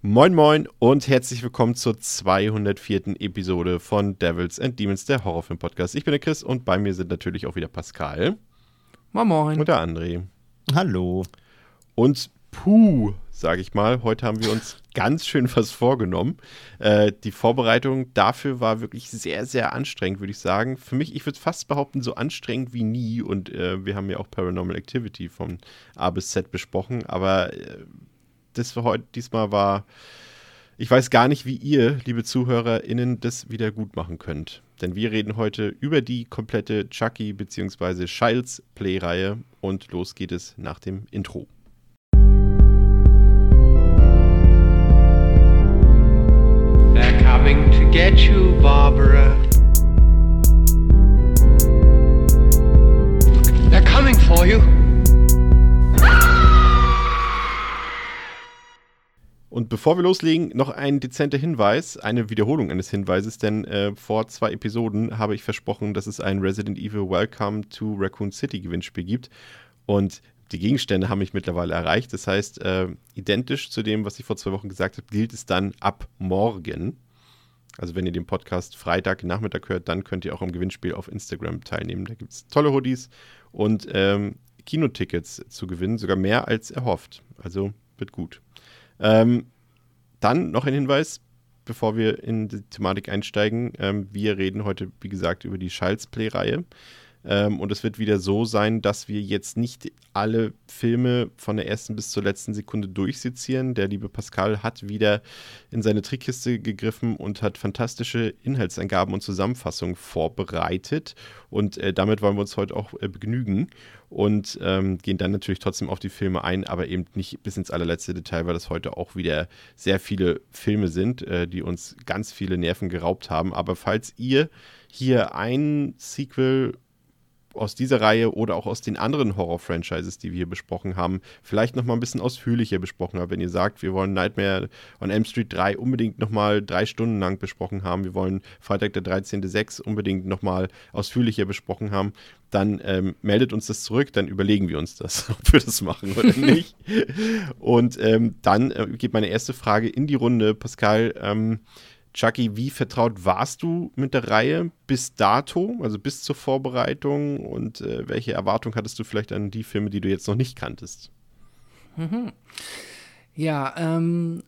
Moin Moin und herzlich willkommen zur 204. Episode von Devils and Demons, der Horrorfilm-Podcast. Ich bin der Chris und bei mir sind natürlich auch wieder Pascal. Moin Moin. Und der André. Hallo. Und puh, sage ich mal, heute haben wir uns ganz schön was vorgenommen. Äh, die Vorbereitung dafür war wirklich sehr, sehr anstrengend, würde ich sagen. Für mich, ich würde fast behaupten, so anstrengend wie nie. Und äh, wir haben ja auch Paranormal Activity von A bis Z besprochen, aber äh, das für heute diesmal war, ich weiß gar nicht, wie ihr, liebe ZuhörerInnen, das wieder gut machen könnt. Denn wir reden heute über die komplette Chucky- bzw. Childs Play-Reihe und los geht es nach dem Intro. They're coming to get you, Barbara. Und bevor wir loslegen, noch ein dezenter Hinweis, eine Wiederholung eines Hinweises, denn äh, vor zwei Episoden habe ich versprochen, dass es ein Resident Evil Welcome to Raccoon City Gewinnspiel gibt. Und die Gegenstände haben mich mittlerweile erreicht. Das heißt, äh, identisch zu dem, was ich vor zwei Wochen gesagt habe, gilt es dann ab morgen. Also wenn ihr den Podcast Freitag Nachmittag hört, dann könnt ihr auch am Gewinnspiel auf Instagram teilnehmen. Da gibt es tolle Hoodies und ähm, Kinotickets zu gewinnen, sogar mehr als erhofft. Also wird gut. Ähm, dann noch ein Hinweis, bevor wir in die Thematik einsteigen. Ähm, wir reden heute, wie gesagt, über die Child's Play-Reihe. Ähm, und es wird wieder so sein, dass wir jetzt nicht alle Filme von der ersten bis zur letzten Sekunde durchsezieren. Der liebe Pascal hat wieder in seine Trickkiste gegriffen und hat fantastische Inhaltsangaben und Zusammenfassungen vorbereitet. Und äh, damit wollen wir uns heute auch äh, begnügen und ähm, gehen dann natürlich trotzdem auf die Filme ein, aber eben nicht bis ins allerletzte Detail, weil das heute auch wieder sehr viele Filme sind, äh, die uns ganz viele Nerven geraubt haben. Aber falls ihr hier ein Sequel aus dieser Reihe oder auch aus den anderen Horror-Franchises, die wir hier besprochen haben, vielleicht noch mal ein bisschen ausführlicher besprochen haben. Wenn ihr sagt, wir wollen Nightmare on Elm Street 3 unbedingt noch mal drei Stunden lang besprochen haben, wir wollen Freitag der 13.06 unbedingt noch mal ausführlicher besprochen haben, dann ähm, meldet uns das zurück, dann überlegen wir uns das, ob wir das machen oder nicht. Und ähm, dann äh, geht meine erste Frage in die Runde. Pascal, ähm, Chucky, wie vertraut warst du mit der Reihe bis dato, also bis zur Vorbereitung und äh, welche Erwartung hattest du vielleicht an die Filme, die du jetzt noch nicht kanntest? Mhm. Ja, ähm,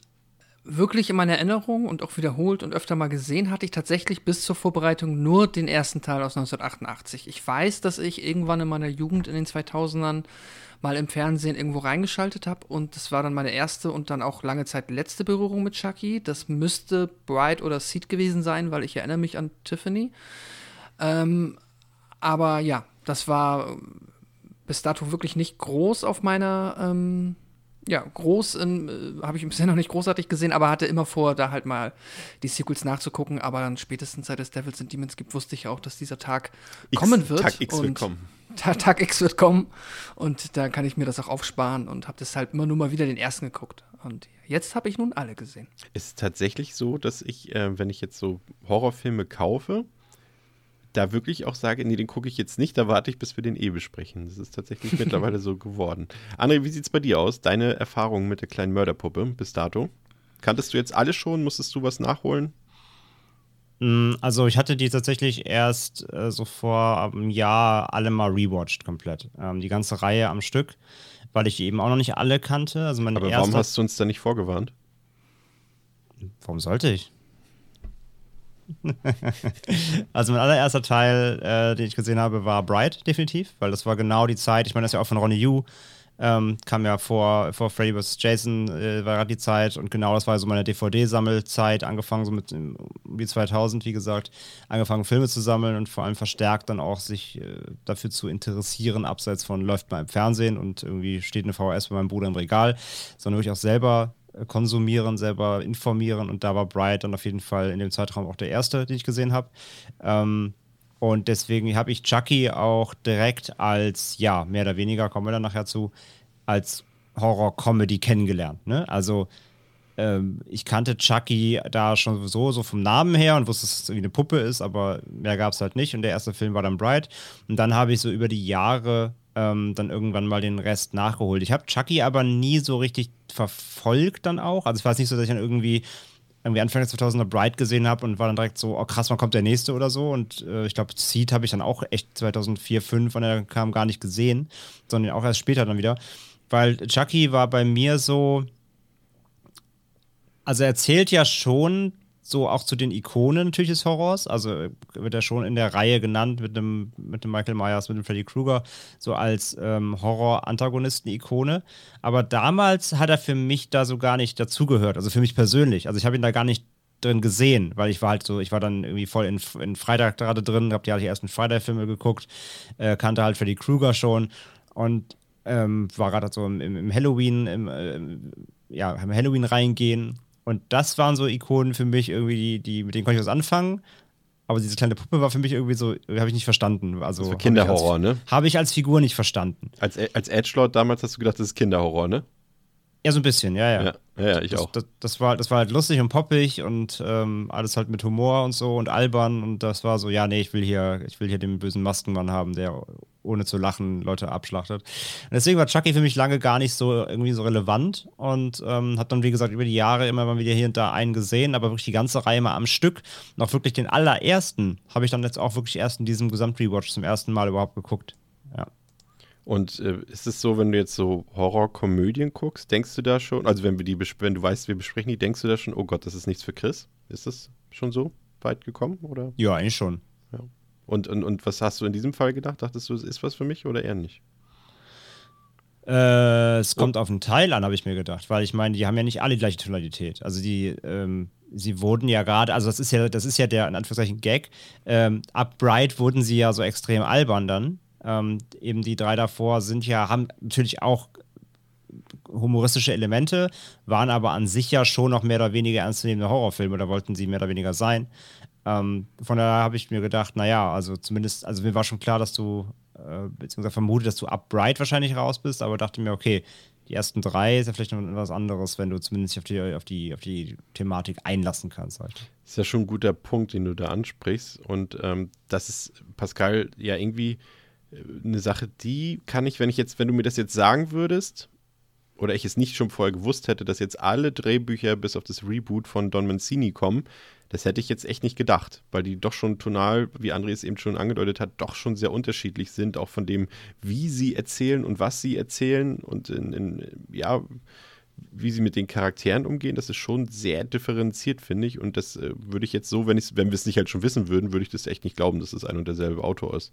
wirklich in meiner Erinnerung und auch wiederholt und öfter mal gesehen hatte ich tatsächlich bis zur Vorbereitung nur den ersten Teil aus 1988. Ich weiß, dass ich irgendwann in meiner Jugend in den 2000ern mal im Fernsehen irgendwo reingeschaltet habe und das war dann meine erste und dann auch lange Zeit letzte Berührung mit Chucky. Das müsste Bright oder Seed gewesen sein, weil ich erinnere mich an Tiffany. Ähm, aber ja, das war bis dato wirklich nicht groß auf meiner ähm, ja, groß äh, habe ich bisher noch nicht großartig gesehen, aber hatte immer vor, da halt mal die Sequels nachzugucken. Aber dann spätestens seit es Devils and Demons gibt, wusste ich auch, dass dieser Tag X, kommen wird. Tag X wird kommen. Tag, Tag X wird kommen. Und da kann ich mir das auch aufsparen und habe deshalb immer nur mal wieder den ersten geguckt. Und jetzt habe ich nun alle gesehen. Es ist tatsächlich so, dass ich, äh, wenn ich jetzt so Horrorfilme kaufe, da wirklich auch sage, nee, den gucke ich jetzt nicht, da warte ich, bis wir den eh besprechen. Das ist tatsächlich mittlerweile so geworden. André, wie sieht es bei dir aus? Deine Erfahrungen mit der kleinen Mörderpuppe bis dato? Kanntest du jetzt alle schon? Musstest du was nachholen? Also ich hatte die tatsächlich erst äh, so vor einem Jahr alle mal rewatcht komplett. Ähm, die ganze Reihe am Stück, weil ich eben auch noch nicht alle kannte. Also meine Aber warum hast du uns da nicht vorgewarnt? Warum sollte ich? also mein allererster Teil, äh, den ich gesehen habe, war Bright, definitiv, weil das war genau die Zeit, ich meine, das ist ja auch von Ronnie Yu, ähm, kam ja vor, vor Freddy vs. Jason, äh, war gerade die Zeit und genau das war so meine DVD-Sammelzeit, angefangen so mit wie 2000, wie gesagt, angefangen Filme zu sammeln und vor allem verstärkt dann auch sich äh, dafür zu interessieren, abseits von läuft mal im Fernsehen und irgendwie steht eine VHS bei meinem Bruder im Regal, sondern wirklich auch selber konsumieren, selber informieren und da war Bright dann auf jeden Fall in dem Zeitraum auch der erste, den ich gesehen habe. Ähm, Und deswegen habe ich Chucky auch direkt als, ja, mehr oder weniger, kommen wir dann nachher zu, als Horror-Comedy kennengelernt. Ne? Also ähm, ich kannte Chucky da schon so, so vom Namen her und wusste, dass es irgendwie eine Puppe ist, aber mehr gab es halt nicht. Und der erste Film war dann Bright. Und dann habe ich so über die Jahre ähm, dann irgendwann mal den Rest nachgeholt. Ich habe Chucky aber nie so richtig verfolgt dann auch. Also es war nicht so, dass ich dann irgendwie irgendwie Anfang der 2000er Bright gesehen habe und war dann direkt so, oh krass, wann kommt der nächste oder so. Und äh, ich glaube, Seed habe ich dann auch echt 2004, 2005, wann er kam, gar nicht gesehen, sondern auch erst später dann wieder. Weil Chucky war bei mir so, also er zählt ja schon so auch zu den Ikonen natürlich des Horrors. Also wird er schon in der Reihe genannt mit dem, mit dem Michael Myers, mit dem Freddy Krueger, so als ähm, Horror-Antagonisten-Ikone. Aber damals hat er für mich da so gar nicht dazugehört. Also für mich persönlich. Also ich habe ihn da gar nicht drin gesehen, weil ich war halt so, ich war dann irgendwie voll in, in Freitag gerade drin, habe die, halt die ersten Friday-Filme geguckt, äh, kannte halt Freddy Krueger schon und ähm, war gerade so im, im, Halloween, im, äh, ja, im Halloween reingehen und das waren so Ikonen für mich irgendwie, die, die mit denen konnte ich was anfangen. Aber diese kleine Puppe war für mich irgendwie so, habe ich nicht verstanden. Also das war Kinderhorror, hab ne? Habe ich als Figur nicht verstanden. Als, als Edgelord damals hast du gedacht, das ist Kinderhorror, ne? Ja, so ein bisschen, ja, ja. Ja, ja ich das, auch. Das, das, war, das war halt lustig und poppig und ähm, alles halt mit Humor und so und albern und das war so, ja, nee, ich will hier, ich will hier den bösen Maskenmann haben, der ohne zu lachen Leute abschlachtet. Und deswegen war Chucky für mich lange gar nicht so irgendwie so relevant und ähm, hat dann, wie gesagt, über die Jahre immer mal wieder hier und da einen gesehen, aber wirklich die ganze Reihe mal am Stück. Noch wirklich den allerersten habe ich dann jetzt auch wirklich erst in diesem Gesamtrewatch zum ersten Mal überhaupt geguckt. Ja. Und äh, ist es so, wenn du jetzt so Horrorkomödien guckst, denkst du da schon, also wenn wir die wenn du weißt, wir besprechen die, denkst du da schon, oh Gott, das ist nichts für Chris? Ist das schon so weit gekommen? Oder? Ja, eigentlich schon. Und, und, und was hast du in diesem Fall gedacht? Dachtest du, es ist was für mich oder eher nicht? Äh, es kommt oh. auf einen Teil an, habe ich mir gedacht, weil ich meine, die haben ja nicht alle die gleiche Tonalität. Also die, ähm, sie wurden ja gerade, also das ist ja, das ist ja der in Anführungszeichen Gag. Ähm, ab Bright wurden sie ja so extrem albern dann. Ähm, eben die drei davor sind ja, haben natürlich auch humoristische Elemente, waren aber an sich ja schon noch mehr oder weniger ernstzunehmende Horrorfilme oder wollten sie mehr oder weniger sein. Ähm, von daher habe ich mir gedacht, naja, also zumindest, also mir war schon klar, dass du, äh, beziehungsweise vermutet, dass du ab Bright wahrscheinlich raus bist, aber dachte mir, okay, die ersten drei ist ja vielleicht noch etwas anderes, wenn du zumindest auf die, auf die, auf die Thematik einlassen kannst. Halt. Ist ja schon ein guter Punkt, den du da ansprichst. Und ähm, das ist, Pascal, ja irgendwie eine Sache, die kann ich, wenn ich jetzt, wenn du mir das jetzt sagen würdest, oder ich es nicht schon vorher gewusst hätte, dass jetzt alle Drehbücher bis auf das Reboot von Don Mancini kommen, das hätte ich jetzt echt nicht gedacht, weil die doch schon tonal, wie André es eben schon angedeutet hat, doch schon sehr unterschiedlich sind, auch von dem, wie sie erzählen und was sie erzählen und in, in, ja, wie sie mit den Charakteren umgehen. Das ist schon sehr differenziert, finde ich. Und das äh, würde ich jetzt so, wenn, wenn wir es nicht halt schon wissen würden, würde ich das echt nicht glauben, dass es ein und derselbe Autor ist.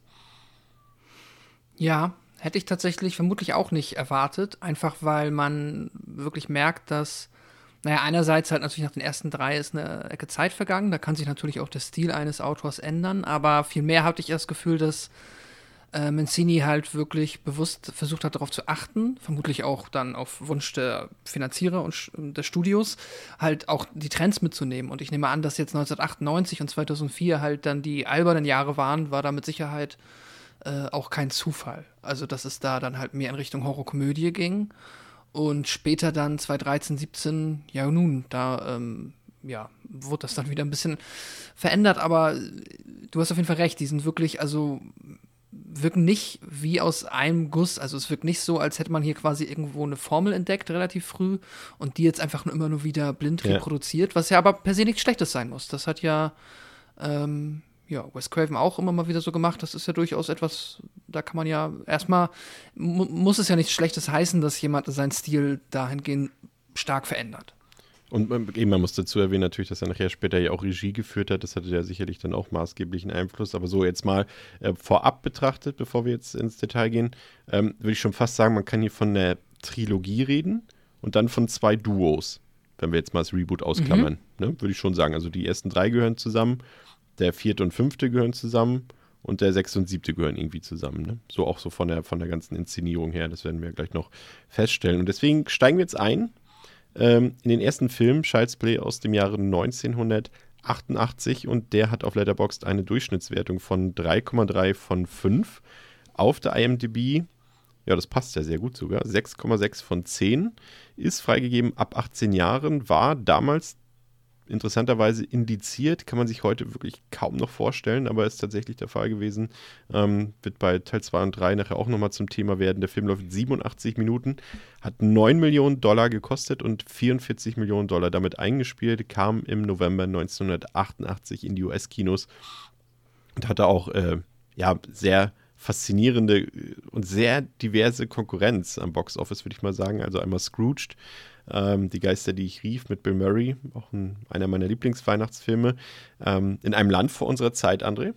Ja, hätte ich tatsächlich vermutlich auch nicht erwartet, einfach weil man wirklich merkt, dass, naja, einerseits halt natürlich nach den ersten drei ist eine Ecke Zeit vergangen, da kann sich natürlich auch der Stil eines Autors ändern, aber vielmehr hatte ich das Gefühl, dass äh, Mancini halt wirklich bewusst versucht hat, darauf zu achten, vermutlich auch dann auf Wunsch der Finanzierer und des Studios, halt auch die Trends mitzunehmen. Und ich nehme an, dass jetzt 1998 und 2004 halt dann die albernen Jahre waren, war da mit Sicherheit äh, auch kein Zufall. Also, dass es da dann halt mehr in Richtung Horrorkomödie ging. Und später dann 2013, 17, ja nun, da ähm, ja, wurde das dann wieder ein bisschen verändert, aber du hast auf jeden Fall recht, die sind wirklich, also wirken nicht wie aus einem Guss. Also es wirkt nicht so, als hätte man hier quasi irgendwo eine Formel entdeckt, relativ früh, und die jetzt einfach nur immer nur wieder blind ja. reproduziert, was ja aber per se nichts Schlechtes sein muss. Das hat ja ähm, ja, Wes Craven auch immer mal wieder so gemacht. Das ist ja durchaus etwas, da kann man ja erstmal, mu muss es ja nichts Schlechtes heißen, dass jemand seinen Stil dahingehend stark verändert. Und man, eben, man muss dazu erwähnen, natürlich, dass er nachher später ja auch Regie geführt hat. Das hatte ja sicherlich dann auch maßgeblichen Einfluss. Aber so jetzt mal äh, vorab betrachtet, bevor wir jetzt ins Detail gehen, ähm, würde ich schon fast sagen, man kann hier von einer Trilogie reden und dann von zwei Duos, wenn wir jetzt mal das Reboot ausklammern. Mhm. Ne? Würde ich schon sagen. Also die ersten drei gehören zusammen der vierte und fünfte gehören zusammen und der sechste und siebte gehören irgendwie zusammen. Ne? So auch so von der, von der ganzen Inszenierung her, das werden wir gleich noch feststellen. Und deswegen steigen wir jetzt ein ähm, in den ersten Film, Child's Play aus dem Jahre 1998. 88 und der hat auf Letterboxd eine Durchschnittswertung von 3,3 von 5. Auf der IMDb, ja, das passt ja sehr gut sogar, 6,6 von 10. Ist freigegeben ab 18 Jahren, war damals interessanterweise indiziert, kann man sich heute wirklich kaum noch vorstellen, aber ist tatsächlich der Fall gewesen. Ähm, wird bei Teil 2 und 3 nachher auch nochmal zum Thema werden. Der Film läuft 87 Minuten, hat 9 Millionen Dollar gekostet und 44 Millionen Dollar damit eingespielt, kam im November 1988 in die US-Kinos und hatte auch äh, ja, sehr faszinierende und sehr diverse Konkurrenz am Box Office, würde ich mal sagen. Also einmal Scrooged, ähm, Die Geister, die ich rief, mit Bill Murray, auch ein, einer meiner Lieblingsweihnachtsfilme. Ähm, in einem Land vor unserer Zeit, André.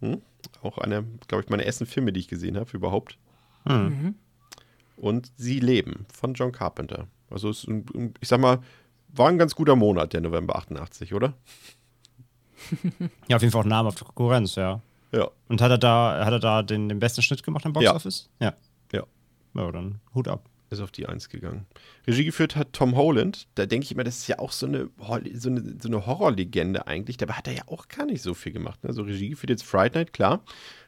Hm? Auch einer, glaube ich, meiner ersten Filme, die ich gesehen habe, überhaupt. Hm. Und Sie leben von John Carpenter. Also, es ist ein, ich sag mal, war ein ganz guter Monat, der November 88, oder? Ja, auf jeden Fall auch namhafte Konkurrenz, ja. Ja. Und hat er da, hat er da den, den besten Schnitt gemacht am Box Ja. Office? Ja. Ja. Ja, dann Hut ab. Ist auf die Eins gegangen. Regie geführt hat Tom Holland. Da denke ich immer, das ist ja auch so eine, so eine, so eine Horrorlegende eigentlich. Dabei hat er ja auch gar nicht so viel gemacht. Ne? Also Regie geführt jetzt Fright Night, klar.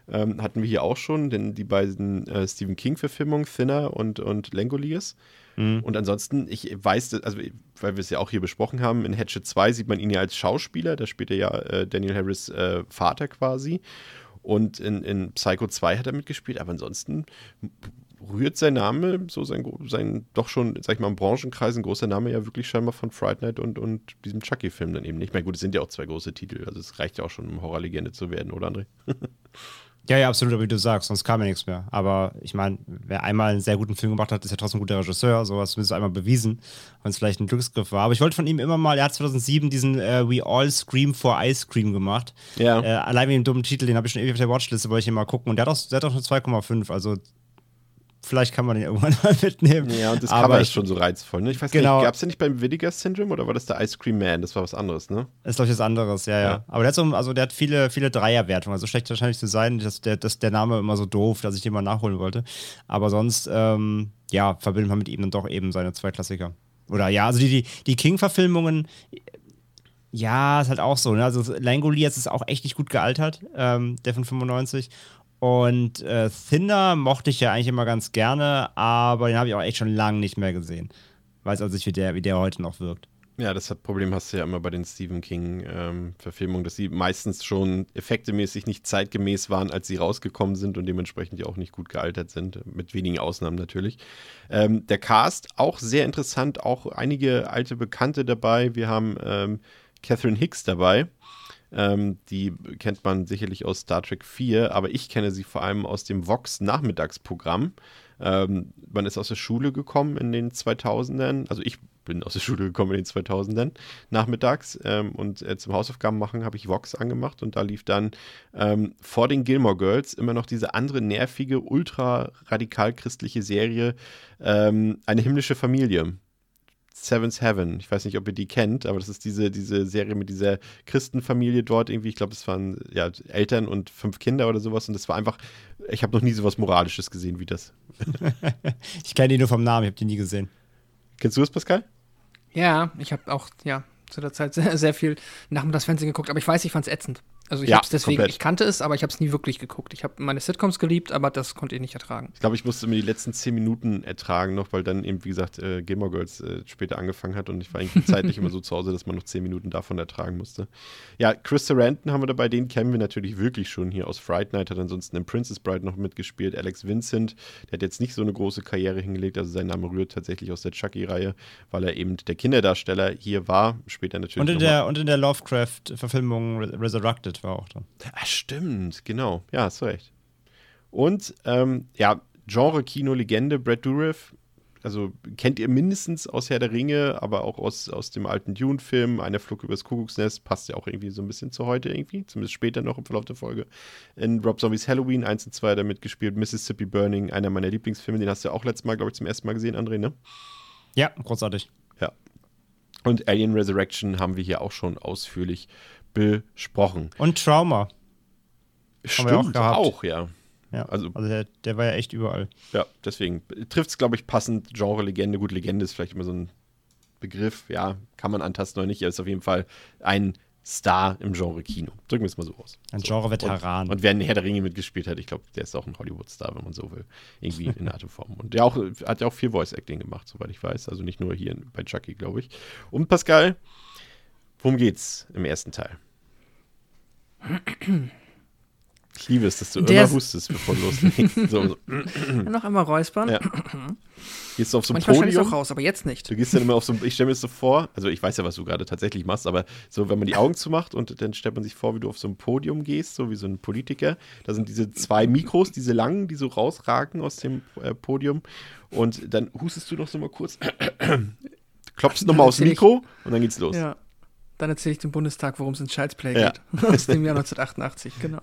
Ähm, hatten wir hier auch schon, denn die beiden äh, Stephen King-Verfilmungen, Thinner und, und Langoliers. Und ansonsten, ich weiß, also weil wir es ja auch hier besprochen haben, in Hatchet 2 sieht man ihn ja als Schauspieler. Da spielt er ja äh, Daniel Harris äh, Vater quasi. Und in, in Psycho 2 hat er mitgespielt, aber ansonsten rührt sein Name, so sein, sein doch schon, sag ich mal, im Branchenkreis ein großer Name ja wirklich scheinbar von Fright Night und, und diesem Chucky-Film dann eben nicht. Ich meine, gut, es sind ja auch zwei große Titel, also es reicht ja auch schon, um Horrorlegende zu werden, oder André? Ja, ja, absolut, wie du sagst, sonst kam ja nichts mehr. Aber ich meine, wer einmal einen sehr guten Film gemacht hat, ist ja trotzdem ein guter Regisseur. So hat zumindest einmal bewiesen, wenn es vielleicht ein Glücksgriff war. Aber ich wollte von ihm immer mal, er hat 2007 diesen äh, We All Scream for Ice Cream gemacht. Ja. Äh, allein wegen dem dummen Titel, den habe ich schon ewig auf der Watchliste, wollte ich ihn mal gucken. Und der hat auch, der hat auch nur 2,5. Also vielleicht kann man den irgendwann mal mitnehmen. Ja, und das Aber Cover ist schon so reizvoll. Ne? Ich weiß Genau. nicht, gab es ja nicht beim Vinegar Syndrome oder war das der Ice Cream Man? Das war was anderes, ne? Das ist, glaube ich, was anderes, ja, ja. Ja. Aber der hat, so, also der hat viele, viele Dreierwertungen. Also schlecht wahrscheinlich zu sein, dass der, dass der Name immer so doof, dass ich den mal nachholen wollte. Aber sonst, ähm, ja, verbindet man mit ihm dann doch eben seine zwei Klassiker. Oder ja, also die, die, die King-Verfilmungen, ja, ist halt auch so. Ne? Also Langoliers ist auch echt nicht gut gealtert, ähm, der von 95. Und äh, Thinner mochte ich ja eigentlich immer ganz gerne, aber den habe ich auch echt schon lange nicht mehr gesehen. Weiß also nicht, wie der, wie der heute noch wirkt. Ja, das Problem hast du ja immer bei den Stephen King-Verfilmungen, dass sie meistens schon effektemäßig nicht zeitgemäß waren, als sie rausgekommen sind und dementsprechend ja auch nicht gut gealtert sind, mit wenigen Ausnahmen natürlich. Ähm, der Cast auch sehr interessant, auch einige alte Bekannte dabei. Wir haben ähm, Catherine Hicks dabei. Ähm, die kennt man sicherlich aus Star Trek 4, aber ich kenne sie vor allem aus dem Vox-Nachmittagsprogramm. Ähm, man ist aus der Schule gekommen in den 2000ern, also ich bin aus der Schule gekommen in den 2000ern nachmittags ähm, und äh, zum Hausaufgaben machen habe ich Vox angemacht und da lief dann ähm, vor den Gilmore Girls immer noch diese andere nervige, ultra radikal christliche Serie ähm, Eine himmlische Familie. Seven's Heaven. Ich weiß nicht, ob ihr die kennt, aber das ist diese, diese Serie mit dieser Christenfamilie dort irgendwie. Ich glaube, es waren ja, Eltern und fünf Kinder oder sowas. Und das war einfach, ich habe noch nie sowas Moralisches gesehen wie das. Ich kenne die nur vom Namen, ich habe die nie gesehen. Kennst du das, Pascal? Ja, ich habe auch, ja, zu der Zeit sehr, sehr viel Nachmittagsfernsehen geguckt, aber ich weiß, ich fand es ätzend. Also ich Ja, habe es deswegen, komplett. ich kannte es, aber ich habe es nie wirklich geguckt. Ich habe meine Sitcoms geliebt, aber das konnte ich nicht ertragen. Ich glaube, ich musste mir die letzten zehn Minuten ertragen noch, weil dann eben, wie gesagt, äh, Gilmore Girls äh, später angefangen hat und ich war eigentlich zeitlich immer so zu Hause, dass man noch zehn Minuten davon ertragen musste. Ja, Chris Sarandon haben wir dabei, den kennen wir natürlich wirklich schon hier aus Fright Night, hat ansonsten in Princess Bride noch mitgespielt. Alex Vincent, der hat jetzt nicht so eine große Karriere hingelegt, also sein Name rührt tatsächlich aus der Chucky-Reihe, weil er eben der Kinderdarsteller hier war, später natürlich Und in der, und in der Lovecraft-Verfilmung Re- Resurrected war auch drin. Ah, stimmt, genau. Ja, hast recht. Und ähm, ja, Genre-Kino-Legende Brad Dourif. Also kennt ihr mindestens aus Herr der Ringe, aber auch aus, aus dem alten Dune-Film, Einer Flug übers Kuckucksnest, passt ja auch irgendwie so ein bisschen zu heute irgendwie, zumindest später noch im Verlauf der Folge. In Rob Zombies Halloween 1 und 2 hat er mitgespielt, Mississippi Burning, einer meiner Lieblingsfilme, den hast du ja auch letztes Mal, glaube ich, zum ersten Mal gesehen, André, ne? Ja, großartig. Ja. Und Alien Resurrection haben wir hier auch schon ausführlich besprochen. Und Trauma. Stimmt, auch auch ja. Ja, Also- also, der, der war ja echt überall. Ja, deswegen trifft es, glaube ich, passend. Genre Legende. Gut, Legende ist vielleicht immer so ein Begriff. Ja, kann man antasten oder nicht. Er ist auf jeden Fall ein Star im Genre Kino. Drücken wir es mal so aus. Ein so. Genre-Veteran. Und, und wer in Herr der Ringe mitgespielt hat, ich glaube, der ist auch ein Hollywood-Star, wenn man so will. Irgendwie in einer Form. Und der auch, hat ja auch viel Voice-Acting gemacht, soweit ich weiß. Also nicht nur hier bei Chucky, glaube ich. Und Pascal, worum geht's im ersten Teil? Ich liebe es, dass du Der immer hustest, bevor du loslegst. So, so. Noch einmal räuspern. Ja. Gehst du auf so ein Manchmal schneide ich auch Podium? raus, aber jetzt nicht. Du gehst dann immer auf so ein, ich stelle mir das so vor, also ich weiß ja, was du gerade tatsächlich machst, aber so, wenn man die Augen zumacht und dann stellt man sich vor, wie du auf so ein Podium gehst, so wie so ein Politiker. Da sind diese zwei Mikros, diese langen, die so rausragen aus dem äh, Podium. Und dann hustest du noch so mal kurz, klopfst nochmal aufs Mikro und dann geht's los. Ja. Dann erzähle ich dem Bundestag, worum es in Child's Play Ja. geht. Aus dem Jahr 1988, genau.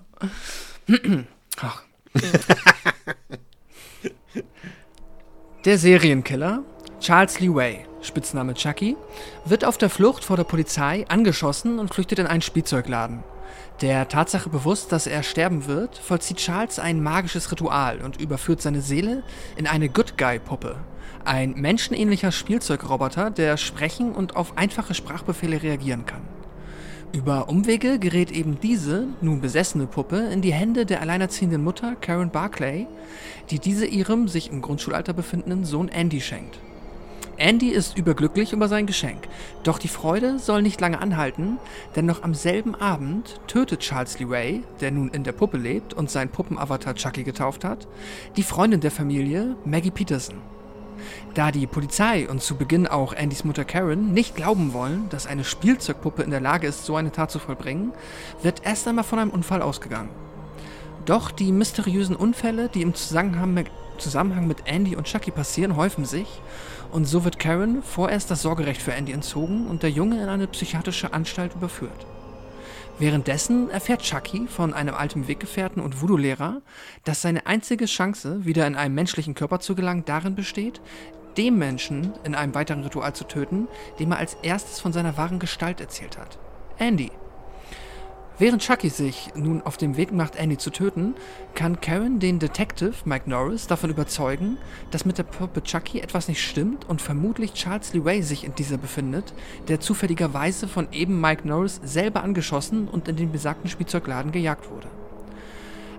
Ach. Der Serienkiller, Charles Lee Way, Spitzname Chucky, wird auf der Flucht vor der Polizei angeschossen und flüchtet in einen Spielzeugladen. Der Tatsache bewusst, dass er sterben wird, vollzieht Charles ein magisches Ritual und überführt seine Seele in eine Good Guy-Puppe. Ein menschenähnlicher Spielzeugroboter, der sprechen und auf einfache Sprachbefehle reagieren kann. Über Umwege gerät eben diese, nun besessene Puppe in die Hände der alleinerziehenden Mutter Karen Barclay, die diese ihrem sich im Grundschulalter befindenden Sohn Andy schenkt. Andy ist überglücklich über sein Geschenk, doch die Freude soll nicht lange anhalten, denn noch am selben Abend tötet Charles Lee Ray, der nun in der Puppe lebt und seinen Puppenavatar Chucky getauft hat, die Freundin der Familie, Maggie Peterson. Da die Polizei und zu Beginn auch Andys Mutter Karen nicht glauben wollen, dass eine Spielzeugpuppe in der Lage ist, so eine Tat zu vollbringen, wird erst einmal von einem Unfall ausgegangen. Doch die mysteriösen Unfälle, die im Zusammenhang mit, Andy und Chucky passieren, häufen sich und so wird Karen vorerst das Sorgerecht für Andy entzogen und der Junge in eine psychiatrische Anstalt überführt. Währenddessen erfährt Chucky von einem alten Weggefährten und Voodoo-Lehrer, dass seine einzige Chance, wieder in einen menschlichen Körper zu gelangen, darin besteht, dem Menschen in einem weiteren Ritual zu töten, dem er als erstes von seiner wahren Gestalt erzählt hat. Andy. Während Chucky sich nun auf dem Weg macht, Andy zu töten, kann Karen den Detective Mike Norris davon überzeugen, dass mit der Puppe Chucky etwas nicht stimmt und vermutlich Charles Lee Ray sich in dieser befindet, der zufälligerweise von eben Mike Norris selber angeschossen und in den besagten Spielzeugladen gejagt wurde.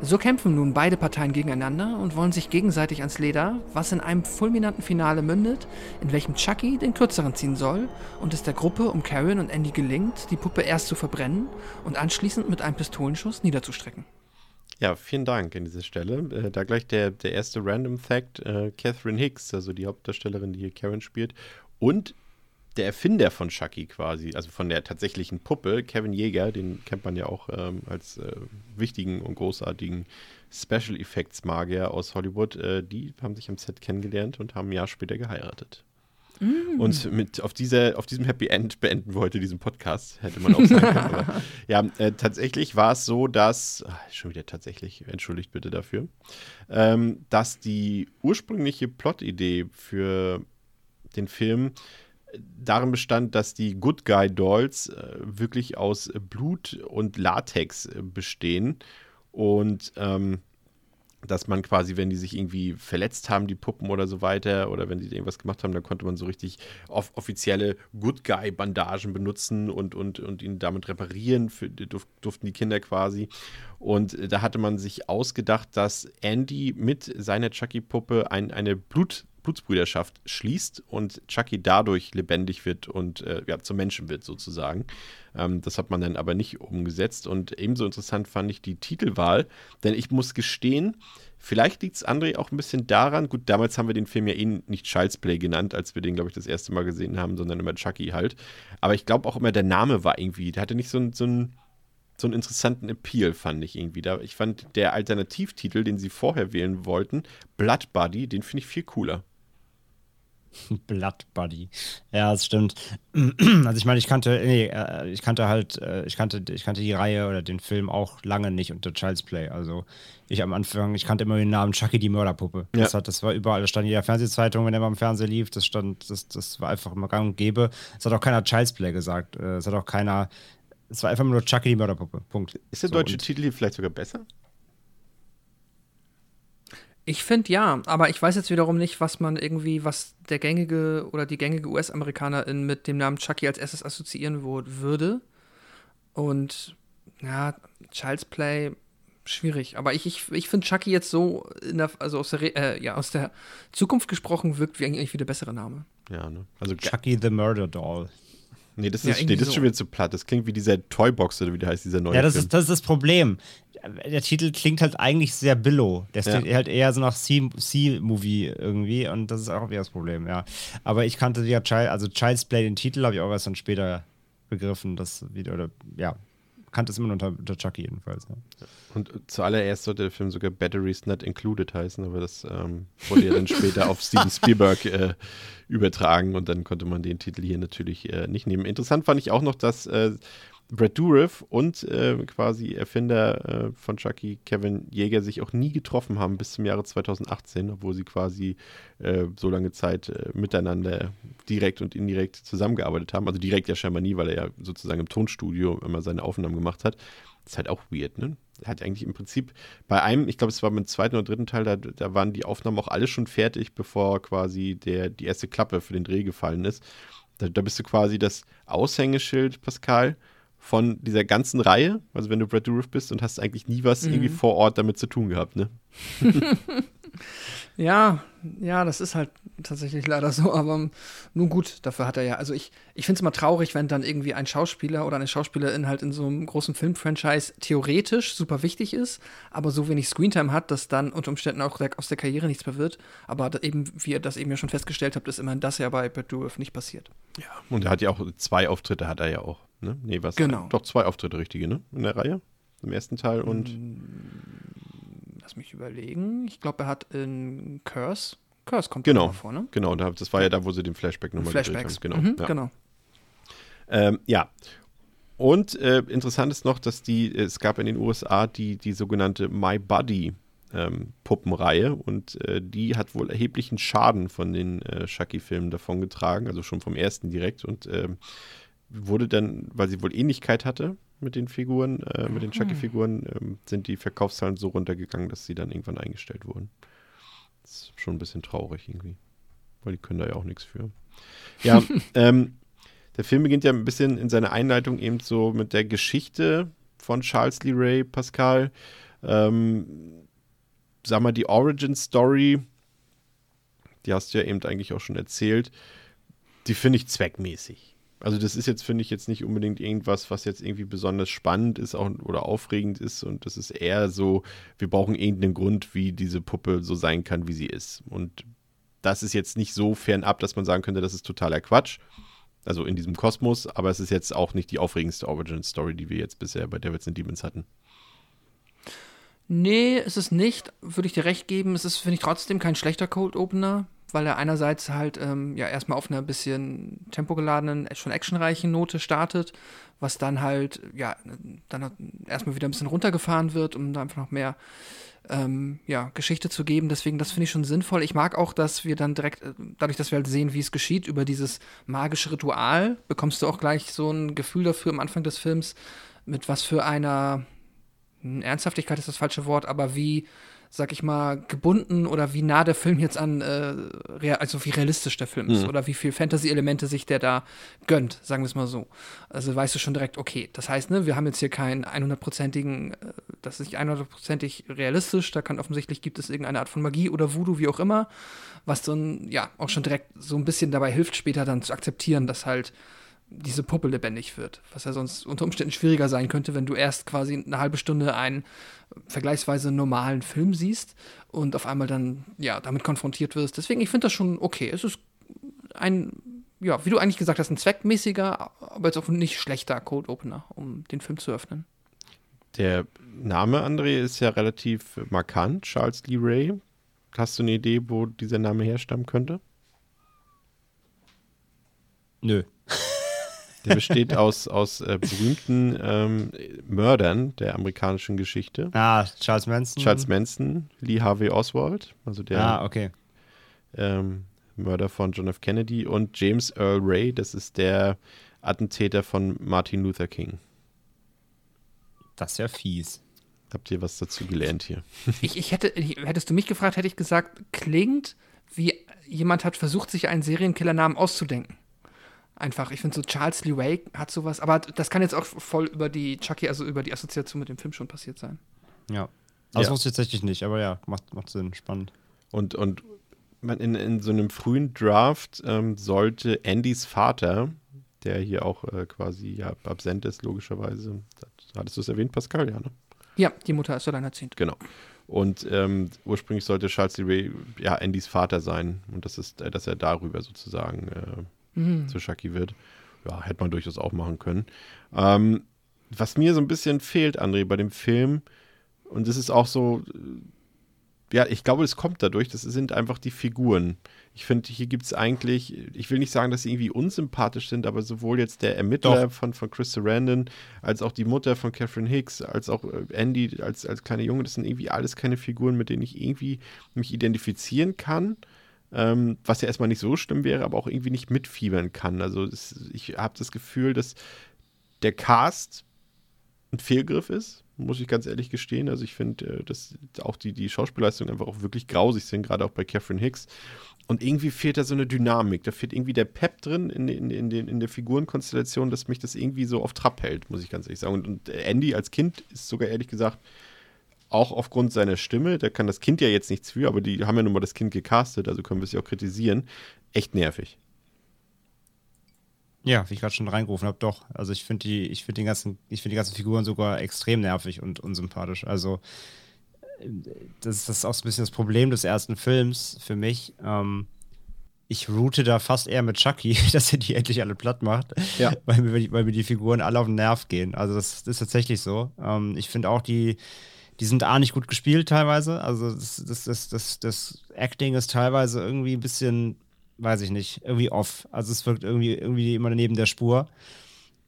So kämpfen nun beide Parteien gegeneinander und wollen sich gegenseitig ans Leder, was in einem fulminanten Finale mündet, in welchem Chucky den kürzeren ziehen soll und es der Gruppe um Karen und Andy gelingt, die Puppe erst zu verbrennen und anschließend mit einem Pistolenschuss niederzustrecken. Ja, vielen Dank an dieser Stelle. Äh, da gleich der, der erste Random Fact: äh, Catherine Hicks, also die Hauptdarstellerin, die hier Karen spielt, und der Erfinder von Chucky quasi, also von der tatsächlichen Puppe, Kevin Jäger, den kennt man ja auch ähm, als äh, wichtigen und großartigen Special Effects Magier aus Hollywood. Äh, die haben sich am Set kennengelernt und haben ein Jahr später geheiratet. Und mit auf, dieser, auf diesem Happy End beenden wir heute diesen Podcast, hätte man auch sagen können. Aber, ja, äh, tatsächlich war es so, dass, ach, schon wieder tatsächlich, entschuldigt bitte dafür, ähm, dass die ursprüngliche Plotidee für den Film darin bestand, dass die Good Guy Dolls äh, wirklich aus Blut und Latex äh, bestehen und ähm, dass man quasi, wenn die sich irgendwie verletzt haben, die Puppen oder so weiter, oder wenn sie irgendwas gemacht haben, dann konnte man so richtig off offizielle Good Guy-Bandagen benutzen und, und, und ihn damit reparieren, für, durf, durften die Kinder quasi. Und äh, da hatte man sich ausgedacht, dass Andy mit seiner Chucky-Puppe ein, eine Blut, Blutsbrüderschaft schließt und Chucky dadurch lebendig wird und äh, ja, zum Menschen wird sozusagen. Ähm, das hat man dann aber nicht umgesetzt und ebenso interessant fand ich die Titelwahl, denn ich muss gestehen, vielleicht liegt es André auch ein bisschen daran, gut, damals haben wir den Film ja eh nicht Child's Play genannt, als wir den, glaube ich, das erste Mal gesehen haben, sondern immer Chucky halt. Aber ich glaube auch immer, der Name war irgendwie, der hatte nicht so, so ein so einen interessanten Appeal, fand ich irgendwie. Da, ich fand der Alternativtitel, den sie vorher wählen wollten, Blood Buddy, den finde ich viel cooler. Blood Buddy. Ja, das stimmt. Also ich meine, ich kannte, nee, äh, ich kannte halt, äh, ich kannte, ich kannte die Reihe oder den Film auch lange nicht unter Child's Play. Also ich am Anfang, ich kannte immer den Namen Chucky die Mörderpuppe. Ja. Das, hat, das war überall, das stand in jeder Fernsehzeitung, wenn er mal im Fernsehen lief, das stand, das, das war einfach immer gang und gäbe. Es hat auch keiner Child's Play gesagt. Äh, Es hat auch keiner, es war einfach nur Chucky die Mörderpuppe. Punkt. Ist der So, deutsche Titel hier vielleicht sogar besser? Ich finde ja, aber ich weiß jetzt wiederum nicht, was man irgendwie, was der gängige oder die gängige US-Amerikanerin mit dem Namen Chucky als erstes assoziieren würde. Und ja, Child's Play, schwierig. Aber ich, ich, ich finde Chucky jetzt so, in der, also aus der, Re- äh, ja, aus der Zukunft gesprochen, wirkt wie eigentlich wie der bessere Name. Ja, ne? Also, Chucky the Murder Doll. Nee, das Ja, ist, nee, irgendwie das ist schon so. wieder zu platt. Das klingt wie dieser Toybox oder wie der heißt, dieser neue Ja, das Film. ist, das ist das Problem. Der Titel klingt halt eigentlich sehr billow. Der Ja. klingt halt eher so nach C-Movie irgendwie und das ist auch wieder das Problem, ja. Aber ich kannte ja Child, also Child's Play, den Titel habe ich auch erst dann später begriffen, das wieder, oder ja, kannte es immer unter, unter Chucky jedenfalls. Ja. Und zuallererst sollte der Film sogar Batteries Not Included heißen, aber das ähm, wurde ja dann später auf Steven Spielberg äh, übertragen und dann konnte man den Titel hier natürlich äh, nicht nehmen. Interessant fand ich auch noch, dass äh, Brad Dourif und äh, quasi Erfinder äh, von Chucky, Kevin Jäger, sich auch nie getroffen haben bis zum Jahre 2018, obwohl sie quasi äh, so lange Zeit äh, miteinander direkt und indirekt zusammengearbeitet haben. Also direkt ja scheinbar nie, weil er ja sozusagen im Tonstudio immer seine Aufnahmen gemacht hat. Das ist halt auch weird, ne? Er hat eigentlich im Prinzip bei einem, ich glaube, es war beim zweiten oder dritten Teil, da, da waren die Aufnahmen auch alle schon fertig, bevor quasi der, die erste Klappe für den Dreh gefallen ist. Da, da bist du quasi das Aushängeschild, Pascal, von dieser ganzen Reihe. Also wenn du Brad Dourif bist und hast eigentlich nie was irgendwie vor Ort damit zu tun gehabt, ne? Ja, ja, das ist halt tatsächlich leider so, aber nun gut, dafür hat er ja. Also ich, ich finde es immer traurig, wenn dann irgendwie ein Schauspieler oder eine Schauspielerin halt in so einem großen Filmfranchise theoretisch super wichtig ist, aber so wenig Screentime hat, dass dann unter Umständen auch der, aus der Karriere nichts mehr wird. Aber eben, wie ihr das eben ja schon festgestellt habt, ist immerhin das ja bei Brad Dourif nicht passiert. Und er hat ja auch zwei Auftritte, hat er ja auch. Ne? Nee, was? Genau. Doch zwei Auftritte, richtige, ne? In der Reihe. Im ersten Teil und. Lass mich überlegen. Ich glaube, er hat in Curse. Curse kommt Genau. da vor, ne? Genau, da, das war ja da, wo sie den Flashback nochmal Flashbacks. haben. Genau. Mhm, ja. genau. Ähm, ja. Und äh, interessant ist noch, dass die, es gab in den USA die, die sogenannte My Buddy ähm, Puppenreihe und äh, die hat wohl erheblichen Schaden von den äh, Chucky-Filmen davongetragen, also schon vom ersten direkt und ähm, wurde dann, weil sie wohl Ähnlichkeit hatte mit den Figuren, äh, mit den Chucky-Figuren, ähm, sind die Verkaufszahlen so runtergegangen, dass sie dann irgendwann eingestellt wurden. Das ist schon ein bisschen traurig irgendwie, weil die können da ja auch nichts für. Ja, ähm, der Film beginnt ja ein bisschen in seiner Einleitung eben so mit der Geschichte von Charles Lee Ray, Pascal. Ähm, sag mal, die Origin Story, die hast du ja eben eigentlich auch schon erzählt, die finde ich zweckmäßig. Also das ist jetzt, finde ich, jetzt nicht unbedingt irgendwas, was jetzt irgendwie besonders spannend ist auch, oder aufregend ist. Und das ist eher so, wir brauchen irgendeinen Grund, wie diese Puppe so sein kann, wie sie ist. Und das ist jetzt nicht so fernab, dass man sagen könnte, das ist totaler Quatsch. Also in diesem Kosmos, aber es ist jetzt auch nicht die aufregendste Origin-Story, die wir jetzt bisher bei Devils and Demons hatten. Nee, ist es nicht, würde ich dir recht geben. Es ist, finde ich, trotzdem kein schlechter Cold Opener, weil er einerseits halt ähm, ja erstmal auf einer bisschen tempogeladenen, schon actionreichen Note startet, was dann halt, ja, dann erstmal wieder ein bisschen runtergefahren wird, um da einfach noch mehr ähm, ja, Geschichte zu geben. Deswegen, das finde ich schon sinnvoll. Ich mag auch, dass wir dann direkt, äh, dadurch, dass wir halt sehen, wie es geschieht, über dieses magische Ritual, bekommst du auch gleich so ein Gefühl dafür am Anfang des Films, mit was für einer hm, Ernsthaftigkeit ist das falsche Wort, aber wie, sag ich mal, gebunden oder wie nah der Film jetzt an, äh, also wie realistisch der Film ist oder wie viel Fantasy-Elemente sich der da gönnt, sagen wir es mal so. Also weißt du schon direkt, okay, das heißt, ne, wir haben jetzt hier keinen 100%igen, äh, das ist nicht 100%ig realistisch, da kann offensichtlich gibt es irgendeine Art von Magie oder Voodoo, wie auch immer, was dann, ja, auch schon direkt so ein bisschen dabei hilft, später dann zu akzeptieren, dass halt diese Puppe lebendig wird, was ja sonst unter Umständen schwieriger sein könnte, wenn du erst quasi eine halbe Stunde einen vergleichsweise normalen Film siehst und auf einmal dann ja damit konfrontiert wirst. Deswegen, ich finde das schon okay. Es ist ein, ja, wie du eigentlich gesagt hast, ein zweckmäßiger, aber jetzt auch nicht schlechter Cold Opener, um den Film zu öffnen. Der Name André ist ja relativ markant, Charles Lee Ray. Hast du eine Idee, wo dieser Name herstammen könnte? Nö. Der besteht aus, aus äh, berühmten ähm, Mördern der amerikanischen Geschichte. Ah, Charles Manson. Charles Manson, Lee Harvey Oswald, also der Ah, okay. ähm, Mörder von John F. Kennedy und James Earl Ray, das ist der Attentäter von Martin Luther King. Das ist ja fies. Habt ihr was dazu gelernt hier? Ich, ich hätte, ich, hättest du mich gefragt, hätte ich gesagt, klingt wie jemand hat versucht, sich einen Killernamen auszudenken. Einfach, ich finde so Charles Lee Ray hat sowas, aber das kann jetzt auch voll über die Chucky, also über die Assoziation mit dem Film schon passiert sein. Ja. Das Ja. wusste ich tatsächlich nicht, aber ja, macht, macht Sinn, spannend. Und, und man in, in so einem frühen Draft ähm, sollte Andys Vater, der hier auch äh, quasi ja, absent ist, logischerweise, hattest du es erwähnt, Pascal, ja, ne? Ja, die Mutter ist alleinerziehend. Genau. Und ähm, ursprünglich sollte Charles Lee Ray ja Andys Vater sein und das ist, äh, dass er darüber sozusagen äh, zu Chucky wird. Ja, hätte man durchaus auch machen können. Ähm, was mir so ein bisschen fehlt, André, bei dem Film, und das ist auch so, äh, ja, ich glaube, es kommt dadurch, das sind einfach die Figuren. Ich finde, hier gibt es eigentlich, ich will nicht sagen, dass sie irgendwie unsympathisch sind, aber sowohl jetzt der Ermittler Doch. von, von Chris Sarandon, als auch die Mutter von Catherine Hicks, als auch äh, Andy als, als kleiner Junge, das sind irgendwie alles keine Figuren, mit denen ich irgendwie mich identifizieren kann. Ähm, was ja erstmal nicht so schlimm wäre, aber auch irgendwie nicht mitfiebern kann. Also es, ich habe das Gefühl, dass der Cast ein Fehlgriff ist, muss ich ganz ehrlich gestehen. Also ich finde, äh, dass auch die, die Schauspielleistungen einfach auch wirklich grausig sind, gerade auch bei Catherine Hicks. Und irgendwie fehlt da so eine Dynamik. Da fehlt irgendwie der Pep drin in, in, in, den, in der Figurenkonstellation, dass mich das irgendwie so auf Trab hält, muss ich ganz ehrlich sagen. Und, und Andy als Kind ist sogar ehrlich gesagt auch aufgrund seiner Stimme, da kann das Kind ja jetzt nichts für, aber die haben ja nun mal das Kind gecastet, also können wir es ja auch kritisieren, echt nervig. Ja, wie ich gerade schon reingerufen habe, doch. Also ich finde die, ich finde den ganzen, ich finde die ganzen Figuren sogar extrem nervig und unsympathisch. Also das, das ist auch so ein bisschen das Problem des ersten Films für mich. Ähm, ich route da fast eher mit Chucky, dass er die endlich alle platt macht, Ja. weil, mir, die- weil mir die Figuren alle auf den Nerv gehen. Also das, das ist tatsächlich so. Ähm, ich finde auch die, die sind A nicht gut gespielt teilweise. Also das, das, das, das, das Acting ist teilweise irgendwie ein bisschen, weiß ich nicht, irgendwie off. Also es wirkt irgendwie, irgendwie immer neben der Spur.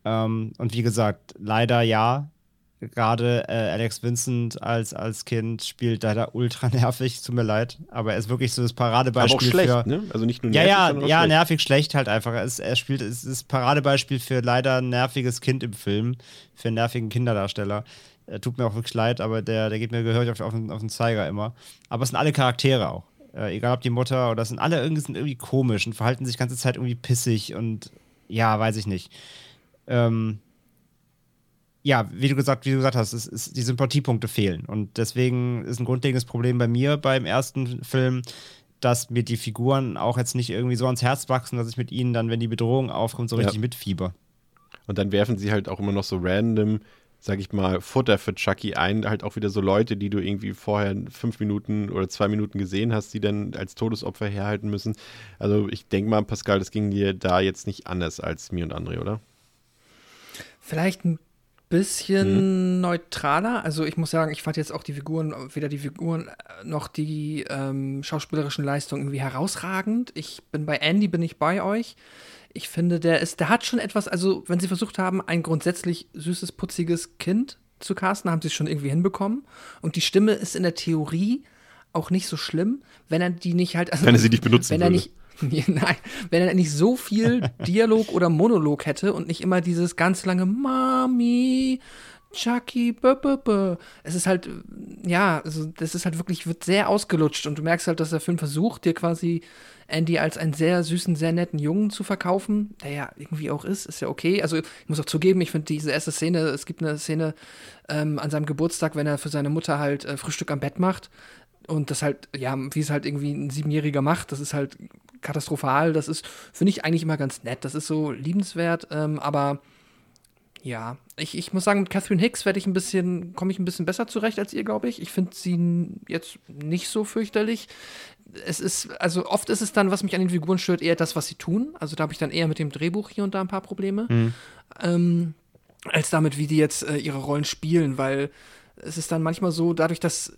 Ähm, und wie gesagt, leider ja. Gerade äh, Alex Vincent als, als Kind spielt leider ultra nervig, tut mir leid. Aber er ist wirklich so das Aber Paradebeispiel auch schlecht, für. ne? Also nicht nur Ja, nervig, ja, auch ja, schlecht. nervig schlecht halt einfach. Er, ist, er spielt, es ist Paradebeispiel für leider ein nerviges Kind im Film, für einen nervigen Kinderdarsteller. Er tut mir auch wirklich leid, aber der, der geht mir gehörig auf, auf, den, auf den Zeiger immer. Aber es sind alle Charaktere auch. Äh, egal ob die Mutter oder es sind alle irgendwie, sind irgendwie komisch und verhalten sich die ganze Zeit irgendwie pissig und ja, weiß ich nicht. Ähm, ja, wie du gesagt, wie du gesagt hast, es, es, die Sympathiepunkte fehlen. Und deswegen ist ein grundlegendes Problem bei mir beim ersten Film, dass mir die Figuren auch jetzt nicht irgendwie so ans Herz wachsen, dass ich mit ihnen dann, wenn die Bedrohung aufkommt, so Ja. richtig mitfieber. Und dann werfen sie halt auch immer noch so random, sag ich mal, Futter für Chucky ein. Halt auch wieder so Leute, die du irgendwie vorher fünf Minuten oder zwei Minuten gesehen hast, die dann als Todesopfer herhalten müssen. Also ich denke mal, Pascal, das ging dir da jetzt nicht anders als mir und André, oder? Vielleicht ein bisschen neutraler. Also ich muss sagen, ich fand jetzt auch die Figuren, weder die Figuren noch die ähm, schauspielerischen Leistungen irgendwie herausragend. Ich bin bei Andy, bin ich bei euch. Ich finde, der ist, der hat schon etwas, also wenn sie versucht haben, ein grundsätzlich süßes, putziges Kind zu casten, haben sie es schon irgendwie hinbekommen. Und die Stimme ist in der Theorie auch nicht so schlimm, wenn er die nicht halt. Also, Wenn er sie nicht benutzen wenn er würde. nicht Nein, wenn er nicht so viel Dialog oder Monolog hätte und nicht immer dieses ganz lange Mami, Chucky, bö, bö, bö. Es ist halt, ja, also das ist halt wirklich, wird sehr ausgelutscht und du merkst halt, dass der Film versucht, dir quasi Andy als einen sehr süßen, sehr netten Jungen zu verkaufen, der ja irgendwie auch ist, ist ja okay. Also ich muss auch zugeben, ich finde diese erste Szene, es gibt eine Szene ähm, an seinem Geburtstag, wenn er für seine Mutter halt äh, Frühstück am Bett macht und das halt, ja, wie es halt irgendwie ein Siebenjähriger macht, das ist halt katastrophal. Das ist, finde ich eigentlich immer ganz nett. Das ist so liebenswert, ähm, aber ja, ich, ich muss sagen, mit Catherine Hicks werde ich ein bisschen, komme ich ein bisschen besser zurecht als ihr, glaube ich. Ich finde sie jetzt nicht so fürchterlich. Es ist, also oft ist es dann, was mich an den Figuren stört, eher das, was sie tun. Also da habe ich dann eher mit dem Drehbuch hier und da ein paar Probleme. Ähm, als damit, wie die jetzt äh, ihre Rollen spielen, weil es ist dann manchmal so, dadurch, dass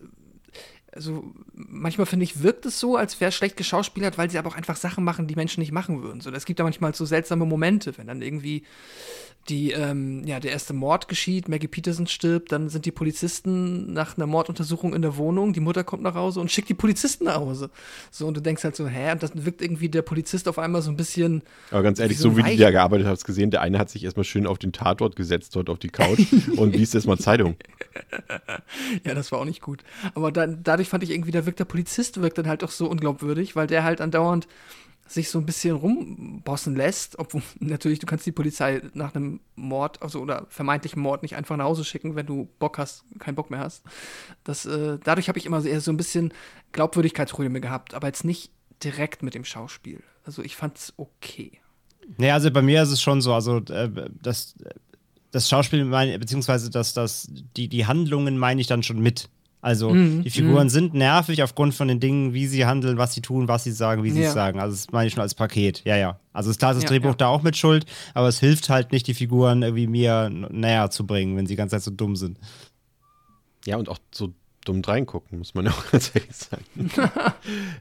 also manchmal finde ich, wirkt es so, als wäre schlecht geschauspielert, weil sie aber auch einfach Sachen machen, die Menschen nicht machen würden. So, es gibt da manchmal so seltsame Momente, wenn dann irgendwie die, ähm, ja, der erste Mord geschieht, Maggie Peterson stirbt, dann sind die Polizisten nach einer Morduntersuchung in der Wohnung, die Mutter kommt nach Hause und schickt die Polizisten nach Hause. So, und du denkst halt so, hä, und dann wirkt irgendwie der Polizist auf einmal so ein bisschen, Aber ganz ehrlich, Wie so so wie weich- die da gearbeitet hast, gesehen, der eine hat sich erstmal schön auf den Tatort gesetzt, dort auf die Couch und liest erstmal Zeitung. Ja, das war auch nicht gut. Aber dann, dadurch fand ich irgendwie, da wirkt der Polizist wirkt dann halt auch so unglaubwürdig, weil der halt andauernd sich so ein bisschen rumbossen lässt, obwohl natürlich, du kannst die Polizei nach einem Mord, also oder vermeintlichen Mord nicht einfach nach Hause schicken, wenn du Bock hast, keinen Bock mehr hast. Das, äh, dadurch habe ich immer eher so ein bisschen Glaubwürdigkeitsprobleme gehabt, aber jetzt nicht direkt mit dem Schauspiel. Also ich fand es okay. Nee, also bei mir ist es schon so, also äh, das, das Schauspiel, mein, beziehungsweise das, das, die, die Handlungen meine ich dann schon mit. Also Mhm, die Figuren mhm. sind nervig aufgrund von den Dingen, wie sie handeln, was sie tun, was sie sagen, wie sie Ja. es sagen. Also das meine ich schon als Paket. Ja, ja. Also ist klar, ist das Ja, Drehbuch ja. da auch mit Schuld, aber es hilft halt nicht, die Figuren irgendwie mir näher zu bringen, wenn sie die ganze Zeit so dumm sind. Ja, und auch so dumm reingucken, muss man ja auch ganz ehrlich sagen.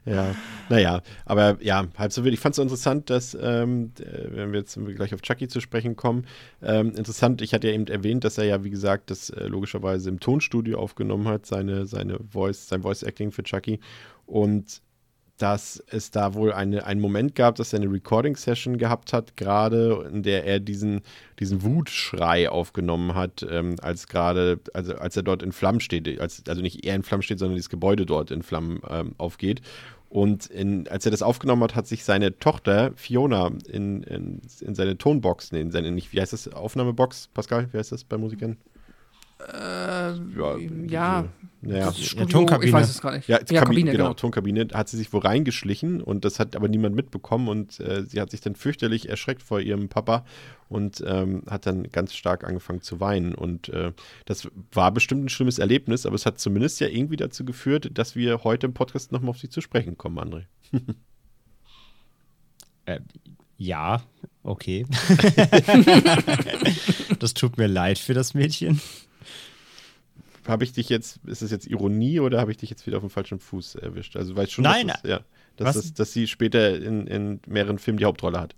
ja, naja, aber ja, halb so wild. Ich fand es so interessant, dass, ähm, äh, wenn wir jetzt gleich auf Chucky zu sprechen kommen, ähm, interessant, ich hatte ja eben erwähnt, dass er ja, wie gesagt, das äh, logischerweise im Tonstudio aufgenommen hat, seine, seine Voice, sein Voice-Acting für Chucky. Und dass es da wohl eine, einen Moment gab, dass er eine Recording-Session gehabt hat, gerade in der er diesen, diesen Wutschrei aufgenommen hat, ähm, als gerade, also als er dort in Flammen steht, als, also nicht er in Flammen steht, sondern dieses Gebäude dort in Flammen ähm, aufgeht. Und in, als er das aufgenommen hat, hat sich seine Tochter Fiona in, in, in seine Tonbox, nee, in seine, nicht, wie heißt das, Aufnahmebox, Pascal, wie heißt das bei Musikern? Äh, Ja, ja, das Studio, Tonkabine. ich weiß es gar nicht. Ja, ja Kabine, genau, genau. Tonkabine hat sie sich wohl reingeschlichen und das hat aber niemand mitbekommen und äh, sie hat sich dann fürchterlich erschreckt vor ihrem Papa und ähm, hat dann ganz stark angefangen zu weinen und äh, das war bestimmt ein schlimmes Erlebnis, aber es hat zumindest ja irgendwie dazu geführt, dass wir heute im Podcast nochmal auf sie zu sprechen kommen, André. Äh, ja, okay. das tut mir leid für das Mädchen. Habe ich dich jetzt, ist es jetzt Ironie oder habe ich dich jetzt wieder auf dem falschen Fuß erwischt? Also weißt schon, Nein, dass, es, ja, dass, es, dass sie später in, in mehreren Filmen die Hauptrolle hat.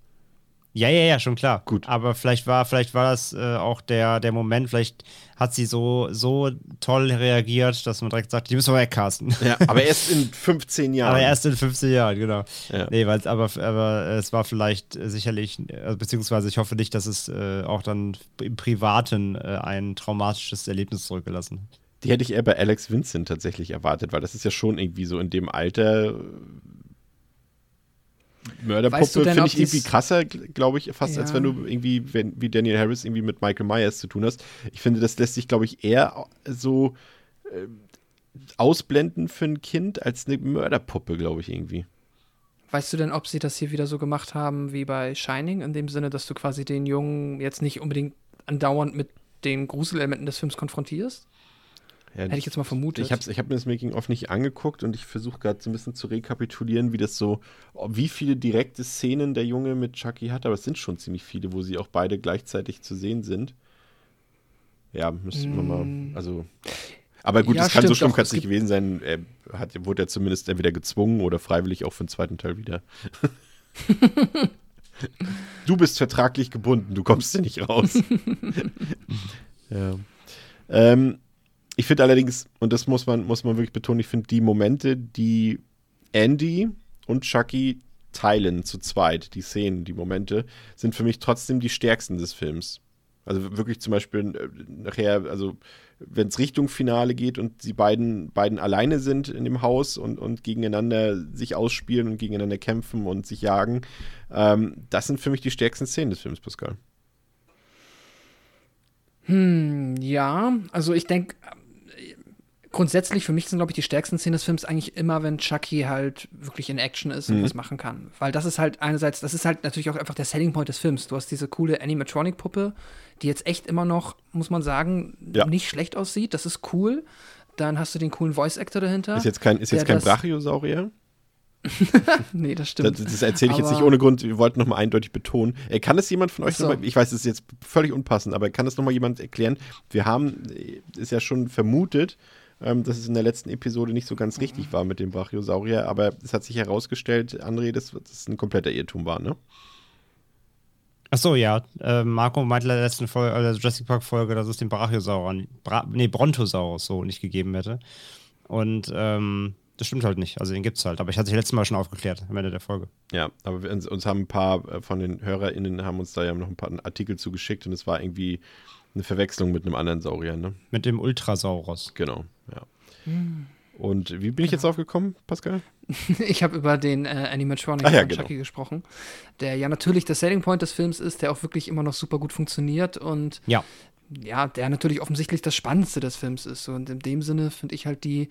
Ja, ja, ja, schon klar. Gut. Aber vielleicht war, vielleicht war das äh, auch der, der Moment, vielleicht hat sie so, so toll reagiert, dass man direkt sagt, die müssen wir wegcasten. Ja, aber erst in 15 Jahren. Aber erst in 15 Jahren, genau. Ja. Nee, weil aber, aber es war vielleicht äh, sicherlich, äh, beziehungsweise ich hoffe nicht, dass es äh, auch dann im Privaten äh, ein traumatisches Erlebnis zurückgelassen hat. Die hätte ich eher bei Alex Vincent tatsächlich erwartet, weil das ist ja schon irgendwie so in dem Alter. Äh, Mörderpuppe Weißt du finde ich irgendwie krasser, glaube ich, fast als Ja. wenn du irgendwie, wenn, wie Daniel Harris irgendwie mit Michael Myers zu tun hast. Ich finde, das lässt sich, glaube ich, eher so äh, ausblenden für ein Kind als eine Mörderpuppe, glaube ich, irgendwie. Weißt du denn, ob sie das hier wieder so gemacht haben wie bei Shining, in dem Sinne, dass du quasi den Jungen jetzt nicht unbedingt andauernd mit den Gruselelementen des Films konfrontierst? Ja, Hätte ich jetzt mal vermutet. Ich habe ich hab mir das Making-of nicht angeguckt und ich versuche gerade so ein bisschen zu rekapitulieren, wie das so, wie viele direkte Szenen der Junge mit Chucky hat, aber es sind schon ziemlich viele, wo sie auch beide gleichzeitig zu sehen sind. Ja, müsste man mal, also. Aber gut, Mm. Ja, das kann so schlimm kann es es nicht gewesen sein. Er hat, wurde ja zumindest entweder gezwungen oder freiwillig auch für den zweiten Teil wieder. du bist vertraglich gebunden, du kommst ja nicht raus. ja. Ähm, ich finde allerdings, und das muss man, muss man wirklich betonen, ich finde die Momente, die Andy und Chucky teilen zu zweit, die Szenen, die Momente, sind für mich trotzdem die stärksten des Films. Also wirklich zum Beispiel äh, nachher, also wenn es Richtung Finale geht und sie beiden, beiden alleine sind in dem Haus und, und gegeneinander sich ausspielen und gegeneinander kämpfen und sich jagen, ähm, das sind für mich die stärksten Szenen des Films, Pascal. Hm, ja, also ich denke, grundsätzlich für mich sind, glaube ich, die stärksten Szenen des Films eigentlich immer, wenn Chucky halt wirklich in Action ist und Mhm. was machen kann. Weil das ist halt einerseits, das ist halt natürlich auch einfach der Selling Point des Films. Du hast diese coole Animatronic-Puppe, die jetzt echt immer noch, muss man sagen, Ja. nicht schlecht aussieht. Das ist cool. Dann hast du den coolen Voice-Actor dahinter. Ist jetzt kein, ist jetzt kein das- Brachiosaurier? nee, das Das, stimmt. das erzähle ich jetzt nicht Aber- ohne Grund. Wir wollten nochmal eindeutig betonen. Äh, kann es jemand von euch so. nochmal, ich weiß, es ist jetzt völlig unpassend, aber kann es nochmal jemand erklären? Wir haben, äh, ist ja schon vermutet, ähm, dass es in der letzten Episode nicht so ganz richtig war mit dem Brachiosaurier, aber es hat sich herausgestellt, André, dass das ein kompletter Irrtum war, ne? Ach so, ja. Äh, Marco meinte in der letzten Folge, äh, der Jurassic Park Folge, dass es den Brachiosaurus, Bra nee, Brontosaurus so nicht gegeben hätte. Und ähm, das stimmt halt nicht. Also den gibt's halt. Aber ich hatte sich letztes Mal schon aufgeklärt am Ende der Folge. Ja, aber wir, uns, uns haben ein paar äh, von den HörerInnen haben uns da ja noch ein paar Artikel zugeschickt und es war irgendwie eine Verwechslung mit einem anderen Saurier, ne? Mit dem Ultrasaurus. Genau, ja. Und wie bin ich jetzt aufgekommen, Pascal? ich habe über den äh, Animatronic Ah, ja, von genau. Chucky gesprochen, der ja natürlich der Selling Point des Films ist, der auch wirklich immer noch super gut funktioniert und Ja. ja, der natürlich offensichtlich das Spannendste des Films ist. Und in dem Sinne finde ich halt die,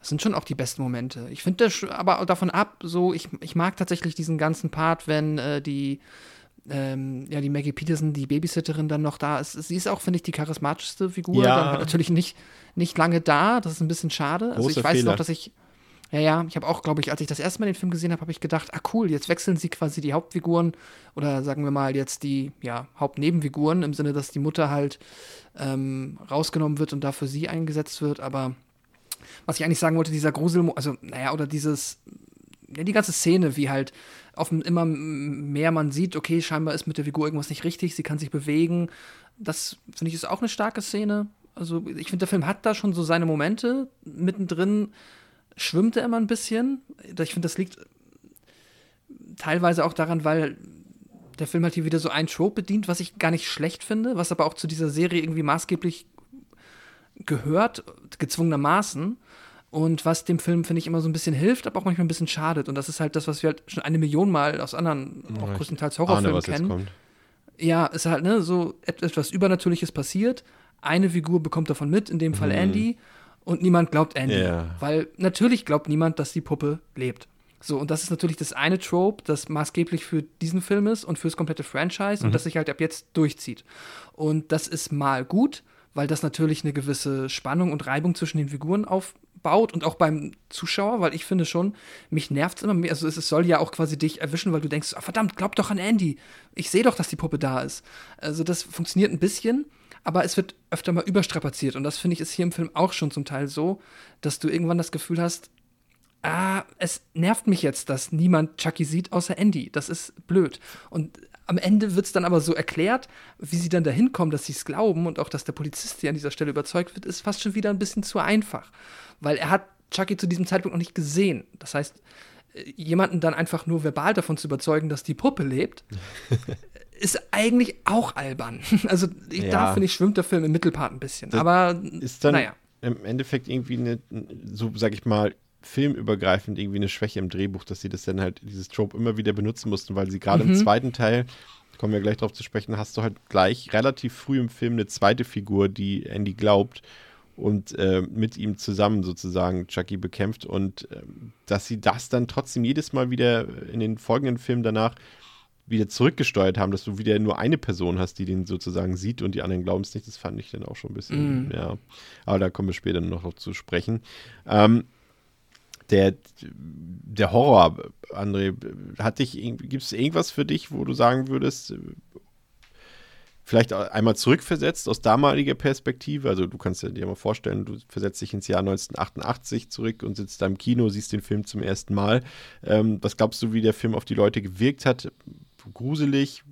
das sind schon auch die besten Momente. Ich finde das aber davon ab, so, ich, ich mag tatsächlich diesen ganzen Part, wenn äh, die, ähm, ja, die Maggie Peterson, die Babysitterin, dann noch da ist. Sie ist auch, finde ich, die charismatischste Figur. Ja. Dann halt natürlich nicht, nicht lange da. Das ist ein bisschen schade. also Großer ich weiß Fehler. noch, dass ich. Ja, ja, ich habe auch, glaube ich, als ich das erste Mal den Film gesehen habe, habe ich gedacht, ah cool, jetzt wechseln sie quasi die Hauptfiguren oder sagen wir mal jetzt die ja, Hauptnebenfiguren im Sinne, dass die Mutter halt ähm, rausgenommen wird und dafür sie eingesetzt wird. Aber was ich eigentlich sagen wollte, dieser Grusel, also naja, oder dieses, die ganze Szene, wie halt auf immer mehr man sieht, okay, scheinbar ist mit der Figur irgendwas nicht richtig, sie kann sich bewegen. Das finde ich ist auch eine starke Szene. Also ich finde, der Film hat da schon so seine Momente. Mittendrin schwimmt er immer ein bisschen. Ich finde, das liegt teilweise auch daran, weil der Film halt hier wieder so ein Trope bedient, was ich gar nicht schlecht finde, was aber auch zu dieser Serie irgendwie maßgeblich gehört, gezwungenermaßen. Und was dem Film, finde ich, immer so ein bisschen hilft, aber auch manchmal ein bisschen schadet. Und das ist halt das, was wir halt schon eine Million Mal aus anderen, auch ich größtenteils Ahne, Horrorfilmen jetzt kennen. Ja, ist halt, ne, so et etwas Übernatürliches passiert. Eine Figur bekommt davon mit, in dem Fall Andy, und niemand glaubt Andy. Ja. Weil natürlich glaubt niemand, dass die Puppe lebt. So, und das ist natürlich das eine Trope, das maßgeblich für diesen Film ist und fürs komplette Franchise und das sich halt ab jetzt durchzieht. Und das ist mal gut, weil das natürlich eine gewisse Spannung und Reibung zwischen den Figuren aufbaut und auch beim Zuschauer, weil ich finde schon, mich nervt es immer mehr. Also es, es soll ja auch quasi dich erwischen, weil du denkst, ah, verdammt, glaub doch an Andy. Ich sehe doch, dass die Puppe da ist. Also das funktioniert ein bisschen, aber es wird öfter mal überstrapaziert. Und das finde ich ist hier im Film auch schon zum Teil so, dass du irgendwann das Gefühl hast, ah, es nervt mich jetzt, dass niemand Chucky sieht außer Andy. Das ist blöd. Und am Ende wird es dann aber so erklärt, wie sie dann dahin kommen, dass sie es glauben und auch, dass der Polizist hier an dieser Stelle überzeugt wird, ist fast schon wieder ein bisschen zu einfach. Weil er hat Chucky zu diesem Zeitpunkt noch nicht gesehen. Das heißt, äh, jemanden dann einfach nur verbal davon zu überzeugen, dass die Puppe lebt, ist eigentlich auch albern. Also ich, Ja. da finde ich, schwimmt der Film im Mittelpart ein bisschen. Das aber Ist dann naja. im Endeffekt irgendwie eine, so sag ich mal, filmübergreifend irgendwie eine Schwäche im Drehbuch, dass sie das dann halt, dieses Trope immer wieder benutzen mussten, weil sie gerade im zweiten Teil, kommen wir gleich drauf zu sprechen, hast du halt gleich relativ früh im Film eine zweite Figur, die Andy glaubt und äh, mit ihm zusammen sozusagen Chucky bekämpft und ähm, dass sie das dann trotzdem jedes Mal wieder in den folgenden Filmen danach wieder zurückgesteuert haben, dass du wieder nur eine Person hast, die den sozusagen sieht und die anderen glauben es nicht, das fand ich dann auch schon ein bisschen, ja. Aber da kommen wir später noch zu sprechen. Ähm, der, der Horror, André, hat dich, gibt es irgendwas für dich, wo du sagen würdest, äh, vielleicht einmal zurückversetzt aus damaliger Perspektive, also du kannst dir mal vorstellen, du versetzt dich ins Jahr 1988 zurück und sitzt da im Kino, siehst den Film zum ersten Mal. Ähm, was glaubst du, wie der Film auf die Leute gewirkt hat? Gruselig,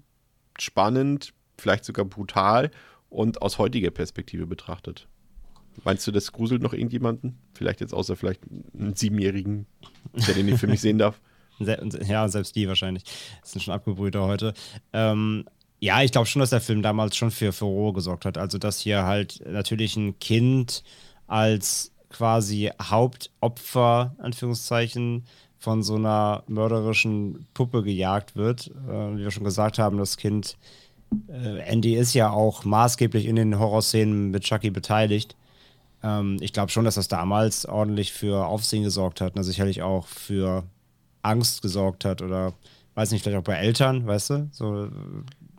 spannend, vielleicht sogar brutal und aus heutiger Perspektive betrachtet? Meinst du, das gruselt noch irgendjemanden? Vielleicht jetzt außer vielleicht einen Siebenjährigen, der den Film nicht sehen darf? Ja, selbst die wahrscheinlich. Das sind schon Abgebrühter heute. Ähm, ja, ich glaube schon, dass der Film damals schon für Furore gesorgt hat. Also, dass hier halt natürlich ein Kind als quasi Hauptopfer, Anführungszeichen, von so einer mörderischen Puppe gejagt wird. Äh, wie wir schon gesagt haben, das Kind, äh, Andy ist ja auch maßgeblich in den Horrorszenen mit Chucky beteiligt. Ähm, ich glaube schon, dass das damals ordentlich für Aufsehen gesorgt hat. Ne? Sicherlich auch für Angst gesorgt hat oder weiß nicht, vielleicht auch bei Eltern, weißt du? So,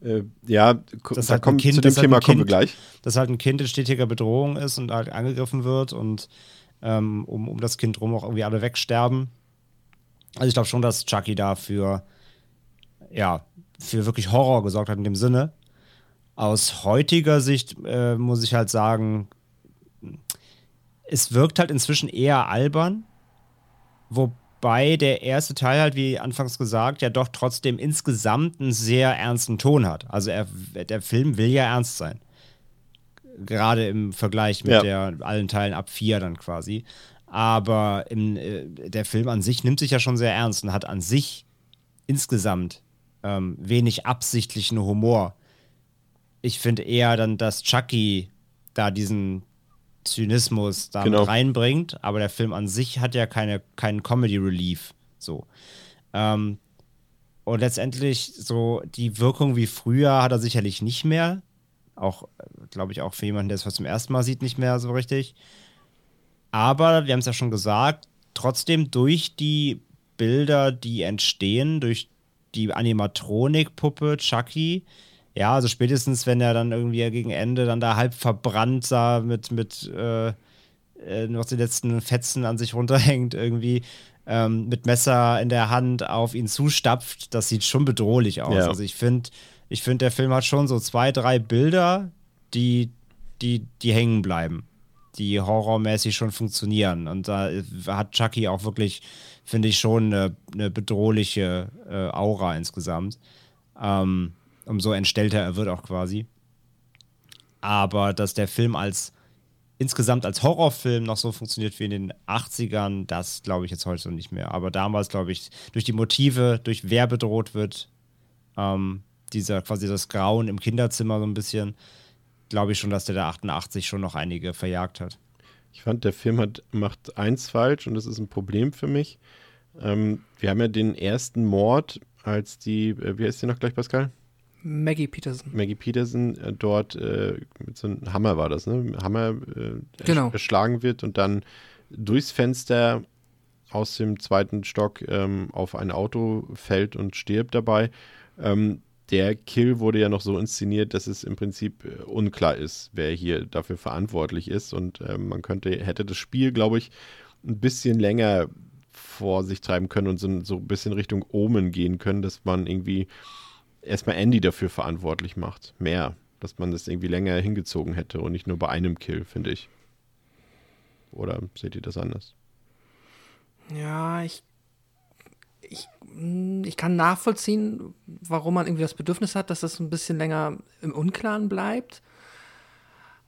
Äh, ja, Das da halt kommen, Kind- zu dem halt Thema ein kommen wir Kind- gleich. dass halt ein Kind in stetiger Bedrohung ist und halt angegriffen wird und ähm, um, um das Kind rum auch irgendwie alle wegsterben. Also ich glaube schon, dass Chucky dafür ja, für wirklich Horror gesorgt hat in dem Sinne. Aus heutiger Sicht äh, muss ich halt sagen, es wirkt halt inzwischen eher albern, wobei der erste Teil halt, wie anfangs gesagt, ja doch trotzdem insgesamt einen sehr ernsten Ton hat. Also er, der Film will ja ernst sein. Gerade im Vergleich mit Ja. der allen Teilen ab vier dann quasi. Aber im, äh, der Film an sich nimmt sich ja schon sehr ernst und hat an sich insgesamt ähm, wenig absichtlichen Humor. Ich finde eher dann, dass Chucky da diesen Zynismus damit Genau. reinbringt, aber der Film an sich hat ja keine, keinen Comedy Relief. So. Ähm, und letztendlich so die Wirkung wie früher hat er sicherlich nicht mehr. Auch, glaube ich, auch für jemanden, der es zum ersten Mal sieht, nicht mehr so richtig. Aber wir haben es ja schon gesagt, trotzdem durch die Bilder, die entstehen, durch die Animatronik-Puppe Chucky, ja, also spätestens, wenn er dann irgendwie gegen Ende dann da halb verbrannt sah mit, mit äh, äh, noch die letzten Fetzen an sich runterhängt, irgendwie ähm, mit Messer in der Hand auf ihn zustapft, das sieht schon bedrohlich aus. Ja. Also ich finde, ich finde, der Film hat schon so zwei, drei Bilder, die, die, die hängen bleiben, die horrormäßig schon funktionieren. Und da hat Chucky auch wirklich, finde ich, schon eine, eine bedrohliche äh, Aura insgesamt. Ähm, umso entstellter er wird auch quasi. Aber dass der Film als insgesamt als Horrorfilm noch so funktioniert wie in den 80ern, das glaube ich jetzt heute nicht mehr. Aber damals, glaube ich, durch die Motive, durch wer bedroht wird, ähm, dieser quasi das Grauen im Kinderzimmer so ein bisschen, glaube ich schon, dass der da 88 schon noch einige verjagt hat. Ich fand, der Film hat, macht eins falsch und das ist ein Problem für mich. Ähm, wir haben ja den ersten Mord, als die, äh, wie heißt die noch gleich, Pascal? Maggie Peterson. Maggie Peterson äh, dort äh, mit so einem Hammer war das, ne? Hammer äh, Genau. erschlagen wird und dann durchs Fenster aus dem zweiten Stock ähm, auf ein Auto fällt und stirbt dabei. Ähm, der Kill wurde ja noch so inszeniert, dass es im Prinzip äh, unklar ist, wer hier dafür verantwortlich ist. Und ähm, man könnte, hätte das Spiel, glaube ich, ein bisschen länger vor sich treiben können und so, so ein bisschen Richtung Omen gehen können, dass man irgendwie erstmal Andy dafür verantwortlich macht. Mehr. Dass man das irgendwie länger hingezogen hätte und nicht nur bei einem Kill, finde ich. Oder seht ihr das anders? Ja, ich, ich, ich kann nachvollziehen, warum man irgendwie das Bedürfnis hat, dass das ein bisschen länger im Unklaren bleibt.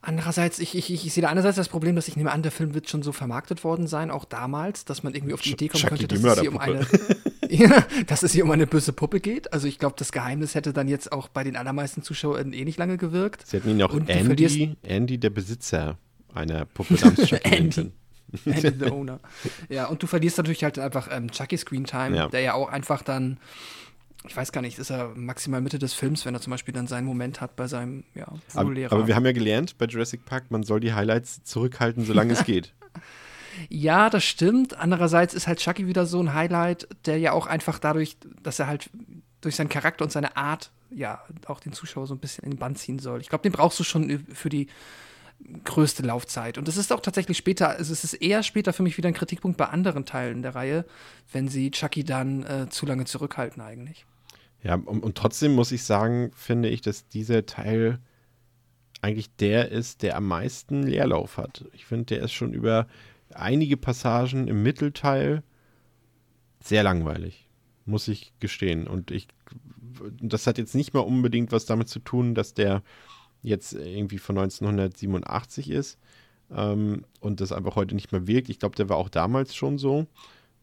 Andererseits, ich, ich, ich sehe da einerseits das Problem, dass ich nehme an, der Film wird schon so vermarktet worden sein, auch damals, dass man irgendwie auf die Idee kommen Chucky, könnte, dass es, hier um eine, ja, dass es hier um eine böse Puppe geht. Also ich glaube, das Geheimnis hätte dann jetzt auch bei den allermeisten Zuschauern eh nicht lange gewirkt. Sie hätten ihn auch Und Andy, Andy, der Besitzer einer Puppe namens Chucky nennen Andy. Andy the Owner. Ja, und du verlierst natürlich halt einfach ähm, Chucky Screen Time, Ja. der ja auch einfach dann, ich weiß gar nicht, ist er maximal Mitte des Films, wenn er zum Beispiel dann seinen Moment hat bei seinem, ja, Aber, Wohllehrer. aber wir haben ja gelernt bei Jurassic Park, man soll die Highlights zurückhalten, solange es geht. Ja, das stimmt. Andererseits ist halt Chucky wieder so ein Highlight, der ja auch einfach dadurch, dass er halt durch seinen Charakter und seine Art ja auch den Zuschauer so ein bisschen in den Bann ziehen soll. Ich glaube, den brauchst du schon für die größte Laufzeit. Und das ist auch tatsächlich später, also es ist eher später für mich wieder ein Kritikpunkt bei anderen Teilen der Reihe, wenn sie Chucky dann äh, zu lange zurückhalten eigentlich. Ja, und, und trotzdem muss ich sagen, finde ich, dass dieser Teil eigentlich der ist, der am meisten Leerlauf hat. Ich finde, der ist schon über einige Passagen im Mittelteil sehr langweilig, muss ich gestehen. Und ich, das hat jetzt nicht mal unbedingt was damit zu tun, dass der jetzt irgendwie von 1987 ist ähm, und das einfach heute nicht mehr wirkt. Ich glaube, der war auch damals schon so,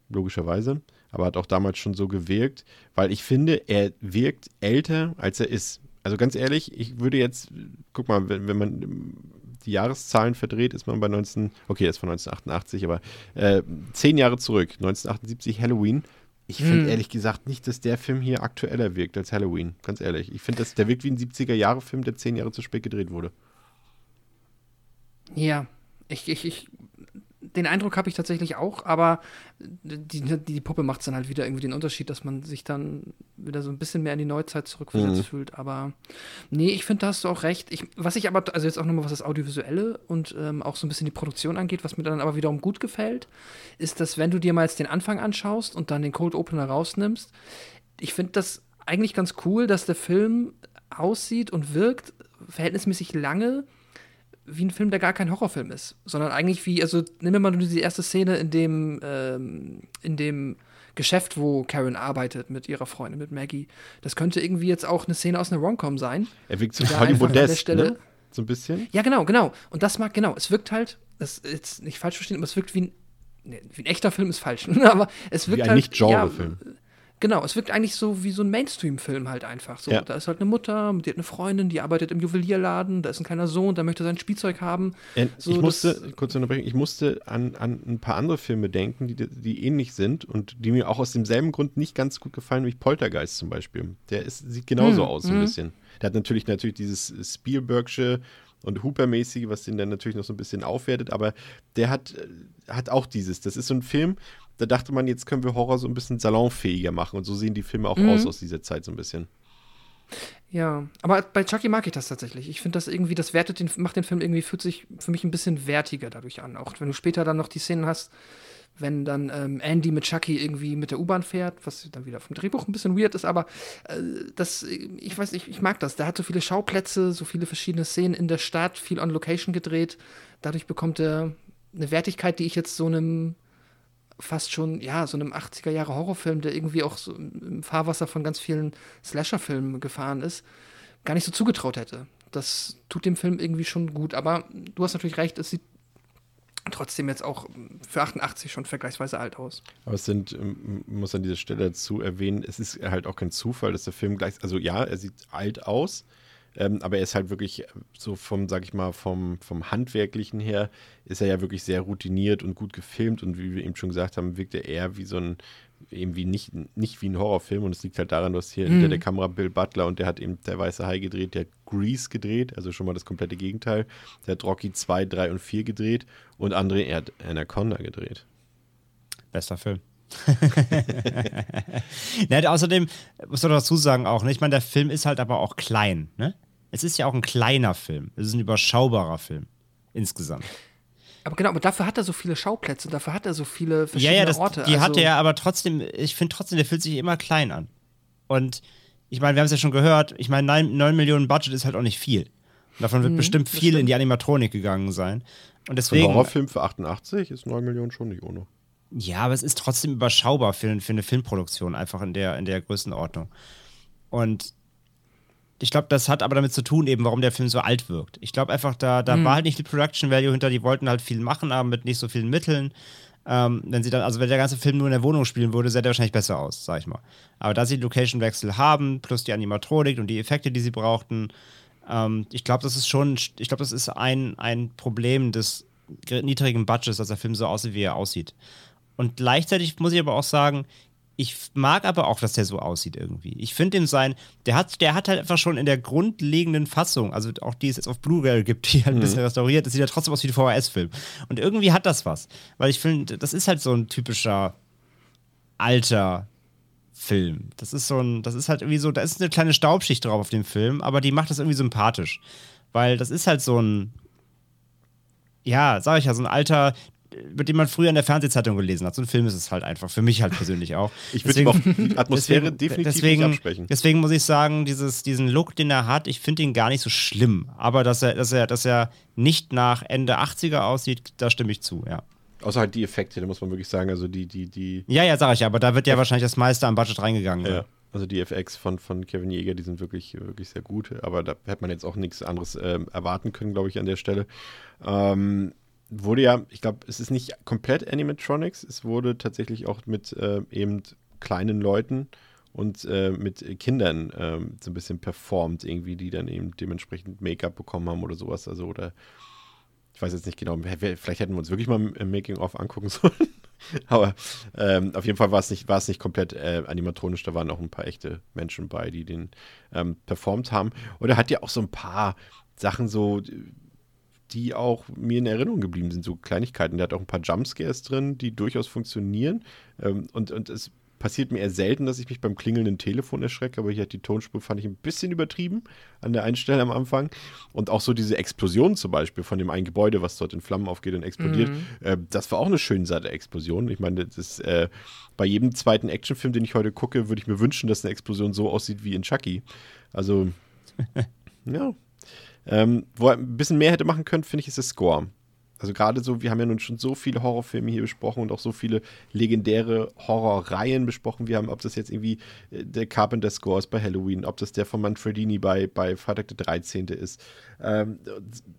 logischerweise, aber hat auch damals schon so gewirkt, weil ich finde, er wirkt älter, als er ist. Also ganz ehrlich, ich würde jetzt, guck mal, wenn, wenn man die Jahreszahlen verdreht, ist man bei 19, okay, das ist von 1988, aber äh, zehn Jahre zurück, 1978 Halloween. Ich finde Hm. ehrlich gesagt nicht, dass der Film hier aktueller wirkt als Halloween, ganz ehrlich. Ich finde, der wirkt wie ein 70er-Jahre-Film, der zehn Jahre zu spät gedreht wurde. Ja, ich, ich, ich den Eindruck habe ich tatsächlich auch, aber die, die, Puppe macht dann halt wieder irgendwie den Unterschied, dass man sich dann wieder so ein bisschen mehr in die Neuzeit zurückversetzt Mhm. fühlt. Aber nee, ich finde, da hast du auch recht. Ich, was ich aber, also jetzt auch nochmal, was das Audiovisuelle und ähm, auch so ein bisschen die Produktion angeht, was mir dann aber wiederum gut gefällt, ist, dass wenn du dir mal jetzt den Anfang anschaust und dann den Cold Opener rausnimmst, ich finde das eigentlich ganz cool, dass der Film aussieht und wirkt verhältnismäßig lange wie ein Film, der gar kein Horrorfilm ist, sondern eigentlich wie, also nimm mir mal nur diese erste Szene in dem, ähm, in dem Geschäft, wo Karen arbeitet mit ihrer Freundin, mit Maggie. Das könnte irgendwie jetzt auch eine Szene aus einer Romcom sein. Er wirkt so Hollywoodesk, Stelle. ne? So ein bisschen. Ja, genau, genau. Und das mag, genau, es wirkt halt, das ist jetzt nicht falsch verstehen, aber es wirkt wie ein, nee, wie ein echter Film ist falsch, aber es wirkt Wie ein halt. Nicht-Genre-Film. Ja, Genau, es wirkt eigentlich so wie so ein Mainstream-Film halt einfach. So, Ja. Da ist halt eine Mutter, die hat eine Freundin, die arbeitet im Juwelierladen, da ist ein kleiner Sohn, der möchte sein Spielzeug haben. Äh, So, ich musste, kurz unterbrechen, ich musste an, an ein paar andere Filme denken, die, die ähnlich sind und die mir auch aus demselben Grund nicht ganz gut gefallen, wie Poltergeist zum Beispiel. Der ist, sieht genauso Hm, aus, so ein bisschen. Der hat natürlich natürlich dieses Spielbergsche und Hooper-mäßige, was den dann natürlich noch so ein bisschen aufwertet, aber der hat, äh, hat auch dieses. Das ist so ein Film, da dachte man, jetzt können wir Horror so ein bisschen salonfähiger machen und so sehen die Filme auch Mhm. aus aus dieser Zeit so ein bisschen. Ja, aber bei Chucky mag ich das tatsächlich. Ich finde das irgendwie, das wertet den, macht den Film irgendwie, fühlt sich für mich ein bisschen wertiger dadurch an. Auch wenn du später dann noch die Szenen hast, wenn dann ähm, Andy mit Chucky irgendwie mit der U-Bahn fährt, was dann wieder vom Drehbuch ein bisschen weird ist, aber äh, das, ich weiß nicht, ich mag das. Der hat so viele Schauplätze, so viele verschiedene Szenen in der Stadt, viel on Location gedreht. Dadurch bekommt er eine Wertigkeit, die ich jetzt so einem fast schon, ja, so einem 80er Jahre Horrorfilm, der irgendwie auch so im Fahrwasser von ganz vielen Slasher-Filmen gefahren ist, gar nicht so zugetraut hätte. Das tut dem Film irgendwie schon gut, aber du hast natürlich recht, es sieht trotzdem jetzt auch für 88 schon vergleichsweise alt aus. Aber es sind, ähm, muss an dieser Stelle dazu erwähnen, es ist halt auch kein Zufall, dass der Film gleich, also ja, er sieht alt aus, ähm, aber er ist halt wirklich so vom, sag ich mal, vom, vom Handwerklichen her, ist er ja wirklich sehr routiniert und gut gefilmt und wie wir eben schon gesagt haben, wirkt er eher wie so ein, eben wie nicht, nicht wie ein Horrorfilm und es liegt halt daran, dass hier hinter der Kamera Bill Butler und der hat eben Der Weiße Hai gedreht, der hat Grease gedreht, also schon mal das komplette Gegenteil. Der hat Rocky 2, 3 und 4 gedreht und André, er hat Anaconda gedreht. Bester Film. ne, außerdem muss man dazu sagen auch, ne? ich meine, der Film ist halt aber auch klein. Ne? Es ist ja auch ein kleiner Film. Es ist ein überschaubarer Film insgesamt. Aber genau, aber dafür hat er so viele Schauplätze, dafür hat er so viele Ja, verschiedene ja, das, Orte. die also, hat er, aber trotzdem, ich finde trotzdem, der fühlt sich immer klein an. Und ich meine, wir haben es ja schon gehört, ich meine, 9, 9 Millionen Budget ist halt auch nicht viel. Und davon wird bestimmt viel in die Animatronik gegangen sein. Und Für einen deswegen. Horrorfilm für 88 ist 9 Millionen schon nicht ohne. Ja, aber es ist trotzdem überschaubar für, für eine Filmproduktion, einfach in der, in der Größenordnung. Und ich glaube, das hat aber damit zu tun, eben, warum der Film so alt wirkt. Ich glaube einfach, da, da war halt nicht die Production Value hinter, die wollten halt viel machen, aber mit nicht so vielen Mitteln. Ähm, wenn sie dann, also wenn der ganze Film nur in der Wohnung spielen würde, sähe der wahrscheinlich besser aus, sag ich mal. Aber da sie Location-Wechsel haben, plus die Animatronik und die Effekte, die sie brauchten, ähm, ich glaube, das ist schon, ich glaube, das ist ein, ein Problem des niedrigen Budgets, dass der Film so aussieht, wie er aussieht. Und gleichzeitig muss ich aber auch sagen, ich mag aber auch, dass der so aussieht irgendwie. Ich finde ihm sein, der hat, der hat halt einfach schon in der grundlegenden Fassung, also auch die es jetzt auf Blu-ray gibt, die halt ein bisschen restauriert, das sieht ja trotzdem aus wie ein VHS-Film. Und irgendwie hat das was. Weil ich finde, das ist halt so ein typischer alter Film. Das ist so ein, das ist halt irgendwie so, da ist eine kleine Staubschicht drauf auf dem Film, aber die macht das irgendwie sympathisch. Weil das ist halt so ein, ja, sag ich ja, so ein alter, mit dem man früher in der Fernsehzeitung gelesen hat. So ein Film ist es halt einfach, für mich halt persönlich auch. Ich würde auch die Atmosphäre deswegen, definitiv deswegen, nicht absprechen. Deswegen muss ich sagen, dieses, diesen Look, den er hat, ich finde ihn gar nicht so schlimm. Aber dass er, dass er, dass er nicht nach Ende 80er aussieht, da stimme ich zu, ja. Außer halt die Effekte, da muss man wirklich sagen, also die, die, die, Ja, ja, sag ich, aber da wird ja wahrscheinlich das meiste am Budget reingegangen. sein. ja, also die FX von, von Kevin Jäger, die sind wirklich, wirklich sehr gut, aber da hätte man jetzt auch nichts anderes ähm, erwarten können, glaube ich, an der Stelle. Ähm, wurde ja, ich glaube, es ist nicht komplett Animatronics, es wurde tatsächlich auch mit äh, eben kleinen Leuten und äh, mit Kindern ähm, so ein bisschen performt, irgendwie, die dann eben dementsprechend Make-up bekommen haben oder sowas, also oder ich weiß jetzt nicht genau, vielleicht hätten wir uns wirklich mal Making-of angucken sollen. Aber ähm, auf jeden Fall war es nicht, nicht komplett äh, animatronisch, da waren auch ein paar echte Menschen bei, die den ähm, performt haben. Und er hat ja auch so ein paar Sachen so, die auch mir in Erinnerung geblieben sind, so Kleinigkeiten. Der hat auch ein paar Jumpscares drin, die durchaus funktionieren. Ähm, und, und es passiert mir eher selten, dass ich mich beim klingelnden Telefon erschrecke, aber hier hat die Tonspur, fand ich ein bisschen übertrieben an der einen Stelle am Anfang. Und auch so diese Explosion zum Beispiel von dem einen Gebäude, was dort in Flammen aufgeht und explodiert, äh, das war auch eine schön satte Explosion. Ich meine, das ist, äh, bei jedem zweiten Actionfilm, den ich heute gucke, würde ich mir wünschen, dass eine Explosion so aussieht wie in Chucky. Also, ja. Ähm, wo er ein bisschen mehr hätte machen können, finde ich, ist der Score. Also gerade so, wir haben ja nun schon so viele Horrorfilme hier besprochen und auch so viele legendäre Horrorreihen besprochen. Wir haben, ob das jetzt irgendwie äh, der Carpenter Score ist bei Halloween, ob das der von Manfredini bei, bei Freitag der 13. ist. Ähm,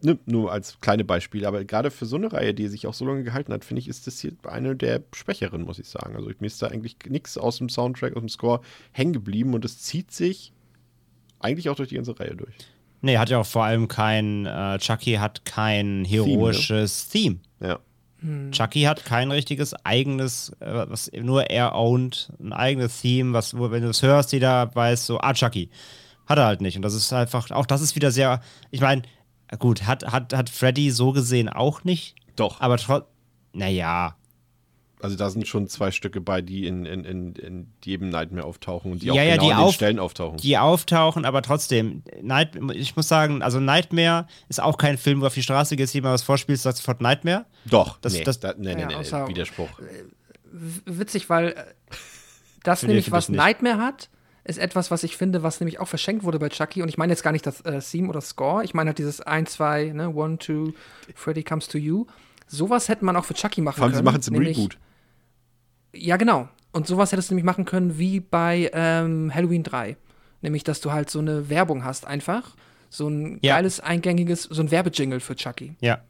ne, nur als kleine Beispiele. Aber gerade für so eine Reihe, die sich auch so lange gehalten hat, finde ich, ist das hier eine der schwächeren, muss ich sagen. Also mir ist da eigentlich nichts aus dem Soundtrack, aus dem Score hängen geblieben und es zieht sich eigentlich auch durch die ganze Reihe durch. Nee, hat ja auch vor allem kein, äh, Chucky hat kein heroisches Theme. Ne? Ja. Hm. Chucky hat kein richtiges eigenes, äh, was nur er owned, ein eigenes Theme, was, wo, wenn du es hörst, jeder weiß so, ah, Chucky. Hat er halt nicht. Und das ist einfach, auch das ist wieder sehr, ich meine, gut, hat, hat, hat Freddy so gesehen auch nicht. Doch. Aber trotzdem, naja, also da sind schon zwei Stücke bei, die in, in, in, in jedem Nightmare auftauchen und die Ja, auch ja, genau die an den auf- Stellen auftauchen. die auftauchen, aber trotzdem, Night, ich muss sagen, also Nightmare ist auch kein Film, wo du auf die Straße gehst, jemand was vorspielst, sagst sofort Nightmare. Doch, Das- nee, das- da, nee, nee, Ja, nee, außer- Widerspruch. W- Witzig, weil äh, das nämlich, was. Nightmare hat, ist etwas, was ich finde, was nämlich auch verschenkt wurde bei Chucky. Und ich meine jetzt gar nicht das äh, Theme oder Score. Ich meine halt dieses 1, 2, ne, 1, 2, Freddy comes to you. Sowas hätte man auch für Chucky machen Vor allem, können. sie machen es im Reboot. Ja, genau. Und sowas hättest du nämlich machen können wie bei ähm, Halloween 3. Nämlich, dass du halt so eine Werbung hast einfach. So ein Ja. geiles, eingängiges, so ein Werbejingle für Chucky. Ja.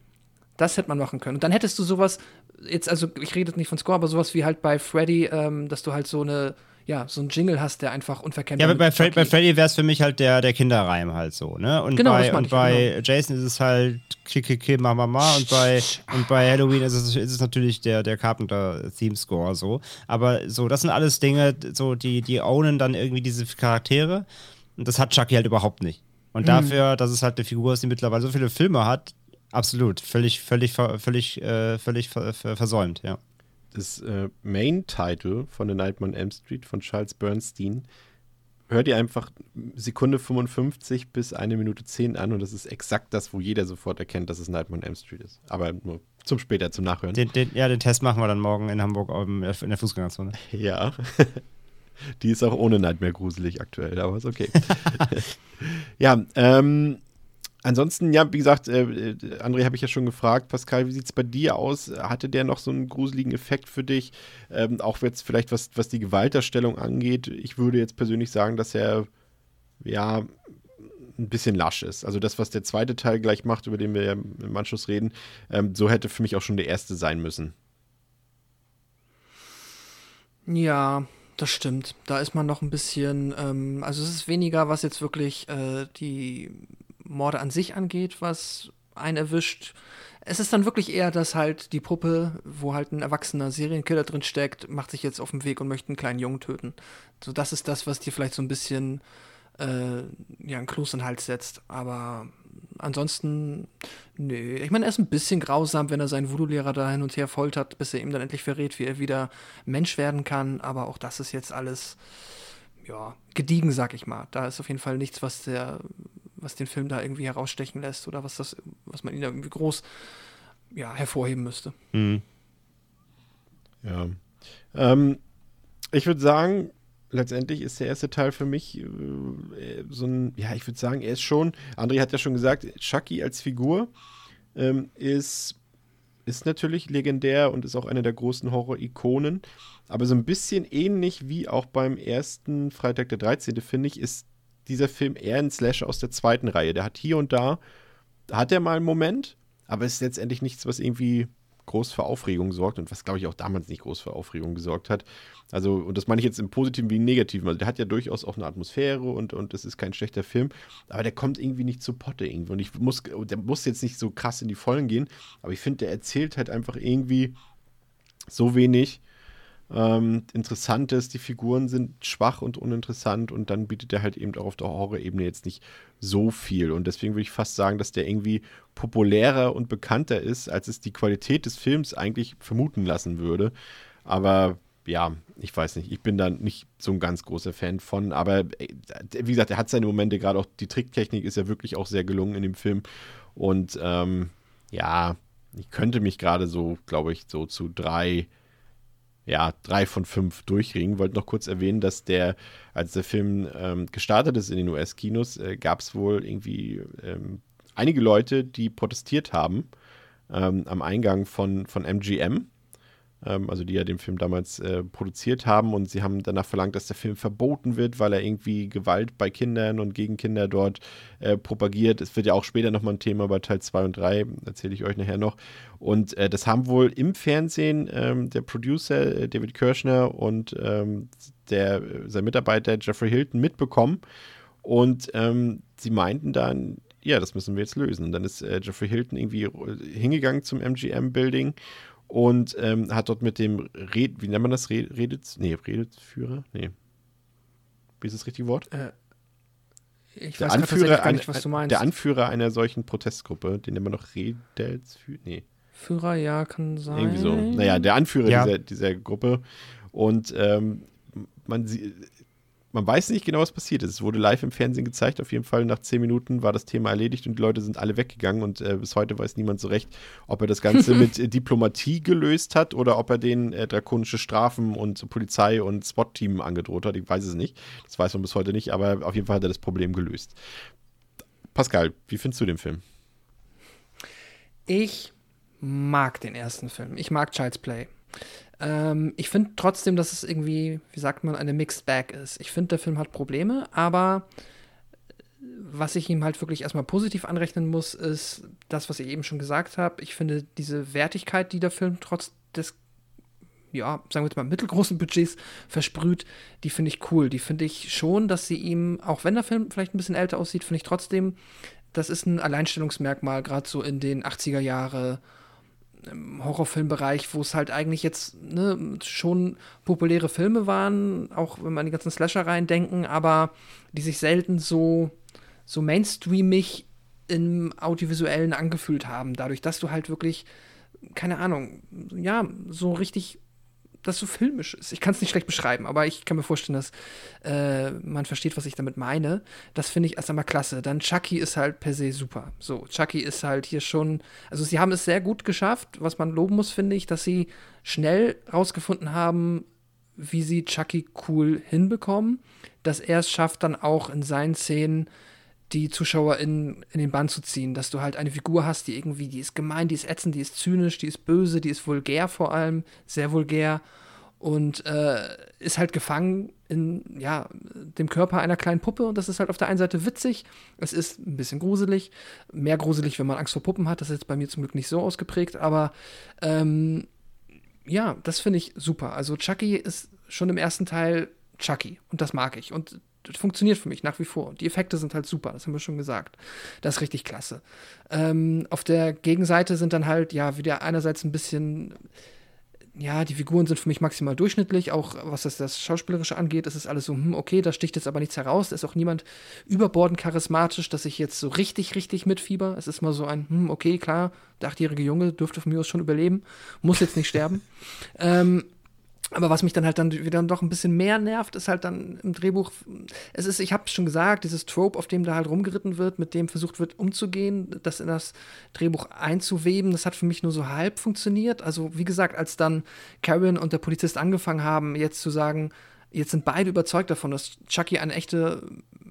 Das hätte man machen können. Und dann hättest du sowas, jetzt, also ich rede jetzt nicht von Score, aber sowas wie halt bei Freddy, ähm, dass du halt so eine, ja, so ein Jingle hast, der einfach unverkennbar Ja, aber bei, Chucky- bei Freddy wäre es für mich halt der, der Kinderreim halt so, ne? Und Genau, bei, und ich, bei Jason ist es halt Kick, Kill, Ma, Ma, Ma und bei, und bei Halloween ist es, ist es natürlich der, der Carpenter-Theme-Score so. Aber so, das sind alles Dinge, so, die, die ownen dann irgendwie diese Charaktere und das hat Chucky halt überhaupt nicht. Mhm. Und dafür, dass es halt eine Figur ist, die mittlerweile so viele Filme hat, absolut, völlig, völlig, ver- völlig, äh, völlig ver, ver, versäumt, ja. Das äh, Main-Title von The Nightmare on Elm Street von Charles Bernstein hört ihr einfach Sekunde 55 bis eine Minute 10 an und das ist exakt das, wo jeder sofort erkennt, dass es Nightmare on Elm Street ist. Aber nur zum später, zum Nachhören. Den, den, ja, den Test machen wir dann morgen in Hamburg ähm, in der Fußgängerzone. Ja. Die ist auch ohne Nightmare gruselig aktuell, aber ist okay. ja, ähm, ansonsten, ja, wie gesagt, äh, äh, André habe ich ja schon gefragt, Pascal, wie sieht es bei dir aus? Hatte der noch so einen gruseligen Effekt für dich? Ähm, auch jetzt vielleicht, was, was die Gewalterstellung angeht. Ich würde jetzt persönlich sagen, dass er, ja, ein bisschen lasch ist. Also das, was der zweite Teil gleich macht, über den wir ja im Anschluss reden, ähm, so hätte für mich auch schon der erste sein müssen. Ja, das stimmt. Da ist man noch ein bisschen, ähm, also es ist weniger, was jetzt wirklich äh, die Morde an sich angeht, was einen erwischt. Es ist dann wirklich eher, dass halt die Puppe, wo halt ein erwachsener Serienkiller drin steckt, macht sich jetzt auf den Weg und möchte einen kleinen Jungen töten. So, das ist das, was dir vielleicht so ein bisschen äh, ja, einen Kloß in den Hals setzt. Aber ansonsten, nö. Ich meine, er ist ein bisschen grausam, wenn er seinen Voodoo-Lehrer da hin und her foltert, bis er ihm dann endlich verrät, wie er wieder Mensch werden kann. Aber auch das ist jetzt alles, ja, gediegen, sag ich mal. Da ist auf jeden Fall nichts, was der, was den Film da irgendwie herausstechen lässt oder was das, was man ihn da irgendwie groß, ja, hervorheben müsste. Mhm. Ja. Ähm, ich würde sagen, letztendlich ist der erste Teil für mich äh, so ein, ja, ich würde sagen, er ist schon, André hat ja schon gesagt, Chucky als Figur ähm, ist, ist natürlich legendär und ist auch eine der großen Horror-Ikonen. Aber so ein bisschen ähnlich wie auch beim ersten Freitag der 13. finde ich, ist dieser Film eher ein Slasher aus der zweiten Reihe. Der hat hier und da, hat er mal einen Moment, aber es ist letztendlich nichts, was irgendwie groß für Aufregung sorgt und was, glaube ich, auch damals nicht groß für Aufregung gesorgt hat. Also, und das meine ich jetzt im Positiven wie im Negativen. Also, der hat ja durchaus auch eine Atmosphäre und, und das ist kein schlechter Film, aber der kommt irgendwie nicht zu Potte irgendwie. Und ich muss, der muss jetzt nicht so krass in die Vollen gehen, aber ich finde, der erzählt halt einfach irgendwie so wenig. Ähm, Interessantes, die Figuren sind schwach und uninteressant und dann bietet er halt eben auch auf der Horror-Ebene jetzt nicht so viel. Und deswegen würde ich fast sagen, dass der irgendwie populärer und bekannter ist, als es die Qualität des Films eigentlich vermuten lassen würde. Aber ja, ich weiß nicht, ich bin da nicht so ein ganz großer Fan von, aber äh, wie gesagt, er hat seine Momente, gerade auch die Tricktechnik ist ja wirklich auch sehr gelungen in dem Film. Und ähm, ja, ich könnte mich gerade so, glaube ich, so zu drei, ja, drei von fünf durchringen. Wollte noch kurz erwähnen, dass der, als der Film ähm, gestartet ist in den US-Kinos, äh, gab es wohl irgendwie ähm, einige Leute, die protestiert haben, ähm, am Eingang von, von MGM ähm, also die ja den Film damals äh, produziert haben und sie haben danach verlangt, dass der Film verboten wird, weil er irgendwie Gewalt bei Kindern und gegen Kinder dort äh, propagiert. Es wird ja auch später nochmal ein Thema bei Teil 2 und 3, erzähle ich euch nachher noch. Und äh, das haben wohl im Fernsehen ähm, der Producer äh, David Kirschner und ähm, der, sein Mitarbeiter Jeffrey Hilton mitbekommen. Und ähm, sie meinten dann, ja, das müssen wir jetzt lösen. Und dann ist äh, Jeffrey Hilton irgendwie hingegangen zum MGM-Building und ähm, hat dort mit dem Red, wie nennt man das? Red, Redet, nee, Redetsführer? Nee. Wie ist das richtige Wort? Äh, ich der weiß Anführer, gar nicht, was du meinst. Der Anführer einer solchen Protestgruppe, den nennt man noch Redelsführer? Nee. Führer, ja, kann sein. Irgendwie so. Naja, der Anführer ja. dieser, dieser Gruppe. Und ähm, man sieht man weiß nicht genau, was passiert ist. Es wurde live im Fernsehen gezeigt. Auf jeden Fall nach zehn Minuten war das Thema erledigt und die Leute sind alle weggegangen. Und äh, bis heute weiß niemand so recht, ob er das Ganze mit äh, Diplomatie gelöst hat oder ob er den äh, drakonische Strafen und Polizei und SWAT-Team angedroht hat. Ich weiß es nicht. Das weiß man bis heute nicht. Aber auf jeden Fall hat er das Problem gelöst. Pascal, wie findest du den Film? Ich mag den ersten Film. Ich mag Child's Play. Ähm, ich finde trotzdem, dass es irgendwie, wie sagt man, eine Mixed Bag ist. Ich finde, der Film hat Probleme, aber was ich ihm halt wirklich erstmal positiv anrechnen muss, ist das, was ich eben schon gesagt habe. Ich finde diese Wertigkeit, die der Film trotz des ja, sagen wir jetzt mal, mittelgroßen Budgets versprüht, die finde ich cool. Die finde ich schon, dass sie ihm, auch wenn der Film vielleicht ein bisschen älter aussieht, finde ich trotzdem, das ist ein Alleinstellungsmerkmal, gerade so in den 80er Jahre im Horrorfilmbereich, wo es halt eigentlich jetzt ne, schon populäre Filme waren, auch wenn man die ganzen Slasher denken, aber die sich selten so, so mainstreamig im Audiovisuellen angefühlt haben. Dadurch, dass du halt wirklich, keine Ahnung, ja, so richtig das so filmisch ist. Ich kann es nicht schlecht beschreiben, aber ich kann mir vorstellen, dass äh, man versteht, was ich damit meine. Das finde ich erst einmal klasse. Dann Chucky ist halt per se super. So, Chucky ist halt hier schon, also sie haben es sehr gut geschafft, was man loben muss, finde ich, dass sie schnell rausgefunden haben, wie sie Chucky cool hinbekommen, dass er es schafft, dann auch in seinen Szenen die Zuschauer in, in den Bann zu ziehen, dass du halt eine Figur hast, die irgendwie, die ist gemein, die ist ätzend, die ist zynisch, die ist böse, die ist vulgär vor allem, sehr vulgär und äh, ist halt gefangen in ja, dem Körper einer kleinen Puppe und das ist halt auf der einen Seite witzig, es ist ein bisschen gruselig, mehr gruselig, wenn man Angst vor Puppen hat, das ist jetzt bei mir zum Glück nicht so ausgeprägt, aber ähm, ja, das finde ich super. Also Chucky ist schon im ersten Teil Chucky und das mag ich und das funktioniert für mich nach wie vor. Die Effekte sind halt super, das haben wir schon gesagt. Das ist richtig klasse. Ähm, auf der Gegenseite sind dann halt, ja, wieder einerseits ein bisschen, ja, die Figuren sind für mich maximal durchschnittlich, auch was das, das Schauspielerische angeht, ist es alles so, hm, okay, da sticht jetzt aber nichts heraus, da ist auch niemand überbordend charismatisch, dass ich jetzt so richtig, richtig mitfieber. Es ist mal so ein, hm, okay, klar, der achtjährige Junge dürfte von mir aus schon überleben, muss jetzt nicht sterben. ähm, aber was mich dann halt dann wieder doch ein bisschen mehr nervt, ist halt dann im Drehbuch, es ist, ich habe schon gesagt, dieses Trope, auf dem da halt rumgeritten wird, mit dem versucht wird umzugehen, das in das Drehbuch einzuweben, das hat für mich nur so halb funktioniert. Also wie gesagt, als dann Karen und der Polizist angefangen haben, jetzt zu sagen, jetzt sind beide überzeugt davon, dass Chucky ein echter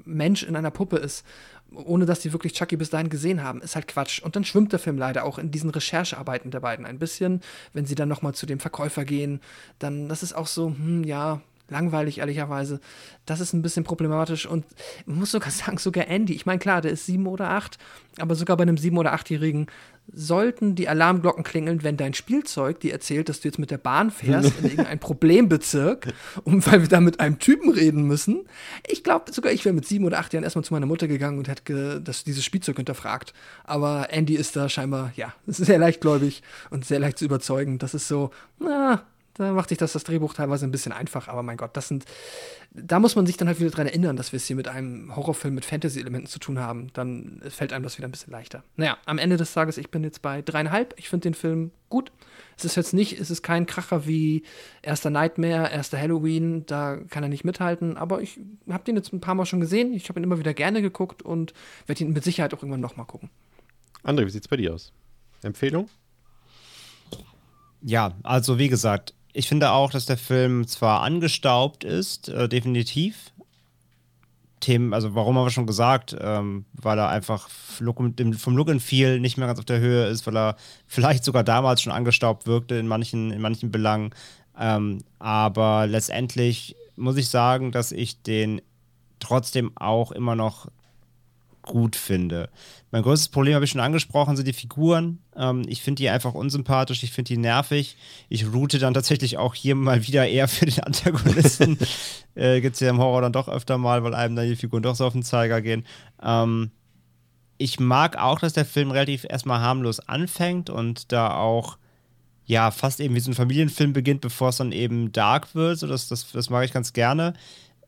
Mensch in einer Puppe ist ohne dass die wirklich Chucky bis dahin gesehen haben, ist halt Quatsch. Und dann schwimmt der Film leider auch in diesen Recherchearbeiten der beiden ein bisschen. Wenn sie dann nochmal zu dem Verkäufer gehen, dann, das ist auch so, hm, ja, langweilig, ehrlicherweise. Das ist ein bisschen problematisch und man muss sogar sagen, sogar Andy, ich meine, klar, der ist sieben oder acht, aber sogar bei einem sieben- oder achtjährigen sollten die Alarmglocken klingeln, wenn dein Spielzeug dir erzählt, dass du jetzt mit der Bahn fährst in irgendein Problembezirk, um, weil wir da mit einem Typen reden müssen. Ich glaube, sogar ich wäre mit sieben oder acht Jahren erstmal zu meiner Mutter gegangen und hätte das, dieses Spielzeug hinterfragt. Aber Andy ist da scheinbar, ja, sehr leichtgläubig und sehr leicht zu überzeugen. Das ist so, na, da macht sich das, das Drehbuch teilweise ein bisschen einfach, aber mein Gott, das sind, da muss man sich dann halt wieder dran erinnern, dass wir es hier mit einem Horrorfilm mit Fantasy-Elementen zu tun haben. Dann fällt einem das wieder ein bisschen leichter. Naja, am Ende des Tages, ich bin jetzt bei dreieinhalb. Ich finde den Film gut. Es ist jetzt nicht, es ist kein Kracher wie erster Nightmare, erster Halloween, da kann er nicht mithalten, aber ich habe den jetzt ein paar Mal schon gesehen. Ich habe ihn immer wieder gerne geguckt und werde ihn mit Sicherheit auch irgendwann nochmal gucken. André, wie sieht es bei dir aus? Empfehlung? Ja, also wie gesagt, ich finde auch, dass der Film zwar angestaubt ist, äh, definitiv, Themen, also warum haben wir schon gesagt, ähm, weil er einfach vom Look and Feel nicht mehr ganz auf der Höhe ist, weil er vielleicht sogar damals schon angestaubt wirkte in manchen, in manchen Belangen. Ähm, aber letztendlich muss ich sagen, dass ich den trotzdem auch immer noch gut finde. Mein größtes Problem habe ich schon angesprochen, sind die Figuren. Ähm, ich finde die einfach unsympathisch, ich finde die nervig. Ich route dann tatsächlich auch hier mal wieder eher für den Antagonisten. äh, Gibt es ja im Horror dann doch öfter mal, weil einem dann die Figuren doch so auf den Zeiger gehen. Ähm, ich mag auch, dass der Film relativ erstmal harmlos anfängt und da auch ja fast eben wie so ein Familienfilm beginnt, bevor es dann eben dark wird. So, das, das, das mag ich ganz gerne.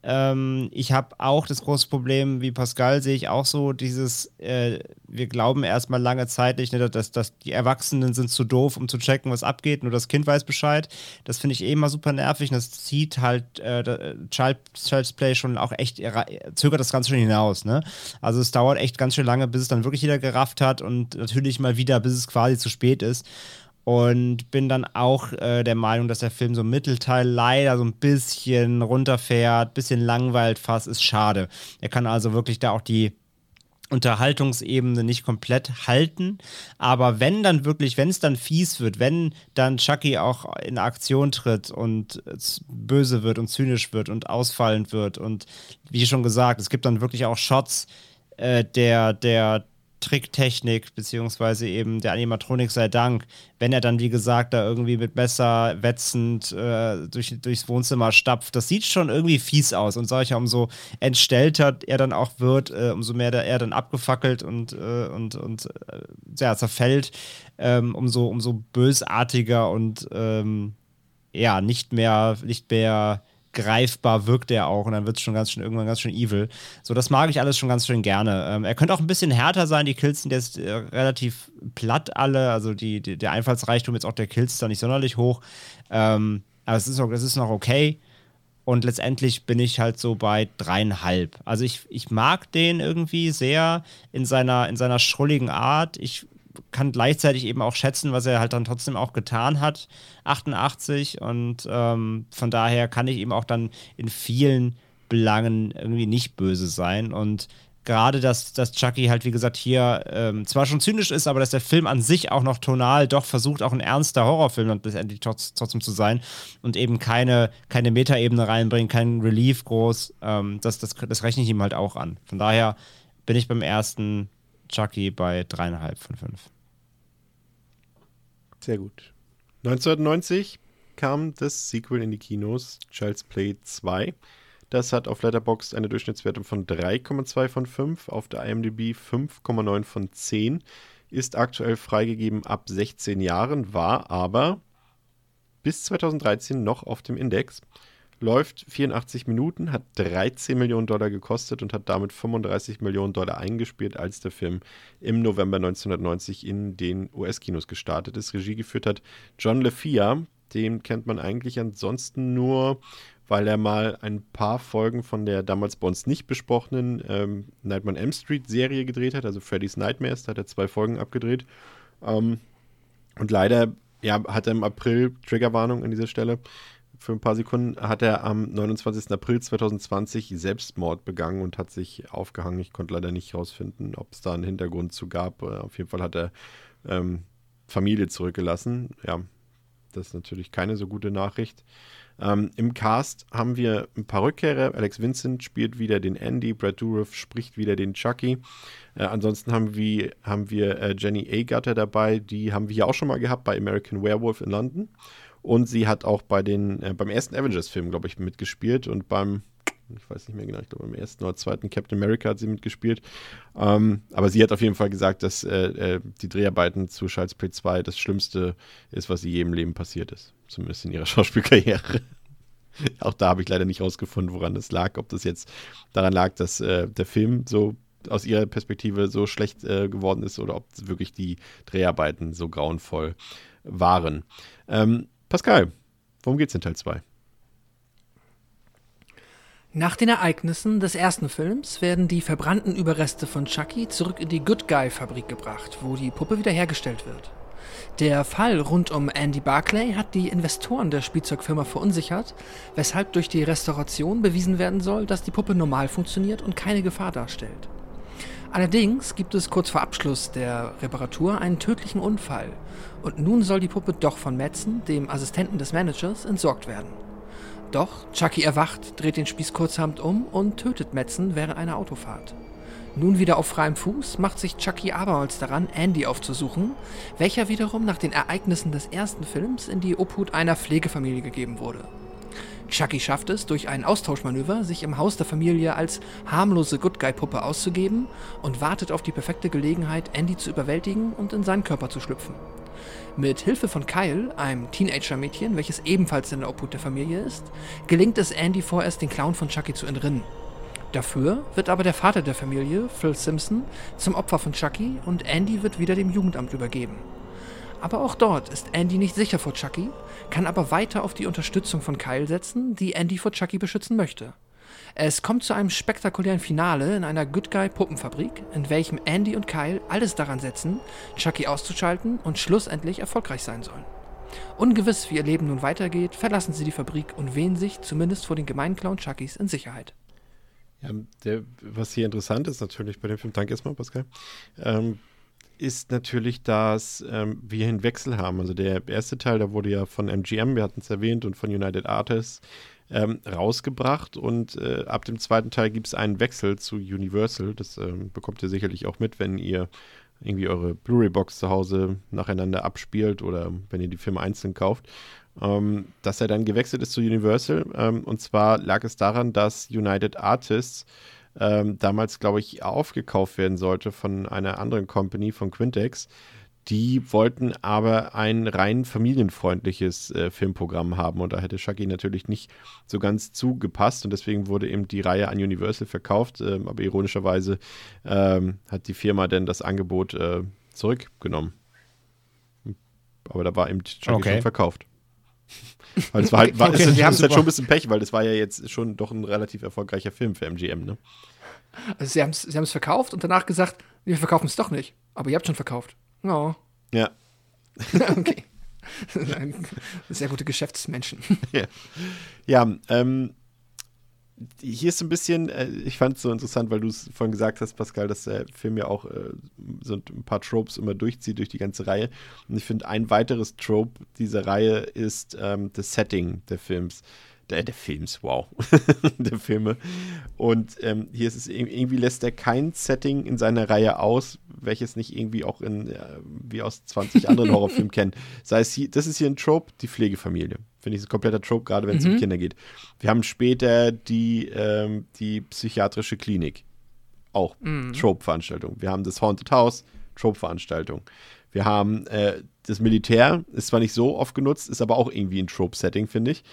Ähm, ich habe auch das große Problem, wie Pascal sehe ich auch so, dieses, äh, wir glauben erstmal lange Zeit nicht, ne, dass, dass die Erwachsenen sind zu doof, um zu checken, was abgeht, nur das Kind weiß Bescheid. Das finde ich eh immer super nervig und das zieht halt äh, Child, Child's Play schon auch echt, zögert das ganz schön hinaus. Ne? Also es dauert echt ganz schön lange, bis es dann wirklich jeder gerafft hat und natürlich mal wieder, bis es quasi zu spät ist. Und bin dann auch äh, der Meinung, dass der Film so im Mittelteil leider so ein bisschen runterfährt, bisschen langweilt fast, ist schade. Er kann also wirklich da auch die Unterhaltungsebene nicht komplett halten. Aber wenn dann wirklich, wenn es dann fies wird, wenn dann Chucky auch in Aktion tritt und böse wird und zynisch wird und ausfallend wird und wie schon gesagt, es gibt dann wirklich auch Shots äh, der, der Tricktechnik, beziehungsweise eben der Animatronik sei Dank, wenn er dann, wie gesagt, da irgendwie mit Messer wetzend äh, durch, durchs Wohnzimmer stapft, das sieht schon irgendwie fies aus. Und ja, umso entstellter er dann auch wird, äh, umso mehr er dann abgefackelt und, äh, und, und äh, ja, zerfällt, ähm, umso, umso bösartiger und ähm, ja, nicht mehr, nicht mehr greifbar wirkt er auch und dann wird es schon ganz schön irgendwann ganz schön evil. So, das mag ich alles schon ganz schön gerne. Ähm, er könnte auch ein bisschen härter sein, die Kills sind jetzt äh, relativ platt alle, also die, die, der Einfallsreichtum jetzt auch der Kills ist da nicht sonderlich hoch. Ähm, aber es ist, auch, es ist noch okay. Und letztendlich bin ich halt so bei dreieinhalb. Also ich, ich mag den irgendwie sehr in seiner, in seiner schrulligen Art. Ich kann gleichzeitig eben auch schätzen, was er halt dann trotzdem auch getan hat, 88. Und ähm, von daher kann ich eben auch dann in vielen Belangen irgendwie nicht böse sein. Und gerade, dass, dass Chucky halt, wie gesagt, hier ähm, zwar schon zynisch ist, aber dass der Film an sich auch noch tonal doch versucht, auch ein ernster Horrorfilm dann letztendlich trotz, trotzdem zu sein und eben keine, keine Metaebene reinbringt, kein Relief groß, ähm, das, das, das rechne ich ihm halt auch an. Von daher bin ich beim ersten Chucky bei dreieinhalb von fünf. Sehr gut. 1990 kam das Sequel in die Kinos, Child's Play 2. Das hat auf Letterboxd eine Durchschnittswertung von 3,2 von 5, auf der IMDb 5,9 von 10, ist aktuell freigegeben ab 16 Jahren, war aber bis 2013 noch auf dem Index läuft 84 Minuten, hat 13 Millionen Dollar gekostet und hat damit 35 Millionen Dollar eingespielt, als der Film im November 1990 in den US-Kinos gestartet ist. Regie geführt hat John LeFia, den kennt man eigentlich ansonsten nur, weil er mal ein paar Folgen von der damals bei uns nicht besprochenen ähm, Nightmare on Elm Street Serie gedreht hat, also Freddy's Nightmares, da hat er zwei Folgen abgedreht. Ähm, und leider ja, hat er im April, Triggerwarnung an dieser Stelle, für ein paar Sekunden hat er am 29. April 2020 Selbstmord begangen und hat sich aufgehangen. Ich konnte leider nicht herausfinden, ob es da einen Hintergrund zu gab. Äh, auf jeden Fall hat er ähm, Familie zurückgelassen. Ja, das ist natürlich keine so gute Nachricht. Ähm, Im Cast haben wir ein paar Rückkehrer. Alex Vincent spielt wieder den Andy, Brad Dourif spricht wieder den Chucky. Äh, ansonsten haben wir, haben wir äh, Jenny Agutter dabei, die haben wir hier auch schon mal gehabt bei American Werewolf in London. Und sie hat auch bei den, äh, beim ersten Avengers-Film, glaube ich, mitgespielt und beim, ich weiß nicht mehr genau, ich glaube beim ersten oder zweiten Captain America hat sie mitgespielt. Ähm, aber sie hat auf jeden Fall gesagt, dass äh, äh, die Dreharbeiten zu Child's Play 2 das Schlimmste ist, was ihr je im Leben passiert ist. Zumindest in ihrer Schauspielkarriere. auch da habe ich leider nicht rausgefunden, woran das lag. Ob das jetzt daran lag, dass äh, der Film so aus ihrer Perspektive so schlecht äh, geworden ist oder ob wirklich die Dreharbeiten so grauenvoll waren. Ähm, Pascal, worum geht's in Teil 2? Nach den Ereignissen des ersten Films werden die verbrannten Überreste von Chucky zurück in die Good Guy Fabrik gebracht, wo die Puppe wiederhergestellt wird. Der Fall rund um Andy Barclay hat die Investoren der Spielzeugfirma verunsichert, weshalb durch die Restauration bewiesen werden soll, dass die Puppe normal funktioniert und keine Gefahr darstellt. Allerdings gibt es kurz vor Abschluss der Reparatur einen tödlichen Unfall und nun soll die Puppe doch von Madsen, dem Assistenten des Managers, entsorgt werden. Doch Chucky erwacht, dreht den Spieß kurzerhand um und tötet Madsen während einer Autofahrt. Nun wieder auf freiem Fuß macht sich Chucky abermals daran, Andy aufzusuchen, welcher wiederum nach den Ereignissen des ersten Films in die Obhut einer Pflegefamilie gegeben wurde. Chucky schafft es, durch ein Austauschmanöver sich im Haus der Familie als harmlose Good Guy-Puppe auszugeben und wartet auf die perfekte Gelegenheit, Andy zu überwältigen und in seinen Körper zu schlüpfen. Mit Hilfe von Kyle, einem Teenager-Mädchen, welches ebenfalls in der Obhut der Familie ist, gelingt es Andy vorerst, den Clown von Chucky zu entrinnen. Dafür wird aber der Vater der Familie, Phil Simpson, zum Opfer von Chucky und Andy wird wieder dem Jugendamt übergeben. Aber auch dort ist Andy nicht sicher vor Chucky, kann aber weiter auf die Unterstützung von Kyle setzen, die Andy vor Chucky beschützen möchte. Es kommt zu einem spektakulären Finale in einer Good Guy Puppenfabrik, in welchem Andy und Kyle alles daran setzen, Chucky auszuschalten und schlussendlich erfolgreich sein sollen. Ungewiss, wie ihr Leben nun weitergeht, verlassen sie die Fabrik und wehen sich, zumindest vor den gemeinen Clown Chuckys, in Sicherheit. Ja, der, was hier interessant ist natürlich bei dem Film, danke erstmal, Pascal, ähm, ist natürlich, dass ähm, wir einen Wechsel haben. Also der erste Teil, da wurde ja von MGM, wir hatten es erwähnt, und von United Artists ähm, rausgebracht. Und äh, ab dem zweiten Teil gibt es einen Wechsel zu Universal. Das ähm, bekommt ihr sicherlich auch mit, wenn ihr irgendwie eure Blu-ray-Box zu Hause nacheinander abspielt oder wenn ihr die Filme einzeln kauft ähm, dass er dann gewechselt ist zu Universal. Ähm, und zwar lag es daran, dass United Artists ähm, damals, glaube ich, aufgekauft werden sollte von einer anderen Company, von Quintex. Die wollten aber ein rein familienfreundliches äh, Filmprogramm haben und da hätte Chucky natürlich nicht so ganz zugepasst und deswegen wurde eben die Reihe an Universal verkauft. Ähm, aber ironischerweise ähm, hat die Firma dann das Angebot äh, zurückgenommen. Aber da war eben Chucky Okay. schon verkauft. Weil es war halt, war, Okay, es haben's ist halt schon ein bisschen Pech, weil das war ja jetzt schon doch ein relativ erfolgreicher Film für MGM, ne? Also sie haben es sie haben's verkauft und danach gesagt, wir verkaufen es doch nicht. Aber ihr habt schon verkauft. Oh, Ja. okay. Sehr gute Geschäftsmenschen. Ja, ähm, hier ist so ein bisschen, äh, ich fand es so interessant, weil du es vorhin gesagt hast, Pascal, dass der Film ja auch äh, so ein paar Tropes immer durchzieht durch die ganze Reihe. Und ich finde, ein weiteres Trope dieser Reihe ist ähm, das Setting der Films. Der, der Films, wow. der Filme. Und ähm, hier ist es ir- irgendwie lässt er kein Setting in seiner Reihe aus, welches nicht irgendwie auch in, äh, wie aus 20 anderen Horrorfilmen kennen. Sei es hier, das ist hier ein Trope, die Pflegefamilie. Finde ich ein kompletter Trope, gerade wenn es um Kinder geht. Wir haben später die, ähm, die psychiatrische Klinik. Auch Trope-Veranstaltung. Wir haben das Haunted House, Trope-Veranstaltung. Wir haben äh, das Militär, ist zwar nicht so oft genutzt, ist aber auch irgendwie ein Trope-Setting, finde ich.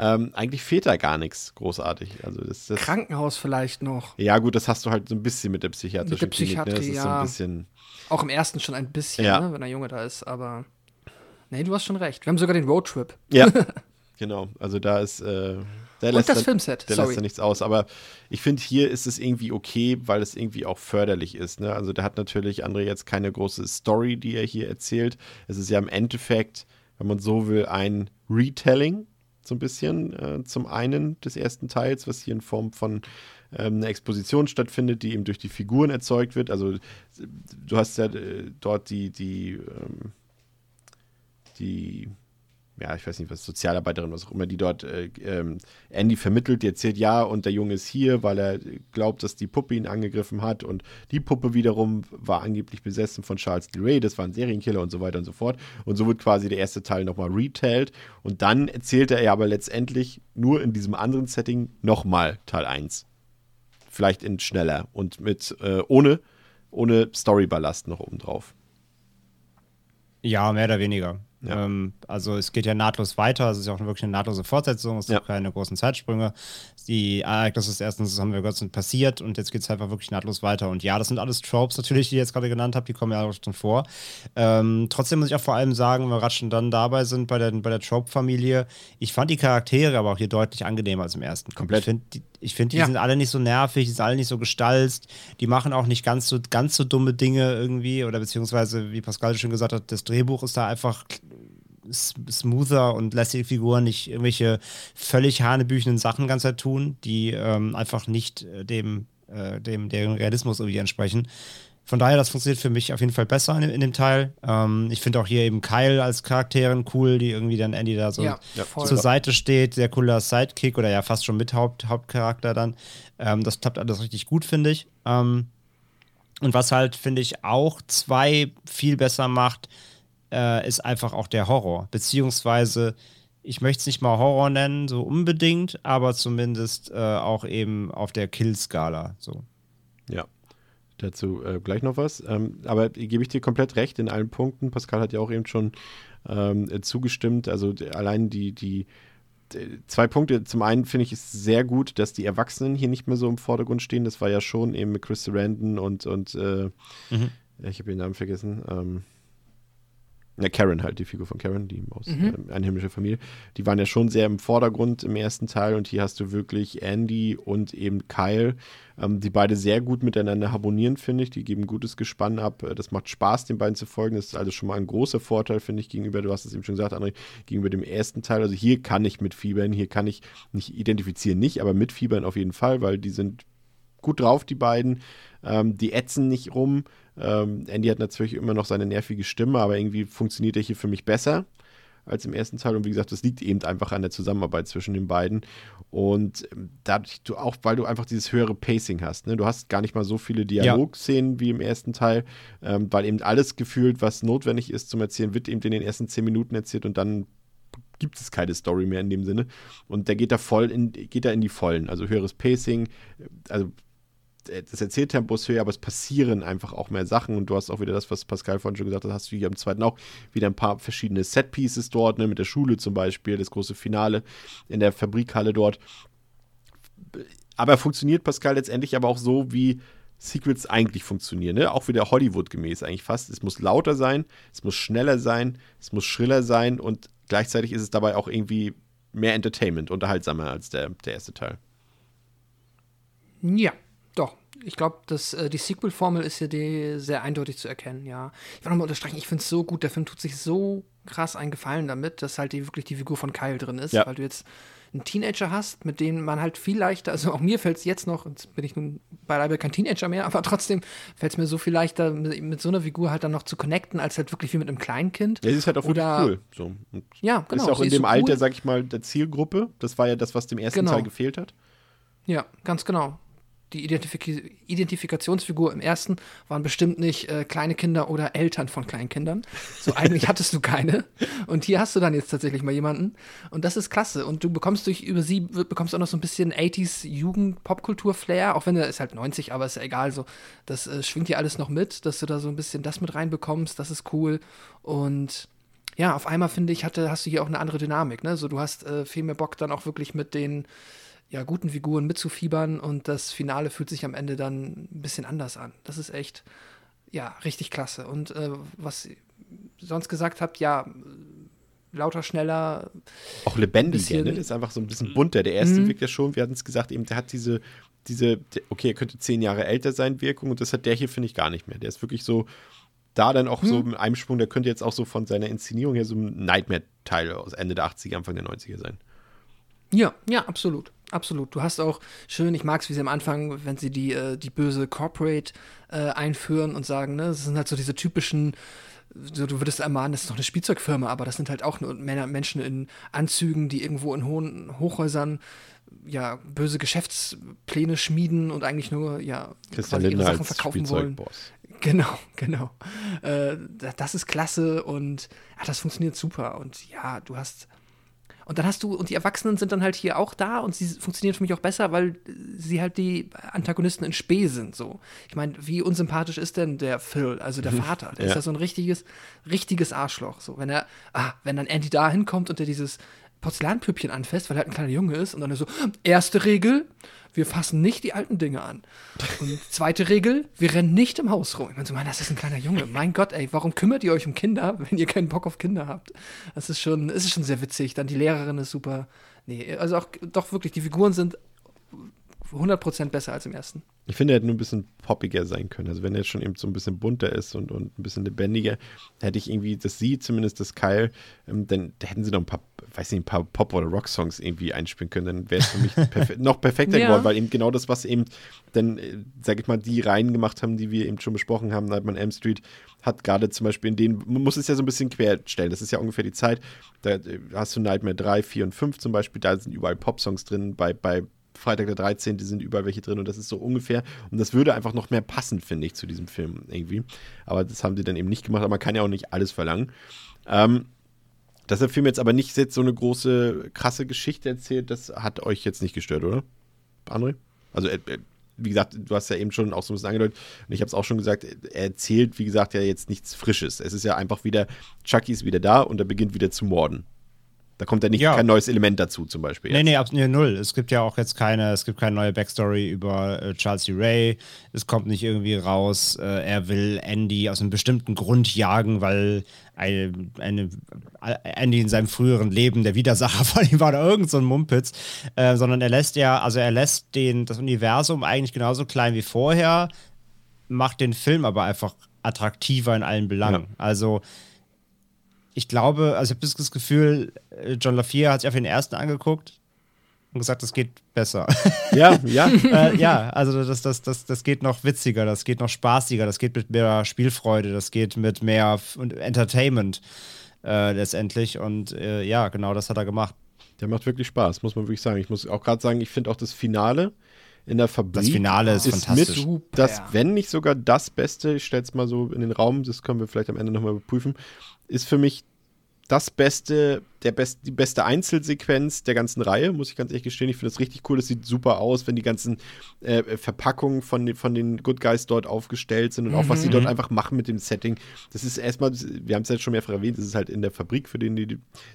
Ähm, eigentlich fehlt da gar nichts großartig. Also das, das, Krankenhaus vielleicht noch. ja, gut, das hast du halt so ein bisschen mit der psychiatrischen Mit der Klinik. Ne? Das Psychiatrie, ist so ein ja. bisschen. Auch im ersten schon ein bisschen, Ja. ne, wenn der Junge da ist, aber. Nee, du hast schon recht. Wir haben sogar den Roadtrip. Ja, genau. Also da ist. Äh, der Und lässt das dann- Filmset, Der sorry. lässt da nichts aus. Aber ich finde, hier ist es irgendwie okay, weil es irgendwie auch förderlich ist. Ne? Also der hat natürlich, André, jetzt keine große Story, die er hier erzählt. Es ist ja im Endeffekt, wenn man so will, ein Retelling, so ein bisschen äh, zum einen des ersten Teils, was hier in Form von ähm, einer Exposition stattfindet, die eben durch die Figuren erzeugt wird. Also du hast ja äh, dort die, die, ähm, die ja, ich weiß nicht, was Sozialarbeiterin, was auch immer, die dort äh, ähm, Andy vermittelt, die erzählt, ja, und der Junge ist hier, weil er glaubt, dass die Puppe ihn angegriffen hat und die Puppe wiederum war angeblich besessen von Charles D. Ray, das war ein Serienkiller und so weiter und so fort. Und so wird quasi der erste Teil nochmal retailed und dann erzählt er ja aber letztendlich nur in diesem anderen Setting nochmal Teil 1. Vielleicht in schneller und mit äh, ohne, ohne Storyballast noch obendrauf. Ja, mehr oder weniger. Ja. Ähm, also es geht ja nahtlos weiter, es ist ja auch wirklich eine nahtlose Fortsetzung, es Ja. gibt keine großen Zeitsprünge. Die Ereignisse des ersten, das haben wir gehört, sind passiert und jetzt geht es einfach wirklich nahtlos weiter. Und ja, das sind alles Tropes natürlich, die ich jetzt gerade genannt habe, die kommen ja auch schon vor. Ähm, trotzdem muss ich auch vor allem sagen, wenn wir gerade schon dann dabei sind bei der, bei der Trope-Familie, ich fand die Charaktere aber auch hier deutlich angenehmer als im ersten. Komplett. Ich finde, die, ich find, die Ja. sind alle nicht so nervig, die sind alle nicht so gestalzt, die machen auch nicht ganz so, ganz so dumme Dinge irgendwie oder beziehungsweise, wie Pascal schon gesagt hat, das Drehbuch ist da einfach smoother und lässt die Figuren nicht irgendwelche völlig hanebüchenden Sachen ganze Zeit tun, die ähm, einfach nicht äh, dem, äh, dem, dem Realismus irgendwie entsprechen. Von daher, das funktioniert für mich auf jeden Fall besser in, in dem Teil. Ähm, ich finde auch hier eben Kyle als Charakterin cool, die irgendwie dann Andy da so ja, zur Seite steht, sehr cooler Sidekick oder ja fast schon mit Haupt, Hauptcharakter dann. Ähm, das klappt alles richtig gut, finde ich. Ähm, und was halt, finde ich, auch zwei viel besser macht, äh, ist einfach auch der Horror. Beziehungsweise, ich möchte es nicht mal Horror nennen, so unbedingt, aber zumindest äh, auch eben auf der Kill-Skala. So. Ja. Dazu äh, gleich noch was. Ähm, aber gebe ich dir komplett recht in allen Punkten. Pascal hat ja auch eben schon ähm, äh, zugestimmt. Also allein die, die zwei Punkte. Zum einen finde ich es sehr gut, dass die Erwachsenen hier nicht mehr so im Vordergrund stehen. Das war ja schon eben mit Chris Sarandon und, und äh, Mhm. ich habe ihren Namen vergessen. Ähm, ja, Karen halt, die Figur von Karen, die aus ähm, Einheimische Familie. Die waren ja schon sehr im Vordergrund im ersten Teil und hier hast du wirklich Andy und eben Kyle, ähm, die beide sehr gut miteinander harmonieren, finde ich. Die geben gutes Gespann ab. Äh, Das macht Spaß, den beiden zu folgen. Das ist also schon mal ein großer Vorteil, finde ich, gegenüber, du hast es eben schon gesagt, André, gegenüber dem ersten Teil. Also hier kann ich mitfiebern, hier kann ich nicht identifizieren, nicht, aber mitfiebern auf jeden Fall, weil die sind gut drauf, die beiden. Ähm, die ätzen nicht rum. Ähm, Andy hat natürlich immer noch seine nervige Stimme, aber irgendwie funktioniert er hier für mich besser als im ersten Teil. Und wie gesagt, das liegt eben einfach an der Zusammenarbeit zwischen den beiden. Und ähm, dadurch, du auch, weil du einfach dieses höhere Pacing hast. Ne? Du hast gar nicht mal so viele Dialogszenen wie im ersten Teil, ähm, weil eben alles gefühlt, was notwendig ist zum Erzählen, wird eben in den ersten zehn Minuten erzählt und dann gibt es keine Story mehr in dem Sinne. Und der geht da voll in, geht da in die Vollen. Also höheres Pacing, also das Erzähltempo ist höher, aber es passieren einfach auch mehr Sachen und du hast auch wieder das, was Pascal vorhin schon gesagt hat, hast du hier am zweiten auch wieder ein paar verschiedene Set-Pieces dort, ne, mit der Schule zum Beispiel, das große Finale in der Fabrikhalle dort. Aber funktioniert Pascal letztendlich aber auch so, wie Sequels eigentlich funktionieren, ne? Auch wieder Hollywood-gemäß eigentlich fast. Es muss lauter sein, es muss schneller sein, es muss schriller sein und gleichzeitig ist es dabei auch irgendwie mehr Entertainment, unterhaltsamer als der, der erste Teil. Ja, doch. Ich glaube, äh, die Sequel-Formel ist hier die sehr eindeutig zu erkennen, ja. Ich will nochmal unterstreichen, ich finde es so gut, der Film tut sich so krass einen Gefallen damit, dass halt die, wirklich die Figur von Kyle drin ist, Ja. weil du jetzt einen Teenager hast, mit dem man halt viel leichter, also auch mir fällt es jetzt noch, jetzt bin ich nun beileibe kein Teenager mehr, aber trotzdem fällt es mir so viel leichter, mit, mit so einer Figur halt dann noch zu connecten, als halt wirklich wie mit einem Kleinkind. Ja, sie ist halt auch Oder- wirklich cool. So. Und Ja, genau. ist auch in so dem Alter, cool. sag ich mal, der Zielgruppe. Das war ja das, was dem ersten Genau. Teil gefehlt hat. Ja, ganz genau. Die Identifik Identifikationsfigur im ersten waren bestimmt nicht äh, kleine Kinder oder Eltern von Kleinkindern. So eigentlich hattest du keine. Und hier hast du dann jetzt tatsächlich mal jemanden. Und das ist klasse. Und du bekommst durch über sie bekommst auch noch so ein bisschen 80s Jugend-Popkultur-Flair, auch wenn er ist halt 90, aber ist ja egal. So, das äh, schwingt hier alles noch mit, dass du da so ein bisschen das mit reinbekommst. Das ist cool. Und ja, auf einmal finde ich, hatte, hast du hier auch eine andere Dynamik. Ne? So, du hast äh, viel mehr Bock dann auch wirklich mit den ja, guten Figuren mitzufiebern und das Finale fühlt sich am Ende dann ein bisschen anders an. Das ist echt, ja, richtig klasse. Und äh, was ihr sonst gesagt habt, ja, lauter, schneller, Auch lebendiger, ne? Das ist einfach so ein bisschen bunter. Der erste Mhm. wirkt ja schon, wir hatten es gesagt, eben, der hat diese, diese, okay, er könnte zehn Jahre älter sein, Wirkung. Und das hat der hier, finde ich, gar nicht mehr. Der ist wirklich so, da dann auch Hm. so mit einem Sprung, der könnte jetzt auch so von seiner Inszenierung her so ein Nightmare-Teil aus Ende der 80er, Anfang der 90er sein. Ja, ja, absolut. Absolut. Du hast auch schön, ich mag es, wie sie am Anfang, wenn sie die, äh, die böse Corporate äh, einführen und sagen, ne, das sind halt so diese typischen, so, du würdest ermahnen, das ist doch eine Spielzeugfirma, aber das sind halt auch nur Männer, Menschen in Anzügen, die irgendwo in hohen Hochhäusern ja böse Geschäftspläne schmieden und eigentlich nur ja Christian Lindner Sachen als verkaufen wollen. Genau, genau. Äh, da- das ist klasse und ach, das funktioniert super. Und ja, du hast. Und dann hast du, und die Erwachsenen sind dann halt hier auch da und sie funktionieren für mich auch besser, weil sie halt die Antagonisten in Spee sind. So. Ich meine, wie unsympathisch ist denn der Phil, also der Vater? Der Ja. ist ja so ein richtiges, richtiges Arschloch. So, wenn er, ah, wenn dann Andy da hinkommt und der dieses Porzellanpüppchen anfasst, weil er halt ein kleiner Junge ist, und dann so, erste Regel, wir fassen nicht die alten Dinge an. Und zweite Regel, wir rennen nicht im Haus rum. Ich meine so, Mann, das ist ein kleiner Junge. Mein Gott, ey, warum kümmert ihr euch um Kinder, wenn ihr keinen Bock auf Kinder habt? Das ist schon, es ist schon sehr witzig. Dann die Lehrerin ist super. Nee, also auch doch wirklich, die Figuren sind 100% besser als im ersten. Ich finde, er hätte nur ein bisschen poppiger sein können. Also wenn er jetzt schon eben so ein bisschen bunter ist und, und ein bisschen lebendiger, hätte ich irgendwie, dass sie zumindest das Kyle, ähm, dann hätten sie noch ein paar, weiß nicht, ein paar Pop- oder Rock-Songs irgendwie einspielen können. Dann wäre es für mich perfe noch perfekter Ja. geworden, weil eben genau das, was eben dann, äh, sag ich mal, die Reihen gemacht haben, die wir eben schon besprochen haben, Nightmare on Elm Street, hat gerade zum Beispiel in denen, man muss es ja so ein bisschen querstellen. Das ist ja ungefähr die Zeit, da äh, hast du Nightmare 3, 4 und 5 zum Beispiel, da sind überall Pop-Songs drin, bei, bei Freitag der 13. sind überall welche drin und das ist so ungefähr. Und das würde einfach noch mehr passen, finde ich, zu diesem Film irgendwie. Aber das haben sie dann eben nicht gemacht. Aber man kann ja auch nicht alles verlangen. Ähm, dass der Film jetzt aber nicht jetzt so eine große, krasse Geschichte erzählt, das hat euch jetzt nicht gestört, oder? André? Also, äh, äh, wie gesagt, du hast ja eben schon auch so ein bisschen angedeutet, und ich habe es auch schon gesagt, er erzählt, wie gesagt, ja jetzt nichts Frisches. Es ist ja einfach wieder, Chucky ist wieder da und er beginnt wieder zu morden. Da kommt ja nicht Ja. kein neues Element dazu, zum Beispiel. Nee, jetzt. nee, ab, nee, null. Es gibt ja auch jetzt keine, es gibt keine neue Backstory über äh, Charles D. Ray. Es kommt nicht irgendwie raus, äh, er will Andy aus einem bestimmten Grund jagen, weil eine, eine, Andy in seinem früheren Leben der Widersacher von ihm war oder irgend so ein Mumpitz. Äh, sondern er lässt ja, also er lässt den, das Universum eigentlich genauso klein wie vorher, macht den Film aber einfach attraktiver in allen Belangen. Ja. Also ich glaube, also ich habe das Gefühl, äh, John LaFia hat sich auf den ersten angeguckt und gesagt, das geht besser. Ja, ja. äh, ja, also das, das, das, das geht noch witziger, das geht noch spaßiger, das geht mit mehr Spielfreude, das geht mit mehr Entertainment äh, letztendlich. Und äh, ja, genau das hat er gemacht. Der macht wirklich Spaß, muss man wirklich sagen. Ich muss auch gerade sagen, ich finde auch das Finale in der Fabrik. Das Finale ist, fantastisch. Mit Super. das, wenn nicht sogar das Beste, ich stelle es mal so in den Raum, das können wir vielleicht am Ende nochmal überprüfen, ist für mich das Beste, der best, die beste Einzelsequenz der ganzen Reihe, muss ich ganz ehrlich gestehen. Ich finde das richtig cool. Das sieht super aus, wenn die ganzen äh, Verpackungen von, den- von den Good Guys dort aufgestellt sind und auch was sie dort einfach machen mit dem Setting. Das ist erstmal, wir haben es jetzt schon mehrfach erwähnt, das ist halt in der Fabrik, für den, die,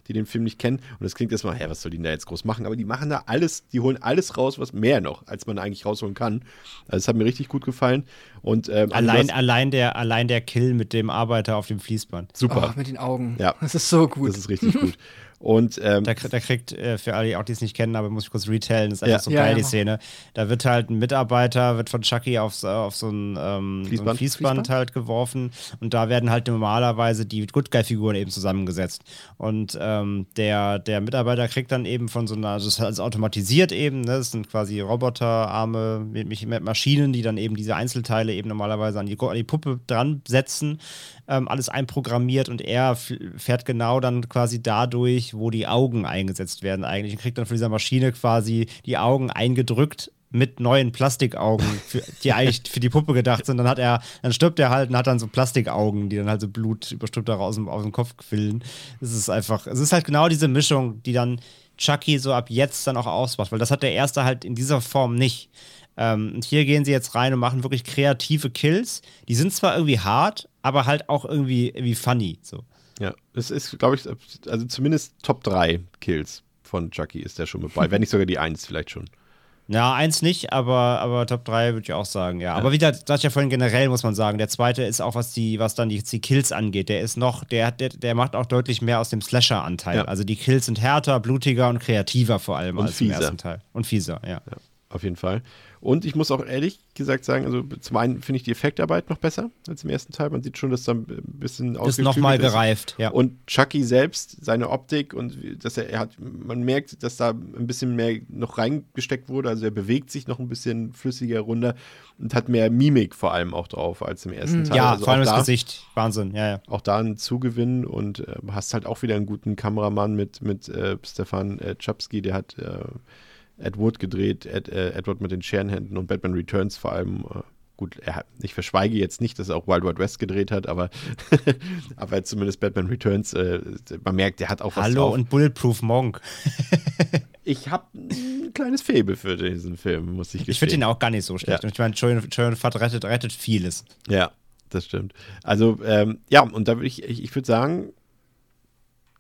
die den Film nicht kennen. Und das klingt erstmal, hä, was soll die denn da jetzt groß machen? Aber die machen da alles, die holen alles raus, was mehr noch, als man eigentlich rausholen kann. Also es hat mir richtig gut gefallen. Und ähm, also Allein, allein, der, allein der Kill mit dem Arbeiter auf dem Fließband. super. Oh, mit den Augen. Ja. Das ist so gut. Das ist richtig gut. Und ähm, Da, da kriegt, äh, für alle, die auch die es nicht kennen, aber muss ich kurz retailen, das ist einfach Ja. so geil, ja, die. Szene. Da wird halt ein Mitarbeiter, wird von Chucky auf, so- auf so ein, ähm, so ein Fließband? Fließband, Fließband? halt geworfen und da werden halt normalerweise die Good Guy-Figuren eben zusammengesetzt. Und ähm, der, der Mitarbeiter kriegt dann eben von so einer, also das ist alles automatisiert eben, ne? das sind quasi Roboterarme mit, mit Maschinen, die dann eben diese Einzelteile eben normalerweise an die, an die Puppe dran setzen, ähm, alles einprogrammiert und er fährt genau dann quasi dadurch, wo die Augen eingesetzt werden eigentlich und kriegt dann von dieser Maschine quasi die Augen eingedrückt mit neuen Plastikaugen, für, die eigentlich für die Puppe gedacht sind. Dann hat er, dann stirbt er halt und hat dann so Plastikaugen, die dann halt so Blut überströmt da aus dem, aus dem Kopf quillen. Es ist einfach, es ist halt genau diese Mischung, die dann Chucky so ab jetzt dann auch ausmacht, weil das hat der erste halt in dieser Form nicht. Ähm, und hier gehen sie jetzt rein und machen wirklich kreative Kills. Die sind zwar irgendwie hart, aber halt auch irgendwie, irgendwie funny. So. Ja, es ist, glaube ich, also zumindest Top 3 Kills von Chucky ist der schon mit bei. Wenn nicht sogar die 1 vielleicht schon. Ja, eins nicht, aber, aber Top 3 würde ich auch sagen, ja. Aber wieder, das ich ja vorhin generell, muss man sagen. Der zweite ist auch, was die, was dann die, die Kills angeht, der ist noch, der, der, der macht auch deutlich mehr aus dem Slasher-Anteil. Ja. Also die Kills sind härter, blutiger und kreativer vor allem Und als fieser. im ersten Teil. Und fieser, ja. Ja, auf jeden Fall. Und ich muss auch ehrlich gesagt sagen, also zum einen finde ich die Effektarbeit noch besser als im ersten Teil. Man sieht schon, dass da ein bisschen Ist nochmal ausgeklügelt ist. gereift, ja. Und Chucky selbst, seine Optik und dass er, er hat, man merkt, dass da ein bisschen mehr noch reingesteckt wurde. Also er bewegt sich noch ein bisschen flüssiger runter und hat mehr Mimik vor allem auch drauf als im ersten Teil. ja, also vor allem das da, Gesicht. Wahnsinn, ja, ja. Auch da ein Zugewinn und äh, hast halt auch wieder einen guten Kameramann mit, mit äh, Stefan äh, Chapsky, der hat äh, Ed Wood gedreht, Ed, äh, Edward mit den Scherenhänden und Batman Returns vor allem. Äh, gut, er, ich verschweige jetzt nicht, dass er auch Wild Wild West gedreht hat, aber, aber zumindest Batman Returns, äh, man merkt, er hat auch was Hallo drauf. und Bulletproof Monk. ich habe ein kleines Faible für diesen Film, muss ich gestehen. Ich finde ihn auch gar nicht so schlecht. Ja. Und ich meine, Julian Fat rettet, rettet vieles. Ja, das stimmt. Also, ähm, ja, und da würde ich, ich, ich würde sagen,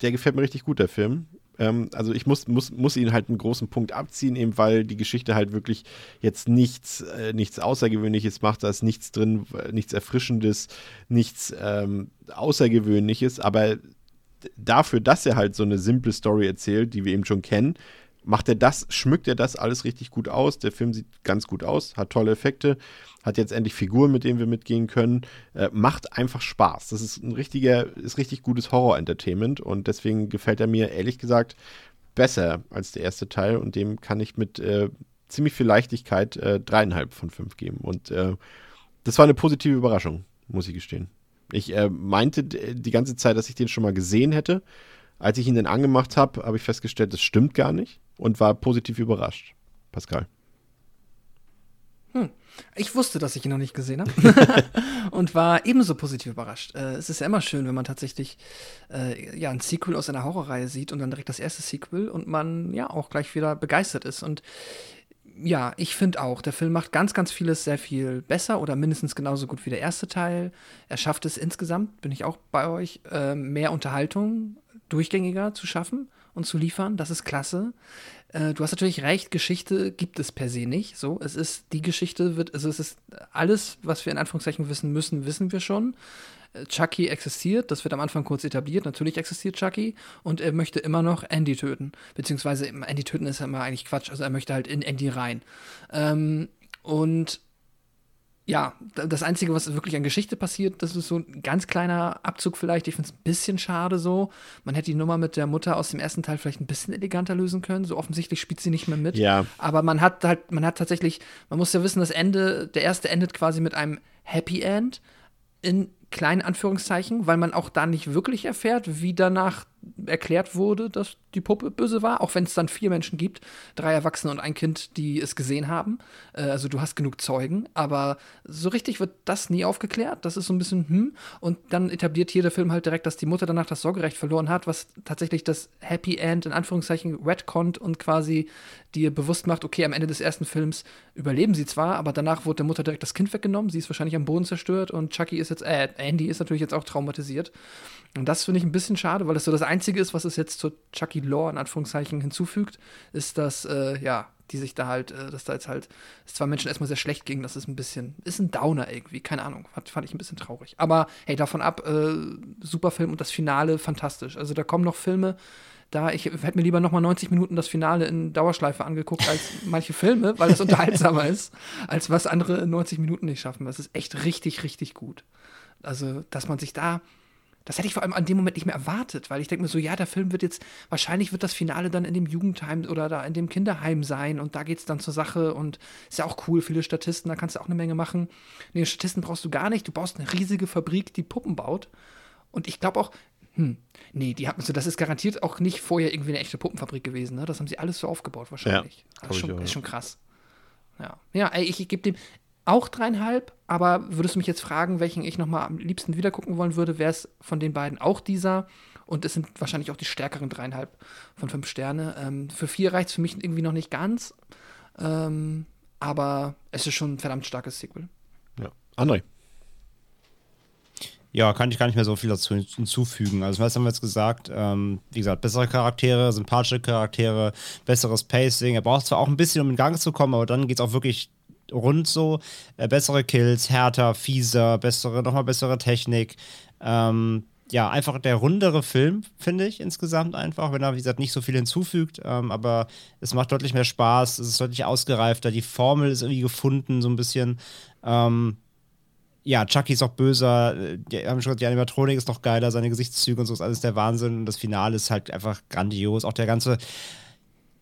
der gefällt mir richtig gut, der Film. Ähm, also ich muss, muss, muss ihn halt einen großen Punkt abziehen, eben weil die Geschichte halt wirklich jetzt nichts, äh, nichts Außergewöhnliches macht. Da ist nichts drin, äh, nichts Erfrischendes, nichts ähm, Außergewöhnliches. Aber dafür, dass er halt so eine simple Story erzählt, die wir eben schon kennen, macht er das, schmückt er das alles richtig gut aus. Der Film sieht ganz gut aus, hat tolle Effekte, hat jetzt endlich Figuren, mit denen wir mitgehen können, äh, macht einfach Spaß. Das ist ein richtiger, ist richtig gutes Horror-Entertainment und deswegen gefällt er mir ehrlich gesagt besser als der erste Teil und dem kann ich mit äh, ziemlich viel Leichtigkeit äh, dreieinhalb von fünf geben. Und äh, das war eine positive Überraschung, muss ich gestehen. Ich äh, meinte die ganze Zeit, dass ich den schon mal gesehen hätte. Als ich ihn dann angemacht habe, habe ich festgestellt, das stimmt gar nicht und war positiv überrascht. Pascal. Ich wusste, dass ich ihn noch nicht gesehen habe und war ebenso positiv überrascht. Äh, es ist ja immer schön, wenn man tatsächlich äh, ja, ein Sequel aus einer Horrorreihe sieht und dann direkt das erste Sequel und man ja auch gleich wieder begeistert ist. Und ja, ich finde auch, der Film macht ganz, ganz vieles sehr viel besser oder mindestens genauso gut wie der erste Teil. Er schafft es insgesamt, bin ich auch bei euch, äh, mehr Unterhaltung durchgängiger zu schaffen und zu liefern. Das ist klasse. Äh, du hast natürlich recht, Geschichte gibt es per se nicht. So, es ist die Geschichte wird, also es ist alles, was wir in Anführungszeichen wissen müssen, wissen wir schon. Äh, Chucky existiert, das wird am Anfang kurz etabliert. Natürlich existiert Chucky und er möchte immer noch Andy töten. Beziehungsweise Andy töten ist ja immer eigentlich Quatsch. Also er möchte halt in Andy rein. Ähm, und ja, das Einzige, was wirklich an Geschichte passiert, das ist so ein ganz kleiner Abzug vielleicht. Ich finde es ein bisschen schade so. Man hätte die Nummer mit der Mutter aus dem ersten Teil vielleicht ein bisschen eleganter lösen können. So offensichtlich spielt sie nicht mehr mit. Ja. Aber man hat halt, man hat tatsächlich, man muss ja wissen, das Ende, der erste endet quasi mit einem Happy End in kleinen Anführungszeichen, weil man auch da nicht wirklich erfährt, wie danach erklärt wurde, dass die Puppe böse war, auch wenn es dann vier Menschen gibt, drei Erwachsene und ein Kind, die es gesehen haben. Äh, also du hast genug Zeugen, aber so richtig wird das nie aufgeklärt. Das ist so ein bisschen hm. Und dann etabliert hier der Film halt direkt, dass die Mutter danach das Sorgerecht verloren hat, was tatsächlich das Happy End in Anführungszeichen retconnt und quasi dir bewusst macht, okay, am Ende des ersten Films überleben sie zwar, aber danach wurde der Mutter direkt das Kind weggenommen, sie ist wahrscheinlich am Boden zerstört und Chucky ist jetzt, äh, Andy ist natürlich jetzt auch traumatisiert. Und das finde ich ein bisschen schade, weil das so das Einzige ist, was es jetzt zur Chucky-Lore in Anführungszeichen hinzufügt, ist, dass, äh, ja, die sich da halt, äh, dass da jetzt halt, es zwei Menschen erstmal sehr schlecht ging, das ist ein bisschen, ist ein Downer irgendwie, keine Ahnung, fand, fand ich ein bisschen traurig. Aber hey, davon ab, äh, super Film und das Finale fantastisch. Also da kommen noch Filme, da, ich hätte mir lieber noch mal 90 Minuten das Finale in Dauerschleife angeguckt als manche Filme, weil es unterhaltsamer ist, als was andere in 90 Minuten nicht schaffen. Das ist echt richtig, richtig gut. Also, dass man sich da, das hätte ich vor allem an dem Moment nicht mehr erwartet, weil ich denke mir so, ja, der Film wird jetzt, wahrscheinlich wird das Finale dann in dem Jugendheim oder da in dem Kinderheim sein und da geht es dann zur Sache und ist ja auch cool, viele Statisten, da kannst du auch eine Menge machen. Nee, Statisten brauchst du gar nicht, du baust eine riesige Fabrik, die Puppen baut. Und ich glaube auch, hm, nee, die haben so, das ist garantiert auch nicht vorher irgendwie eine echte Puppenfabrik gewesen, ne? Das haben sie alles so aufgebaut wahrscheinlich. glaub das ist ich schon, auch, ist ja. schon krass. Ja, ja ich, ich gebe dem auch dreieinhalb, aber würdest du mich jetzt fragen, welchen ich noch mal am liebsten wieder gucken wollen würde, wäre es von den beiden auch dieser. Und es sind wahrscheinlich auch die stärkeren dreieinhalb von fünf Sterne. Ähm, für vier reicht es für mich irgendwie noch nicht ganz. Ähm, aber es ist schon ein verdammt starkes Sequel. Ja. André. Ja, kann ich gar nicht mehr so viel dazu hinzufügen. Also, was haben wir jetzt gesagt? Ähm, wie gesagt, bessere Charaktere, sympathische Charaktere, besseres Pacing. Er braucht zwar auch ein bisschen, um in Gang zu kommen, aber dann geht es auch wirklich rund so. Äh, bessere Kills, härter, fieser, bessere, nochmal bessere Technik. Ähm, ja, einfach der rundere Film, finde ich, insgesamt einfach, wenn er, wie gesagt, nicht so viel hinzufügt. Ähm, aber es macht deutlich mehr Spaß, es ist deutlich ausgereifter, die Formel ist irgendwie gefunden, so ein bisschen. Ähm, ja, Chucky ist auch böser, die, haben schon gesagt, die Animatronik ist noch geiler, seine Gesichtszüge und so ist alles der Wahnsinn und das Finale ist halt einfach grandios. Auch der ganze,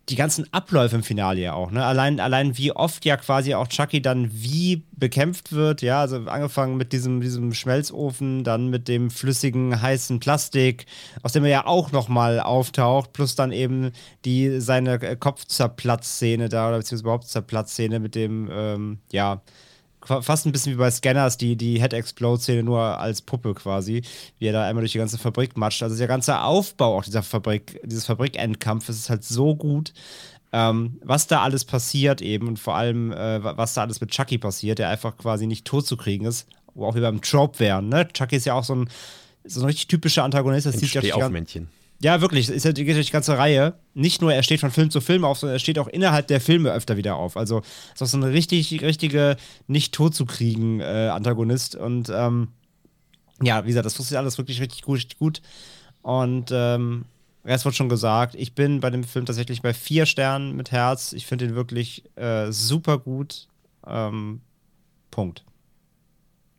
die ganzen Abläufe im Finale ja auch, ne? Allein, allein wie oft ja quasi auch Chucky dann wie bekämpft wird, ja, also angefangen mit diesem, diesem Schmelzofen, dann mit dem flüssigen, heißen Plastik, aus dem er ja auch nochmal auftaucht, plus dann eben die, seine äh, Kopfzerplatzszene da, oder beziehungsweise überhaupt Zerplatzszene mit dem, ähm, ja, fast ein bisschen wie bei Scanners, die, die Head-Explode-Szene nur als Puppe quasi, wie er da einmal durch die ganze Fabrik matscht. Also der ganze Aufbau auch dieser Fabrik, dieses Fabrik-Endkampfes ist halt so gut. Ähm, was da alles passiert eben und vor allem, äh, was da alles mit Chucky passiert, der einfach quasi nicht tot zu kriegen ist, wo auch wie beim Trope wären. Ne? Chucky ist ja auch so ein, so ein richtig typischer Antagonist. Das durch die gan- Stehaufmännchen. Ja, wirklich. Es die, geht durch die ganze Reihe. Nicht nur, er steht von Film zu Film auf, sondern er steht auch innerhalb der Filme öfter wieder auf. Also ist auch so ein richtig, richtige, nicht tot zu kriegen äh, Antagonist. Und ähm, ja, wie gesagt, das funktioniert alles wirklich richtig gut, richtig gut. Und ähm, Rest wird schon gesagt. Ich bin bei dem Film tatsächlich bei vier Sternen mit Herz. Ich finde ihn wirklich äh, super gut. Ähm, Punkt.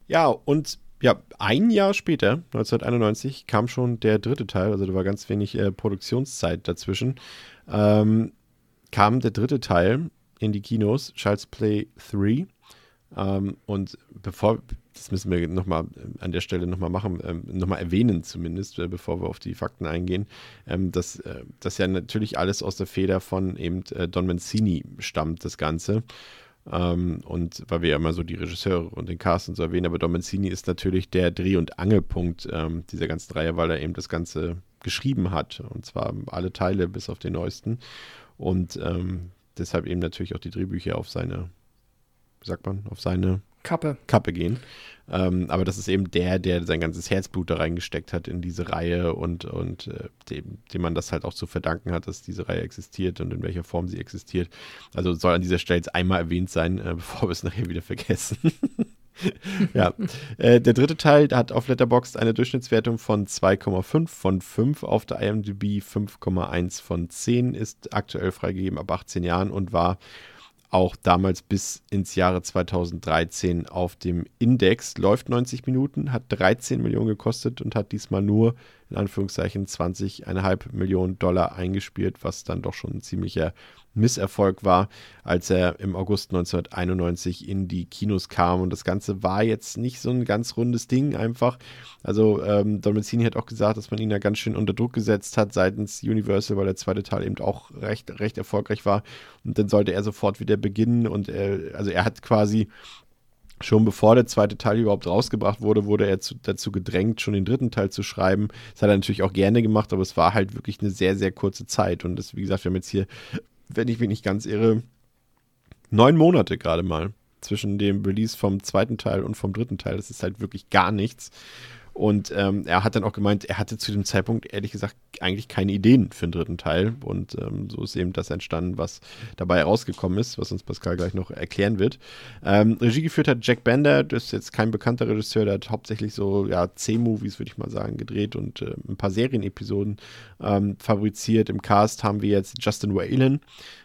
Ja, und ja, ein Jahr später, 1991, kam schon der dritte Teil, also da war ganz wenig äh, Produktionszeit dazwischen, ähm, kam der dritte Teil in die Kinos, Child's Play 3. Ähm, und bevor, das müssen wir nochmal an der Stelle nochmal machen, ähm, nochmal erwähnen zumindest, äh, bevor wir auf die Fakten eingehen, ähm, dass äh, das ja natürlich alles aus der Feder von eben äh, Don Mancini stammt, das Ganze. Ähm, und weil wir ja immer so die Regisseure und den Cast und so erwähnen, aber Don Mancini ist natürlich der Dreh- und Angelpunkt ähm, dieser ganzen Reihe, weil er eben das Ganze geschrieben hat. Und zwar alle Teile bis auf den neuesten. Und ähm, deshalb eben natürlich auch die Drehbücher auf seine, wie sagt man, auf seine Kappe. Kappe gehen. Ähm, aber das ist eben der, der sein ganzes Herzblut da reingesteckt hat in diese Reihe und, und äh, dem, dem man das halt auch zu verdanken hat, dass diese Reihe existiert und in welcher Form sie existiert. Also soll an dieser Stelle jetzt einmal erwähnt sein, äh, bevor wir es nachher wieder vergessen. ja, äh, der dritte Teil hat auf Letterboxd eine Durchschnittswertung von 2,5 von 5, auf der IMDb 5,1 von 10, ist aktuell freigegeben ab 18 Jahren und war auch damals bis ins Jahre 2013 auf dem Index, läuft 90 Minuten, hat 13 Millionen gekostet und hat diesmal nur in Anführungszeichen 20,5 Millionen Dollar eingespielt, was dann doch schon ein ziemlicher Misserfolg war, als er im August 1991 in die Kinos kam. Und das Ganze war jetzt nicht so ein ganz rundes Ding einfach. Also ähm, Don Mancini hat auch gesagt, dass man ihn da ganz schön unter Druck gesetzt hat seitens Universal, weil der zweite Teil eben auch recht, recht erfolgreich war. Und dann sollte er sofort wieder beginnen. Und er, also er hat quasi Schon bevor der zweite Teil überhaupt rausgebracht wurde, wurde er zu, dazu gedrängt, schon den dritten Teil zu schreiben. Das hat er natürlich auch gerne gemacht, aber es war halt wirklich eine sehr, sehr kurze Zeit. Und das, wie gesagt, wir haben jetzt hier, wenn ich mich nicht ganz irre, neun Monate gerade mal zwischen dem Release vom zweiten Teil und vom dritten Teil. Das ist halt wirklich gar nichts. Und ähm, er hat dann auch gemeint, er hatte zu dem Zeitpunkt ehrlich gesagt eigentlich keine Ideen für den dritten Teil. Und ähm, so ist eben das entstanden, was dabei herausgekommen ist, was uns Pascal gleich noch erklären wird. Ähm, Regie geführt hat Jack Bender, das ist jetzt kein bekannter Regisseur, der hat hauptsächlich so ja, C-Movies, würde ich mal sagen, gedreht und äh, ein paar Serienepisoden ähm, fabriziert. Im Cast haben wir jetzt Justin Whalen,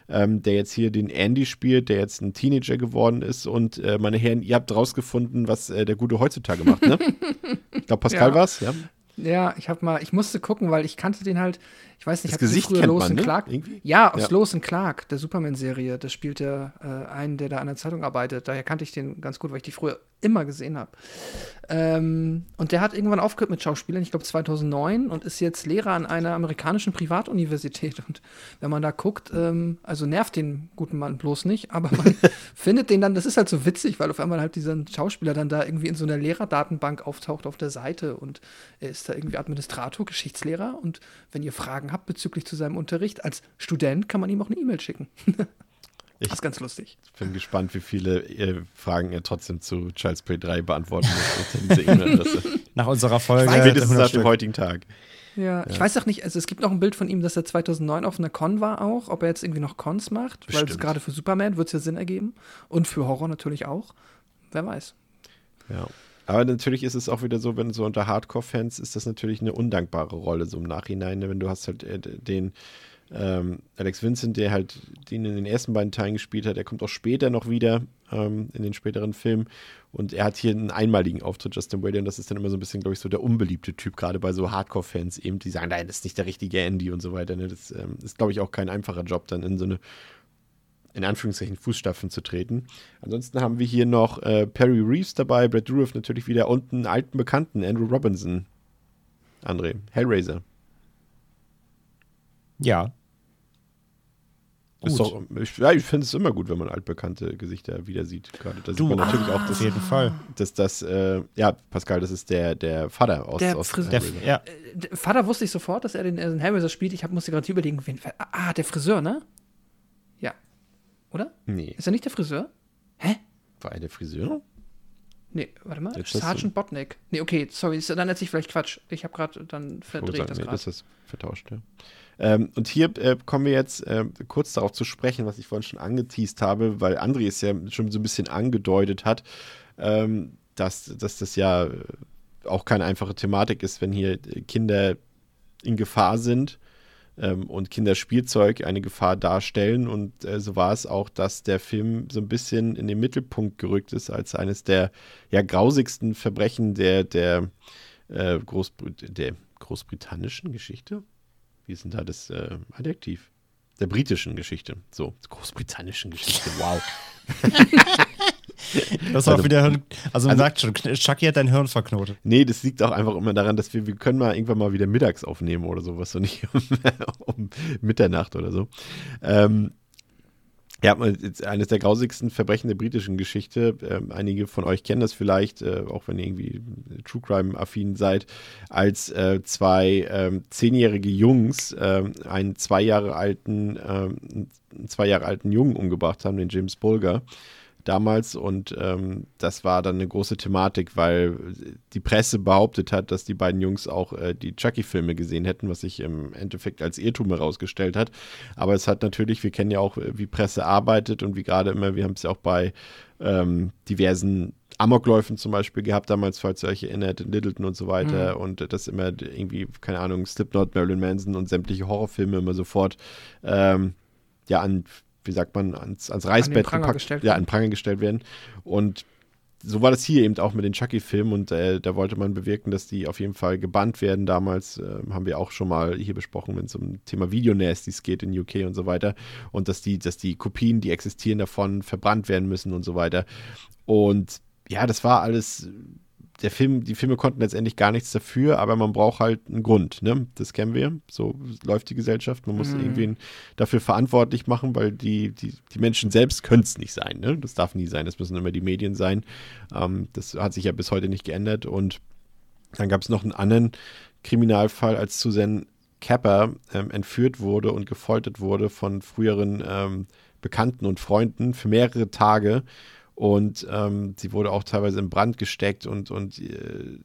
ähm, der jetzt hier den Andy spielt, der jetzt ein Teenager geworden ist. Und äh, meine Herren, ihr habt rausgefunden, was äh, der Gute heutzutage macht, ne? ich glaube, Pascal Ja. war's, ja. Ja, ich habe mal, ich musste gucken, weil ich kannte den halt, ich weiß nicht, Das Gesicht früher kennt Lois man, ne? Clark? Irgendwie? Ja, aus Ja. Lois and Clark, der Superman-Serie. Da spielt er äh, einen, der da an der Zeitung arbeitet. Daher kannte ich den ganz gut, weil ich die früher immer gesehen habe. Ähm, und der hat irgendwann aufgehört mit Schauspielern, ich glaube 2009, und ist jetzt Lehrer an einer amerikanischen Privatuniversität. Und wenn man da guckt, ähm, also nervt den guten Mann bloß nicht, aber man findet den dann, das ist halt so witzig, weil auf einmal halt dieser Schauspieler dann da irgendwie in so einer Lehrerdatenbank auftaucht auf der Seite und er ist da irgendwie Administrator, Geschichtslehrer und wenn ihr Fragen habt bezüglich zu seinem Unterricht, als Student kann man ihm auch eine E-Mail schicken. Ich- das ist ganz lustig. bin gespannt, wie viele äh, Fragen er trotzdem zu Child's Play 3 beantworten muss. Nach unserer Folge. Spätestens 100 nach dem heutigen Tag. Ja, ich weiß auch nicht, also es gibt noch ein Bild von ihm, dass er 2009 auf einer Con war auch, ob er jetzt irgendwie noch Cons macht, weil es Bestimmt. gerade für Superman wird es ja Sinn ergeben und für Horror natürlich auch. Wer weiß. Ja. Aber natürlich ist es auch wieder so, wenn so unter Hardcore-Fans ist das natürlich eine undankbare Rolle, so im Nachhinein, ne? wenn du hast halt äh, den ähm, Alex Vincent, der halt den in den ersten beiden Teilen gespielt hat, der kommt auch später noch wieder ähm, in den späteren Filmen und er hat hier einen einmaligen Auftritt, Justin Whalen, das ist dann immer so ein bisschen, glaube ich, so der unbeliebte Typ, gerade bei so Hardcore-Fans eben, die sagen, nein, das ist nicht der richtige Andy und so weiter. Ne? Das ähm, ist, glaube ich, auch kein einfacher Job, dann in so eine in Anführungszeichen Fußstapfen zu treten. Ansonsten haben wir hier noch äh, Perry Reeves dabei, Brad Dourif natürlich wieder und einen alten Bekannten, Andrew Robinson. André, Hellraiser. Ja. Ist doch, ich, ja, ich finde es immer gut, wenn man altbekannte Gesichter wieder sieht. Gerade da sieht man natürlich auch, Auf dass, jeden Fall. dass das, äh, ja, Pascal, das ist der, der Vater aus, Der aus Fris- Der, Hellraiser. ja, Der Vater wusste ich sofort, dass er den, äh, den Hellraiser spielt. Ich hab, musste gerade überlegen, wen. Ah, der Friseur, ne? Ja. Oder? Nee, Ist er nicht der Friseur? Hä? war er der Friseur? Nee, warte mal. Jetzt hast du- Sergeant Botnick. Nee, okay, sorry, dann erzähle ich vielleicht Quatsch. Ich habe gerade, dann verdrehe ich das nee, gerade. das ist vertauscht, ja. Ähm, und hier äh, kommen wir jetzt äh, kurz darauf zu sprechen, was ich vorhin schon angeteased habe, weil André es ja schon so ein bisschen angedeutet hat, ähm, dass, dass das ja äh, auch keine einfache Thematik ist, wenn hier Kinder in Gefahr sind ähm, und Kinderspielzeug eine Gefahr darstellen. Und äh, so war es auch, dass der Film so ein bisschen in den Mittelpunkt gerückt ist als eines der ja, grausigsten Verbrechen der, der, äh, Großbrit der großbritannischen Geschichte. Wie ist denn da das äh, Adjektiv? Der britischen Geschichte. So, großbritannischen Geschichte. Wow. das war Also- wieder Hirn. Also man also- sagt schon, Chucky hat dein Hirn verknotet. Nee, das liegt auch einfach immer daran, dass wir, wir können mal irgendwann mal wieder mittags aufnehmen oder sowas und nicht um, um Mitternacht oder so. Ähm, ja, eines der grausigsten Verbrechen der britischen Geschichte. Ähm, einige von euch kennen das vielleicht, äh, auch wenn ihr irgendwie True Crime-affin seid, als äh, zwei ähm, zehnjährige Jungs ähm, einen zwei Jahre alten, ähm, zwei Jahre alten Jungen umgebracht haben, den James Bulger damals und ähm, das war dann eine große Thematik, weil die Presse behauptet hat, dass die beiden Jungs auch äh, die Chucky-Filme gesehen hätten, was sich im Endeffekt als Irrtum herausgestellt hat. Aber es hat natürlich, wir kennen ja auch, äh, wie Presse arbeitet und wie gerade immer, wir haben es ja auch bei ähm, diversen Amokläufen zum Beispiel gehabt, damals, falls ihr euch erinnert, in Littleton und so weiter und äh, das immer irgendwie, keine Ahnung, Slipknot, Marilyn Manson und sämtliche Horrorfilme immer sofort ähm, ja an wie sagt man, ans, ans Reißbrett Pranger gepackt, gestellt ja, an Pranger gestellt werden. Und so war das hier eben auch mit den Chucky-Filmen und äh, da wollte man bewirken, dass die auf jeden Fall gebannt werden. Damals äh, haben wir auch schon mal hier besprochen, wenn es um Thema Videonasties geht in UK und so weiter. Und dass die, dass die Kopien, die existieren davon, verbrannt werden müssen und so weiter. Und ja, das war alles. Der Film, die Filme konnten letztendlich gar nichts dafür, aber man braucht halt einen Grund, ne? Das kennen wir. So läuft die Gesellschaft. Man muss Mhm. irgendwen dafür verantwortlich machen, weil die, die, die Menschen selbst können es nicht sein, ne? Das darf nie sein. Das müssen immer die Medien sein. Ähm, das hat sich ja bis heute nicht geändert. Und dann gab es noch einen anderen Kriminalfall, als Susan Capper ähm, entführt wurde und gefoltert wurde von früheren ähm, Bekannten und Freunden für mehrere Tage. Und ähm, sie wurde auch teilweise in Brand gesteckt und, und äh,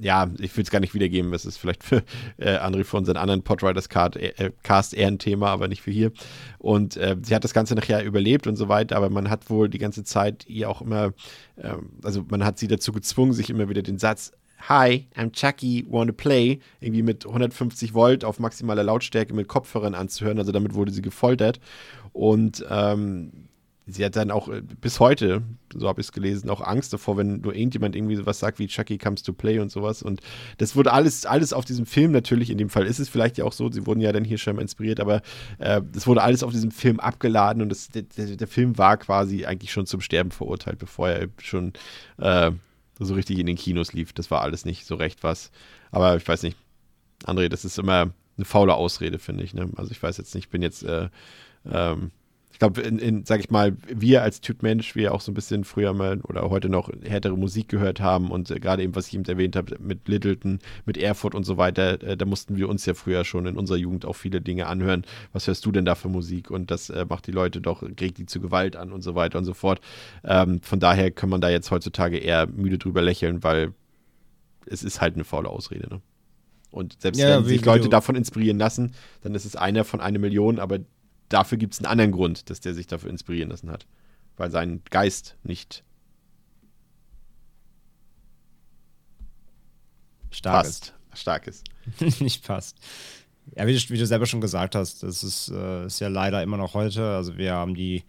ja, ich will es gar nicht wiedergeben, das ist vielleicht für äh, André für unseren anderen Podriders Card, äh, Cast eher ein Thema, aber nicht für hier. Und äh, sie hat das Ganze nachher überlebt und so weiter, aber man hat wohl die ganze Zeit ihr auch immer, äh, also man hat sie dazu gezwungen, sich immer wieder den Satz Hi, I'm Chucky, wanna play, irgendwie mit 150 Volt auf maximaler Lautstärke mit Kopfhörern anzuhören. Also damit wurde sie gefoltert. Und ähm, sie hat dann auch äh, bis heute, so habe ich es gelesen, auch Angst davor, wenn nur irgendjemand irgendwie sowas sagt wie Chucky comes to play und sowas. Und das wurde alles, alles auf diesem Film natürlich, in dem Fall ist es vielleicht ja auch so, sie wurden ja dann hier schon inspiriert, aber äh, das wurde alles auf diesem Film abgeladen und das, der, der, Film war quasi eigentlich schon zum Sterben verurteilt, bevor er schon äh, so richtig in den Kinos lief. Das war alles nicht so recht was. Aber ich weiß nicht, André, das ist immer eine faule Ausrede, finde ich. Ne? Also ich weiß jetzt nicht, ich bin jetzt, äh, ähm, glaube, in, in, sag ich mal, wir als Typ Mensch, wir auch so ein bisschen früher mal oder heute noch härtere Musik gehört haben und äh, gerade eben, was ich eben erwähnt habe, mit Littleton, mit Erfurt und so weiter, äh, da mussten wir uns ja früher schon in unserer Jugend auch viele Dinge anhören. Was hörst du denn da für Musik? Und das äh, macht die Leute doch, regt die zu Gewalt an und so weiter und so fort. Ähm, von daher kann man da jetzt heutzutage eher müde drüber lächeln, weil es ist halt eine faule Ausrede, ne? Und selbst Ja, wenn sich Leute davon inspirieren lassen, dann ist es einer von einer Million, aber dafür gibt es einen anderen Grund, dass der sich dafür inspirieren lassen hat. Weil sein Geist nicht Stark ist. passt. Stark ist. nicht passt. Ja, wie du, wie du selber schon gesagt hast, das ist, äh, ist ja leider immer noch heute. Also wir haben die,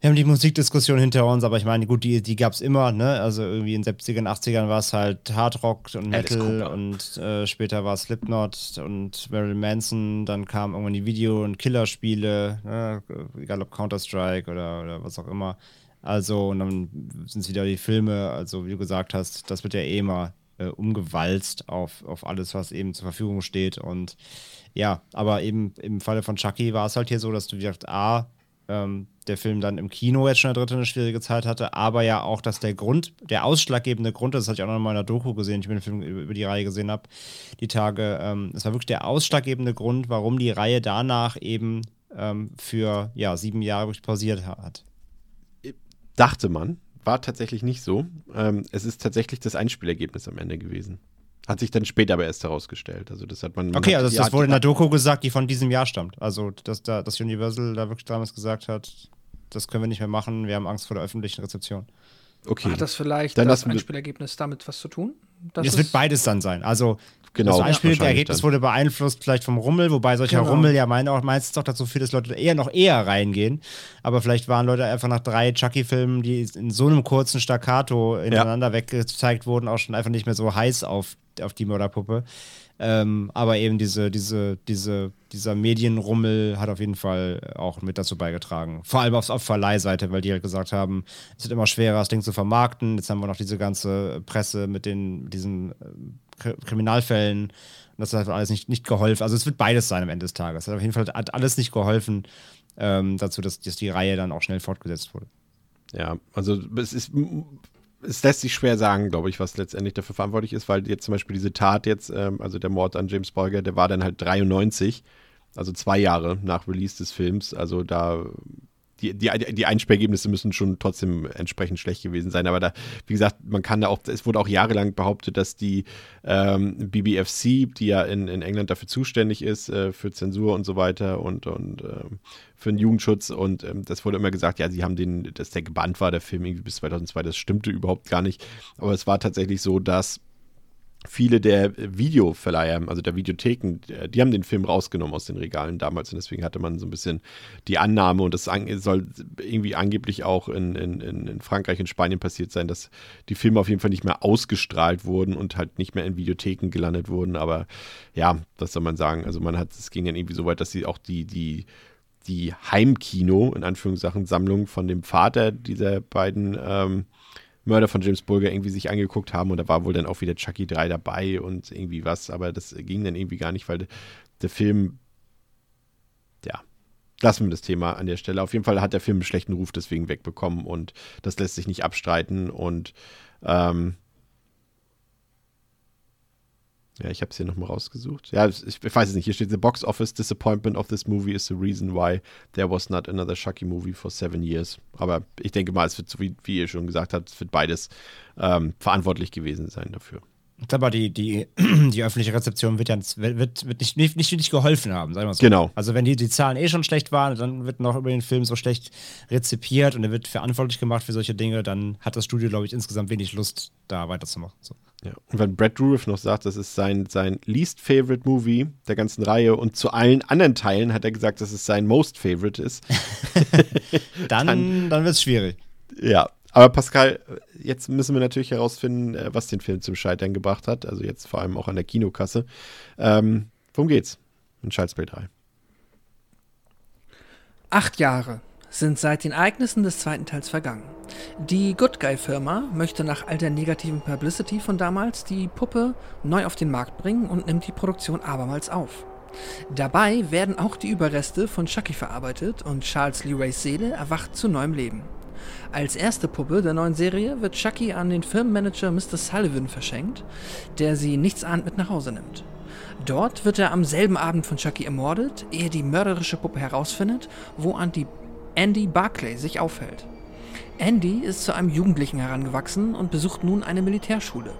wir haben die Musikdiskussion hinter uns, aber ich meine, gut, die, die gab es immer, ne? Also irgendwie in den 70ern, 80ern war es halt Hardrock und Metal und äh, später war es Slipknot und Marilyn Manson, dann kamen irgendwann die Video- und Killerspiele, ne? egal ob Counter-Strike oder, oder was auch immer. Also, und dann sind es wieder die Filme, also wie du gesagt hast, das wird ja eh immer äh, umgewalzt auf, auf alles, was eben zur Verfügung steht. Und ja, aber eben im Falle von Chucky war es halt hier so, dass du wie gesagt, A, ähm, der Film dann im Kino jetzt schon der dritte eine schwierige Zeit hatte, aber ja auch, dass der Grund, der ausschlaggebende Grund, das hatte ich auch noch in meiner Doku gesehen, ich mir den Film über, die Reihe gesehen habe, die Tage, ähm, es war wirklich der ausschlaggebende Grund, warum die Reihe danach eben ähm, für ja, sieben Jahre wirklich pausiert hat. Dachte man, war tatsächlich nicht so. Ähm, es ist tatsächlich das Einspielergebnis am Ende gewesen. Hat sich dann später aber erst herausgestellt. Also das hat man. okay, hat, also ja, das wurde in der Doku gesagt, die von diesem Jahr stammt. Also dass da dass Universal da wirklich damals gesagt hat, das können wir nicht mehr machen, wir haben Angst vor der öffentlichen Rezeption. Okay. Hat das vielleicht Dann das Einspielergebnis damit was zu tun? Das es wird beides dann sein. Also Genau, das ja, Einspielergebnis wahrscheinlich wurde beeinflusst vielleicht vom Rummel, wobei solcher Genau. Rummel ja mein, auch meistens auch dazu führt, dass Leute eher noch eher reingehen. Aber vielleicht waren Leute einfach nach drei Chucky-Filmen, die in so einem kurzen Staccato ineinander weggezeigt wurden, auch schon einfach nicht mehr so heiß auf, auf die Mörderpuppe. Ähm, aber eben diese, diese, diese, dieser Medienrummel hat auf jeden Fall auch mit dazu beigetragen. Vor allem auf, auf Verleihseite, weil die halt gesagt haben, es wird immer schwerer, das Ding zu vermarkten. Jetzt haben wir noch diese ganze Presse mit den diesen äh, Kriminalfällen. Und das hat alles nicht, nicht geholfen. Also es wird beides sein am Ende des Tages. Es hat auf jeden Fall hat alles nicht geholfen ähm, dazu, dass, dass die Reihe dann auch schnell fortgesetzt wurde. Ja, also es ist. Es lässt sich schwer sagen, glaube ich, was letztendlich dafür verantwortlich ist, weil jetzt zum Beispiel diese Tat jetzt, ähm, also der Mord an James Bolger, der war dann halt 93, also zwei Jahre nach Release des Films. Also da die, die, die Einsperrgergebnisse müssen schon trotzdem entsprechend schlecht gewesen sein. Aber da, wie gesagt, man kann da auch, es wurde auch jahrelang behauptet, dass die ähm, BBFC, die ja in, in England dafür zuständig ist, äh, für Zensur und so weiter und, und ähm, für den Jugendschutz und ähm, das wurde immer gesagt, ja, sie haben den, dass der gebannt war, der Film irgendwie bis 2002, das stimmte überhaupt gar nicht. Aber es war tatsächlich so, dass viele der Videoverleiher, also der Videotheken, äh, die haben den Film rausgenommen aus den Regalen damals und deswegen hatte man so ein bisschen die Annahme und das soll irgendwie angeblich auch in, in, in Frankreich und Spanien passiert sein, dass die Filme auf jeden Fall nicht mehr ausgestrahlt wurden und halt nicht mehr in Videotheken gelandet wurden, aber ja, was soll man sagen, also man hat, es ging dann irgendwie so weit, dass sie auch die, die die Heimkino, in Anführungszeichen, Sammlung von dem Vater dieser beiden ähm, Mörder von James Bulger irgendwie sich angeguckt haben und da war wohl dann auch wieder Chucky 3 dabei und irgendwie was, aber das ging dann irgendwie gar nicht, weil der Film, ja, lassen wir das Thema an der Stelle. Auf jeden Fall hat der Film einen schlechten Ruf deswegen wegbekommen und das lässt sich nicht abstreiten und ähm, ja, ich habe es hier nochmal rausgesucht. Ja, ich, ich weiß es nicht. Hier steht: The box office disappointment of this movie is the reason why there was not another Chucky movie for seven years. Aber ich denke mal, es wird, wie, wie ihr schon gesagt habt, es wird beides ähm, verantwortlich gewesen sein dafür. Aber die, die, die öffentliche Rezeption wird ja wird, wird nicht, nicht, nicht wirklich geholfen haben, sagen wir so. Genau. Also wenn die, die Zahlen eh schon schlecht waren, dann wird noch über den Film so schlecht rezipiert und er wird verantwortlich gemacht für solche Dinge, dann hat das Studio, glaube ich, insgesamt wenig Lust, da weiterzumachen. So. Ja. Und wenn Brad Dourif noch sagt, das ist sein, sein least favorite Movie der ganzen Reihe und zu allen anderen Teilen hat er gesagt, dass es sein most favorite ist. Dann, dann, wird es schwierig. Ja, aber Pascal, jetzt müssen wir natürlich herausfinden, äh, was den Film zum Scheitern gebracht hat. Also jetzt vor allem auch an der Kinokasse. Ähm, worum geht's in Child's Play 3? Acht Jahre sind seit den Ereignissen des zweiten Teils vergangen. Die Good Guy Firma möchte nach all der negativen Publicity von damals die Puppe neu auf den Markt bringen und nimmt die Produktion abermals auf. Dabei werden auch die Überreste von Chucky verarbeitet und Charles Lee Rays Seele erwacht zu neuem Leben. Als erste Puppe der neuen Serie wird Chucky an den Firmenmanager Mr. Sullivan verschenkt, der sie nichtsahnd mit nach Hause nimmt. Dort wird er am selben Abend von Chucky ermordet, ehe die mörderische Puppe herausfindet, wo Andy, Andy Barclay sich aufhält. Andy ist zu einem Jugendlichen herangewachsen und besucht nun eine Militärschule.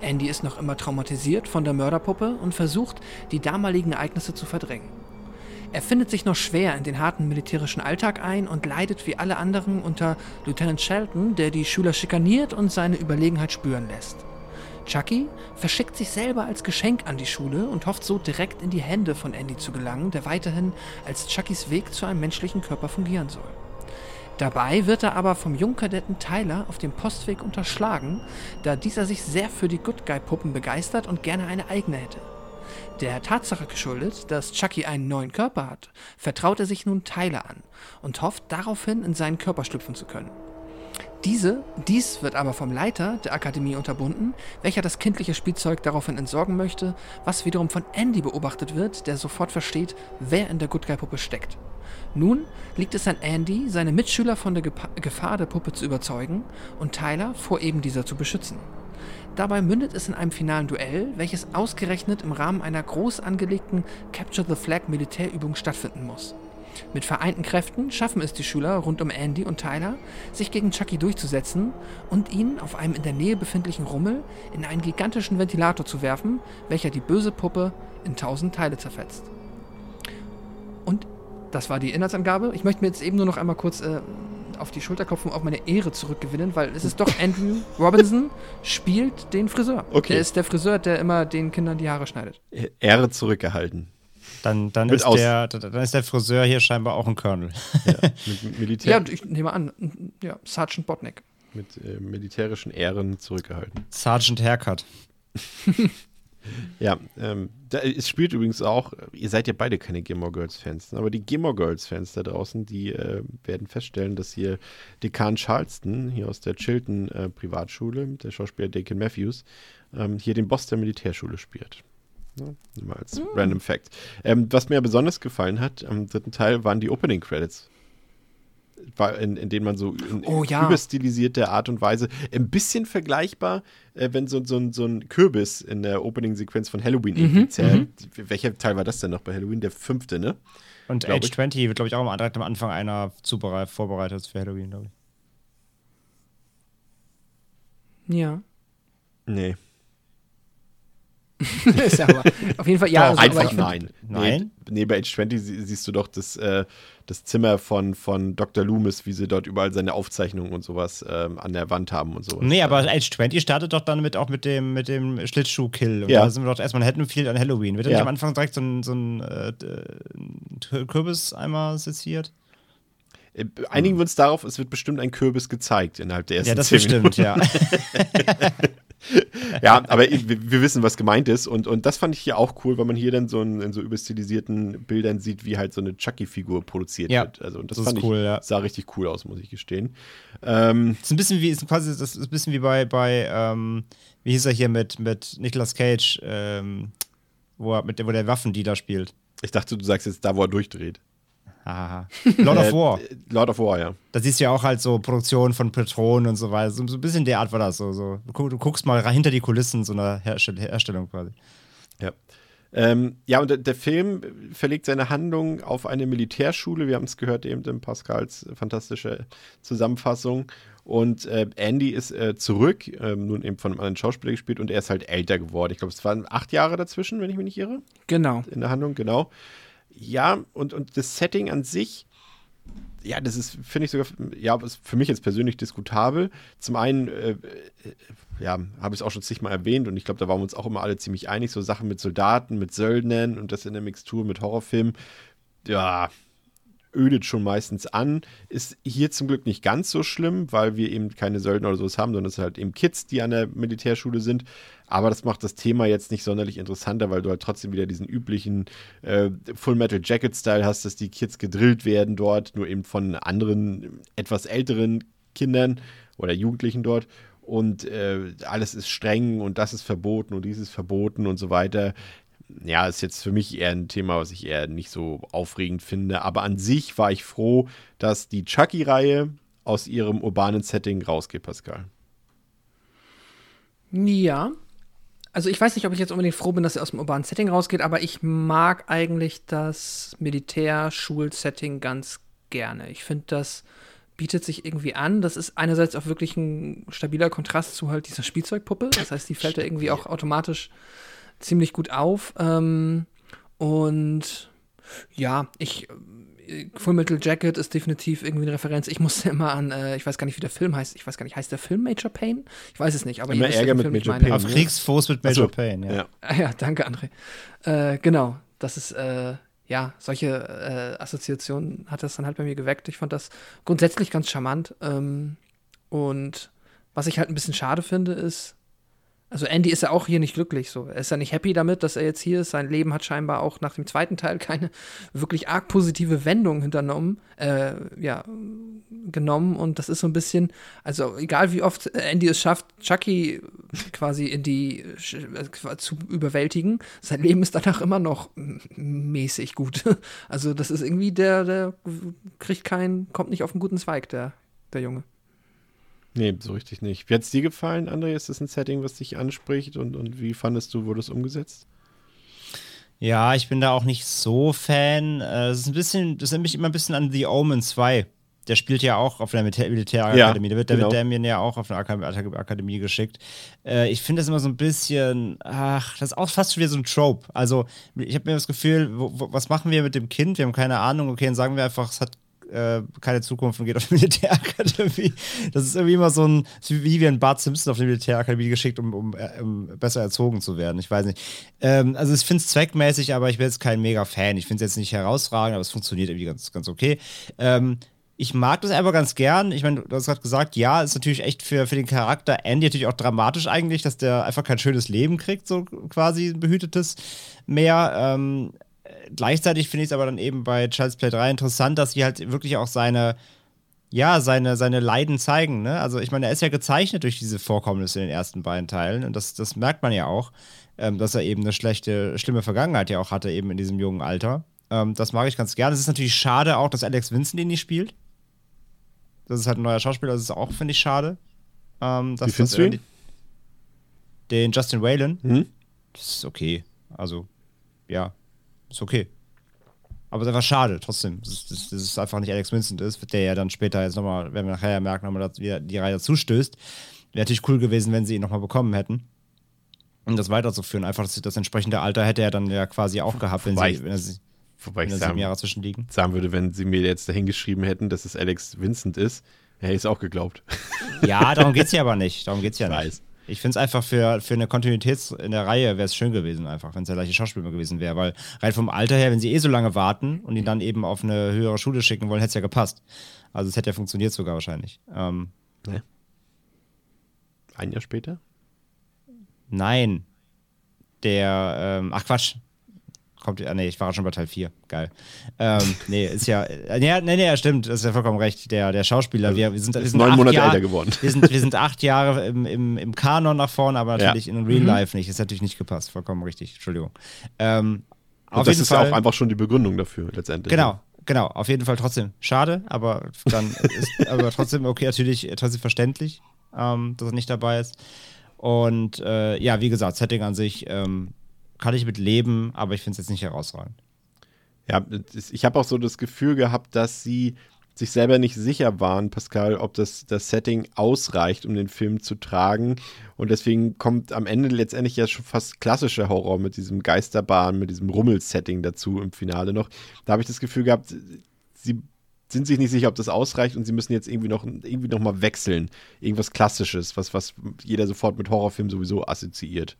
Andy ist noch immer traumatisiert von der Mörderpuppe und versucht, die damaligen Ereignisse zu verdrängen. Er findet sich noch schwer in den harten militärischen Alltag ein und leidet wie alle anderen unter Lieutenant Shelton, der die Schüler schikaniert und seine Überlegenheit spüren lässt. Chucky verschickt sich selber als Geschenk an die Schule und hofft so direkt in die Hände von Andy zu gelangen, der weiterhin als Chuckys Weg zu einem menschlichen Körper fungieren soll. Dabei wird er aber vom Jungkadetten Tyler auf dem Postweg unterschlagen, da dieser sich sehr für die Good Guy Puppen begeistert und gerne eine eigene hätte. Der Tatsache geschuldet, dass Chucky einen neuen Körper hat, vertraut er sich nun Tyler an und hofft daraufhin in seinen Körper schlüpfen zu können. Diese, dies wird aber vom Leiter der Akademie unterbunden, welcher das kindliche Spielzeug daraufhin entsorgen möchte, was wiederum von Andy beobachtet wird, der sofort versteht, wer in der Good Guy Puppe steckt. Nun liegt es an Andy, seine Mitschüler von der Gepa Gefahr der Puppe zu überzeugen und Tyler vor eben dieser zu beschützen. Dabei mündet es in einem finalen Duell, welches ausgerechnet im Rahmen einer groß angelegten Capture the Flag Militärübung stattfinden muss. Mit vereinten Kräften schaffen es die Schüler rund um Andy und Tyler, sich gegen Chucky durchzusetzen und ihn auf einem in der Nähe befindlichen Rummel in einen gigantischen Ventilator zu werfen, welcher die böse Puppe in tausend Teile zerfetzt. Und das war die Inhaltsangabe. Ich möchte mir jetzt eben nur noch einmal kurz äh, auf die Schulter klopfen und auf meine Ehre zurückgewinnen, weil es ist doch Andrew Robinson spielt den Friseur. Okay. Der ist der Friseur, der immer den Kindern die Haare schneidet. Ehre zurückgehalten. Dann, dann, ist der, dann ist der Friseur hier scheinbar auch ein Colonel. Mit, Militär, Ja, ich nehme an, ja, Sergeant Botnick. mit äh, militärischen Ehren zurückgehalten. Sergeant Haircut. Ja, ähm, da, es spielt übrigens auch, ihr seid ja beide keine Gilmore Girls Fans, ne? aber die Gilmore Girls Fans da draußen, die äh, werden feststellen, dass hier Dekan Charleston, hier aus der Chilton äh, Privatschule, der Schauspieler Deacon Matthews, ähm, hier den Boss der Militärschule spielt. Ne? Mal als random Fact. Ähm, was mir besonders gefallen hat am dritten Teil, waren die Opening Credits. In, in denen man so in Oh, ja. überstilisierte Art und Weise, ein bisschen vergleichbar, äh, wenn so, so, ein- so ein Kürbis in der Opening-Sequenz von Halloween irgendwie zählt. Welcher Teil war das denn noch bei Halloween? Der fünfte, ne? Und Glaub ich. Age 20 wird, glaube ich, auch am- direkt am Anfang einer vorbereitet für Halloween, glaube ich. Ja. Nee. ist ja aber auf jeden Fall, ja, also, aber Einfach nein. Nein? Nee, nee, bei Age 20 sie- siehst du doch das, äh, das Zimmer von, von Dr. Loomis, wie sie dort überall seine Aufzeichnungen und sowas ähm, an der Wand haben und sowas. Nee, aber Age 20 startet doch dann mit auch mit dem, mit dem Schlittschuh-Kill. Und Ja. da sind wir doch erstmal in Haddonfield an Halloween. Wird Ja. nicht am Anfang direkt so ein, so ein äh, Kürbis einmal seziert? Äh, Einigen wir uns darauf, es wird bestimmt ein Kürbis gezeigt innerhalb der ersten Ja, das bestimmt, ja. Ja, aber wir, wissen, was gemeint ist. Und, und das fand ich hier auch cool, weil man hier dann so in, in so überstilisierten Bildern sieht, wie halt so eine Chucky-Figur produziert Ja, wird. Also, und das, das fand ist cool, ich, ja. sah richtig cool aus, muss ich gestehen. Ähm, ist ein bisschen wie, ist quasi, das ist ein bisschen wie bei, bei ähm, wie hieß er hier mit, mit Nicolas Cage, ähm, wo, er, mit, der- wo der Waffendealer spielt. ich dachte, du sagst jetzt da, wo er durchdreht. Hahaha. Lord of Äh, War. Lord of War, ja. Da siehst du ja auch halt so Produktion von Patronen und so weiter. So, so ein bisschen der Art war das so. so. Du, guck, du guckst mal hinter die Kulissen so einer Herstell Herstellung quasi. Ja. Ähm, ja, und der, Film verlegt seine Handlung auf eine Militärschule. Wir haben es gehört eben in Pascals fantastische Zusammenfassung. Und äh, Andy ist äh, zurück, ähm, nun eben von einem anderen Schauspieler gespielt und er ist halt älter geworden. Ich glaube, es waren acht Jahre dazwischen, wenn ich mich nicht irre, Genau. in der Handlung, genau. Ja, und, und das Setting an sich, ja, das ist, finde ich sogar, ja, ist für mich jetzt persönlich diskutabel. Zum einen, äh, äh, ja, habe ich es auch schon zigmal erwähnt und ich glaube, da waren wir uns auch immer alle ziemlich einig, so Sachen mit Soldaten, mit Söldnern und das in der Mixtur mit Horrorfilmen, ja, ödet schon meistens an. Ist hier zum Glück nicht ganz so schlimm, weil wir eben keine Söldner oder sowas haben, sondern es sind halt eben Kids, die an der Militärschule sind. Aber das macht das Thema jetzt nicht sonderlich interessanter, weil du halt trotzdem wieder diesen üblichen äh, Full Metal Jacket Style hast, dass die Kids gedrillt werden dort, nur eben von anderen, etwas älteren Kindern oder Jugendlichen dort. Und äh, alles ist streng und das ist verboten und dies ist verboten und so weiter ja, ist jetzt für mich eher ein Thema, was ich eher nicht so aufregend finde. Aber an sich war ich froh, dass die Chucky-Reihe aus ihrem urbanen Setting rausgeht, Pascal. Ja. Also ich weiß nicht, ob ich jetzt unbedingt froh bin, dass er aus dem urbanen Setting rausgeht, aber ich mag eigentlich das Militärschul-Setting ganz gerne. Ich finde, das bietet sich irgendwie an. Das ist einerseits auch wirklich ein stabiler Kontrast zu halt dieser Spielzeugpuppe. Das heißt, die fällt da irgendwie auch automatisch ziemlich gut auf. Ähm, und ja, ich äh, Full Metal Jacket ist definitiv irgendwie eine Referenz. Ich musste immer an, äh, ich weiß gar nicht, wie der Film heißt. Ich weiß gar nicht, heißt der Film Major Pain? Ich weiß es nicht, aber Immer Ärger mit Film Major. Payne. Auf Kriegsfuß mit Major so. Payne, ja. Ja. Ah Ja, danke, André. Äh, genau, das ist, äh, ja, solche äh, Assoziationen hat das dann halt bei mir geweckt. Ich fand das grundsätzlich ganz charmant. Ähm, und was ich halt ein bisschen schade finde, ist, Also Andy ist ja auch hier nicht glücklich so. Er ist ja nicht happy damit, dass er jetzt hier ist. Sein Leben hat scheinbar auch nach dem zweiten Teil keine wirklich arg positive Wendung hinternommen, äh, ja, genommen. Und das ist so ein bisschen, also egal wie oft Andy es schafft, Chucky quasi in die äh, zu überwältigen, sein Leben ist danach immer noch mäßig gut. Also das ist irgendwie der, der kriegt keinen, kommt nicht auf einen guten Zweig, der, der Junge. Nee, so richtig nicht. Wie hat es dir gefallen, André? Ist das ein Setting, was dich anspricht und, und wie fandest du, wurde es umgesetzt? Ja, ich bin da auch nicht so Fan. Äh, es ist ein bisschen, das erinnert mich immer ein bisschen an The Omen 2. Der spielt ja auch auf der Militär Militärakademie. Ja, da wird, genau. wird Damien ja auch auf eine Akademie geschickt. Äh, ich finde das immer so ein bisschen, ach, das ist auch fast schon wieder so ein Trope. Also, ich habe mir das Gefühl, wo, wo, was machen wir mit dem Kind? Wir haben keine Ahnung. Okay, dann sagen wir einfach, es hat äh, keine Zukunft und geht auf die Militärakademie. Das ist irgendwie immer so ein, wie wir ein Bart Simpson auf die Militärakademie geschickt, um, um, äh, um besser erzogen zu werden. Ich weiß nicht. Ähm, also ich finde es zweckmäßig, aber ich bin jetzt kein mega Fan. Ich finde es jetzt nicht herausragend, aber es funktioniert irgendwie ganz, ganz okay. Ähm, ich mag das einfach ganz gern. Ich meine, du hast gerade gesagt, ja, ist natürlich echt für, für den Charakter Andy natürlich auch dramatisch eigentlich, dass der einfach kein schönes Leben kriegt, so quasi ein behütetes mehr. Ähm, gleichzeitig finde ich es aber dann eben bei Child's Play 3 interessant, dass sie halt wirklich auch seine, ja, seine, seine Leiden zeigen. Ne? Also ich meine, er ist ja gezeichnet durch diese Vorkommnisse in den ersten beiden Teilen und das, das merkt man ja auch, ähm, dass er eben eine schlechte, schlimme Vergangenheit ja auch hatte, eben in diesem jungen Alter. Ähm, das mag ich ganz gerne. Es ist natürlich schade auch, dass Alex Vincent ihn nicht spielt. Das ist halt ein neuer Schauspieler, das ist auch, finde ich, schade. Ähm, Wie findest du ihn? Den Justin Whalen. Mhm. Das ist okay. Also, ja, ist okay. Aber es ist einfach schade, trotzdem. Das ist, das ist einfach nicht Alex Vincent ist, der ja dann später jetzt nochmal, werden wir nachher merken, nochmal die Reihe dazu stößt. Wäre natürlich cool gewesen, wenn sie ihn nochmal bekommen hätten. Um das weiterzuführen. Einfach das, das, entsprechende Alter hätte er dann ja quasi auch gehabt, wenn wobei sie, wenn sie, wobei wenn ich sagen, Jahre zwischenliegen. sagen würde, wenn sie mir jetzt dahingeschrieben hätten, dass es Alex Vincent ist, hätte ich es auch geglaubt. Ja, darum geht es ja aber nicht. Darum geht es ja ich nicht. Weiß. Ich finde es einfach für, für eine Kontinuität in der Reihe wäre es schön gewesen, einfach, wenn es der gleiche Schauspieler gewesen wäre. Weil rein vom Alter her, wenn sie eh so lange warten und ihn dann eben auf eine höhere Schule schicken wollen, hätte es ja gepasst. Also es hätte ja funktioniert sogar wahrscheinlich. Ähm, nee. Ein Jahr später? Nein. Der, ähm, ach Quatsch, kommt, ah, nee, ich war schon bei Teil 4. Geil. Ähm, nee, ist ja, äh, nee, nee, nee, stimmt, das ist ja vollkommen recht. Der, der Schauspieler, wir, wir sind, wir sind neun Monate Jahr, älter geworden. Wir sind, wir sind acht Jahre im, im, im Kanon nach vorne, aber natürlich ja. in Real mhm. Life nicht. Das ist natürlich nicht gepasst, vollkommen richtig, Entschuldigung. Ähm, Und das ist Fall, ja auch einfach schon die Begründung dafür, letztendlich. Genau, genau, auf jeden Fall trotzdem schade, aber dann ist aber trotzdem okay, natürlich trotzdem verständlich, ähm, dass er nicht dabei ist. Und äh, ja, wie gesagt, Setting an sich ähm, kann ich mit leben, aber ich finde es jetzt nicht herausragend. Ja, ich habe auch so das Gefühl gehabt, dass sie sich selber nicht sicher waren, Pascal, ob das, das Setting ausreicht, um den Film zu tragen. Und deswegen kommt am Ende letztendlich ja schon fast klassischer Horror mit diesem Geisterbahn, mit diesem Rummel-Setting dazu im Finale noch. Da habe ich das Gefühl gehabt, sie sind sich nicht sicher, ob das ausreicht und sie müssen jetzt irgendwie noch, irgendwie noch mal wechseln. Irgendwas Klassisches, was, was jeder sofort mit Horrorfilm sowieso assoziiert.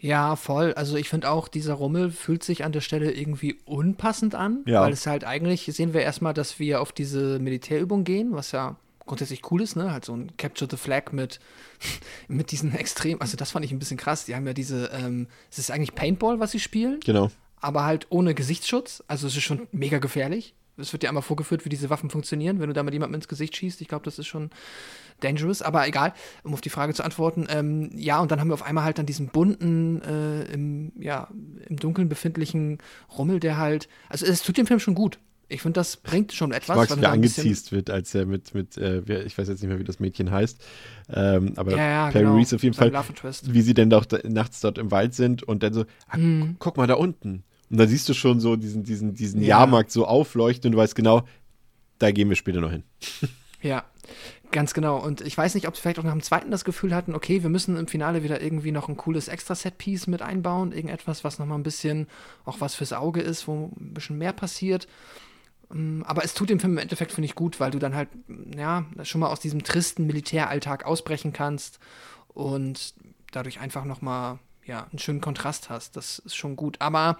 Ja, voll. Also ich finde auch, dieser Rummel fühlt sich an der Stelle irgendwie unpassend an, ja. weil es halt eigentlich, sehen wir erstmal, dass wir auf diese Militärübung gehen, was ja grundsätzlich cool ist, ne? Halt so ein Capture the Flag mit, mit diesen extrem, also das fand ich ein bisschen krass. Die haben ja diese, ähm, es ist eigentlich Paintball, was sie spielen. Genau. Aber halt ohne Gesichtsschutz. Also es ist schon mega gefährlich. Es wird dir einmal vorgeführt, wie diese Waffen funktionieren, wenn du damit jemandem ins Gesicht schießt. Ich glaube, das ist schon dangerous, aber egal, um auf die Frage zu antworten. Ähm, ja, und dann haben wir auf einmal halt dann diesen bunten, äh, im, ja, im Dunkeln befindlichen Rummel, der halt, also es tut dem Film schon gut. Ich finde, das bringt schon etwas. Ich mag, wie er angeziest wird, als er mit, mit äh, ich weiß jetzt nicht mehr, wie das Mädchen heißt, ähm, aber ja, ja, Perry genau. Reese auf jeden Fall, wie sie denn doch da, nachts dort im Wald sind und dann so, ah, mhm. guck mal da unten. Und dann siehst du schon so diesen, diesen, diesen ja. Jahrmarkt so aufleuchten und du weißt genau, da gehen wir später noch hin. Ja, Ganz genau. Und ich weiß nicht, ob sie vielleicht auch nach dem zweiten das Gefühl hatten, okay, wir müssen im Finale wieder irgendwie noch ein cooles Extra-Set-Piece mit einbauen. Irgendetwas, was nochmal ein bisschen auch was fürs Auge ist, wo ein bisschen mehr passiert. Mm, aber es tut dem Film im Endeffekt, finde ich, gut, weil du dann halt, ja, schon mal aus diesem tristen Militäralltag ausbrechen kannst und dadurch einfach nochmal, ja, einen schönen Kontrast hast. Das ist schon gut. Aber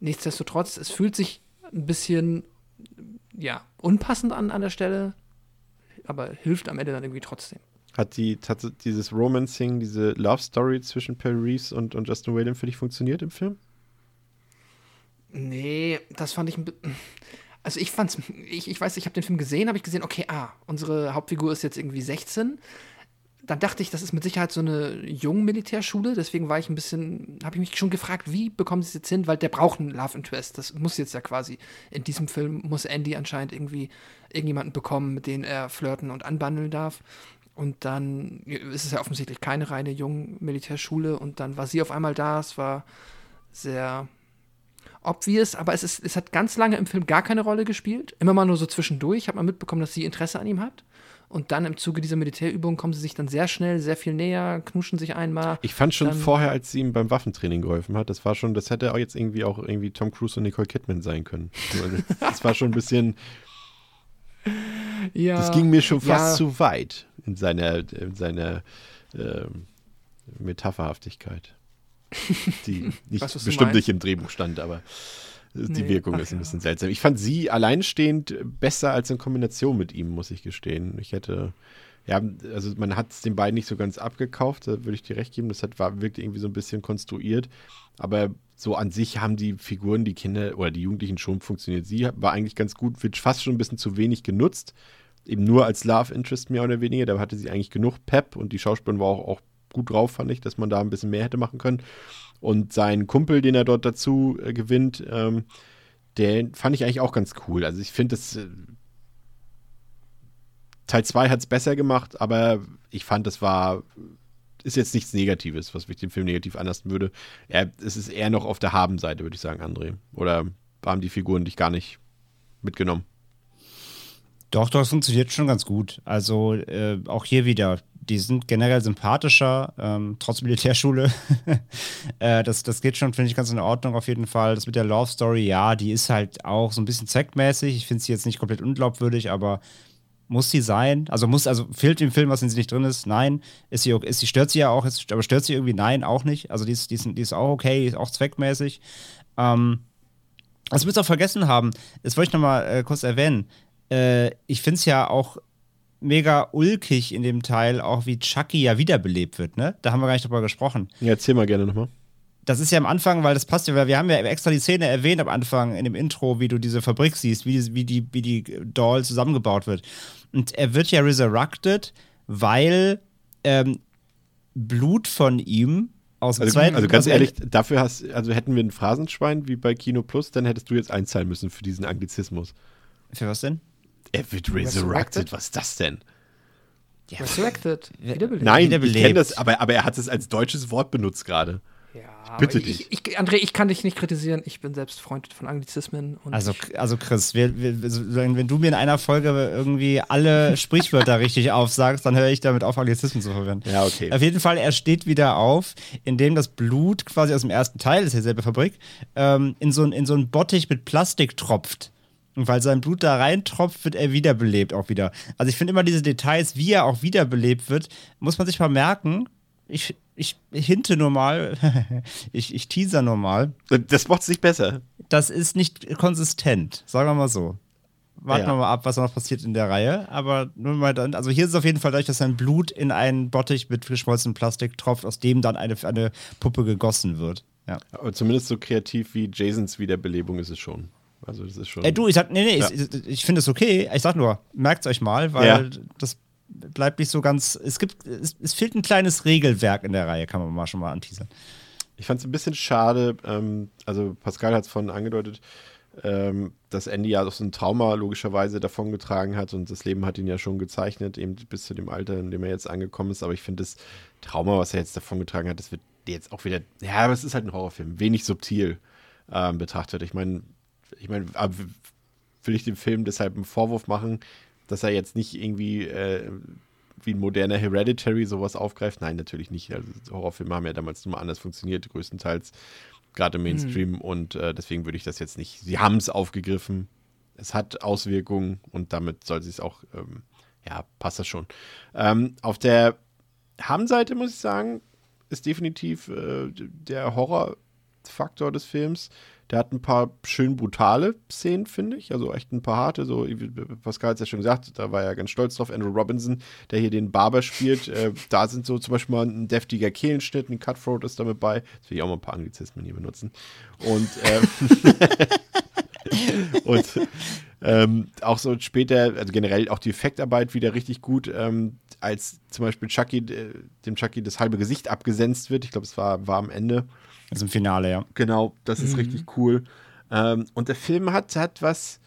nichtsdestotrotz, es fühlt sich ein bisschen, ja, unpassend an an der Stelle aber hilft am Ende dann irgendwie trotzdem. Hat die hat dieses Romancing, diese Love Story zwischen Perry Reeves und, und Justin Whalen für dich funktioniert im Film? Nee, das fand ich ein bisschen. Also ich fand's, ich, ich weiß, ich habe den Film gesehen, habe ich gesehen, okay, ah, unsere Hauptfigur ist jetzt irgendwie 16. Dann dachte ich, das ist mit Sicherheit so eine Jungen-Militärschule, deswegen war ich ein bisschen, habe ich mich schon gefragt, wie bekommen sie es jetzt hin, weil der braucht einen Love Interest. Das muss jetzt ja quasi, in diesem Film muss Andy anscheinend irgendwie irgendjemanden bekommen, mit dem er flirten und anbandeln darf. Und dann ist es ja offensichtlich keine reine Jungen-Militärschule und dann war sie auf einmal da, es war sehr obvious, aber es, ist, es hat ganz lange im Film gar keine Rolle gespielt. Immer mal nur so zwischendurch. Habe mal mitbekommen, dass sie Interesse an ihm hat. Und dann im Zuge dieser Militärübung kommen sie sich dann sehr schnell, sehr viel näher, knuschen sich einmal. Ich fand schon vorher, als sie ihm beim Waffentraining geholfen hat, das war schon, das hätte auch jetzt irgendwie auch irgendwie Tom Cruise und Nicole Kidman sein können. das war schon ein bisschen. ja, das ging mir schon fast ja. zu weit in seiner, in seiner äh, Metapherhaftigkeit die nicht, weiß, bestimmt nicht im Drehbuch stand, aber die nee, Wirkung ist ein ja. bisschen seltsam. Ich fand sie alleinstehend besser als in Kombination mit ihm, muss ich gestehen. Ich hätte, ja, also man hat es den beiden nicht so ganz abgekauft, da würde ich dir recht geben. Das hat, war, wirkte irgendwie so ein bisschen konstruiert. Aber so an sich haben die Figuren, die Kinder oder die Jugendlichen schon funktioniert. Sie war eigentlich ganz gut, wird fast schon ein bisschen zu wenig genutzt. Eben nur als Love Interest mehr oder weniger. Da hatte sie eigentlich genug Pep und die Schauspielerin war auch, auch gut drauf, fand ich, dass man da ein bisschen mehr hätte machen können. Und sein Kumpel, den er dort dazu äh, gewinnt, ähm, den fand ich eigentlich auch ganz cool. Also ich finde das. Äh, Teil 2 hat es besser gemacht, aber ich fand, das war. Ist jetzt nichts Negatives, was mich den Film negativ anlassen würde. Er, es ist eher noch auf der Haben-Seite, würde ich sagen, André. Oder haben die Figuren dich gar nicht mitgenommen? Doch, doch, es funktioniert schon ganz gut. Also äh, auch hier wieder die sind generell sympathischer, ähm, trotz Militärschule. äh, das, das geht schon, finde ich, ganz in Ordnung auf jeden Fall. Das mit der Love Story, ja, die ist halt auch so ein bisschen zweckmäßig. Ich finde sie jetzt nicht komplett unglaubwürdig, aber muss sie sein? Also muss, also fehlt dem Film was, wenn sie nicht drin ist? Nein. Ist sie, ist sie stört sie ja auch, ist, aber stört sie irgendwie? Nein, auch nicht. Also die ist, die ist, die ist auch okay, ist auch zweckmäßig. Ähm, was wir auch vergessen haben, das wollte ich nochmal äh, kurz erwähnen. Äh, ich finde es ja auch mega ulkig in dem Teil, auch wie Chucky ja wiederbelebt wird, ne? Da haben wir gar nicht drüber gesprochen. Ja, erzähl mal gerne nochmal. Das ist ja am Anfang, weil das passt ja, weil wir haben ja extra die Szene erwähnt am Anfang in dem Intro, wie du diese Fabrik siehst, wie die, wie die, wie die Doll zusammengebaut wird. Und er wird ja resurrected, weil ähm, Blut von ihm aus dem also, zweiten. Also ganz ehrlich, dafür hast, also hätten wir ein Phrasenschwein wie bei Kino Plus, dann hättest du jetzt einzahlen müssen für diesen Anglizismus. Für was denn? Er wird resurrected. resurrected. Was ist das denn? Ja. Resurrected. Wiederbelebt. Nein, Wiederbelebt. ich kenne das, aber, aber er hat es als deutsches Wort benutzt gerade. Ja, Bitte ich, dich. Ich, André, ich kann dich nicht kritisieren. Ich bin selbst Freund von Anglizismen. also, also Chris, wir, wir, wenn du mir in einer Folge irgendwie alle Sprichwörter richtig aufsagst, dann höre ich damit auf, Anglizismen zu verwenden. Ja, okay. Auf jeden Fall, er steht wieder auf, indem das Blut quasi aus dem ersten Teil, das ist ja selbe Fabrik, ähm, in, so, in so einen Bottich mit Plastik tropft. Und weil sein Blut da reintropft, wird er wiederbelebt auch wieder. Also ich finde immer diese Details, wie er auch wiederbelebt wird, muss man sich mal merken. Ich, ich hinte nur mal, ich, ich teaser nur mal. Das macht es nicht besser. Das ist nicht konsistent, sagen wir mal so. Warten ja. wir mal ab, was noch passiert in der Reihe. Aber nur mal dann, also hier ist es auf jeden Fall dadurch, dass sein Blut in einen Bottich mit geschmolzenem Plastik tropft, aus dem dann eine, eine Puppe gegossen wird. Ja. Aber zumindest so kreativ wie Jasons Wiederbelebung ist es schon. Also das ist schon. Ey, du, ich sag, nee, nee, ja. ich, ich finde es okay. Ich sag nur, merkt es euch mal, weil ja. das bleibt nicht so ganz. Es gibt, es, es, fehlt ein kleines Regelwerk in der Reihe, kann man mal schon mal anteasern. Ich fand es ein bisschen schade, ähm, also Pascal hat es von angedeutet, ähm, dass Andy ja so ein Trauma logischerweise davongetragen hat und das Leben hat ihn ja schon gezeichnet, eben bis zu dem Alter, in dem er jetzt angekommen ist. Aber ich finde das Trauma, was er jetzt davongetragen hat, das wird jetzt auch wieder, ja, aber es ist halt ein Horrorfilm, wenig subtil ähm, betrachtet. Ich meine, ich meine, will ich dem Film deshalb einen Vorwurf machen, dass er jetzt nicht irgendwie äh, wie ein moderner Hereditary sowas aufgreift? Nein, natürlich nicht. Also Horrorfilme haben ja damals nur mal anders funktioniert, größtenteils, gerade im Mainstream. Mhm. Und äh, deswegen würde ich das jetzt nicht. Sie haben es aufgegriffen. Es hat Auswirkungen und damit soll es auch, ähm, ja, passt das schon. Ähm, auf der Ham-Seite muss ich sagen, ist definitiv äh, der Horror Hauptfaktor des Films. Der hat ein paar schön brutale Szenen, finde ich. Also echt ein paar harte. So, Pascal hat es ja schon gesagt, da war er ganz stolz drauf. Andrew Robinson, der hier den Barber spielt. Äh, da sind so zum Beispiel mal ein deftiger Kehlenschnitt, ein Cutthroat ist damit bei. Das will ich auch mal ein paar Anglizismen hier benutzen. Und, ähm, und ähm, auch so später, also generell auch die Effektarbeit wieder richtig gut, ähm, als zum Beispiel Chucky, äh, dem Chucky das halbe Gesicht abgesenzt wird. Ich glaube, es war, war am Ende. Also im Finale, ja. Genau, das ist Mhm. richtig cool. Ähm, und der Film hat, hat was,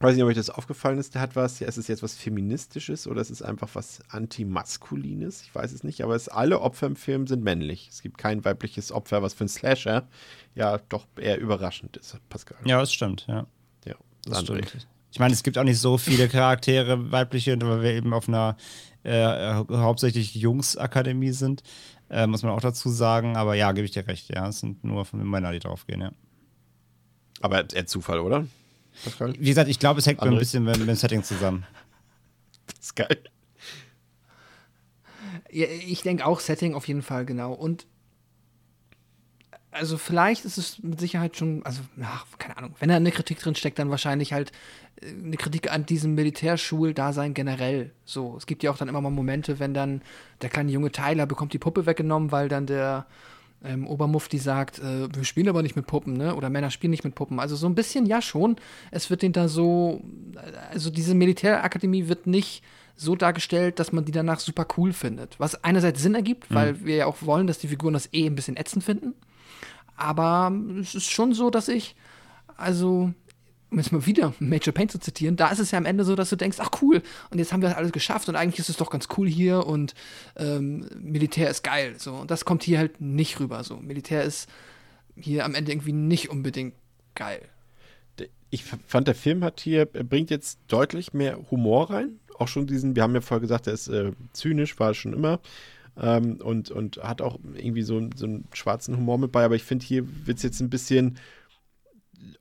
weiß nicht, ob euch das aufgefallen ist, der hat was, ja, ist es jetzt was Feministisches oder ist es einfach was Antimaskulines? Ich weiß es nicht, aber es, alle Opfer im Film sind männlich. Es gibt kein weibliches Opfer, was für einen Slasher ja doch eher überraschend ist, Pascal. Ja, das stimmt, ja. Das André. stimmt. Ich meine, es gibt auch nicht so viele Charaktere, weibliche, weil wir eben auf einer äh, hauptsächlich Jungsakademie sind, äh, muss man auch dazu sagen. Aber ja, gebe ich dir recht, ja. Es sind nur von Männer, die draufgehen, ja. Aber eher Zufall, oder? Pascal? Wie gesagt, ich glaube, es hängt André? ein bisschen mit, mit dem Setting zusammen. Das ist geil. Ja, ich denke auch Setting auf jeden Fall, genau. Und also vielleicht ist es mit Sicherheit schon, also, ach, keine Ahnung, wenn da eine Kritik drin steckt, dann wahrscheinlich halt äh, eine Kritik an diesem Militärschuldasein generell. So, es gibt ja auch dann immer mal Momente, wenn dann der kleine junge Tyler bekommt die Puppe weggenommen, weil dann der ähm, Obermufti sagt, äh, wir spielen aber nicht mit Puppen, ne? Oder Männer spielen nicht mit Puppen. Also so ein bisschen ja schon. Es wird den da so, also diese Militärakademie wird nicht so dargestellt, dass man die danach super cool findet. Was einerseits Sinn ergibt, weil wir ja auch wollen, dass die Figuren das eh ein bisschen ätzend finden. Aber es ist schon so, dass ich, also, um jetzt mal wieder Major Pain zu zitieren, da ist es ja am Ende so, dass du denkst, ach cool, und jetzt haben wir das alles geschafft und eigentlich ist es doch ganz cool hier und ähm, Militär ist geil. So. Und das kommt hier halt nicht rüber. So. Militär ist hier am Ende irgendwie nicht unbedingt geil. Ich fand, der Film hat hier, er bringt jetzt deutlich mehr Humor rein. Auch schon diesen, wir haben ja vorher gesagt, er ist äh, zynisch, war schon immer. Ähm, und, und hat auch irgendwie so, so einen schwarzen Humor mit bei. Aber ich finde, hier wird es jetzt ein bisschen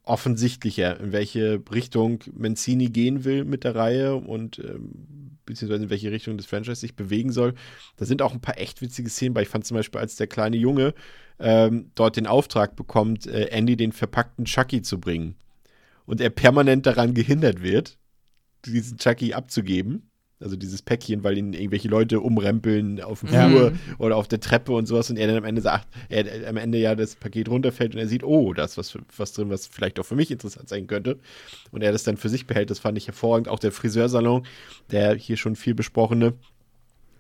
offensichtlicher, in welche Richtung Mancini gehen will mit der Reihe und ähm, beziehungsweise in welche Richtung das Franchise sich bewegen soll. Da sind auch ein paar echt witzige Szenen bei. Ich fand zum Beispiel, als der kleine Junge ähm, dort den Auftrag bekommt, äh, Andy den verpackten Chucky zu bringen und er permanent daran gehindert wird, diesen Chucky abzugeben. Also dieses Päckchen, weil ihn irgendwelche Leute umrempeln auf dem. Flur oder auf der Treppe und sowas und er dann am Ende sagt, er, er am Ende ja das Paket runterfällt und er sieht, oh, da ist was, für- was drin, was vielleicht auch für mich interessant sein könnte. Und er das dann für sich behält, das fand ich hervorragend. Auch der Friseursalon, der hier schon viel besprochene,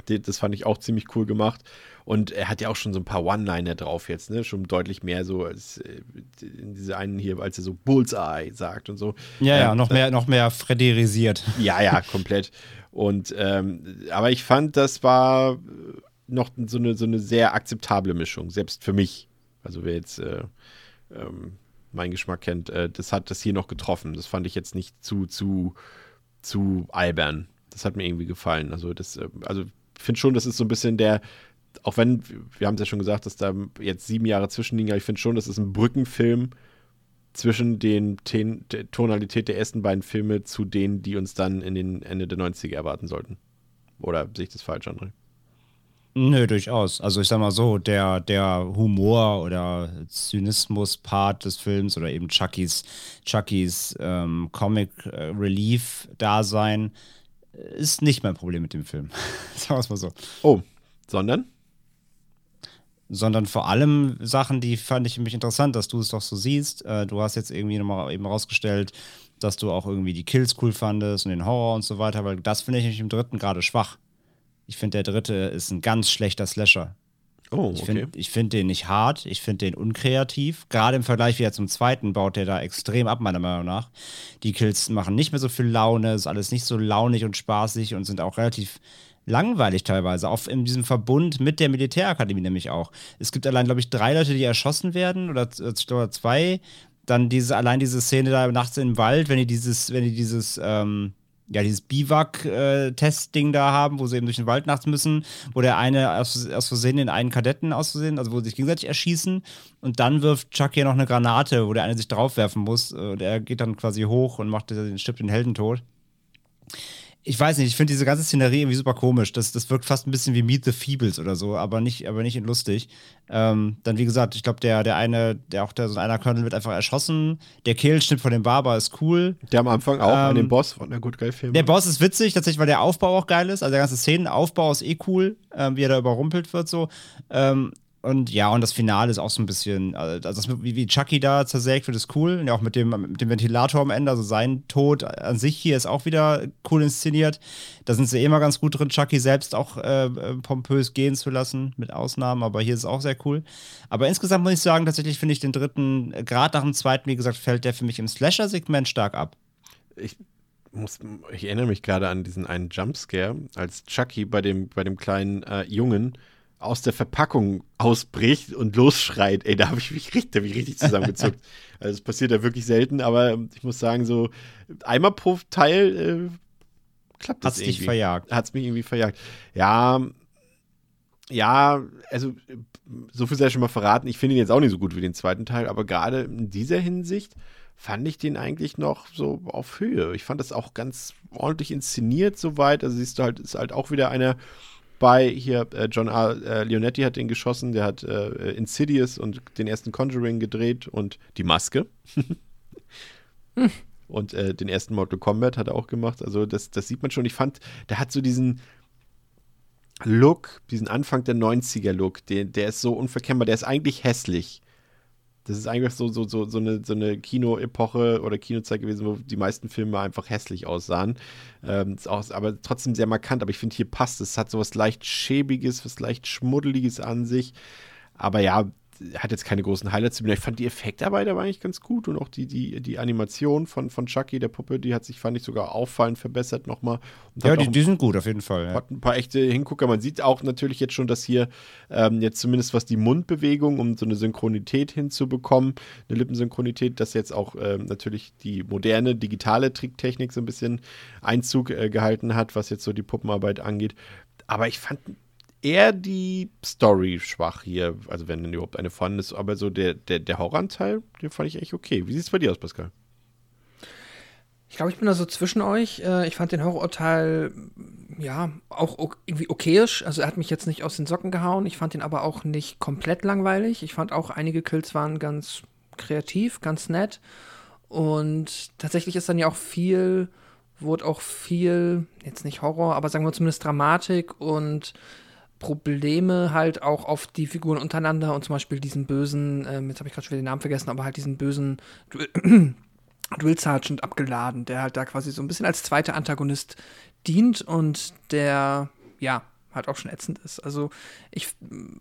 das fand ich auch ziemlich cool gemacht. Und er hat ja auch schon so ein paar One-Liner drauf jetzt, ne? Schon deutlich mehr so als äh, in diese einen hier, als er so Bullseye sagt und so. Ja, ja, Ähm, noch mehr, noch mehr Fredderisiert. ja, ja, komplett. Und ähm, aber ich fand, das war noch so eine, so eine sehr akzeptable Mischung, selbst für mich. Also wer jetzt äh, ähm, meinen Geschmack kennt, äh, das hat das hier noch getroffen. Das fand ich jetzt nicht zu, zu, zu albern. Das hat mir irgendwie gefallen. Also das, äh, also ich finde schon, das ist so ein bisschen der, auch wenn, wir haben es ja schon gesagt, dass da jetzt sieben Jahre zwischenliegen, aber ich finde schon, das ist ein Brückenfilm zwischen den Ten, der Tonalität der ersten beiden Filme zu denen, die uns dann in den Ende der 90er erwarten sollten. Oder sehe ich das falsch, André? Nö, durchaus. Also ich sag mal so, der, der Humor oder Zynismus-Part des Films oder eben Chuckys, Chuckys ähm, Comic äh, äh, ist nicht mein Problem mit dem Film. Sagen wir es mal so. Oh, sondern? Sondern vor allem Sachen, die fand ich nämlich interessant, dass du es doch so siehst. Äh, du hast jetzt irgendwie nochmal eben rausgestellt, dass du auch irgendwie die Kills cool fandest und den Horror und so weiter, weil das finde ich nämlich im dritten gerade schwach. Ich finde, der dritte ist ein ganz schlechter Slasher. Oh, Ich okay. finde ich find den nicht hart, ich finde den unkreativ. Gerade im Vergleich wieder zum zweiten baut der da extrem ab, meiner Meinung nach. Die Kills machen nicht mehr so viel Laune, ist alles nicht so launig und spaßig und sind auch relativ langweilig teilweise, auch in diesem Verbund mit der Militärakademie nämlich auch. Es gibt allein, glaube ich, drei Leute, die erschossen werden oder, oder zwei. Dann diese, allein diese Szene da nachts im Wald, wenn die dieses, wenn die dieses, ähm, ja, dieses Biwak-Test-Ding da haben, wo sie eben durch den Wald nachts müssen, wo der eine aus, aus Versehen den einen Kadetten aus Versehen, also wo sie sich gegenseitig erschießen und dann wirft Chuck hier noch eine Granate, wo der eine sich draufwerfen muss und er geht dann quasi hoch und macht den, stirbt den Heldentod. Ich weiß nicht, ich finde diese ganze Szenerie irgendwie super komisch. Das, das wirkt fast ein bisschen wie Meet the Feebles oder so, aber nicht, aber nicht in lustig. Ähm, dann, wie gesagt, ich glaube, der, der eine, der auch der so einer Colonel wird einfach erschossen. Der Kehlenschnitt von dem Barber ist cool. Der am Anfang auch Ähm, an den Boss von der Good Guy Film. Der Boss ist witzig, tatsächlich, weil der Aufbau auch geil ist. Also der ganze Szenenaufbau ist eh cool, ähm, wie er da überrumpelt wird so. Ähm, und ja, und das Finale ist auch so ein bisschen, also das, wie, wie Chucky da zersägt wird, ist cool. Und ja, auch mit dem, mit dem Ventilator am Ende, also sein Tod an sich hier ist auch wieder cool inszeniert. Da sind sie eh immer ganz gut drin, Chucky selbst auch äh, äh, pompös gehen zu lassen, mit Ausnahmen, aber hier ist es auch sehr cool. Aber insgesamt muss ich sagen, tatsächlich finde ich den dritten, äh, gerade nach dem zweiten, wie gesagt, fällt der für mich im Slasher-Segment stark ab. ich, muss, ich erinnere mich gerade an diesen einen Jumpscare, als Chucky bei dem, bei dem kleinen äh, Jungen aus der Verpackung ausbricht und losschreit. Ey, da habe ich mich richtig, hab ich richtig zusammengezuckt. also es passiert ja wirklich selten, aber ich muss sagen, so einmal pro Teil äh, klappt das Hat's dich irgendwie. verjagt. Hat's mich irgendwie verjagt. Ja, ja, also so viel sei schon mal verraten. Ich finde ihn jetzt auch nicht so gut wie den zweiten Teil, aber gerade in dieser Hinsicht fand ich den eigentlich noch so auf Höhe. Ich fand das auch ganz ordentlich inszeniert soweit. Also siehst du halt, ist halt auch wieder einer bei hier, äh, John R. Äh, Leonetti hat den geschossen, der hat äh, Insidious und den ersten Conjuring gedreht und die Maske. Und äh, den ersten Mortal Kombat hat er auch gemacht. Also das, das sieht man schon. Ich fand, der hat so diesen Look, diesen Anfang der 90er-Look, der, der ist so unverkennbar, der ist eigentlich hässlich. Das ist eigentlich so, so, so, so eine, so eine Kino-Epoche oder Kinozeit gewesen, wo die meisten Filme einfach hässlich aussahen. Ähm, ist auch, aber trotzdem sehr markant. Aber ich finde, hier passt es. Es hat so was leicht Schäbiges, was leicht Schmuddeliges an sich. Aber ja, hat jetzt keine großen Highlights. Ich fand die Effektarbeit aber eigentlich ganz gut und auch die, die, die Animation von, von Chucky, der Puppe, die hat sich, fand ich, sogar auffallend verbessert nochmal. Ja, die, die sind gut auf jeden Fall. Ja. hat ein paar echte Hingucker. Man sieht auch natürlich jetzt schon, dass hier ähm, jetzt zumindest was die Mundbewegung, um so eine Synchronität hinzubekommen, eine Lippensynchronität, dass jetzt auch ähm, natürlich die moderne digitale Tricktechnik so ein bisschen Einzug äh, gehalten hat, was jetzt so die Puppenarbeit angeht. Aber ich fand eher die Story schwach hier, also wenn denn überhaupt eine vorhanden ist, aber so der, der, der Horroranteil, den fand ich echt okay. Wie sieht es bei dir aus, Pascal? Ich glaube, ich bin da so zwischen euch. Äh, Ich fand den Horrorteil, ja, auch irgendwie okayisch. Also er hat mich jetzt nicht aus den Socken gehauen. Ich fand ihn aber auch nicht komplett langweilig. Ich fand auch, einige Kills waren ganz kreativ, ganz nett. Und tatsächlich ist dann ja auch viel, wurde auch viel, jetzt nicht Horror, aber sagen wir zumindest Dramatik und Probleme halt auch auf die Figuren untereinander und zum Beispiel diesen bösen, ähm, jetzt habe ich gerade schon wieder den Namen vergessen, aber halt diesen bösen Drill, Sergeant abgeladen, der halt da quasi so ein bisschen als zweiter Antagonist dient und der, ja, halt auch schon ätzend ist. Also ich mm,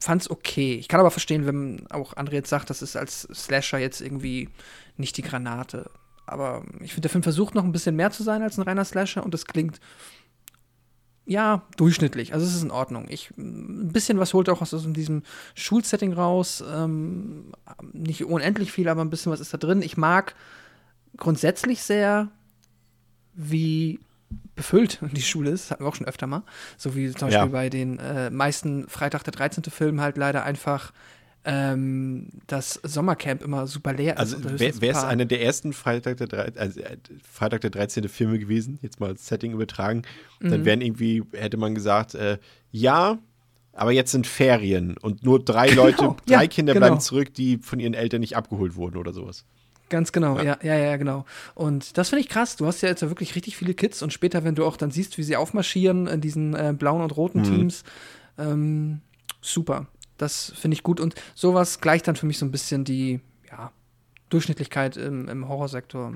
fand's okay. Ich kann aber verstehen, wenn auch André jetzt sagt, das ist als Slasher jetzt irgendwie nicht die Granate. Aber ich finde, der Film versucht noch ein bisschen mehr zu sein als ein reiner Slasher und das klingt ja, durchschnittlich. Also es ist in Ordnung. Ich, ein bisschen was holt auch aus diesem Schulsetting raus. Ähm, nicht unendlich viel, aber ein bisschen was ist da drin. Ich mag grundsätzlich sehr, wie befüllt die Schule ist. Das hatten wir auch schon öfter mal. So wie zum Beispiel Ja. bei den äh, meisten Freitag der 13. Filmen halt leider einfach ähm, das Sommercamp immer super leer ist. Also wäre es einer der ersten Freitag der, drei- also, äh, Freitag der 13. Filme gewesen, jetzt mal als Setting übertragen, dann Mhm. wären irgendwie, hätte man gesagt, äh, ja, aber jetzt sind Ferien und nur drei Leute, ja, drei Kinder genau. bleiben zurück, die von ihren Eltern nicht abgeholt wurden oder sowas. Ganz genau, ja, ja, ja, genau. Und das finde ich krass. Du hast ja jetzt ja wirklich richtig viele Kids und später, wenn du auch dann siehst, wie sie aufmarschieren in diesen äh, blauen und roten Mhm. Teams, ähm, super. Das finde ich gut. Und sowas gleicht dann für mich so ein bisschen die, ja, Durchschnittlichkeit im, im Horrorsektor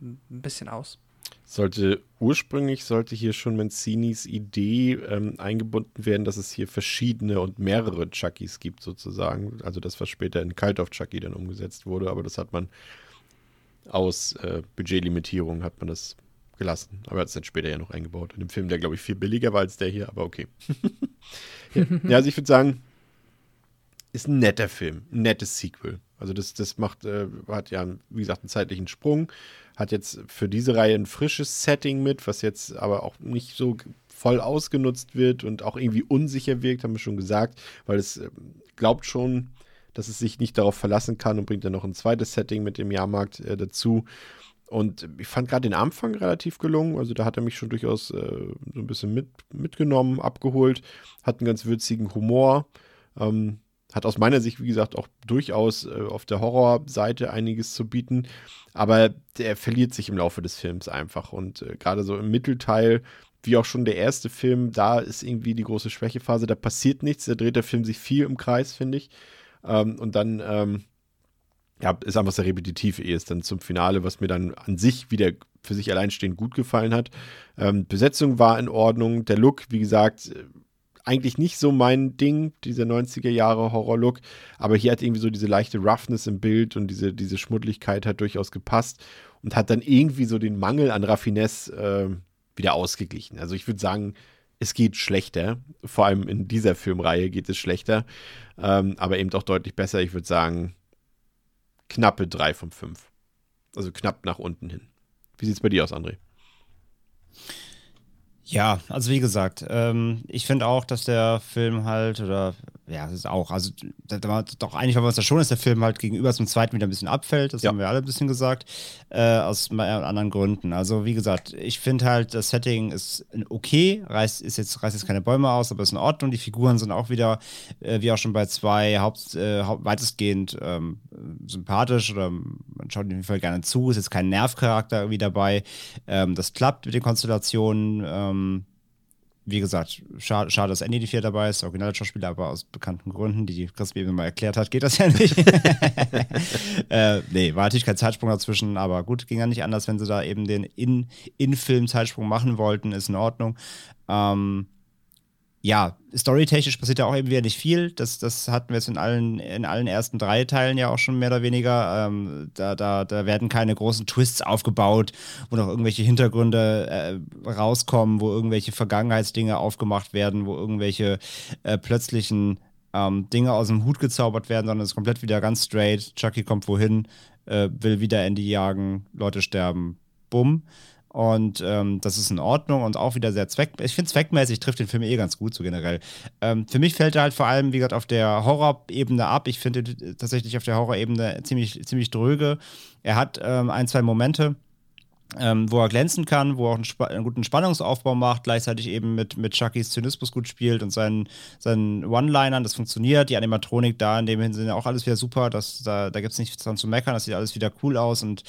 ein bisschen aus. Sollte ursprünglich sollte hier schon Mancinis Idee ähm, eingebunden werden, dass es hier verschiedene und mehrere Chuckys gibt sozusagen. Also das, was später in Cult of Chucky dann umgesetzt wurde, aber das hat man aus äh, Budgetlimitierung hat man das gelassen. Aber er hat es dann später ja noch eingebaut. In dem Film, der glaube ich viel billiger war als der hier, aber okay. ja, also ich würde sagen, ist ein netter Film, ein nettes Sequel. Also das, das macht, äh, hat ja, wie gesagt, einen zeitlichen Sprung, hat jetzt für diese Reihe ein frisches Setting mit, was jetzt aber auch nicht so voll ausgenutzt wird und auch irgendwie unsicher wirkt, haben wir schon gesagt, weil es ähm, glaubt schon, dass es sich nicht darauf verlassen kann und bringt dann noch ein zweites Setting mit dem Jahrmarkt äh, dazu. Und ich fand gerade den Anfang relativ gelungen. Also da hat er mich schon durchaus äh, so ein bisschen mit, mitgenommen, abgeholt, hat einen ganz würzigen Humor. Ähm, hat aus meiner Sicht, wie gesagt, auch durchaus äh, auf der Horrorseite einiges zu bieten. Aber der verliert sich im Laufe des Films einfach. Und äh, gerade so im Mittelteil, wie auch schon der erste Film, da ist irgendwie die große Schwächephase. Da passiert nichts. Da dreht der Film sich viel im Kreis, finde ich. Ähm, und dann ähm, ja, ist einfach sehr repetitiv, ehe es dann zum Finale, was mir dann an sich wieder für sich alleinstehend gut gefallen hat. Ähm, Besetzung war in Ordnung, der Look, wie gesagt, äh, eigentlich nicht so mein Ding, dieser 90er Jahre Horror-Look, aber hier hat irgendwie so diese leichte Roughness im Bild und diese, diese Schmuddligkeit hat durchaus gepasst und hat dann irgendwie so den Mangel an Raffinesse äh, wieder ausgeglichen. Also ich würde sagen, es geht schlechter. Vor allem in dieser Filmreihe geht es schlechter, ähm, aber eben doch deutlich besser. Ich würde sagen, knappe 3 von 5. Also knapp nach unten hin. Wie sieht es bei dir aus, André? Ja, also wie gesagt, ähm, ich finde auch, dass der Film halt, oder ja, das ist auch, also da war doch eigentlich, weil wir uns da schon, dass der Film halt gegenüber zum zweiten wieder ein bisschen abfällt, das ja. haben wir alle ein bisschen gesagt, äh, aus anderen Gründen. Also wie gesagt, ich finde halt, das Setting ist okay, reißt, ist jetzt, reißt jetzt keine Bäume aus, aber ist in Ordnung. Die Figuren sind auch wieder, äh, wie auch schon bei zwei, Haupt, äh, weitestgehend ähm, sympathisch oder man schaut jeden Fall gerne zu, ist jetzt kein Nervcharakter irgendwie dabei. Ähm, das klappt mit den Konstellationen. Ähm, wie gesagt, schade, schade, dass Andy nicht hier dabei ist, originale Schauspieler, aber aus bekannten Gründen, die Chris mir mal erklärt hat, geht das ja nicht. äh, nee, war natürlich kein Zeitsprung dazwischen, aber gut, ging ja nicht anders, wenn sie da eben den In-Film-Zeitsprung machen wollten, ist in Ordnung. Ähm, ja, storytechnisch passiert ja auch eben wieder nicht viel. Das, das hatten wir jetzt in allen, in allen ersten drei Teilen ja auch schon mehr oder weniger. Ähm, da, da, da werden keine großen Twists aufgebaut, wo noch irgendwelche Hintergründe äh, rauskommen, wo irgendwelche Vergangenheitsdinge aufgemacht werden, wo irgendwelche äh, plötzlichen ähm, Dinge aus dem Hut gezaubert werden, sondern es ist komplett wieder ganz straight. Chucky kommt wohin, äh, will wieder Andy jagen, Leute sterben, bumm. Und ähm, das ist in Ordnung und auch wieder sehr zweck. Ich finde, zweckmäßig trifft den Film eh ganz gut, so generell. Ähm, für mich fällt er halt vor allem, wie gesagt, auf der Horrorebene ab. Ich finde tatsächlich auf der Horrorebene ziemlich, ziemlich dröge. Er hat ähm, ein, zwei Momente ähm, wo er glänzen kann, wo er auch einen, Sp einen, guten Spannungsaufbau macht, gleichzeitig eben mit, mit Chuckys Zynismus gut spielt und seinen, seinen One-Linern, das funktioniert. Die Animatronik da in dem Sinne auch alles wieder super, das, da, da gibt es nichts dran zu meckern, das sieht alles wieder cool aus und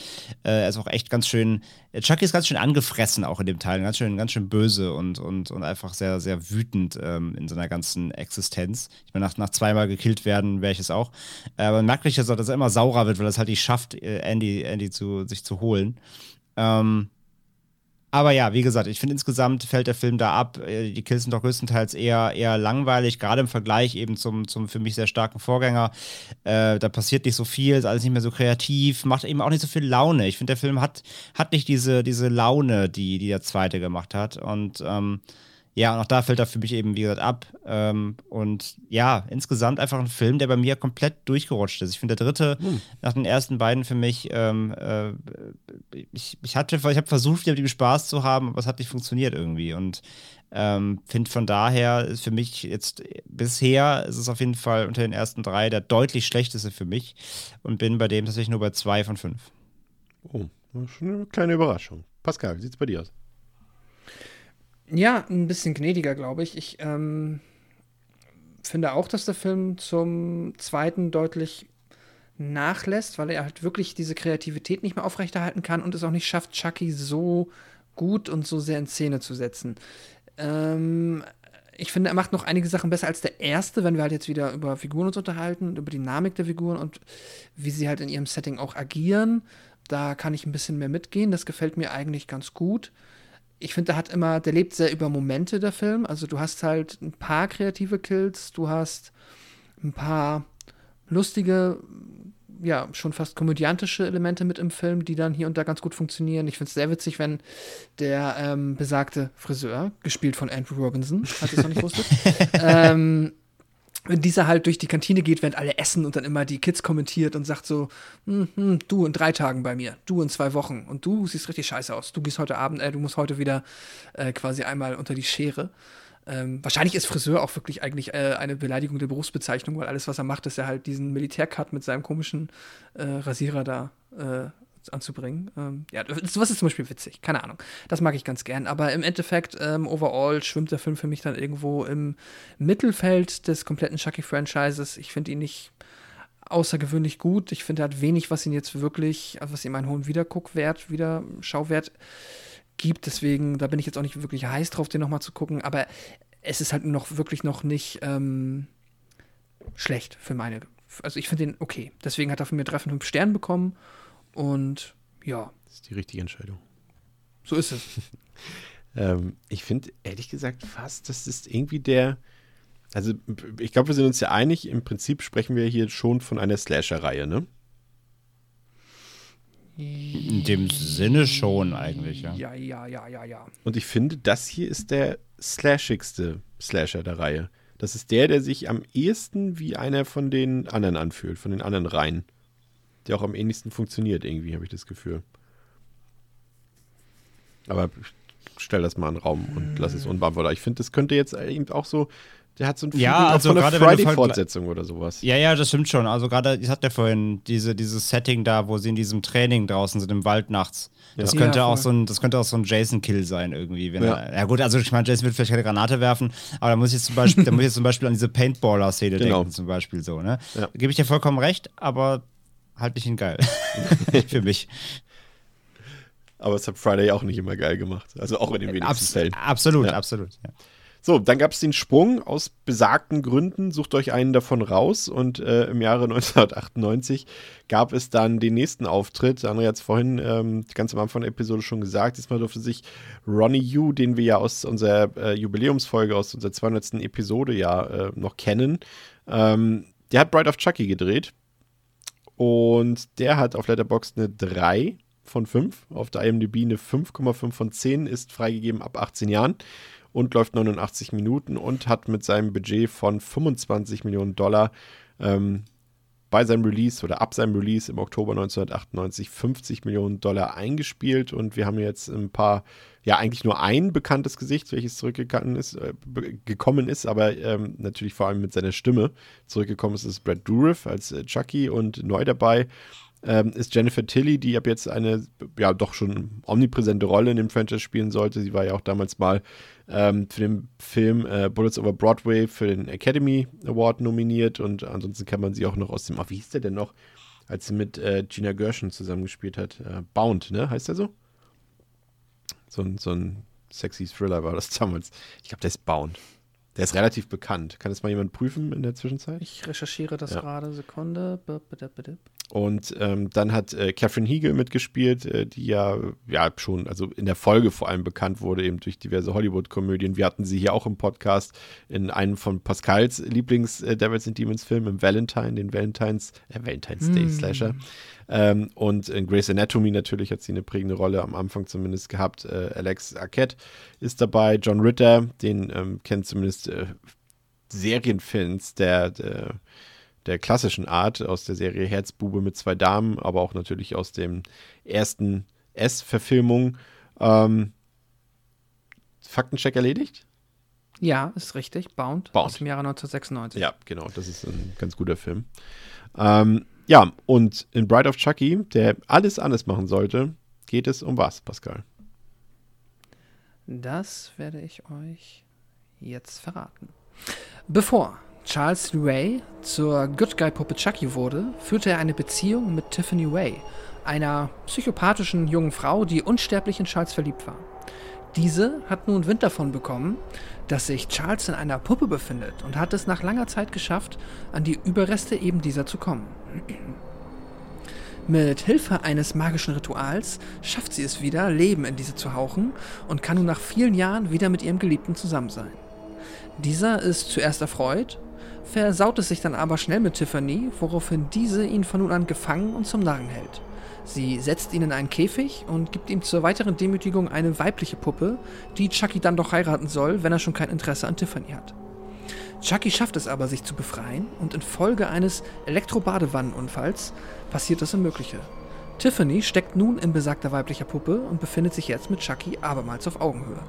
äh, er ist auch echt ganz schön, Chucky ist ganz schön angefressen auch in dem Teil, ganz schön, ganz schön böse und, und, und einfach sehr, sehr wütend ähm, in seiner ganzen Existenz. Ich meine, nach, nach zweimal gekillt werden wäre ich es auch. Äh, aber man merkt richtig, dass er immer saurer wird, weil er es halt nicht schafft, äh, Andy, Andy zu, sich zu holen. Ähm, aber ja, wie gesagt, ich finde insgesamt fällt der Film da ab. Äh, die Kills sind doch größtenteils eher, eher langweilig, gerade im Vergleich eben zum, zum für mich sehr starken Vorgänger. Äh, da passiert nicht so viel, ist alles nicht mehr so kreativ, macht eben auch nicht so viel Laune. Ich finde, der Film hat, hat nicht diese, diese Laune, die, die der zweite gemacht hat. Und ähm, ja, und auch da fällt er für mich eben, wie gesagt, ab. Ähm, und ja, insgesamt einfach ein Film, der bei mir komplett durchgerutscht ist. Ich finde, der dritte, hm. nach den ersten beiden für mich, ähm, äh, ich, ich, hatte, ich habe versucht, mit ihm Spaß zu haben, aber es hat nicht funktioniert irgendwie. Und ähm, finde von daher ist für mich jetzt bisher ist es auf jeden Fall unter den ersten drei der deutlich schlechteste für mich und bin bei dem tatsächlich nur bei zwei von fünf. Oh, schon eine kleine Überraschung. Pascal, wie sieht es bei dir aus? Ja, ein bisschen gnädiger, glaube ich. Ich ähm, finde auch, dass der Film zum zweiten deutlich nachlässt, weil er halt wirklich diese Kreativität nicht mehr aufrechterhalten kann und es auch nicht schafft, Chucky so gut und so sehr in Szene zu setzen. Ähm, ich finde, er macht noch einige Sachen besser als der erste, wenn wir halt jetzt wieder über Figuren uns unterhalten, über die Dynamik der Figuren und wie sie halt in ihrem Setting auch agieren. Da kann ich ein bisschen mehr mitgehen. Das gefällt mir eigentlich ganz gut ich finde, der hat immer, der lebt sehr über Momente, der Film. Also du hast halt ein paar kreative Kills, du hast ein paar lustige, ja, schon fast komödiantische Elemente mit im Film, die dann hier und da ganz gut funktionieren. Ich finde es sehr witzig, wenn der ähm, besagte Friseur, gespielt von Andrew Robinson, falls ihr es noch nicht wusstet, ähm, wenn dieser halt durch die Kantine geht, während alle essen und dann immer die Kids kommentiert und sagt so, hm, hm, du in drei Tagen bei mir, du in zwei Wochen und du siehst richtig scheiße aus. Du gehst heute Abend, äh, du musst heute wieder äh, quasi einmal unter die Schere. Ähm, wahrscheinlich ist Friseur auch wirklich eigentlich äh, eine Beleidigung der Berufsbezeichnung, weil alles, was er macht, ist ja halt diesen Militärcut mit seinem komischen äh, Rasierer da äh, anzubringen. Ähm, ja, sowas ist zum Beispiel witzig, keine Ahnung. Das mag ich ganz gern. Aber im Endeffekt, ähm, overall schwimmt der Film für mich dann irgendwo im Mittelfeld des kompletten Chucky-Franchises. Ich finde ihn nicht außergewöhnlich gut. Ich finde, er hat wenig, was ihn jetzt wirklich, was ihm einen hohen Wiederguckwert, Wiederschauwert gibt. Deswegen, da bin ich jetzt auch nicht wirklich heiß drauf, den nochmal zu gucken. Aber es ist halt noch wirklich noch nicht ähm, schlecht für meine. Also ich finde den okay. Deswegen hat er von mir drei von fünf Sternen bekommen. Und ja. Das ist die richtige Entscheidung. So ist es. ähm, ich finde ehrlich gesagt fast, das ist irgendwie der. Also, ich glaube, wir sind uns ja einig, im Prinzip sprechen wir hier schon von einer Slasher-Reihe, ne? In dem Sinne schon eigentlich, ja. Ja, ja, ja, ja, ja. Und ich finde, das hier ist der slashigste Slasher der Reihe. Das ist der, der sich am ehesten wie einer von den anderen anfühlt, von den anderen Reihen. Der auch am ähnlichsten funktioniert, irgendwie, habe ich das Gefühl. Aber stell das mal in den Raum und lass es unbeantwortet. Ich finde, das könnte jetzt eben auch so der hat so ein ja, also von einer Friday-Fortsetzung oder sowas. Ja, ja, das stimmt schon. Also gerade, ich hatte ja vorhin diese, dieses Setting da, wo sie in diesem Training draußen sind im Wald nachts. Das ja. könnte ja, auch so ein, das könnte auch so ein Jason-Kill sein irgendwie. Wenn ja. Er, ja gut, also ich meine, Jason wird vielleicht keine Granate werfen, aber da muss ich zum Beispiel, da muss ich zum Beispiel an diese Paintballer-Szene genau. denken, zum Beispiel so, ne? Ja. Da gebe ich dir vollkommen recht, aber halte ich ihn geil. Für mich. Aber es hat Friday auch nicht immer geil gemacht. Also auch in den wenigsten Abs Fällen. Absolut, absolut. Ja. So, dann gab es den Sprung aus besagten Gründen. Sucht euch einen davon raus. Und äh, im Jahre 1998 gab es dann den nächsten Auftritt. André hat es vorhin ähm, ganz am Anfang der Episode schon gesagt. Diesmal durfte sich Ronnie Yu, den wir ja aus unserer äh, Jubiläumsfolge, aus unserer 200. Episode ja äh, noch kennen, ähm, der hat Bride of Chucky gedreht. Und der hat auf Letterboxd eine 3 von 5. Auf der IMDb eine 5,5 von 10, ist freigegeben ab 18 Jahren und läuft 89 Minuten und hat mit seinem Budget von 25 Millionen Dollar ähm, bei seinem Release oder ab seinem Release im Oktober 1998 50 Millionen Dollar eingespielt und wir haben jetzt ein paar, ja eigentlich nur ein bekanntes Gesicht, welches zurückgekommen ist, äh, gekommen ist, aber ähm, natürlich vor allem mit seiner Stimme zurückgekommen ist, ist Brad Dourif als äh, Chucky und neu dabei ähm, ist Jennifer Tilly, die ab jetzt eine, ja, doch schon omnipräsente Rolle in dem Franchise spielen sollte. Sie war ja auch damals mal ähm, für den Film äh, Bullets Over Broadway für den Academy Award nominiert und ansonsten kann man sie auch noch aus dem, oh, wie hieß der denn noch, als sie mit äh, Gina Gershon zusammengespielt hat? Äh, Bound, ne? Heißt der so? So ein, so ein sexy Thriller war das damals. Ich glaube, der ist Bound. Der ist relativ bekannt. Kann das mal jemand prüfen in der Zwischenzeit? Ich recherchiere das ja. gerade. Sekunde. Und ähm, dann hat äh, Catherine Hegel mitgespielt, äh, die ja, ja schon, also in der Folge vor allem bekannt wurde, eben durch diverse Hollywood-Komödien. Wir hatten sie hier auch im Podcast in einem von Pascals Lieblings-Devils äh, and Demons Film, im Valentine, den Valentines, äh, Valentine's Day hm. Slasher. Ähm, und in Grey's Anatomy natürlich hat sie eine prägende Rolle am Anfang zumindest gehabt. Äh, Alex Arquette ist dabei, John Ritter, den ähm, kennt zumindest äh, Serienfans der, der der klassischen Art aus der Serie Herzbube mit zwei Damen, aber auch natürlich aus dem ersten S-Verfilmung. Ähm, Faktencheck erledigt? Ja, ist richtig. Bound, Bound, aus dem Jahre 1996. Ja, genau. Das ist ein ganz guter Film. Ähm, ja, und in Bride of Chucky, der alles anders machen sollte, geht es um was, Pascal? Das werde ich euch jetzt verraten. Bevor Charles Ray zur Good Guy Puppe Chucky wurde, führte er eine Beziehung mit Tiffany Ray, einer psychopathischen jungen Frau, die unsterblich in Charles verliebt war. Diese hat nun Wind davon bekommen, dass sich Charles in einer Puppe befindet und hat es nach langer Zeit geschafft, an die Überreste eben dieser zu kommen. Mit Hilfe eines magischen Rituals schafft sie es wieder, Leben in diese zu hauchen und kann nun nach vielen Jahren wieder mit ihrem Geliebten zusammen sein. Dieser ist zuerst erfreut versaut es sich dann aber schnell mit Tiffany, woraufhin diese ihn von nun an gefangen und zum Narren hält. Sie setzt ihn in einen Käfig und gibt ihm zur weiteren Demütigung eine weibliche Puppe, die Chucky dann doch heiraten soll, wenn er schon kein Interesse an Tiffany hat. Chucky schafft es aber, sich zu befreien, und infolge eines Elektrobadewannenunfalls passiert das Unmögliche. Tiffany steckt nun in besagter weiblicher Puppe und befindet sich jetzt mit Chucky abermals auf Augenhöhe.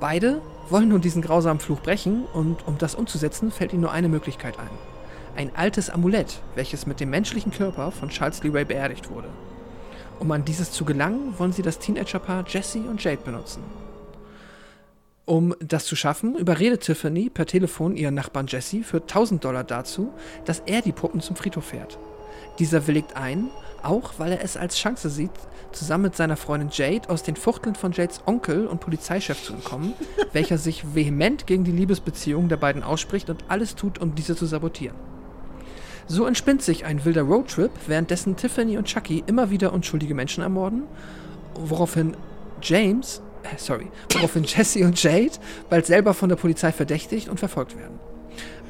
Beide wollen nun diesen grausamen Fluch brechen und um das umzusetzen, fällt ihnen nur eine Möglichkeit ein. Ein altes Amulett, welches mit dem menschlichen Körper von Charles Lee Ray beerdigt wurde. Um an dieses zu gelangen, wollen sie das Teenagerpaar Jesse und Jade benutzen. Um das zu schaffen, überredet Tiffany per Telefon ihren Nachbarn Jesse für 1000 Dollar dazu, dass er die Puppen zum Friedhof fährt. Dieser willigt ein, auch weil er es als Chance sieht, zusammen mit seiner Freundin Jade aus den Fuchteln von Jades Onkel und Polizeichef zu entkommen, welcher sich vehement gegen die Liebesbeziehung der beiden ausspricht und alles tut, um diese zu sabotieren. So entspinnt sich ein wilder Roadtrip, währenddessen Tiffany und Chucky immer wieder unschuldige Menschen ermorden, woraufhin James, äh, sorry, woraufhin Jesse und Jade bald selber von der Polizei verdächtigt und verfolgt werden.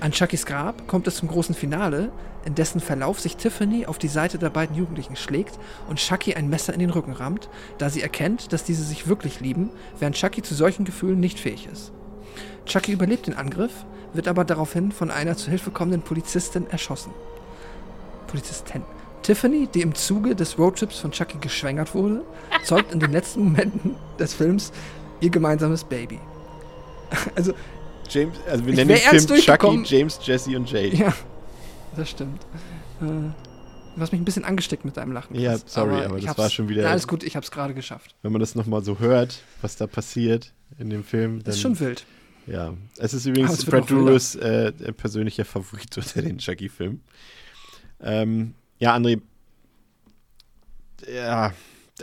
An Chuckys Grab kommt es zum großen Finale, in dessen Verlauf sich Tiffany auf die Seite der beiden Jugendlichen schlägt und Chucky ein Messer in den Rücken rammt, da sie erkennt, dass diese sich wirklich lieben, während Chucky zu solchen Gefühlen nicht fähig ist. Chucky überlebt den Angriff, wird aber daraufhin von einer zu Hilfe kommenden Polizistin erschossen. Polizistin. Tiffany, die im Zuge des Roadtrips von Chucky geschwängert wurde, zeugt in den letzten Momenten des Films ihr gemeinsames Baby. Also, James, also wir nennen den Film Chucky. James, Jesse und Jade. ja, das stimmt. Äh, Du hast mich ein bisschen angesteckt mit deinem Lachen. Ja, sorry, aber ich das war schon wieder- Na, alles gut, ich hab's gerade geschafft. Wenn man das nochmal so hört, was da passiert in dem Film, dann Das ist schon wild. Ja, es ist Aber übrigens Brad. Dourifs äh, persönlicher Favorit unter den Chucky-Filmen. Ähm, ja, André, ja,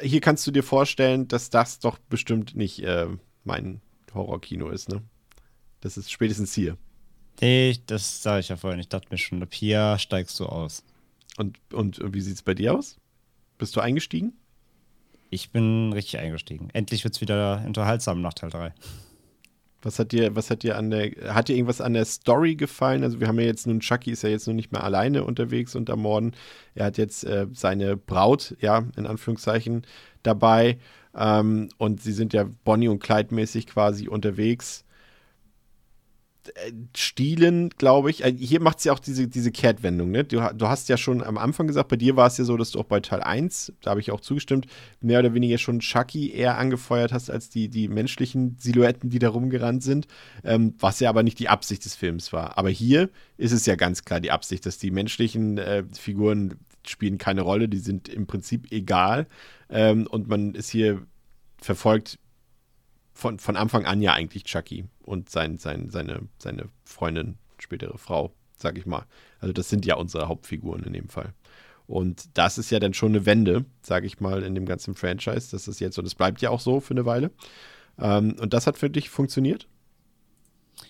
hier kannst du dir vorstellen, dass das doch bestimmt nicht äh, mein Horrorkino ist, ne? Das ist spätestens hier. Nee, das sage ich ja vorhin. Ich dachte mir schon, ab hier steigst du aus. Und, und wie sieht es bei dir aus? Bist du eingestiegen? Ich bin richtig eingestiegen. Endlich wird es wieder unterhaltsam nach Teil 3. Was hat dir, was hat dir an der, hat dir irgendwas an der Story gefallen? Also wir haben ja jetzt nun, Chucky ist ja jetzt nun nicht mehr alleine unterwegs und ermorden. Er hat jetzt äh, seine Braut, ja, in Anführungszeichen, dabei. Ähm, und sie sind ja Bonnie und Clyde mäßig quasi unterwegs. Äh, Stilen, glaube ich. Äh, Hier macht sie auch diese, diese Kehrtwendung, ne? Du, du hast ja schon am Anfang gesagt, bei dir war es ja so, dass du auch bei Teil 1, da habe ich auch zugestimmt, mehr oder weniger schon Chucky eher angefeuert hast als die, die menschlichen Silhouetten, die da rumgerannt sind. Ähm, was ja aber nicht die Absicht des Films war. Aber hier ist es ja ganz klar die Absicht, dass die menschlichen äh, Figuren spielen keine Rolle, die sind im Prinzip egal. Ähm, und man ist hier verfolgt von, von Anfang an ja eigentlich Chucky und sein, sein, seine, seine Freundin, spätere Frau, sag ich mal. Also das sind ja unsere Hauptfiguren in dem Fall. Und das ist ja dann schon eine Wende, sage ich mal, in dem ganzen Franchise. Das ist jetzt so, das bleibt ja auch so für eine Weile. Ähm, und das hat für dich funktioniert?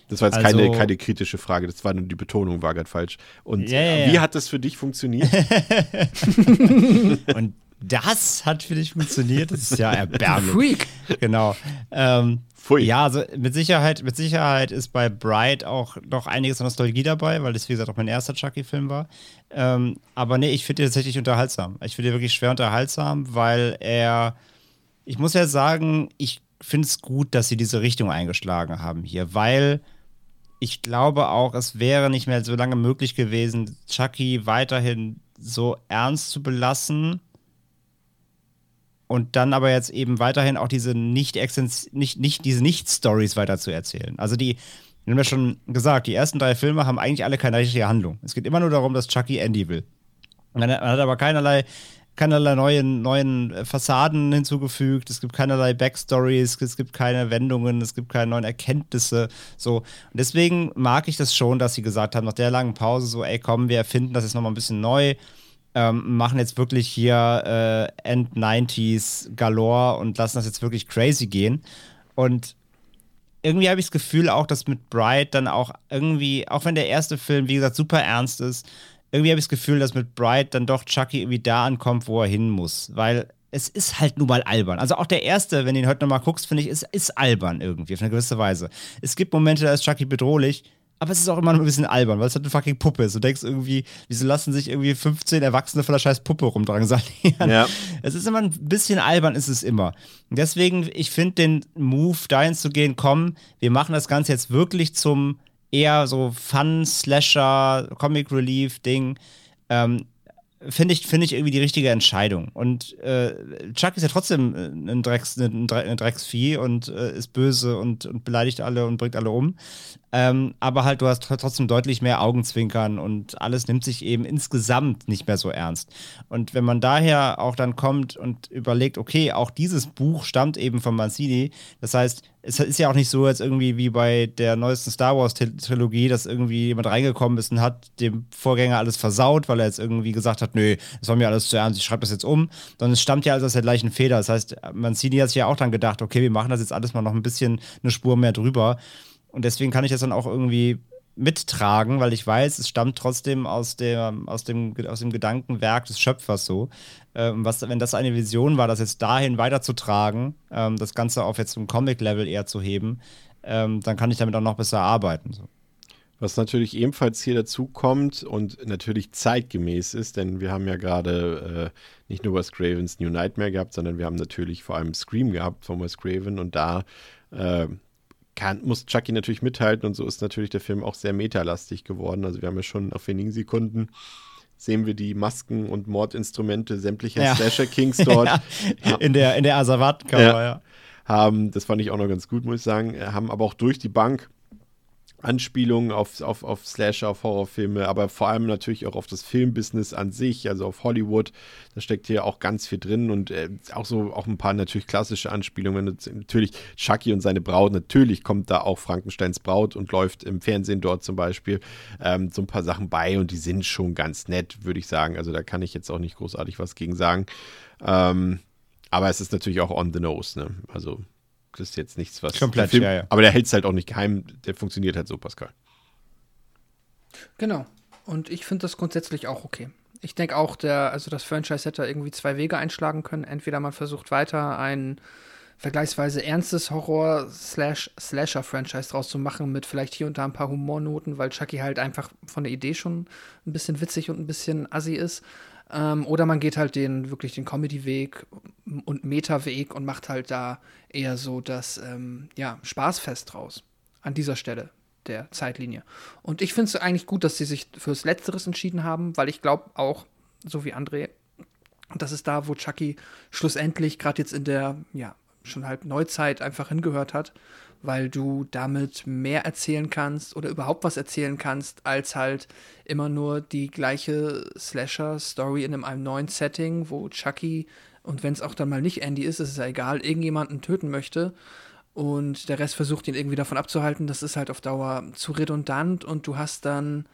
Das war jetzt keine, Also- keine kritische Frage, das war nur die Betonung, war gerade falsch. Und ja, wie ja. hat das für dich funktioniert? Und das hat für dich funktioniert. Das ist ja erbärmlich. Freak. genau. Ähm, Pfui. Ja, also mit Sicherheit, mit Sicherheit ist bei Bright auch noch einiges an Nostalgie dabei, weil das, wie gesagt, auch mein erster Chucky-Film war. Ähm, aber nee, ich finde ihn tatsächlich unterhaltsam. Ich finde ihn wirklich schwer unterhaltsam, weil er, ich muss ja sagen, ich finde es gut, dass sie diese Richtung eingeschlagen haben hier, weil ich glaube auch, es wäre nicht mehr so lange möglich gewesen, Chucky weiterhin so ernst zu belassen und dann aber jetzt eben weiterhin auch diese nicht, nicht, nicht diese Nicht-Stories weiter zu erzählen. Also die, wir haben ja schon gesagt, die ersten drei Filme haben eigentlich alle keine richtige Handlung. Es geht immer nur darum, dass Chucky Andy will. Man hat aber keinerlei, keinerlei neuen, neuen Fassaden hinzugefügt, es gibt keinerlei Backstories, es gibt keine Wendungen, es gibt keine neuen Erkenntnisse. So. Und deswegen mag ich das schon, dass sie gesagt haben, nach der langen Pause, so, ey, komm, wir erfinden das jetzt nochmal ein bisschen neu ähm, machen jetzt wirklich hier äh, End-90s galore und lassen das jetzt wirklich crazy gehen. Und irgendwie habe ich das Gefühl auch, dass mit Bright dann auch irgendwie, auch wenn der erste Film, wie gesagt, super ernst ist, irgendwie habe ich das Gefühl, dass mit Bright dann doch Chucky irgendwie da ankommt, wo er hin muss. Weil es ist halt nun mal albern. Also auch der erste, wenn du ihn heute nochmal guckst, finde ich, ist, ist albern irgendwie, auf eine gewisse Weise. Es gibt Momente, da ist Chucky bedrohlich, aber es ist auch immer noch ein bisschen albern, weil es halt eine fucking Puppe ist. Du denkst irgendwie, wieso lassen sich irgendwie 15 Erwachsene von der scheiß Puppe rumdrangsalieren? Ja. Es ist immer ein bisschen albern, ist es immer. Und deswegen, ich finde den Move, dahin zu gehen, komm, wir machen das Ganze jetzt wirklich zum eher so Fun-Slasher, Comic-Relief-Ding. Ähm, finde ich, finde ich irgendwie die richtige Entscheidung. Und äh, Chuck ist ja trotzdem äh, ein, Drecks, ein, Dre- ein Drecksvieh und äh, ist böse und, und beleidigt alle und bringt alle um. Ähm, aber halt, du hast trotzdem deutlich mehr Augenzwinkern und alles nimmt sich eben insgesamt nicht mehr so ernst. Und wenn man daher auch dann kommt und überlegt, okay, auch dieses Buch stammt eben von Mancini, das heißt, es ist ja auch nicht so, als irgendwie wie bei der neuesten Star Wars-Trilogie, dass irgendwie jemand reingekommen ist und hat dem Vorgänger alles versaut, weil er jetzt irgendwie gesagt hat, nö, das war mir alles zu ernst, ich schreibe das jetzt um, sondern es stammt ja alles aus der gleichen Feder. Das heißt, Mancini hat sich ja auch dann gedacht, okay, wir machen das jetzt alles mal noch ein bisschen eine Spur mehr drüber. Und deswegen kann ich das dann auch irgendwie mittragen, weil ich weiß, es stammt trotzdem aus, der, aus, dem, aus dem Gedankenwerk des Schöpfers so. Ähm, was, wenn das eine Vision war, das jetzt dahin weiterzutragen, ähm, das Ganze auf jetzt zum Comic-Level eher zu heben, ähm, dann kann ich damit auch noch besser arbeiten. So. Was natürlich ebenfalls hier dazu kommt und natürlich zeitgemäß ist, denn wir haben ja gerade äh, nicht nur Wes Cravens New Nightmare gehabt, sondern wir haben natürlich vor allem Scream gehabt von Wes Craven und da äh, kann, muss Chucky natürlich mithalten und so ist natürlich der Film auch sehr metalastig geworden. Also wir haben ja schon auf wenigen Sekunden sehen wir die Masken und Mordinstrumente sämtlicher ja. Slasher Kings dort. ja. In der, in der Asservatenkammer, ja. ja. Haben, das fand ich auch noch ganz gut, muss ich sagen, haben aber auch durch die Bank Anspielungen auf, auf, auf Slasher, auf Horrorfilme, aber vor allem natürlich auch auf das Filmbusiness an sich, also auf Hollywood. Da steckt hier auch ganz viel drin und äh, auch so auch ein paar natürlich klassische Anspielungen. Natürlich Chucky und seine Braut, natürlich kommt da auch Frankensteins Braut und läuft im Fernsehen dort zum Beispiel ähm, so ein paar Sachen bei und die sind schon ganz nett, würde ich sagen. Also da kann ich jetzt auch nicht großartig was gegen sagen. Ähm, aber es ist natürlich auch on the nose, ne? Also das ist jetzt nichts, was. Komplett, Film, ja, ja. Aber der hält es halt auch nicht geheim. Der funktioniert halt so, Pascal. Genau. Und ich finde das grundsätzlich auch okay. Ich denke auch, der, also das Franchise hätte irgendwie zwei Wege einschlagen können. Entweder man versucht weiter ein vergleichsweise ernstes Horror-Slasher-Franchise draus zu machen, mit vielleicht hier und da ein paar Humornoten, weil Chucky halt einfach von der Idee schon ein bisschen witzig und ein bisschen assi ist. Ähm, oder man geht halt den wirklich den Comedy-Weg und Meta-Weg und macht halt da eher so das ähm, ja, Spaßfest draus. An dieser Stelle der Zeitlinie. Und ich finde es eigentlich gut, dass sie sich fürs Letzteres entschieden haben, weil ich glaube auch, so wie André, das ist da, wo Chucky schlussendlich gerade jetzt in der, ja, schon halb Neuzeit einfach hingehört hat weil du damit mehr erzählen kannst oder überhaupt was erzählen kannst, als halt immer nur die gleiche Slasher-Story in einem, neuen Setting, wo Chucky, und wenn es auch dann mal nicht Andy ist, ist es ja egal, irgendjemanden töten möchte. Und der Rest versucht ihn irgendwie davon abzuhalten, das ist halt auf Dauer zu redundant und du hast dann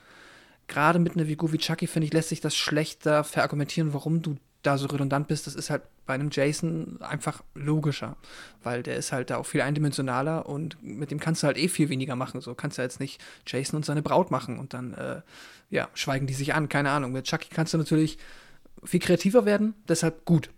gerade mit einer Figur wie Chucky, finde ich, lässt sich das schlechter verargumentieren, warum du da so redundant bist. Das ist halt bei einem Jason einfach logischer, weil der ist halt da auch viel eindimensionaler und mit dem kannst du halt eh viel weniger machen. So kannst du jetzt nicht Jason und seine Braut machen und dann, äh, ja, schweigen die sich an, keine Ahnung. Mit Chucky kannst du natürlich viel kreativer werden, deshalb gut.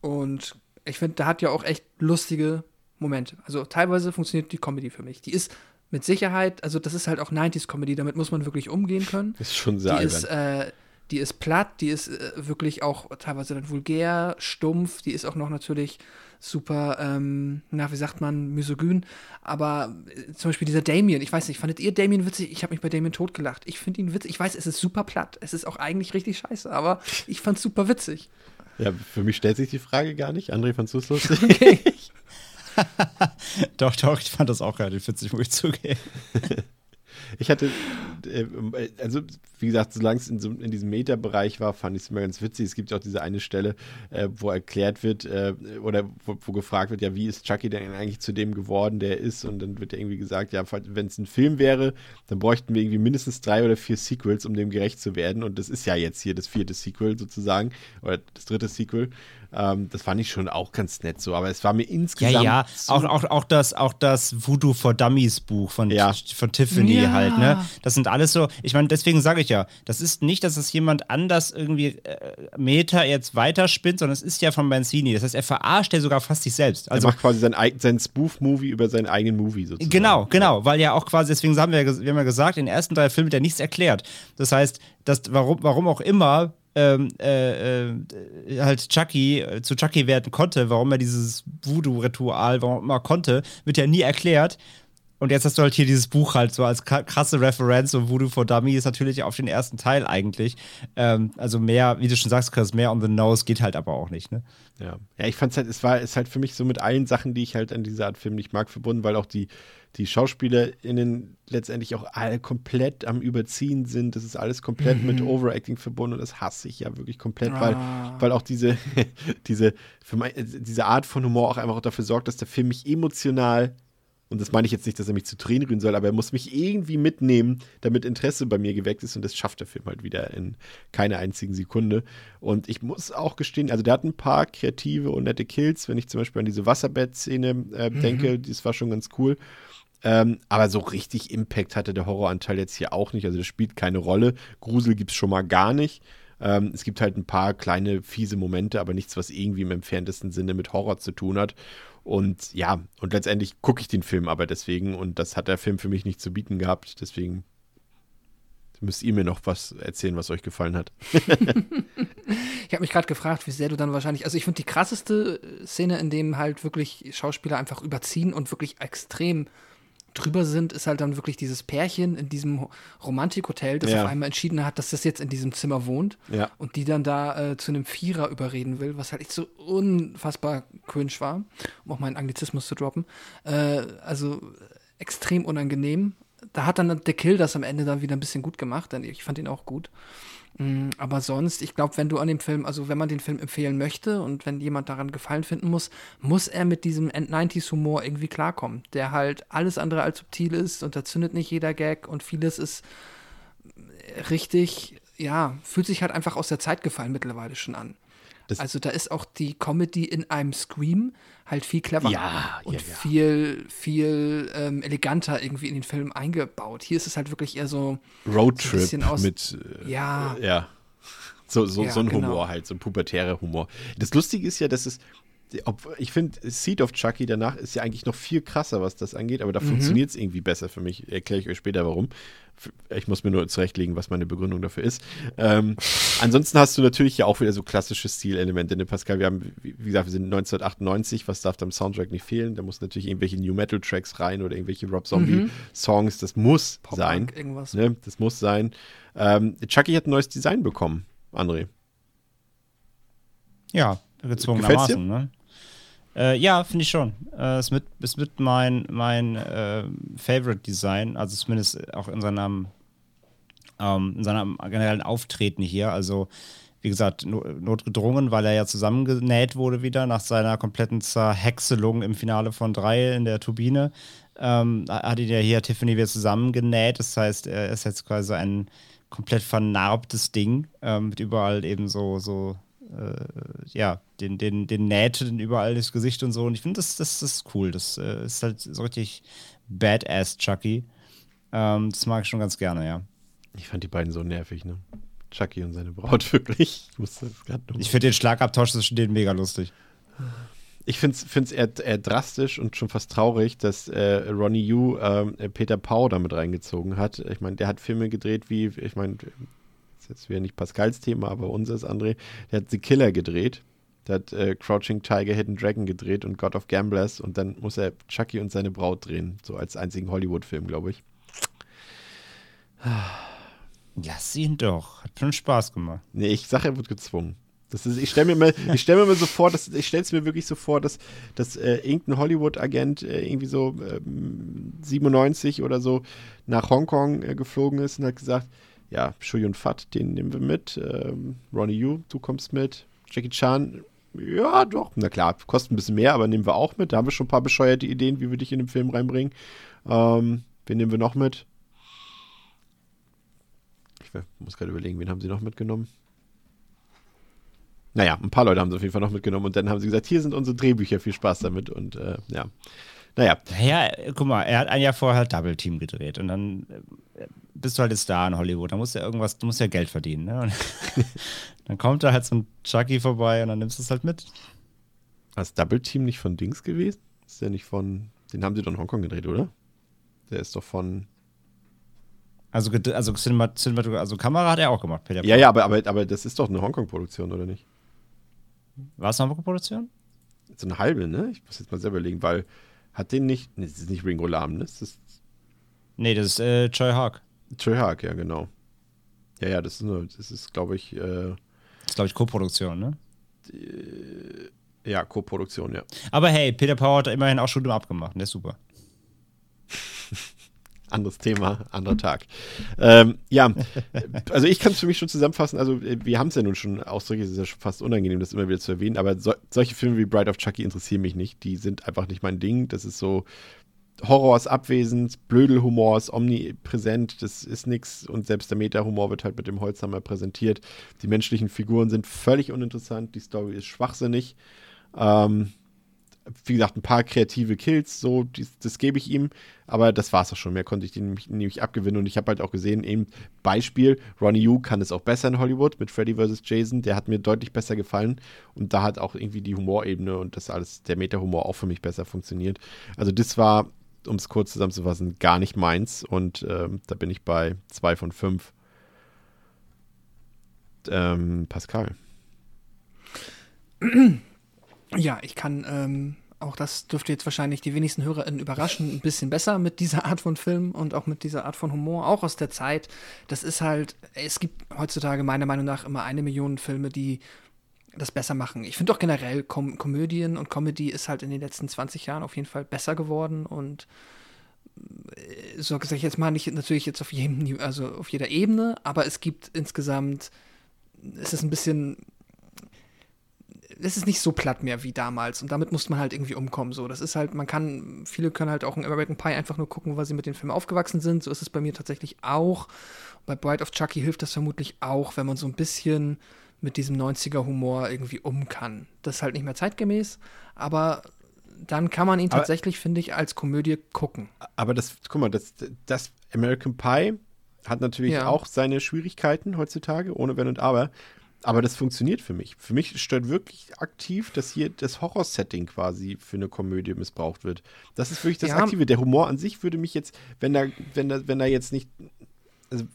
Und ich finde, da hat ja auch echt lustige Momente. Also teilweise funktioniert die Comedy für mich. Die ist mit Sicherheit, also das ist halt auch 90s-Comedy, damit muss man wirklich umgehen können. Ist schon sehr die ist, äh, die ist platt, die ist äh, wirklich auch teilweise dann vulgär, stumpf, die ist auch noch natürlich super, ähm, na, wie sagt man, misogyn. Aber äh, zum Beispiel dieser Damien, ich weiß nicht, fandet ihr Damien witzig? Ich habe mich bei Damien totgelacht. Ich finde ihn witzig. Ich weiß, es ist super platt. Es ist auch eigentlich richtig scheiße, aber ich fand's super witzig. Ja, für mich stellt sich die Frage gar nicht. André, fandst du es lustig? Okay. doch, doch, ich fand das auch relativ witzig, muss ich zugeben. Ich hatte, äh, also wie gesagt, solange es in, so, in diesem Meta-Bereich war, fand ich es immer ganz witzig. Es gibt auch diese eine Stelle, äh, wo erklärt wird äh, oder wo, wo, gefragt wird, ja, wie ist Chucky denn eigentlich zu dem geworden, der er ist? Und dann wird irgendwie gesagt, ja, wenn es ein Film wäre, dann bräuchten wir irgendwie mindestens drei oder vier Sequels, um dem gerecht zu werden. Und das ist ja jetzt hier das vierte Sequel sozusagen oder das dritte Sequel. Ähm, das fand ich schon auch ganz nett so, aber es war mir insgesamt. Ja, ja, auch, auch, auch, das, auch das Voodoo for Dummies Buch von, ja. von Tiffany ja. halt, ne? Das sind alles so, ich meine, deswegen sage ich ja, das ist nicht, dass es jemand anders irgendwie äh, Meta jetzt weiterspinnt, sondern es ist ja von Mancini. Das heißt, er verarscht ja sogar fast sich selbst. Also, er macht quasi sein, sein Spoof-Movie über seinen eigenen Movie sozusagen. Genau, genau, weil ja auch quasi, deswegen haben wir, wir haben ja gesagt, in den ersten drei Filmen hat er nichts erklärt. Das heißt, dass, warum, warum auch immer ähm, äh, äh, halt Chucky äh, zu Chucky werden konnte, warum er dieses Voodoo-Ritual, warum er konnte, wird ja nie erklärt. Und jetzt hast du halt hier dieses Buch halt so als krasse Referenz und Voodoo for Dummy ist natürlich auf den ersten Teil eigentlich. Ähm, also mehr, wie du schon sagst, Chris, mehr on the nose geht halt aber auch nicht, ne? Ja. Ja, ich fand's halt, es war, ist halt für mich so mit allen Sachen, die ich halt an dieser Art Film nicht mag, verbunden, weil auch die, die SchauspielerInnen letztendlich auch alle komplett am Überziehen sind. Das ist alles komplett Mhm. mit Overacting verbunden und das hasse ich ja wirklich komplett, weil, Ah. weil auch diese, diese, für mein, diese Art von Humor auch einfach dafür sorgt, dass der Film mich emotional und das meine ich jetzt nicht, dass er mich zu Tränen rühren soll, aber er muss mich irgendwie mitnehmen, damit Interesse bei mir geweckt ist. Und das schafft der Film halt wieder in keiner einzigen Sekunde. Und ich muss auch gestehen, also der hat ein paar kreative und nette Kills, wenn ich zum Beispiel an diese Wasserbett-Szene äh, denke, das war schon ganz cool. Ähm, aber so richtig Impact hatte der Horroranteil jetzt hier auch nicht. Also das spielt keine Rolle. Grusel gibt es schon mal gar nicht. Ähm, es gibt halt ein paar kleine fiese Momente, aber nichts, was irgendwie im entferntesten Sinne mit Horror zu tun hat. Und ja, und letztendlich gucke ich den Film aber deswegen und das hat der Film für mich nicht zu bieten gehabt. Deswegen müsst ihr mir noch was erzählen, was euch gefallen hat. Ich habe mich gerade gefragt, wie sehr du dann wahrscheinlich, also ich finde die krasseste Szene, in dem halt wirklich Schauspieler einfach überziehen und wirklich extrem drüber sind, ist halt dann wirklich dieses Pärchen in diesem Romantikhotel, das Ja. auf einmal entschieden hat, dass das jetzt in diesem Zimmer wohnt Ja. und die dann da äh, zu einem Vierer überreden will, was halt echt so unfassbar cringe war, um auch meinen Anglizismus zu droppen. Äh, also extrem unangenehm. Da hat dann der Kill das am Ende dann wieder ein bisschen gut gemacht, denn ich fand ihn auch gut. Mm, Aber sonst, ich glaube, wenn du an dem Film, also wenn man den Film empfehlen möchte und wenn jemand daran Gefallen finden muss, muss er mit diesem End-90s-Humor irgendwie klarkommen, der halt alles andere als subtil ist und da zündet nicht jeder Gag und vieles ist richtig, ja, fühlt sich halt einfach aus der Zeit gefallen mittlerweile schon an. Das- also da ist auch die Comedy in einem Scream halt viel cleverer Ja, und ja, ja. viel, viel ähm, eleganter irgendwie in den Film eingebaut. Hier ist es halt wirklich eher so, Roadtrip aus- mit äh, ja, Ja. So, so, so ein genau. Humor halt, so ein pubertärer Humor. Das Lustige ist ja, dass es, ob, ich finde, Seed of Chucky danach ist ja eigentlich noch viel krasser, was das angeht, aber da Mhm. funktioniert es irgendwie besser für mich. Erkläre ich euch später warum. Ich muss mir nur zurechtlegen, was meine Begründung dafür ist. Ähm, ansonsten hast du natürlich ja auch wieder so klassische Stilelemente, ne, Pascal? Wir haben, wie gesagt, wir sind 1998, was darf da im Soundtrack nicht fehlen? Da muss natürlich irgendwelche New Metal Tracks rein oder irgendwelche Rob Zombie Songs. Das muss Pop-Punk, sein. irgendwas. Ne? Das muss sein. Ähm, Chucky hat ein neues Design bekommen, André. Ja, gezwungenermaßen, ne? Äh, ja, finde ich schon. Äh, ist, mit, ist mit mein, mein äh, Favorite Design, also zumindest auch in seinem, ähm, in seinem generellen Auftreten hier. Also, wie gesagt, no, notgedrungen, weil er ja zusammengenäht wurde wieder nach seiner kompletten Zerhäckselung im Finale von drei in der Turbine. Ähm, hat ihn ja hier Tiffany wieder zusammengenäht. Das heißt, er ist jetzt quasi ein komplett vernarbtes Ding ähm, mit überall eben so, so ja, den, den, den Nähten überall das Gesicht und so. Und ich finde, das, das, das ist cool. Das äh, ist halt so richtig Badass Chucky. Ähm, das mag ich schon ganz gerne, ja. Ich fand die beiden so nervig, ne? Chucky und seine Braut, wirklich. Ich musste das noch. Ich finde den Schlagabtausch zwischen denen mega lustig. Ich finde es eher, eher drastisch und schon fast traurig, dass äh, Ronnie Yu äh, Peter Pau damit reingezogen hat. Ich meine, der hat Filme gedreht wie, ich meine, ist jetzt wieder nicht Pascals Thema, aber unseres, André. Der hat The Killer gedreht. Der hat äh, Crouching Tiger, Hidden Dragon gedreht und God of Gamblers und dann muss er Chucky und seine Braut drehen. So als einzigen Hollywood-Film, glaube ich. Lass ihn doch. Hat schon Spaß gemacht. Nee, ich sage, er wird gezwungen. Das ist, ich stelle mir, mal- ich stell mir mal so vor, dass, ich stelle es mir wirklich so vor, dass, dass äh, irgendein Hollywood-Agent äh, irgendwie so ähm, 97 oder so nach Hongkong äh, geflogen ist und hat gesagt, ja, Shuyun Fat, den nehmen wir mit, ähm, Ronnie Yu, du kommst mit, Jackie Chan, ja, doch, na klar, kostet ein bisschen mehr, aber nehmen wir auch mit. Da haben wir schon ein paar bescheuerte Ideen, wie wir dich in den Film reinbringen. Ähm, wen nehmen wir noch mit? Ich muss gerade überlegen, wen haben sie noch mitgenommen? Naja, ein paar Leute haben sie auf jeden Fall noch mitgenommen und dann haben sie gesagt, hier sind unsere Drehbücher, viel Spaß damit und äh, ja. Naja, Naja, guck mal, er hat ein Jahr vorher halt Double Team gedreht und dann äh, bist du halt der Star in Hollywood. Da musst du ja irgendwas, du musst ja Geld verdienen, ne? Dann kommt da halt so ein Chucky vorbei und dann nimmst du es halt mit. war das Double Team nicht von Dings gewesen? Ist der nicht von, den haben sie doch in Hongkong gedreht, oder? Der ist doch von, Also, also, Cinema, Cinema, also Kamera hat er auch gemacht, Peter. ja, ja, aber, aber, aber das ist doch eine Hongkong-Produktion, oder nicht? War es eine Produktion? So eine halbe, ne? Ich muss jetzt mal selber überlegen, weil hat den nicht, ne, das ist nicht Ringo Lam, ne? Das ist Nee, das ist äh, Choi Hawk. Trey Haag, ja, genau. Ja, ja, das ist nur, das ist, glaube ich, äh, Das ist, glaube ich, Co-Produktion, ne? ja, Co-Produktion, ja. Aber hey, Peter Power hat immerhin auch schon abgemacht, ist super. Anderes Thema, anderer Tag. Ähm, ja, also ich kann es für mich schon zusammenfassen. Also, äh, wir haben es ja nun schon ausdrücklich, es ist ja schon fast unangenehm, das immer wieder zu erwähnen, aber so, solche Filme wie Bride of Chucky interessieren mich nicht. Die sind einfach nicht mein Ding. Das ist so, Horror ist abwesend, Blödelhumor ist omnipräsent, das ist nichts und selbst der Meta-Humor wird halt mit dem Holzhammer präsentiert. Die menschlichen Figuren sind völlig uninteressant, die Story ist schwachsinnig. Ähm, wie gesagt, ein paar kreative Kills, so, die, das gebe ich ihm, aber das war es auch schon. Mehr konnte ich den nämlich, nämlich abgewinnen und ich habe halt auch gesehen, eben Beispiel, Ronnie Yu kann es auch besser in Hollywood mit Freddy vs. Jason, der hat mir deutlich besser gefallen und da hat auch irgendwie die Humorebene und das alles, der Meta-Humor auch für mich besser funktioniert. Also das war um es kurz zusammenzufassen, gar nicht meins. Und ähm, da bin ich bei zwei von fünf. Ähm, Pascal. Ja, ich kann, ähm, auch das dürfte jetzt wahrscheinlich die wenigsten HörerInnen überraschen, ein bisschen besser mit dieser Art von Film und auch mit dieser Art von Humor, auch aus der Zeit. Das ist halt, es gibt heutzutage meiner Meinung nach immer eine Million Filme, die das besser machen. Ich finde auch generell Kom Komödien und Comedy ist halt in den letzten 20 Jahren auf jeden Fall besser geworden und äh, so ich jetzt mal nicht natürlich jetzt auf jedem also auf jeder Ebene, aber es gibt insgesamt es ist ein bisschen es ist nicht so platt mehr wie damals und damit muss man halt irgendwie umkommen so. Das ist halt man kann viele können halt auch in American Pie einfach nur gucken, weil sie mit den Filmen aufgewachsen sind. So ist es bei mir tatsächlich auch. Bei Bride of Chucky hilft das vermutlich auch, wenn man so ein bisschen mit diesem 90er-Humor irgendwie um kann. Das ist halt nicht mehr zeitgemäß, aber dann kann man ihn aber, tatsächlich, finde ich, als Komödie gucken. Aber das, guck mal, das, das American Pie hat natürlich ja. auch seine Schwierigkeiten heutzutage, ohne Wenn und Aber. Aber das funktioniert für mich. Für mich stört wirklich aktiv, dass hier das Horror-Setting quasi für eine Komödie missbraucht wird. Das ist wirklich das ja. Aktive. Der Humor an sich würde mich jetzt, wenn da, wenn da, wenn da jetzt nicht, also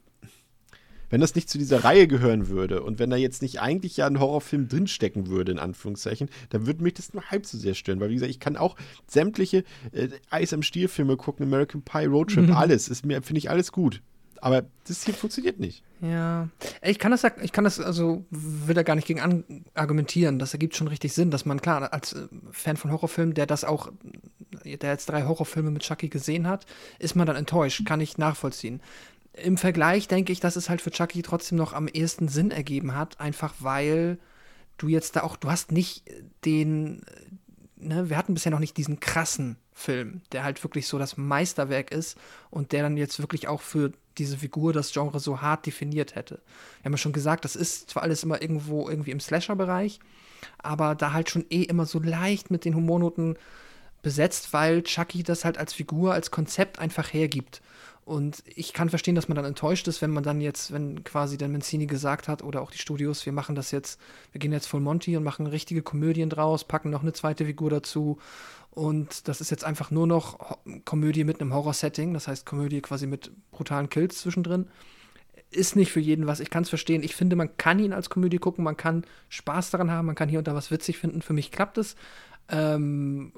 wenn das nicht zu dieser Reihe gehören würde und wenn da jetzt nicht eigentlich ja ein Horrorfilm drinstecken würde, in Anführungszeichen, dann würde mich das nur halb so sehr stören. Weil, wie gesagt, ich kann auch sämtliche äh, Eis am Stiel-Filme gucken, American Pie, Road Trip, mhm. alles. Ist mir, finde ich alles gut. Aber das hier funktioniert nicht. Ja, ich kann das, ich kann das, also will da gar nicht gegen argumentieren. Das ergibt schon richtig Sinn, dass man, klar, als äh, Fan von Horrorfilmen, der das auch, der jetzt drei Horrorfilme mit Chucky gesehen hat, ist man dann enttäuscht. Kann ich nachvollziehen im Vergleich denke ich, dass es halt für Chucky trotzdem noch am ehesten Sinn ergeben hat, einfach weil du jetzt da auch, du hast nicht den, ne, wir hatten bisher noch nicht diesen krassen Film, der halt wirklich so das Meisterwerk ist und der dann jetzt wirklich auch für diese Figur das Genre so hart definiert hätte. Wir haben ja schon gesagt, das ist zwar alles immer irgendwo irgendwie im Slasher-Bereich, aber da halt schon eh immer so leicht mit den Humornoten besetzt, weil Chucky das halt als Figur, als Konzept einfach hergibt. Und ich kann verstehen, dass man dann enttäuscht ist, wenn man dann jetzt, wenn quasi der Mancini gesagt hat oder auch die Studios, wir machen das jetzt, wir gehen jetzt voll Monty und machen richtige Komödien draus, packen noch eine zweite Figur dazu. Und das ist jetzt einfach nur noch Komödie mit einem Horror-Setting, das heißt Komödie quasi mit brutalen Kills zwischendrin. Ist nicht für jeden was, ich kann es verstehen. Ich finde, man kann ihn als Komödie gucken, man kann Spaß daran haben, man kann hier und da was witzig finden. Für mich klappt es. Ähm,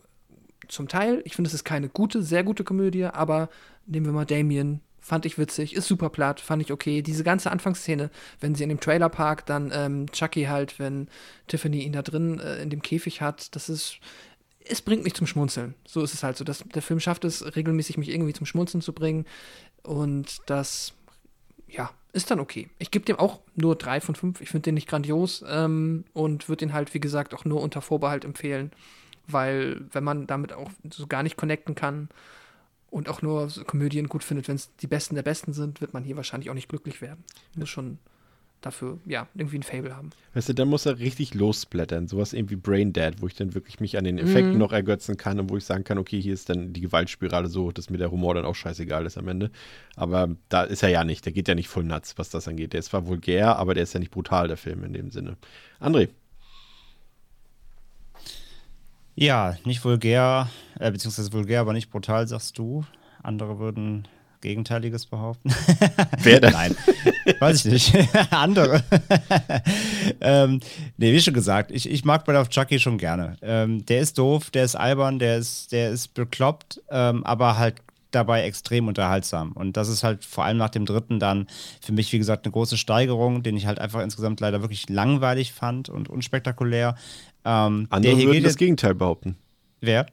zum Teil. Ich finde, es ist keine gute, sehr gute Komödie, aber nehmen wir mal Damien. Fand ich witzig, ist super platt, fand ich okay. Diese ganze Anfangsszene, wenn sie in dem Trailerpark dann ähm, Chucky halt, wenn Tiffany ihn da drin äh, in dem Käfig hat, das ist, es bringt mich zum Schmunzeln. So ist es halt so. Das, der Film schafft es regelmäßig, mich irgendwie zum Schmunzeln zu bringen. Und das, ja, ist dann okay. Ich gebe dem auch nur drei von fünf. Ich finde den nicht grandios ähm, und würde den halt, wie gesagt, auch nur unter Vorbehalt empfehlen weil wenn man damit auch so gar nicht connecten kann und auch nur so Komödien gut findet, wenn es die Besten der Besten sind, wird man hier wahrscheinlich auch nicht glücklich werden. Muss schon dafür, ja, irgendwie ein Fable haben. Weißt du, dann muss er richtig lossplattern. Sowas irgendwie Brain Dead, wo ich dann wirklich mich an den Effekten mhm. noch ergötzen kann und wo ich sagen kann, okay, hier ist dann die Gewaltspirale so, dass mir der Humor dann auch scheißegal ist am Ende. Aber da ist er ja nicht. Der geht ja nicht voll nuts, was das angeht. Der ist zwar vulgär, aber der ist ja nicht brutal, der Film in dem Sinne. André, ja, nicht vulgär, äh, beziehungsweise vulgär, aber nicht brutal, sagst du. Andere würden Gegenteiliges behaupten. Wer denn? Nein, weiß ich nicht. Andere. ähm, nee, wie schon gesagt, ich, ich mag Brad of Chucky schon gerne. Ähm, der ist doof, der ist albern, der ist, der ist bekloppt, ähm, aber halt dabei extrem unterhaltsam. Und das ist halt vor allem nach dem dritten dann für mich, wie gesagt, eine große Steigerung, den ich halt einfach insgesamt leider wirklich langweilig fand und unspektakulär. Ähm, Andere würden das Gegenteil behaupten. Wer?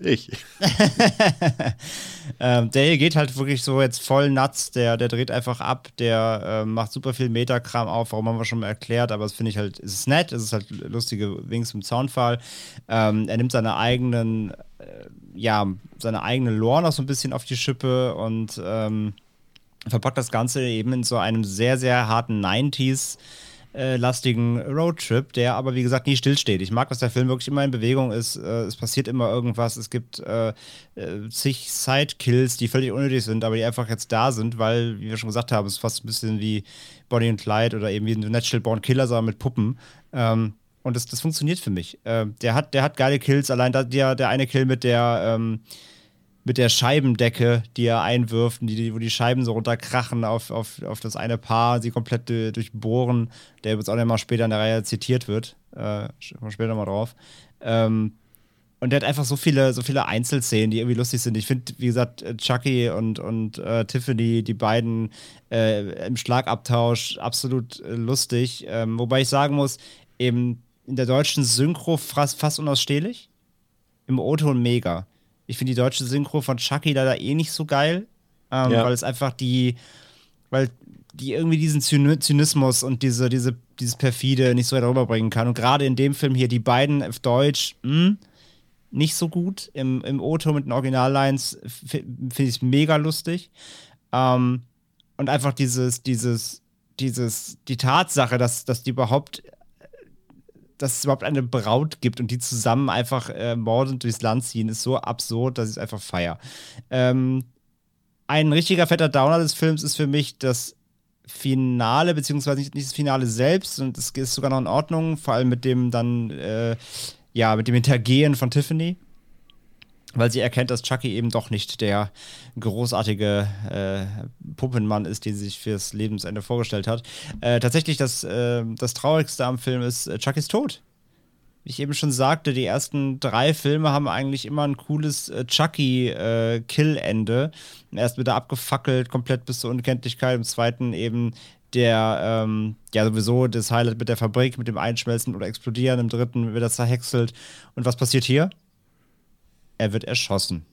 Ich. ähm, der hier geht halt wirklich so jetzt voll nuts, der, der dreht einfach ab, der äh, macht super viel Metakram auf, warum haben wir schon mal erklärt, aber das finde ich halt, es ist nett, es ist halt lustige Wings im Zaunfall. Ähm, er nimmt seine eigenen, äh, ja, seine eigene Lore noch so ein bisschen auf die Schippe und ähm, verpackt das Ganze eben in so einem sehr, sehr harten 90s äh, lastigen Roadtrip, der aber wie gesagt nie stillsteht. Ich mag, dass der Film wirklich immer in Bewegung ist. Äh, es passiert immer irgendwas. Es gibt äh, äh, zig Sidekills, die völlig unnötig sind, aber die einfach jetzt da sind, weil, wie wir schon gesagt haben, es ist fast ein bisschen wie Bonnie und Clyde oder eben wie ein Natural Born Killer, sondern mit Puppen. Ähm, und das, das funktioniert für mich. Äh, der, hat, der hat geile Kills, allein da, der, der eine Kill mit der ähm, mit der Scheibendecke, die er einwirft, die, wo die Scheiben so runterkrachen auf, auf, auf das eine Paar, sie komplett durchbohren, der jetzt auch immer später in der Reihe zitiert wird. Äh, später mal drauf. Ähm, und der hat einfach so viele, so viele Einzelszenen, die irgendwie lustig sind. Ich finde, wie gesagt, Chucky und, und äh, Tiffany, die beiden äh, im Schlagabtausch, absolut äh, lustig. Ähm, wobei ich sagen muss, eben in der deutschen Synchro fast, fast unausstehlich. Im O-Ton mega. Ich finde die deutsche Synchro von Chucky leider eh nicht so geil, ähm, ja. weil es einfach die, weil die irgendwie diesen Zynismus und diese, diese, dieses Perfide nicht so weit rüberbringen kann. Und gerade in dem Film hier, die beiden auf Deutsch, mh, hm, nicht so gut. Im, im O-Ton mit den Originallines finde ich mega lustig. Ähm, und einfach dieses, dieses, dieses, die Tatsache, dass, dass die überhaupt dass es überhaupt eine Braut gibt und die zusammen einfach äh, mordend durchs Land ziehen, ist so absurd, dass ich es einfach feier. Ähm, ein richtiger fetter Downer des Films ist für mich das Finale, beziehungsweise nicht, nicht das Finale selbst, und es ist sogar noch in Ordnung, vor allem mit dem dann, äh, ja, mit dem Hintergehen von Tiffany weil sie erkennt, dass Chucky eben doch nicht der großartige äh, Puppenmann ist, den sie sich fürs Lebensende vorgestellt hat. Äh, tatsächlich, das, äh, das Traurigste am Film ist, äh, Chucky ist tot. Wie ich eben schon sagte, die ersten drei Filme haben eigentlich immer ein cooles äh, Chucky-Kill-Ende. Äh, Erst wird er abgefackelt, komplett bis zur Unkenntlichkeit. Im zweiten eben der, ähm, ja, sowieso das Highlight mit der Fabrik, mit dem Einschmelzen oder Explodieren. Im dritten wird er zerhäckselt. Und was passiert hier? Er wird erschossen.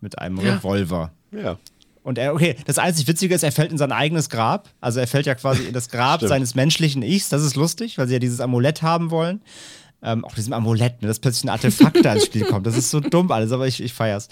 Mit einem ja. Revolver. Ja. Und er, okay, das einzig Witzige ist, er fällt in sein eigenes Grab. Also er fällt ja quasi in das Grab seines menschlichen Ichs. Das ist lustig, weil sie ja dieses Amulett haben wollen. Ähm, auch diesem Amulett, ne, dass plötzlich ein Artefakt da ins Spiel kommt. Das ist so dumm alles, aber ich, ich feier's.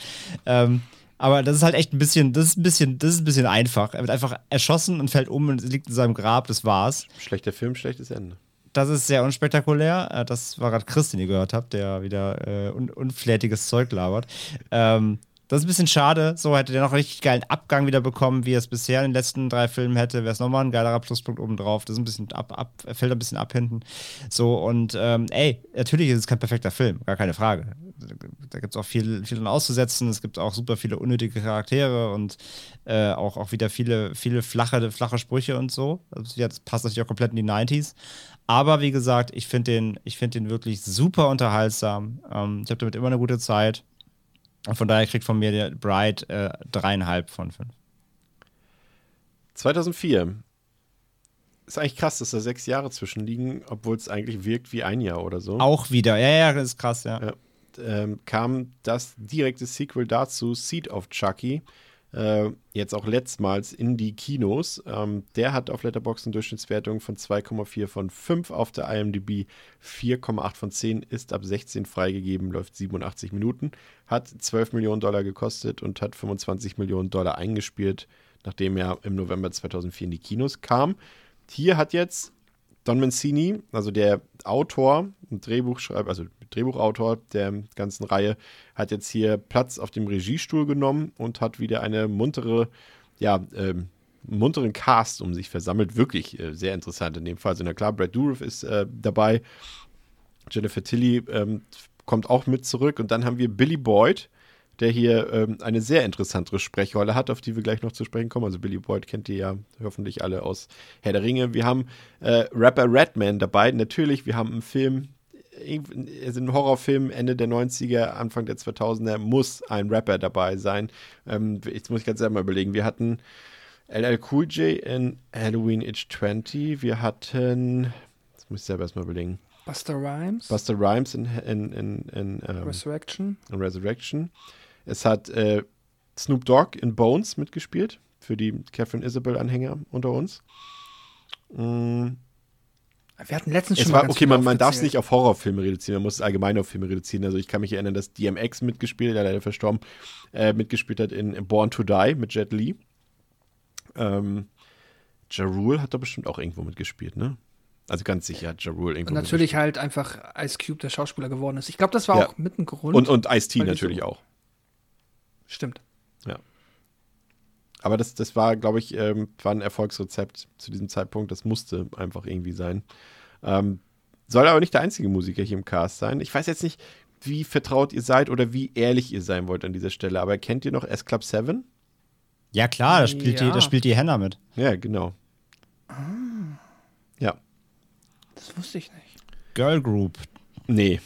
Ähm, aber das ist halt echt ein bisschen, das ist ein bisschen, das ist ein bisschen einfach. Er wird einfach erschossen und fällt um und liegt in seinem Grab, das war's. Schlechter Film, schlechtes Ende. Das ist sehr unspektakulär. Äh, das war gerade Chris, den ihr gehört habt, der wieder äh, un unflätiges Zeug labert. Ähm, das ist ein bisschen schade. So hätte der noch einen richtig geilen Abgang wieder bekommen, wie er es bisher in den letzten drei Filmen hätte. Wäre es nochmal ein geilerer Pluspunkt obendrauf. Das ist ein bisschen ab, ab, fällt ein bisschen ab hinten. So, und ähm, ey, natürlich ist es kein perfekter Film, gar keine Frage. Da gibt es auch viel, viel auszusetzen. Es gibt auch super viele unnötige Charaktere und äh, auch, auch wieder viele, viele flache, flache Sprüche und so. Also, das passt natürlich auch komplett in die 90s. Aber wie gesagt, ich finde den, find den wirklich super unterhaltsam. Ähm, ich habe damit immer eine gute Zeit. Und von daher kriegt von mir der Bride äh, dreieinhalb von fünf. 2004. Ist eigentlich krass, dass da sechs Jahre zwischenliegen, obwohl es eigentlich wirkt wie ein Jahr oder so. Auch wieder, ja, ja, das ist krass, ja. ja ähm, kam das direkte Sequel dazu, Seed of Chucky, äh, jetzt auch letztmals in die Kinos. Ähm, der hat auf Letterboxd eine Durchschnittswertung von 2,4 von 5 auf der IMDb, 4,8 von 10, ist ab 16 freigegeben, läuft 87 Minuten, hat 12 Millionen Dollar gekostet und hat 25 Millionen Dollar eingespielt, nachdem er im November 2004 in die Kinos kam. Hier hat jetzt Don Mancini, also der Autor, Drehbuchschreiber, also Drehbuchautor der ganzen Reihe, hat jetzt hier Platz auf dem Regiestuhl genommen und hat wieder eine muntere, ja, ähm, munteren Cast um sich versammelt. Wirklich äh, sehr interessant in dem Fall. Also, na klar, Brad Dourif ist äh, dabei. Jennifer Tilly ähm, kommt auch mit zurück. Und dann haben wir Billy Boyd, der hier ähm, eine sehr interessantere Sprechrolle hat, auf die wir gleich noch zu sprechen kommen. Also Billy Boyd kennt ihr ja hoffentlich alle aus Herr der Ringe. Wir haben äh, Rapper Redman dabei, natürlich. Wir haben einen Film, also ein Horrorfilm Ende der 90er, Anfang der 2000er, muss ein Rapper dabei sein. Ähm, jetzt muss ich ganz selber mal überlegen. Wir hatten LL Cool J in Halloween Age 20. Wir hatten, das muss ich selber erstmal überlegen. Buster Rhymes. Buster Rhymes in, in, in, in ähm, Resurrection. in Resurrection. Es hat äh, Snoop Dogg in Bones mitgespielt, für die Catherine Isabel-Anhänger unter uns. Mm, Wir hatten letztens Es schon war, mal okay, man, man darf es nicht auf Horrorfilme reduzieren, man muss es allgemein auf Filme reduzieren. Also ich kann mich erinnern, dass DMX mitgespielt, der leider verstorben, äh, mitgespielt hat in Born to Die mit Jet Li. Ähm, Ja Rule hat da bestimmt auch irgendwo mitgespielt, ne? Also ganz sicher hat Ja Rule irgendwo Und natürlich halt einfach Ice Cube der Schauspieler geworden ist. Ich glaube, das war Ja. auch mit ein Grund. mitgespielt. Und, und Ice-T natürlich so- auch. Stimmt. Aber das, das war, glaube ich, ähm, war ein Erfolgsrezept zu diesem Zeitpunkt. Das musste einfach irgendwie sein. Ähm, soll aber nicht der einzige Musiker hier im Cast sein. Ich weiß jetzt nicht, wie vertraut ihr seid oder wie ehrlich ihr sein wollt an dieser Stelle. Aber kennt ihr noch S-Club 7? Ja, klar, da spielt, Ja. die, da spielt die Henna mit. Ja, genau. Ja. Das wusste ich nicht. Girl Group. Nee.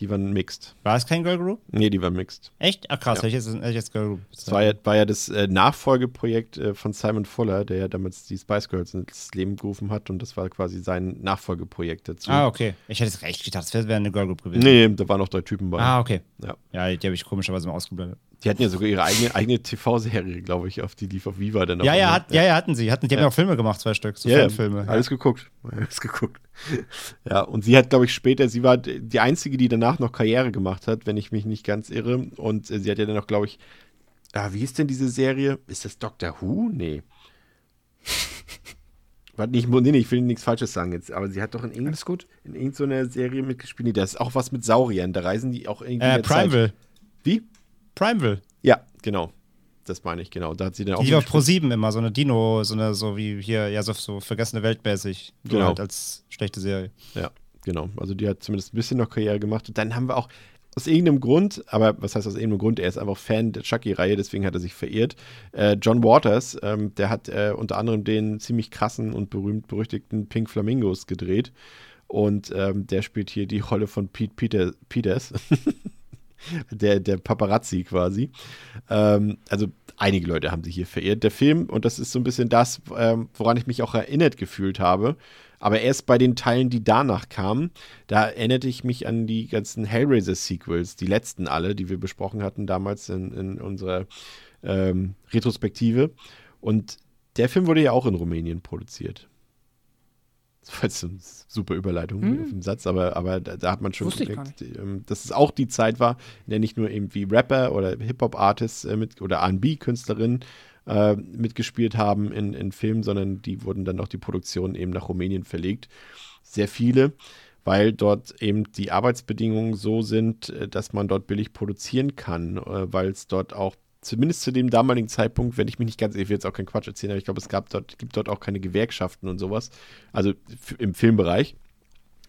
Die waren mixed. War es kein Girl Group? Nee, die waren mixed. Echt? Ach krass, Ja. jetzt, ich jetzt Girl Group. Das war ja, war ja das äh, Nachfolgeprojekt äh, von Simon Fuller, der ja damals die Spice Girls ins Leben gerufen hat. Und das war quasi sein Nachfolgeprojekt dazu. Ah, okay. Ich hätte jetzt recht gedacht, das wäre wär eine Girl Group gewesen. Nee, da waren noch drei Typen bei. Ah, okay. Ja. Ja, die habe ich komischerweise mal ausgeblendet. Die hatten ja sogar ihre eigene, eigene TV-Serie, glaube ich, auf die lief auf Viva dann. Ja, auch ja, hat, ja, ja, hatten sie. Hatten, die haben ja auch Filme gemacht, zwei Stück, so ja, Fanfilme. ja, alles geguckt. Alles geguckt. Ja, und sie hat, glaube ich, später, sie war die einzige, die danach noch Karriere gemacht hat, wenn ich mich nicht ganz irre. Und äh, sie hat ja dann noch, glaube ich, ah, wie ist denn diese Serie? Ist das Doctor Who? Nee. Warte, nicht, nee, nee, ich will nichts Falsches sagen jetzt, aber sie hat doch in, irgendeiner Serie mitgespielt. Nee, da ist auch was mit Sauriern. Da reisen die auch irgendwie. Äh. Primeville. Wie? Primeville. Ja, genau. Das meine ich, genau. Da hat sie dann auch. Die auf mitgespielt. Pro 7 immer, so eine Dino, so eine, so wie hier, ja, so, so vergessene Weltmäßig. Nur Genau. Halt als schlechte Serie. Ja, genau. Also die hat zumindest ein bisschen noch Karriere gemacht. Und dann haben wir auch aus irgendeinem Grund, aber was heißt aus irgendeinem Grund, er ist einfach Fan der Chucky-Reihe, deswegen hat er sich verirrt. Äh, John Waters, ähm, der hat äh, unter anderem den ziemlich krassen und berühmt-berüchtigten Pink Flamingos gedreht. Und ähm, der spielt hier die Rolle von Pete Peter, Peters. der, der Paparazzi quasi. Ähm, also einige Leute haben sich hier verirrt. Der Film, und das ist so ein bisschen das, ähm, woran ich mich auch erinnert gefühlt habe, aber erst bei den Teilen, die danach kamen, da erinnerte ich mich an die ganzen Hellraiser-Sequels, die letzten alle, die wir besprochen hatten damals in, in unserer ähm, Retrospektive. Und der Film wurde ja auch in Rumänien produziert. Das war jetzt eine super Überleitung Hm. auf den Satz, aber, aber da, da hat man schon gemerkt, ähm, dass es auch die Zeit war, in der nicht nur irgendwie Rapper oder Hip-Hop-Artists äh, mit, oder R&B-Künstlerinnen äh, mitgespielt haben in, in Filmen, sondern die wurden dann auch die Produktion eben nach Rumänien verlegt. Sehr viele, weil dort eben die Arbeitsbedingungen so sind, äh, dass man dort billig produzieren kann, äh, weil es dort auch zumindest zu dem damaligen Zeitpunkt, wenn ich mich nicht ganz, ich will jetzt auch keinen Quatsch erzählen, aber ich glaube, es gab dort, gibt dort auch keine Gewerkschaften und sowas, also im Filmbereich,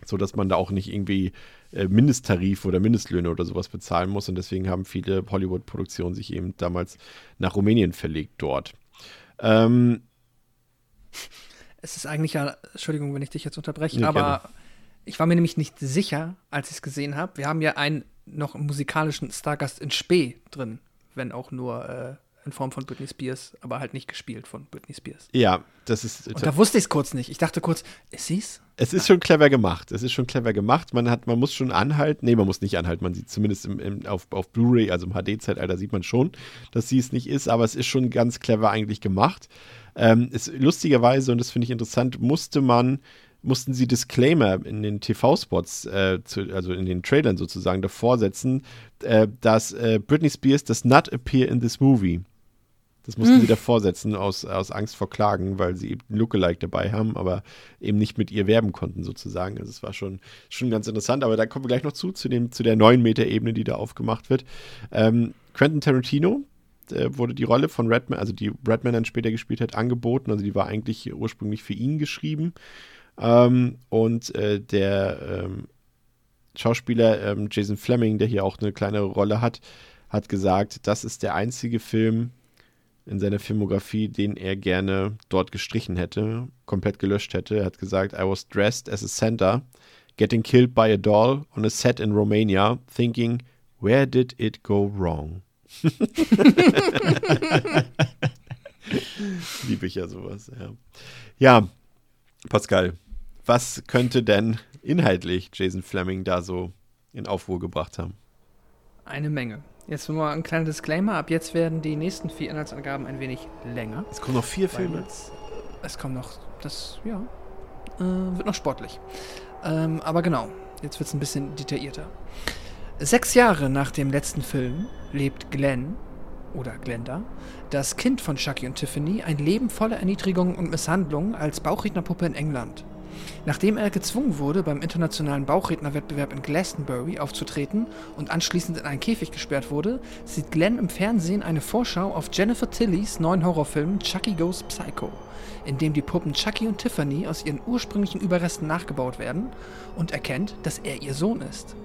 so dass man da auch nicht irgendwie äh, Mindesttarif oder Mindestlöhne oder sowas bezahlen muss und deswegen haben viele Hollywood-Produktionen sich eben damals nach Rumänien verlegt dort. Ähm, Es ist eigentlich ja, Entschuldigung, wenn ich dich jetzt unterbreche, Nee, aber gerne. ich war mir nämlich nicht sicher, als ich es gesehen habe. Wir haben ja einen noch musikalischen Stargast in Spee drin, wenn auch nur äh, in Form von Britney Spears, aber halt nicht gespielt von Britney Spears. ja, das ist Und da wusste ich es kurz nicht. Ich dachte kurz, ist sie's? Es ist schon clever gemacht. Es ist schon clever gemacht. Man hat, man muss schon anhalten. Nee, man muss nicht anhalten. Man sieht zumindest im, im, auf, auf Blu-ray, also im HD-Zeitalter, sieht man schon, dass sie es nicht ist, aber es ist schon ganz clever eigentlich gemacht. Ähm, es, lustigerweise, und das finde ich interessant, musste man, mussten sie Disclaimer in den TV-Spots, äh, also in den Trailern sozusagen, davor setzen, äh, dass äh, Britney Spears does not appear in this movie. Das mussten sie davor setzen aus, aus Angst vor Klagen, weil sie eben Lookalike dabei haben, aber eben nicht mit ihr werben konnten sozusagen. Also es war schon, schon ganz interessant, aber da kommen wir gleich noch zu, zu, dem, zu der neuen Metaebene, die da aufgemacht wird. Ähm, Quentin Tarantino äh, wurde die Rolle von Redman, also die Redman dann später gespielt hat, angeboten. Also die war eigentlich ursprünglich für ihn geschrieben. Ähm, und äh, der ähm, Schauspieler ähm, Jason Fleming, der hier auch eine kleine Rolle hat, hat gesagt, das ist der einzige Film in seiner Filmografie, den er gerne dort gestrichen hätte, komplett gelöscht hätte. Er hat gesagt, I was dressed as a Santa, getting killed by a doll on a set in Romania, thinking, where did it go wrong? Liebe ich ja sowas, ja. Ja, Pascal, Was könnte denn inhaltlich Jason Fleming da so in Aufruhr gebracht haben? Eine Menge. Jetzt nur mal ein kleiner Disclaimer. Ab jetzt werden die nächsten vier Inhaltsangaben ein wenig länger. Es kommen noch vier Filme. jetzt- Es kommt noch, das, ja, äh, wird noch sportlich. Ähm, aber genau, jetzt wird es ein bisschen detaillierter. Sechs Jahre nach dem letzten Film lebt Glenn, oder Glenda, das Kind von Chucky und Tiffany, ein Leben voller Erniedrigung und Misshandlung als Bauchrednerpuppe in England. Nachdem er gezwungen wurde, beim internationalen Bauchrednerwettbewerb in Glastonbury aufzutreten und anschließend in einen Käfig gesperrt wurde, sieht Glenn im Fernsehen eine Vorschau auf Jennifer Tillys neuen Horrorfilm Chucky Goes Psycho, in dem die Puppen Chucky und Tiffany aus ihren ursprünglichen Überresten nachgebaut werden und erkennt, dass er ihr Sohn ist.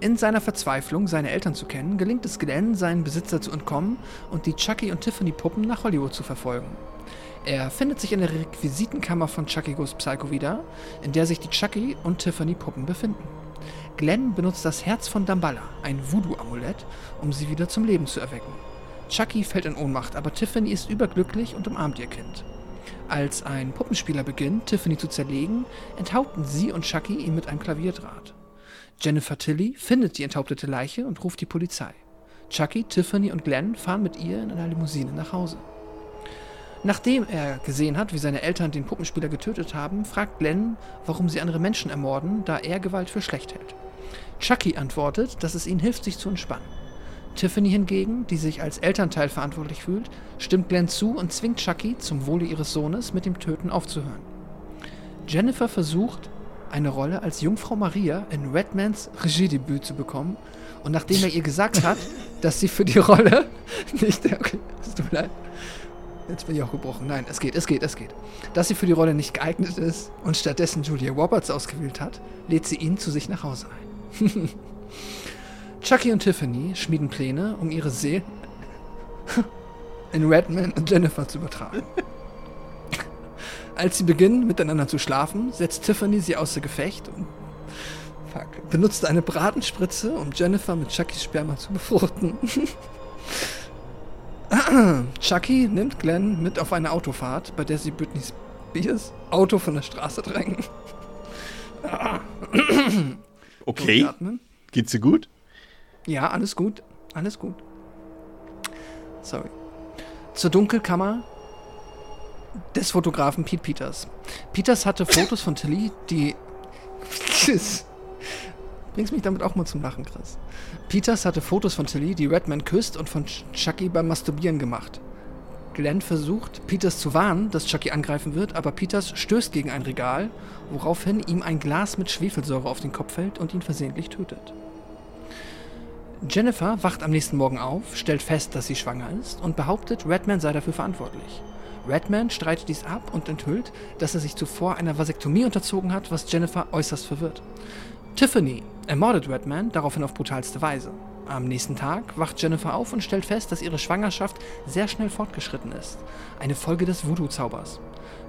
In seiner Verzweiflung, seine Eltern zu kennen, gelingt es Glenn, seinen Besitzer zu entkommen und die Chucky und Tiffany Puppen nach Hollywood zu verfolgen. Er findet sich in der Requisitenkammer von Chucky Goes Psycho wieder, in der sich die Chucky und Tiffany Puppen befinden. Glenn benutzt das Herz von Damballa, ein Voodoo-Amulett, um sie wieder zum Leben zu erwecken. Chucky fällt in Ohnmacht, aber Tiffany ist überglücklich und umarmt ihr Kind. Als ein Puppenspieler beginnt, Tiffany zu zerlegen, enthaupten sie und Chucky ihn mit einem Klavierdraht. Jennifer Tilly findet die enthauptete Leiche und ruft die Polizei. Chucky, Tiffany und Glenn fahren mit ihr in einer Limousine nach Hause. Nachdem er gesehen hat, wie seine Eltern den Puppenspieler getötet haben, fragt Glenn, warum sie andere Menschen ermorden, da er Gewalt für schlecht hält. Chucky antwortet, dass es ihnen hilft, sich zu entspannen. Tiffany hingegen, die sich als Elternteil verantwortlich fühlt, stimmt Glenn zu und zwingt Chucky, zum Wohle ihres Sohnes mit dem Töten aufzuhören. Jennifer versucht, eine Rolle als Jungfrau Maria in Redmans Regiedebüt zu bekommen und nachdem er ihr gesagt hat, dass sie für die Rolle nicht... Okay, es tut mir leid. Jetzt bin ich auch gebrochen. Nein, es geht, es geht, es geht. Dass sie für die Rolle nicht geeignet ist und stattdessen Julia Roberts ausgewählt hat, lädt sie ihn zu sich nach Hause ein. Chucky und Tiffany schmieden Pläne, um ihre Seelen in Redman und Jennifer zu übertragen. Als sie beginnen, miteinander zu schlafen, setzt Tiffany sie außer Gefecht und benutzt eine Bratenspritze, um Jennifer mit Chuckys Sperma zu befruchten. Chucky nimmt Glenn mit auf eine Autofahrt, bei der sie Britney Spears Auto von der Straße drängen. Okay. Geht's dir gut? Ja, alles gut. Alles gut. Sorry. Zur Dunkelkammer des Fotografen Pete Peters. Peters hatte Fotos von Tilly, die. Bringst mich damit auch mal zum Lachen, Chris. Peters hatte Fotos von Tilly, die Redman küsst und von Ch- Chucky beim Masturbieren gemacht. Glenn versucht, Peters zu warnen, dass Chucky angreifen wird, aber Peters stößt gegen ein Regal, woraufhin ihm ein Glas mit Schwefelsäure auf den Kopf fällt und ihn versehentlich tötet. Jennifer wacht am nächsten Morgen auf, stellt fest, dass sie schwanger ist und behauptet, Redman sei dafür verantwortlich. Redman streitet dies ab und enthüllt, dass er sich zuvor einer Vasektomie unterzogen hat, was Jennifer äußerst verwirrt. Tiffany ermordet Redman daraufhin auf brutalste Weise. Am nächsten Tag wacht Jennifer auf und stellt fest, dass ihre Schwangerschaft sehr schnell fortgeschritten ist. Eine Folge des Voodoo-Zaubers.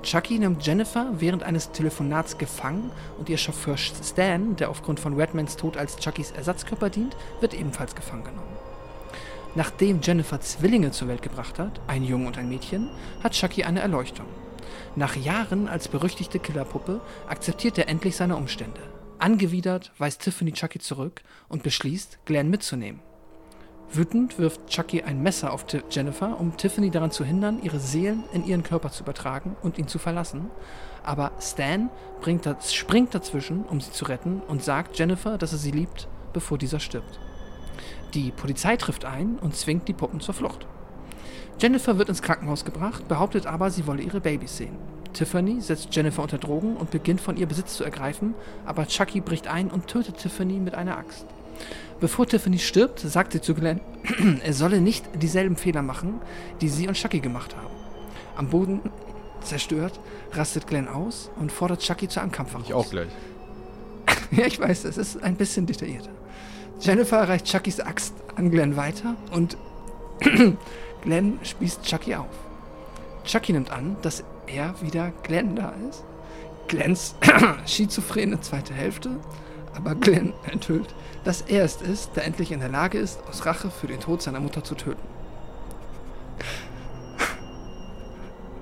Chucky nimmt Jennifer während eines Telefonats gefangen und ihr Chauffeur Stan, der aufgrund von Redmans Tod als Chuckys Ersatzkörper dient, wird ebenfalls gefangen genommen. Nachdem Jennifer Zwillinge zur Welt gebracht hat, ein Junge und ein Mädchen, hat Chucky eine Erleuchtung. Nach Jahren als berüchtigte Killerpuppe akzeptiert er endlich seine Umstände. Angewidert weist Tiffany Chucky zurück und beschließt, Glenn mitzunehmen. Wütend wirft Chucky ein Messer auf Jennifer, um Tiffany daran zu hindern, ihre Seelen in ihren Körper zu übertragen und ihn zu verlassen. Aber Stan das, springt dazwischen, um sie zu retten und sagt Jennifer, dass er sie liebt, bevor dieser stirbt. Die Polizei trifft ein und zwingt die Puppen zur Flucht. Jennifer wird ins Krankenhaus gebracht, behauptet aber, sie wolle ihre Babys sehen. Tiffany setzt Jennifer unter Drogen und beginnt von ihr Besitz zu ergreifen, aber Chucky bricht ein und tötet Tiffany mit einer Axt. Bevor Tiffany stirbt, sagt sie zu Glenn, er solle nicht dieselben Fehler machen, die sie und Chucky gemacht haben. Am Boden zerstört, rastet Glenn aus und fordert Chucky zu einem Kampf heraus. Ich auch gleich. Ja, ich weiß, es ist ein bisschen detaillierter. Jennifer reicht Chuckys Axt an Glenn weiter und Glenn spießt Chucky auf. Chucky nimmt an, dass er wieder Glenn da ist. Glens schizophrene zweite Hälfte, aber Glenn enthüllt, dass er es ist, der endlich in der Lage ist, aus Rache für den Tod seiner Mutter zu töten.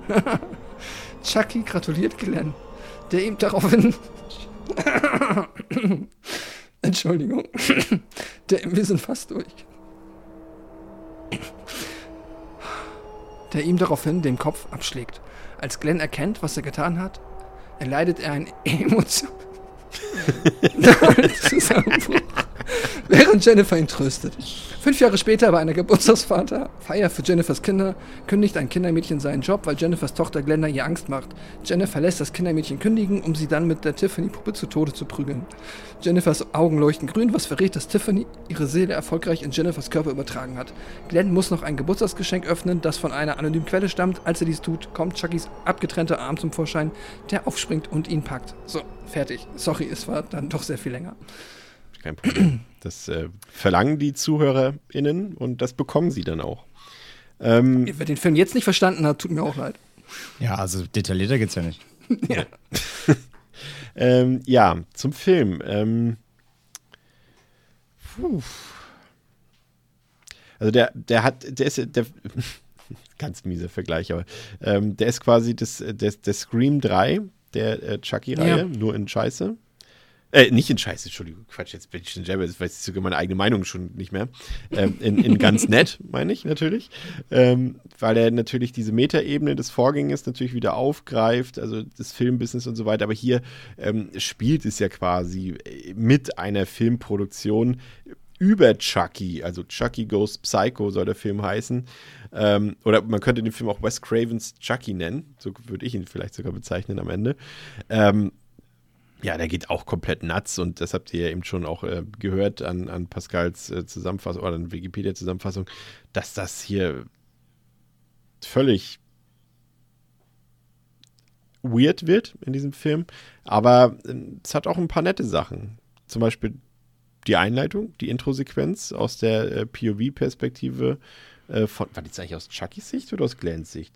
Chucky gratuliert Glenn der ihm daraufhin. Entschuldigung. Der, wir sind fast durch. Der ihm daraufhin den Kopf abschlägt. Als Glenn erkennt, was er getan hat, erleidet er ein Emotion. Zusammenbruch. Während Jennifer ihn tröstet. Fünf Jahre später bei einer Geburtstagsvater, Feier für Jennifers Kinder, kündigt ein Kindermädchen seinen Job, weil Jennifers Tochter Glenda ihr Angst macht. Jennifer lässt das Kindermädchen kündigen, um sie dann mit der Tiffany-Puppe zu Tode zu prügeln. Jennifers Augen leuchten grün, was verrät, dass Tiffany ihre Seele erfolgreich in Jennifers Körper übertragen hat. Glenn muss noch ein Geburtstagsgeschenk öffnen, das von einer anonymen Quelle stammt. Als er dies tut, kommt Chuckys abgetrennter Arm zum Vorschein, der aufspringt und ihn packt. So, fertig. Sorry, es war dann doch sehr viel länger. Kein Problem. Das äh, verlangen die ZuhörerInnen und das bekommen sie dann auch. Ähm, Wer den Film jetzt nicht verstanden hat, tut mir auch leid. Ja, also detaillierter geht's ja nicht. Ja. ähm, ja, zum Film. Ähm, puh. Also der, der hat, der ist, der, ganz mieser Vergleich, aber ähm, der ist quasi das, der, der Scream 3 der äh, Chucky-Reihe, Ja. nur in Scheiße. Äh, nicht in Scheiße, Entschuldigung, Quatsch, jetzt bin ich schon selber, jetzt weiß ich sogar meine eigene Meinung schon nicht mehr. Ähm, in, in ganz nett, meine ich natürlich. Ähm, weil er natürlich diese Metaebene des Vorgängers natürlich wieder aufgreift, also das Filmbusiness und so weiter. Aber hier ähm, spielt es ja quasi äh, mit einer Filmproduktion über Chucky, also Chucky Goes Psycho soll der Film heißen. Ähm, oder man könnte den Film auch Wes Cravens Chucky nennen, so würde ich ihn vielleicht sogar bezeichnen am Ende. Ähm, ja, der geht auch komplett nuts und das habt ihr ja eben schon auch äh, gehört an, an Pascals äh, Zusammenfassung oder an Wikipedia-Zusammenfassung, dass das hier völlig weird wird in diesem Film. Aber äh, es hat auch ein paar nette Sachen. Zum Beispiel die Einleitung, die Intro-Sequenz aus der äh, POV-Perspektive äh, von. War die jetzt eigentlich aus Chuckys Sicht oder aus Glens Sicht?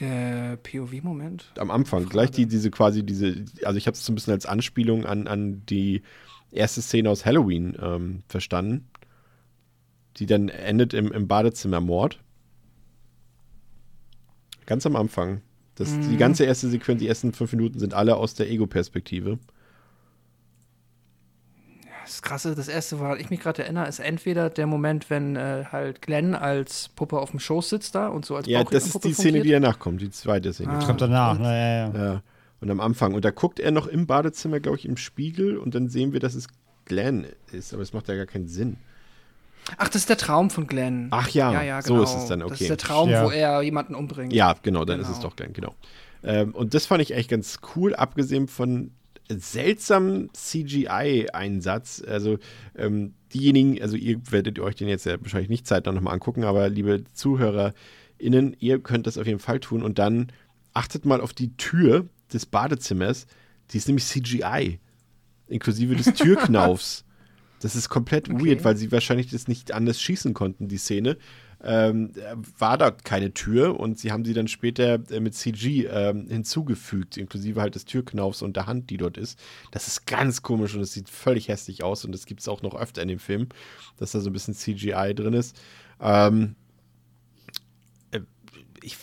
Der POV-Moment. am Anfang, gleich die, diese quasi diese, also ich habe es so ein bisschen als Anspielung an, an die erste Szene aus Halloween ähm, verstanden, die dann endet im, im Badezimmermord. Ganz am Anfang. Das, Die ganze erste Sequenz, die ersten fünf Minuten sind alle aus der Ego-Perspektive. Das Krasse, das erste, woran ich mich gerade erinnere, ist entweder der Moment, wenn äh, halt Glenn als Puppe auf dem Schoß sitzt da und so als Ja, das ist die Szene, die fungiert. danach kommt, die zweite Szene. Ah. Kommt danach, und- ne, ja, ja. Ja. Und am Anfang. Und da guckt er noch im Badezimmer, glaube ich, im Spiegel und dann sehen wir, dass es Glenn ist, aber es macht ja gar keinen Sinn. Ach, das ist der Traum von Glenn. Ach ja, ja, ja so genau. ist es dann, Das okay. ist der Traum, Ja. wo er jemanden umbringt. Ja, genau, dann ist Genau. es doch Glenn, genau. Ähm, und das fand ich echt ganz cool, abgesehen von seltsamen CGI-Einsatz. Also ähm, diejenigen, also ihr werdet euch den jetzt ja wahrscheinlich nicht zeitnah nochmal angucken, aber liebe ZuhörerInnen, ihr könnt das auf jeden Fall tun und dann achtet mal auf die Tür des Badezimmers, die ist nämlich CGI, inklusive des Türknaufs. Das ist komplett Okay. weird, weil sie wahrscheinlich das nicht anders schießen konnten, die Szene. Ähm, war da keine Tür und sie haben sie dann später äh, mit CG ähm, hinzugefügt, inklusive halt des Türknaufs und der Hand, die dort ist. Das ist ganz komisch und es sieht völlig hässlich aus und das gibt es auch noch öfter in dem Film, dass da so ein bisschen CGI drin ist. Ähm, äh, ich,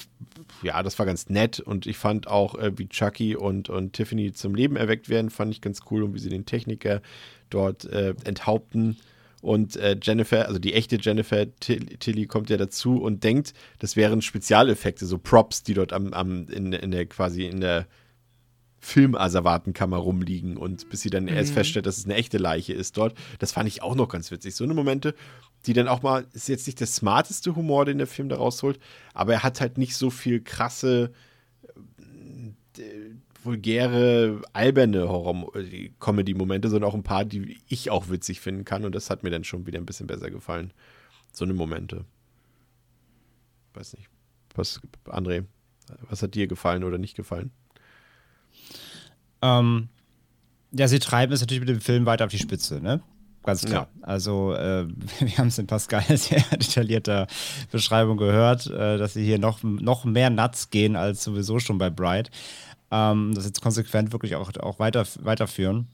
ja, das war ganz nett und ich fand auch, äh, wie Chucky und, und Tiffany zum Leben erweckt werden, fand ich ganz cool und wie sie den Techniker dort äh, enthaupten. Und äh, Jennifer, also die echte Jennifer Till- Tilly kommt ja dazu und denkt, das wären Spezialeffekte, so Props, die dort am, am in, in der quasi in der Filmasservatenkammer rumliegen und bis sie dann erst feststellt, dass es eine echte Leiche ist dort. Das fand ich auch noch ganz witzig. So eine Momente, die dann auch mal, ist jetzt nicht der smarteste Humor, den der Film da rausholt, aber er hat halt nicht so viel krasse, äh, vulgäre, alberne Horror-Comedy-Momente, sondern auch ein paar, die ich auch witzig finden kann und das hat mir dann schon wieder ein bisschen besser gefallen. So eine Momente. Weiß nicht. Was, André, was hat dir gefallen oder nicht gefallen? Ähm, ja, sie treiben es natürlich mit dem Film weiter auf die Spitze, ne? Ganz klar. Also, äh, wir haben es in Pascal sehr detaillierter Beschreibung gehört, äh, dass sie hier noch, noch mehr nuts gehen als sowieso schon bei Bright. Ähm, das jetzt konsequent wirklich auch, auch weiter, weiterführen.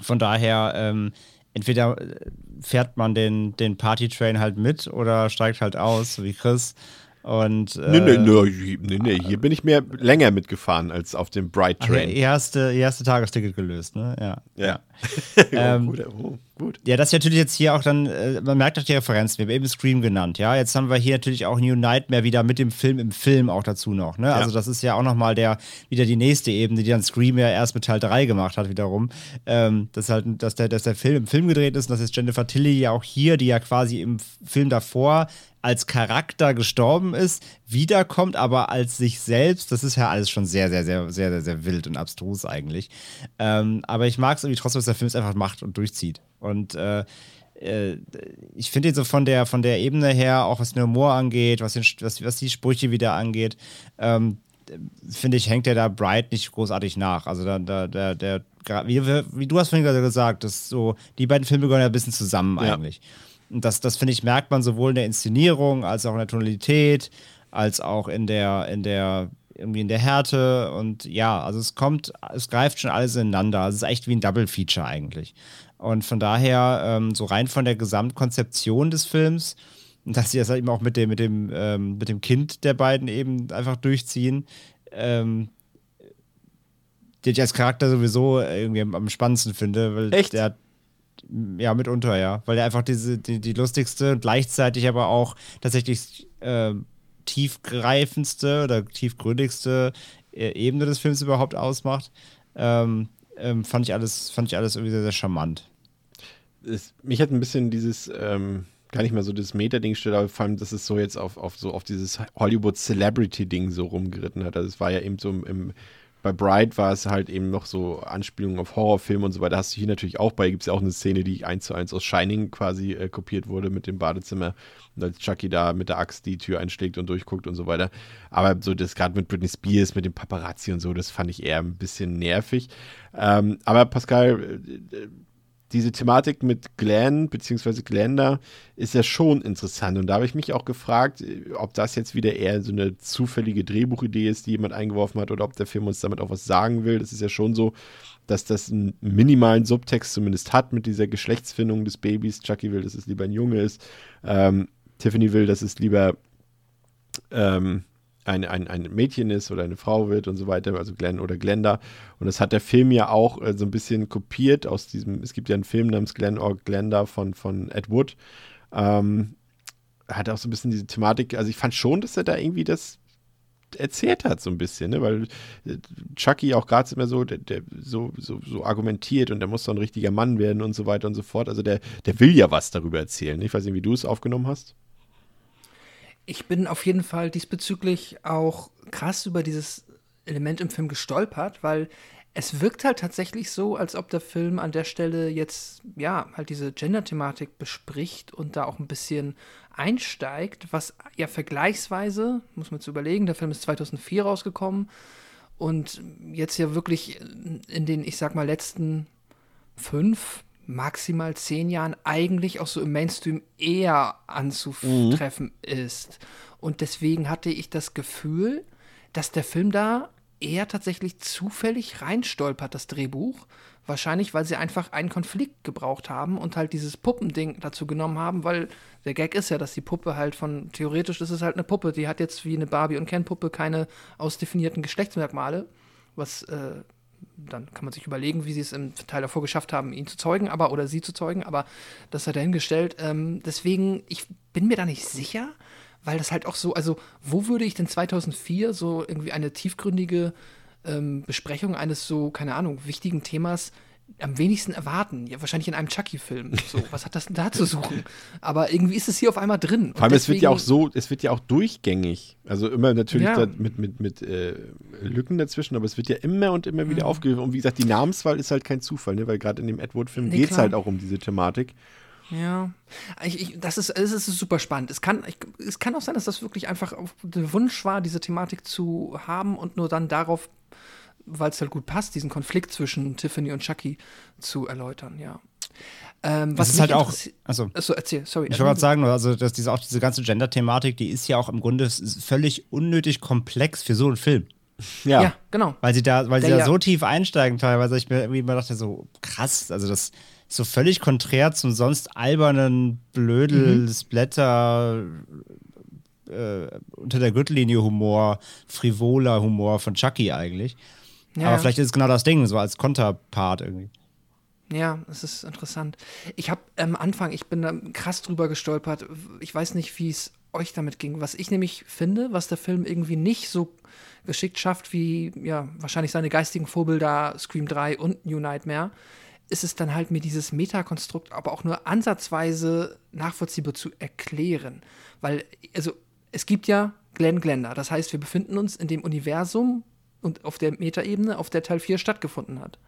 Von daher, ähm, entweder äh, fährt man den, den Party-Train halt mit oder steigt halt aus, so wie Chris. Und, äh, nee, nee, nee, nee, nee, hier bin ich mehr länger mitgefahren als auf dem Bright Train. Ach, erste, erste Tagesticket gelöst, ne? Ja. Ja. ähm, gut, oh, gut. Ja, das ist natürlich jetzt hier auch dann, äh, man merkt auch die Referenzen, wir haben eben Scream genannt, ja. Jetzt haben wir hier natürlich auch New Nightmare wieder mit dem Film im Film auch dazu noch, ne? Also das ist ja auch nochmal der, wieder die nächste Ebene, die dann Scream ja erst mit Teil 3 gemacht hat, wiederum. Ähm, dass halt, dass der, dass der Film im Film gedreht ist und dass jetzt Jennifer Tilly ja auch hier, die ja quasi im Film davor als Charakter gestorben ist, wiederkommt, aber als sich selbst. Das ist ja alles schon sehr, sehr, sehr, sehr, sehr, sehr wild und abstrus eigentlich. Ähm, aber ich mag es irgendwie trotzdem, dass der Film es einfach macht und durchzieht. Und äh, äh ich finde ihn so von der, von der Ebene her, auch was den Humor angeht, was, den, was, was die Sprüche wieder angeht, ähm, finde ich, hängt der da Bright nicht großartig nach. Also da, da, der, der, wie, wie du hast vorhin gesagt, dass so, die beiden Filme gehören ja ein bisschen zusammen ja. eigentlich. Und das, das finde ich, merkt man sowohl in der Inszenierung als auch in der Tonalität, als auch in der, in der, irgendwie in der Härte. Und ja, also es kommt, es greift schon alles ineinander. Also es ist echt wie ein Double-Feature eigentlich. Und von daher, ähm, so rein von der Gesamtkonzeption des Films, dass sie das halt eben auch mit dem, mit dem, ähm, mit dem Kind der beiden eben einfach durchziehen, ähm, den ich als Charakter sowieso irgendwie am, am spannendsten finde, weil Echt? der hat ja, mitunter, ja. Weil er einfach diese, die, die lustigste und gleichzeitig aber auch tatsächlich äh, tiefgreifendste oder tiefgründigste äh, Ebene des Films überhaupt ausmacht. Ähm, ähm, fand ich alles, fand ich alles irgendwie sehr, sehr charmant. Es, mich hat ein bisschen dieses, ähm, gar nicht mal so das Meta-Ding stört, aber vor allem, dass es so jetzt auf, auf so auf dieses Hollywood-Celebrity-Ding so rumgeritten hat. Also es war ja eben so im, im bei Bright war es halt eben noch so Anspielungen auf Horrorfilme und so weiter. Hast du hier natürlich auch bei. Gibt es ja auch eine Szene, die eins zu eins aus Shining quasi äh, kopiert wurde mit dem Badezimmer. Und als Chucky da mit der Axt die Tür einschlägt und durchguckt und so weiter. Aber so das gerade mit Britney Spears, mit dem Paparazzi und so, das fand ich eher ein bisschen nervig. Ähm, aber Pascal, äh, diese Thematik mit Glenn bzw. Glenda ist ja schon interessant. Und da habe ich mich auch gefragt, ob das jetzt wieder eher so eine zufällige Drehbuchidee ist, die jemand eingeworfen hat, oder ob der Film uns damit auch was sagen will. Das ist ja schon so, dass das einen minimalen Subtext zumindest hat mit dieser Geschlechtsfindung des Babys. Chucky will, dass es lieber ein Junge ist. Ähm, Tiffany will, dass es lieber ähm, ein, ein, ein Mädchen ist oder eine Frau wird und so weiter, also Glenn oder Glenda. Und das hat der Film ja auch äh, so ein bisschen kopiert aus diesem, es gibt ja einen Film namens Glenn or Glenda von, von Ed Wood. Ähm, hat auch so ein bisschen diese Thematik, also ich fand schon, dass er da irgendwie das erzählt hat, so ein bisschen, ne? weil äh, Chucky auch gerade immer so, der, der, so, so, so argumentiert und der muss doch ein richtiger Mann werden und so weiter und so fort. Also der, der will ja was darüber erzählen. Ich weiß nicht, wie du es aufgenommen hast ich bin auf jeden Fall diesbezüglich auch krass über dieses Element im Film gestolpert, weil es wirkt halt tatsächlich so, als ob der Film an der Stelle jetzt, ja, halt diese Gender-Thematik bespricht und da auch ein bisschen einsteigt, was ja vergleichsweise, muss man jetzt überlegen, der Film ist 2004 rausgekommen und jetzt ja wirklich in den, ich sag mal, letzten fünf, maximal zehn Jahren eigentlich auch so im Mainstream eher anzutreffen mhm. ist. Und deswegen hatte ich das Gefühl, dass der Film da eher tatsächlich zufällig reinstolpert, das Drehbuch. Wahrscheinlich, weil sie einfach einen Konflikt gebraucht haben und halt dieses Puppending dazu genommen haben, weil der Gag ist ja, dass die Puppe halt von, theoretisch ist es halt eine Puppe, die hat jetzt wie eine Barbie- und Ken-Puppe keine ausdefinierten Geschlechtsmerkmale, was äh, dann kann man sich überlegen, wie sie es im Teil davor geschafft haben, ihn zu zeugen, aber oder sie zu zeugen, aber das hat er hingestellt. Ähm, deswegen, ich bin mir da nicht sicher, weil das halt auch so, also wo würde ich denn 2004 so irgendwie eine tiefgründige ähm, Besprechung eines so, keine Ahnung, wichtigen Themas am wenigsten erwarten. Ja, wahrscheinlich in einem Chucky-Film. So, was hat das denn da zu suchen? Aber irgendwie ist es hier auf einmal drin. Vor allem, es wird ja auch so, es wird ja auch durchgängig. Also immer natürlich ja. mit, mit, mit äh, Lücken dazwischen, aber es wird ja immer und immer wieder mhm. aufgegriffen. Und wie gesagt, die Namenswahl ist halt kein Zufall, ne? weil gerade in dem Edward-Film nee, geht es halt auch um diese Thematik. Ja, ich, ich, das, ist, das ist super spannend. Es kann, ich, es kann auch sein, dass das wirklich einfach der Wunsch war, diese Thematik zu haben und nur dann darauf weil es halt gut passt, diesen Konflikt zwischen Tiffany und Chucky zu erläutern, ja. Ähm, was das ist halt auch. Also, achso, erzähl, sorry. Ich wollte gerade sagen, also, dass diese, auch diese ganze Gender-Thematik, die ist ja auch im Grunde völlig unnötig komplex für so einen Film. Ja, ja genau. Weil sie da, weil sie da so tief einsteigen, teilweise, ich mir irgendwie immer dachte, so krass, also das ist so völlig konträr zum sonst albernen Blödel, mhm. Splatter, äh, unter der Gürtellinie Humor, frivoler Humor von Chucky eigentlich. Ja. Aber vielleicht ist es genau das Ding, so als Konterpart irgendwie. Ja, es ist interessant. Ich habe am Anfang, ich bin da krass drüber gestolpert. Ich weiß nicht, wie es euch damit ging. Was ich nämlich finde, was der Film irgendwie nicht so geschickt schafft wie ja wahrscheinlich seine geistigen Vorbilder Scream 3 und New Nightmare, ist es dann halt mir dieses Metakonstrukt aber auch nur ansatzweise nachvollziehbar zu erklären. Weil, also, es gibt ja Glenn Glender. Das heißt, wir befinden uns in dem Universum und auf der Metaebene, auf der Teil 4 stattgefunden hat.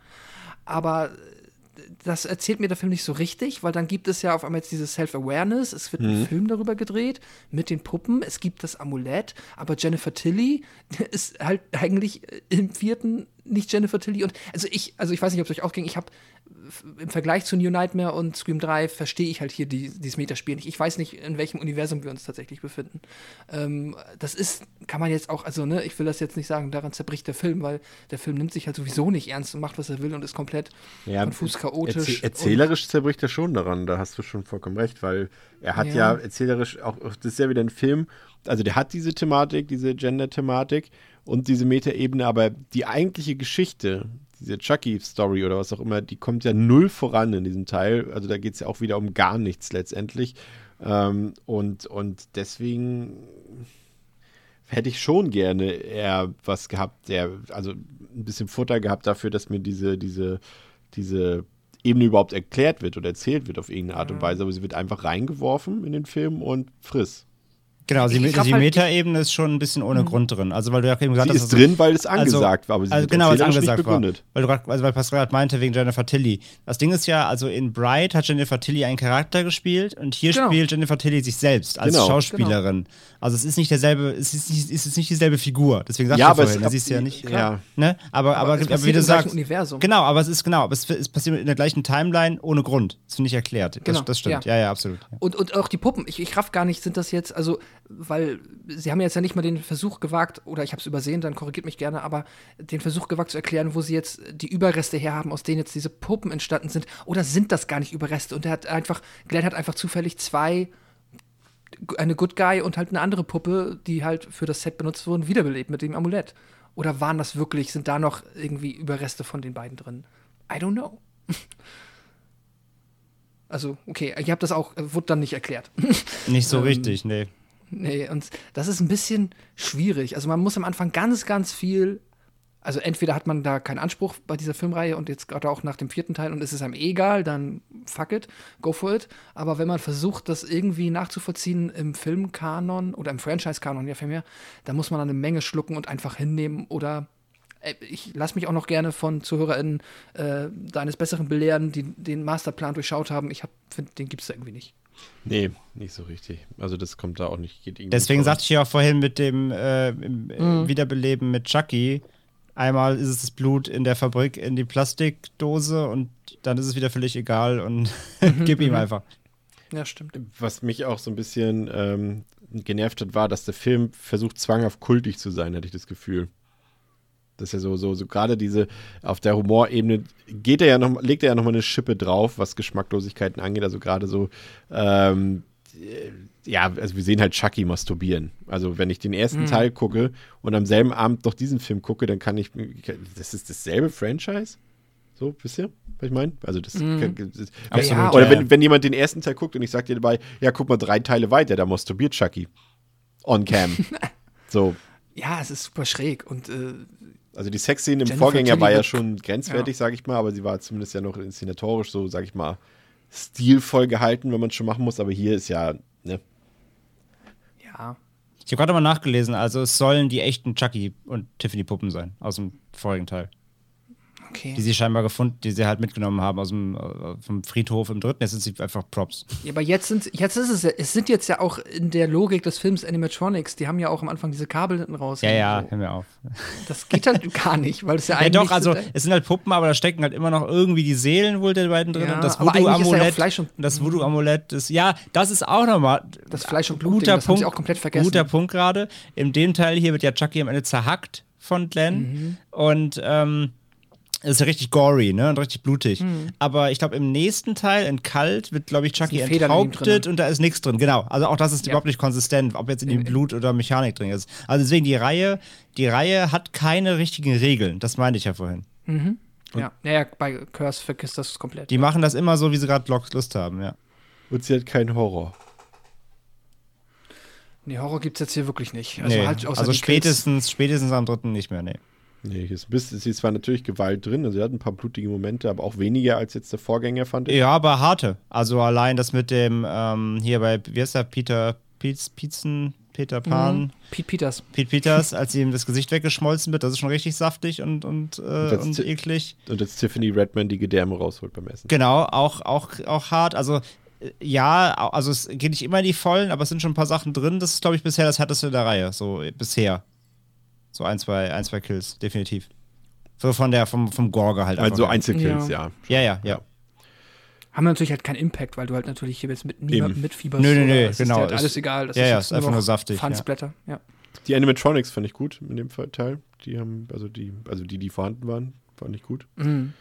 Aber das erzählt mir der Film nicht so richtig, weil dann gibt es ja auf einmal jetzt dieses Self-Awareness, es wird ein Film darüber gedreht mit den Puppen, es gibt das Amulett, aber Jennifer Tilly ist halt eigentlich im vierten nicht Jennifer Tilly und also ich, also ich weiß nicht, ob es euch auch ging, ich habe im Vergleich zu New Nightmare und Scream 3 verstehe ich halt hier die, dieses Metaspiel nicht. Ich weiß nicht, in welchem Universum wir uns tatsächlich befinden. Ähm, das ist, kann man jetzt auch, also ne, ich will das jetzt nicht sagen, daran zerbricht der Film, weil der Film nimmt sich halt sowieso nicht ernst und macht, was er will und ist komplett Ja, konfus chaotisch. Erzäh erzählerisch zerbricht er schon daran, da hast du schon vollkommen recht, weil er hat ja, Ja. erzählerisch auch, das ist ja wieder ein Film, also der hat diese Thematik, diese Gender-Thematik und diese Metaebene, aber die eigentliche Geschichte, diese Chucky-Story oder was auch immer, die kommt ja null voran in diesem Teil. Also da geht es ja auch wieder um gar nichts letztendlich. Ähm, und, und deswegen hätte ich schon gerne eher was gehabt, der, also ein bisschen Futter gehabt dafür, dass mir diese, diese, diese Ebene überhaupt erklärt wird oder erzählt wird auf irgendeine Art und Weise, aber sie wird einfach reingeworfen in den Film und friss. Genau, die, die halt, Metaebene ist schon ein bisschen ohne Grund drin. Also, weil du ja eben gesagt Sie hast, ist also- drin, weil es angesagt war, aber sie also genau, weil es angesagt nicht war. Weil, du also weil Pascal gerade meinte wegen Jennifer Tilly. Das Ding ist ja, also in Bright hat Jennifer Tilly einen Charakter gespielt und hier Genau. spielt Jennifer Tilly sich selbst als Genau. Schauspielerin. Also es ist nicht derselbe, es ist, nicht- es ist nicht dieselbe Figur. Deswegen sagst Ja, du aber vorhin, es- sie ist ja nicht. ja. Ne? Aber, aber, aber, passiert wie du sagst. Universum. Genau, aber es ist genau, aber es, es passiert in der gleichen Timeline ohne Grund. Das finde ich erklärt. Das, Genau, das stimmt. ja. Ja, ja, absolut. Und, und auch die Puppen, ich, ich raff gar nicht, sind das jetzt, also, weil sie haben jetzt ja nicht mal den Versuch gewagt, oder ich habe es übersehen, dann korrigiert mich gerne, aber den Versuch gewagt zu erklären, wo sie jetzt die Überreste herhaben, aus denen jetzt diese Puppen entstanden sind. Oder sind das gar nicht Überreste? Und er hat einfach, Glenn hat einfach zufällig zwei, eine Good Guy und halt eine andere Puppe, die halt für das Set benutzt wurden, wiederbelebt mit dem Amulett. Oder waren das wirklich, sind da noch irgendwie Überreste von den beiden drin? I don't know. Also, okay, ich habe das auch, äh, wurde dann nicht erklärt. Nicht so Ähm, richtig, nee. Nee, und das ist ein bisschen schwierig. Also man muss am Anfang ganz, ganz viel. Also entweder hat man da keinen Anspruch bei dieser Filmreihe und jetzt gerade auch nach dem vierten Teil und es ist einem eh egal, dann fuck it, go for it. Aber wenn man versucht, das irgendwie nachzuvollziehen im Filmkanon oder im Franchise-Kanon, ja vielmehr, dann muss man eine Menge schlucken und einfach hinnehmen oder äh, ich lasse mich auch noch gerne von ZuhörerInnen äh, da eines Besseren belehren, die den Masterplan durchschaut haben. Ich finde, den gibt es da irgendwie nicht. Nee, nicht so richtig. Also das kommt da auch nicht. Geht irgendwie Deswegen vor. sagte ich ja auch vorhin mit dem äh, im, äh, Mhm. Wiederbeleben mit Chucky. Einmal ist es das Blut in der Fabrik in die Plastikdose und dann ist es wieder völlig egal und Mhm, gib ihm einfach. Ja, stimmt. Was mich auch so ein bisschen ähm, genervt hat, war, dass der Film versucht, zwanghaft kultig zu sein, hatte ich das Gefühl. Das ist ja so, so, so gerade diese, auf der Humorebene geht er ja noch, legt er ja nochmal eine Schippe drauf, was Geschmacklosigkeiten angeht. Also gerade so, ähm, äh, ja, also wir sehen halt Chucky masturbieren. Also wenn ich den ersten Teil gucke und am selben Abend noch diesen Film gucke, dann kann ich, das ist dasselbe Franchise? So, wisst ihr, was ich meine? Also das, das Absolut, ja, Oder ja, wenn, wenn jemand den ersten Teil guckt und ich sag dir dabei, ja, guck mal drei Teile weiter, da masturbiert Chucky. On cam. so. Ja, es ist super schräg und äh, Also die Sexszene im Jennifer Vorgänger Tilly war ja schon grenzwertig, sag ich mal, aber sie war zumindest ja noch inszenatorisch so, sag ich mal, stilvoll gehalten, wenn man es schon machen muss, aber hier ist ja, ne? ja. Ich habe gerade mal nachgelesen, also es sollen die echten Chucky und Tiffany Puppen sein aus dem vorigen Teil, Okay. die sie scheinbar gefunden, die sie halt mitgenommen haben aus dem äh, vom Friedhof im dritten. Jetzt sind sie einfach Props. Ja, aber jetzt sind jetzt ist es ja, es sind jetzt ja auch in der Logik des Films Animatronics, die haben ja auch am Anfang diese Kabel hinten raus. Ja, ja, So. hör mir auf. Das geht halt gar nicht, weil es ja Ja, eigentlich doch, also sind, es sind halt Puppen, aber da stecken halt immer noch irgendwie die Seelen wohl der beiden drin. Ja, und das ja Voodoo-Amulett. Und- Das Voodoo-Amulett ist, ja, das ist auch nochmal. Das Fleisch- und Blutding, guter das haben Punkt, sie auch komplett vergessen. Guter Punkt gerade. In dem Teil hier wird ja Chucky am Ende zerhackt von Glenn. Mhm. Und ähm, ist ja richtig gory, ne? Und richtig blutig. Aber ich glaube, im nächsten Teil, in Kalt, wird, glaube ich, Chucky enthauptet und da ist nichts drin. Genau. Also auch das ist Ja. überhaupt nicht konsistent, ob jetzt in dem Blut oder Mechanik drin ist. Also deswegen die Reihe, die Reihe hat keine richtigen Regeln. Das meinte ich ja vorhin. Ja, naja, bei Curse vergisst das komplett. Die machen das immer so, wie sie gerade Lust haben, ja. Und sie hat keinen Horror. nee, Horror gibt es jetzt hier wirklich nicht. Also, nee. halt außer also Kills. spätestens, spätestens am dritten nicht mehr, nee. Nee, hier ist, ein bisschen, sie ist zwar natürlich Gewalt drin, also sie hat ein paar blutige Momente, aber auch weniger als jetzt der Vorgänger, fand ich. Ja, aber harte. Also allein das mit dem, ähm, hier bei, wie heißt der, Peter Pietz, Pietzen, Peter Pan, Mhm. Pete Peters. Pete Peters, als ihm das Gesicht weggeschmolzen wird, das ist schon richtig saftig und, und, äh, das- und eklig. Und jetzt Tiffany Redman die Gedärme rausholt beim Essen. Genau, auch, auch, auch hart. Also äh, ja, also es geht nicht immer in die Vollen, aber es sind schon ein paar Sachen drin. Das ist, glaube ich, bisher das härteste der Reihe. So äh, bisher. So ein, zwei, ein, zwei Kills, definitiv. So von der, vom, vom Gorge halt. Also. Einzelkills, ja. Ja, ja, ja. Haben natürlich halt keinen Impact, weil du halt natürlich hier jetzt mit niemandem Eben. mitfieberst. Nö, nö, nö, es genau, Ist halt ist- alles egal. Das ja, ja, jetzt ist einfach nur saftig, ja. Fansblätter, ja. Die Animatronics fand ich gut in dem Fall- Teil. Die haben, also die, also die, die vorhanden waren, fand ich gut. Mhm.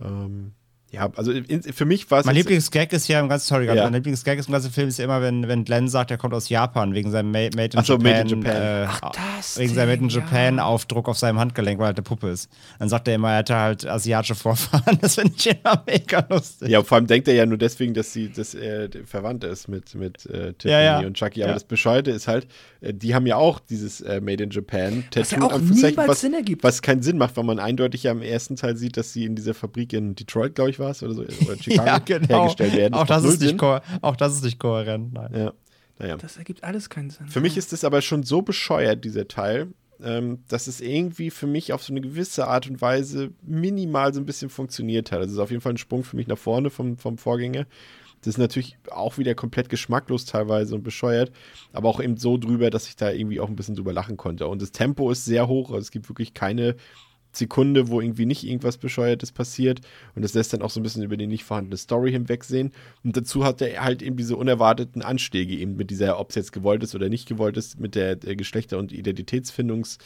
Ähm, ja, also in, für mich war es. Mein Lieblingsgag ist ja im ganzen, sorry, Ja. mein Lieblingsgag ist im ganzen Film ist ja immer, wenn, wenn Glenn sagt, er kommt aus Japan wegen seinem Ma- Made in Ach so, Japan, Made in Japan. Äh, Ach, das wegen seinem Made in Japan ja. Aufdruck auf seinem Handgelenk, weil er halt eine Puppe ist. Dann sagt er immer, er hätte halt asiatische Vorfahren. Das finde ich immer mega lustig. Ja, vor allem denkt er ja nur deswegen, dass sie, dass er verwandt ist mit, mit äh, Tiffany Ja, ja. und Chucky. Aber Ja. das Bescheute ist halt, äh, die haben ja auch dieses äh, Made in Japan Was ja Tattoo, auch niemals was, Sinn ergibt. was keinen Sinn macht, weil man eindeutig ja im ersten Teil sieht, dass sie in dieser Fabrik in Detroit, glaube ich, war es, oder so, oder Chicago Ja, genau. hergestellt werden. Auch das, ist nicht Sinn. auch das ist nicht kohärent. Nein. Ja, naja. Das ergibt alles keinen Sinn. Für mich ist es aber schon so bescheuert, dieser Teil, ähm, dass es irgendwie für mich auf so eine gewisse Art und Weise minimal so ein bisschen funktioniert hat. Also es ist auf jeden Fall ein Sprung für mich nach vorne vom, vom Vorgänger. Das ist natürlich auch wieder komplett geschmacklos teilweise und bescheuert, aber auch eben so drüber, dass ich da irgendwie auch ein bisschen drüber lachen konnte. Und das Tempo ist sehr hoch, also es gibt wirklich keine Sekunde, wo irgendwie nicht irgendwas Bescheuertes passiert. Und das lässt dann auch so ein bisschen über die nicht vorhandene Story hinwegsehen. Und dazu hat er halt eben diese unerwarteten Anschläge, eben mit dieser, ob es jetzt gewollt ist oder nicht gewollt ist, mit der äh, Geschlechter- und Identitätsfindungs-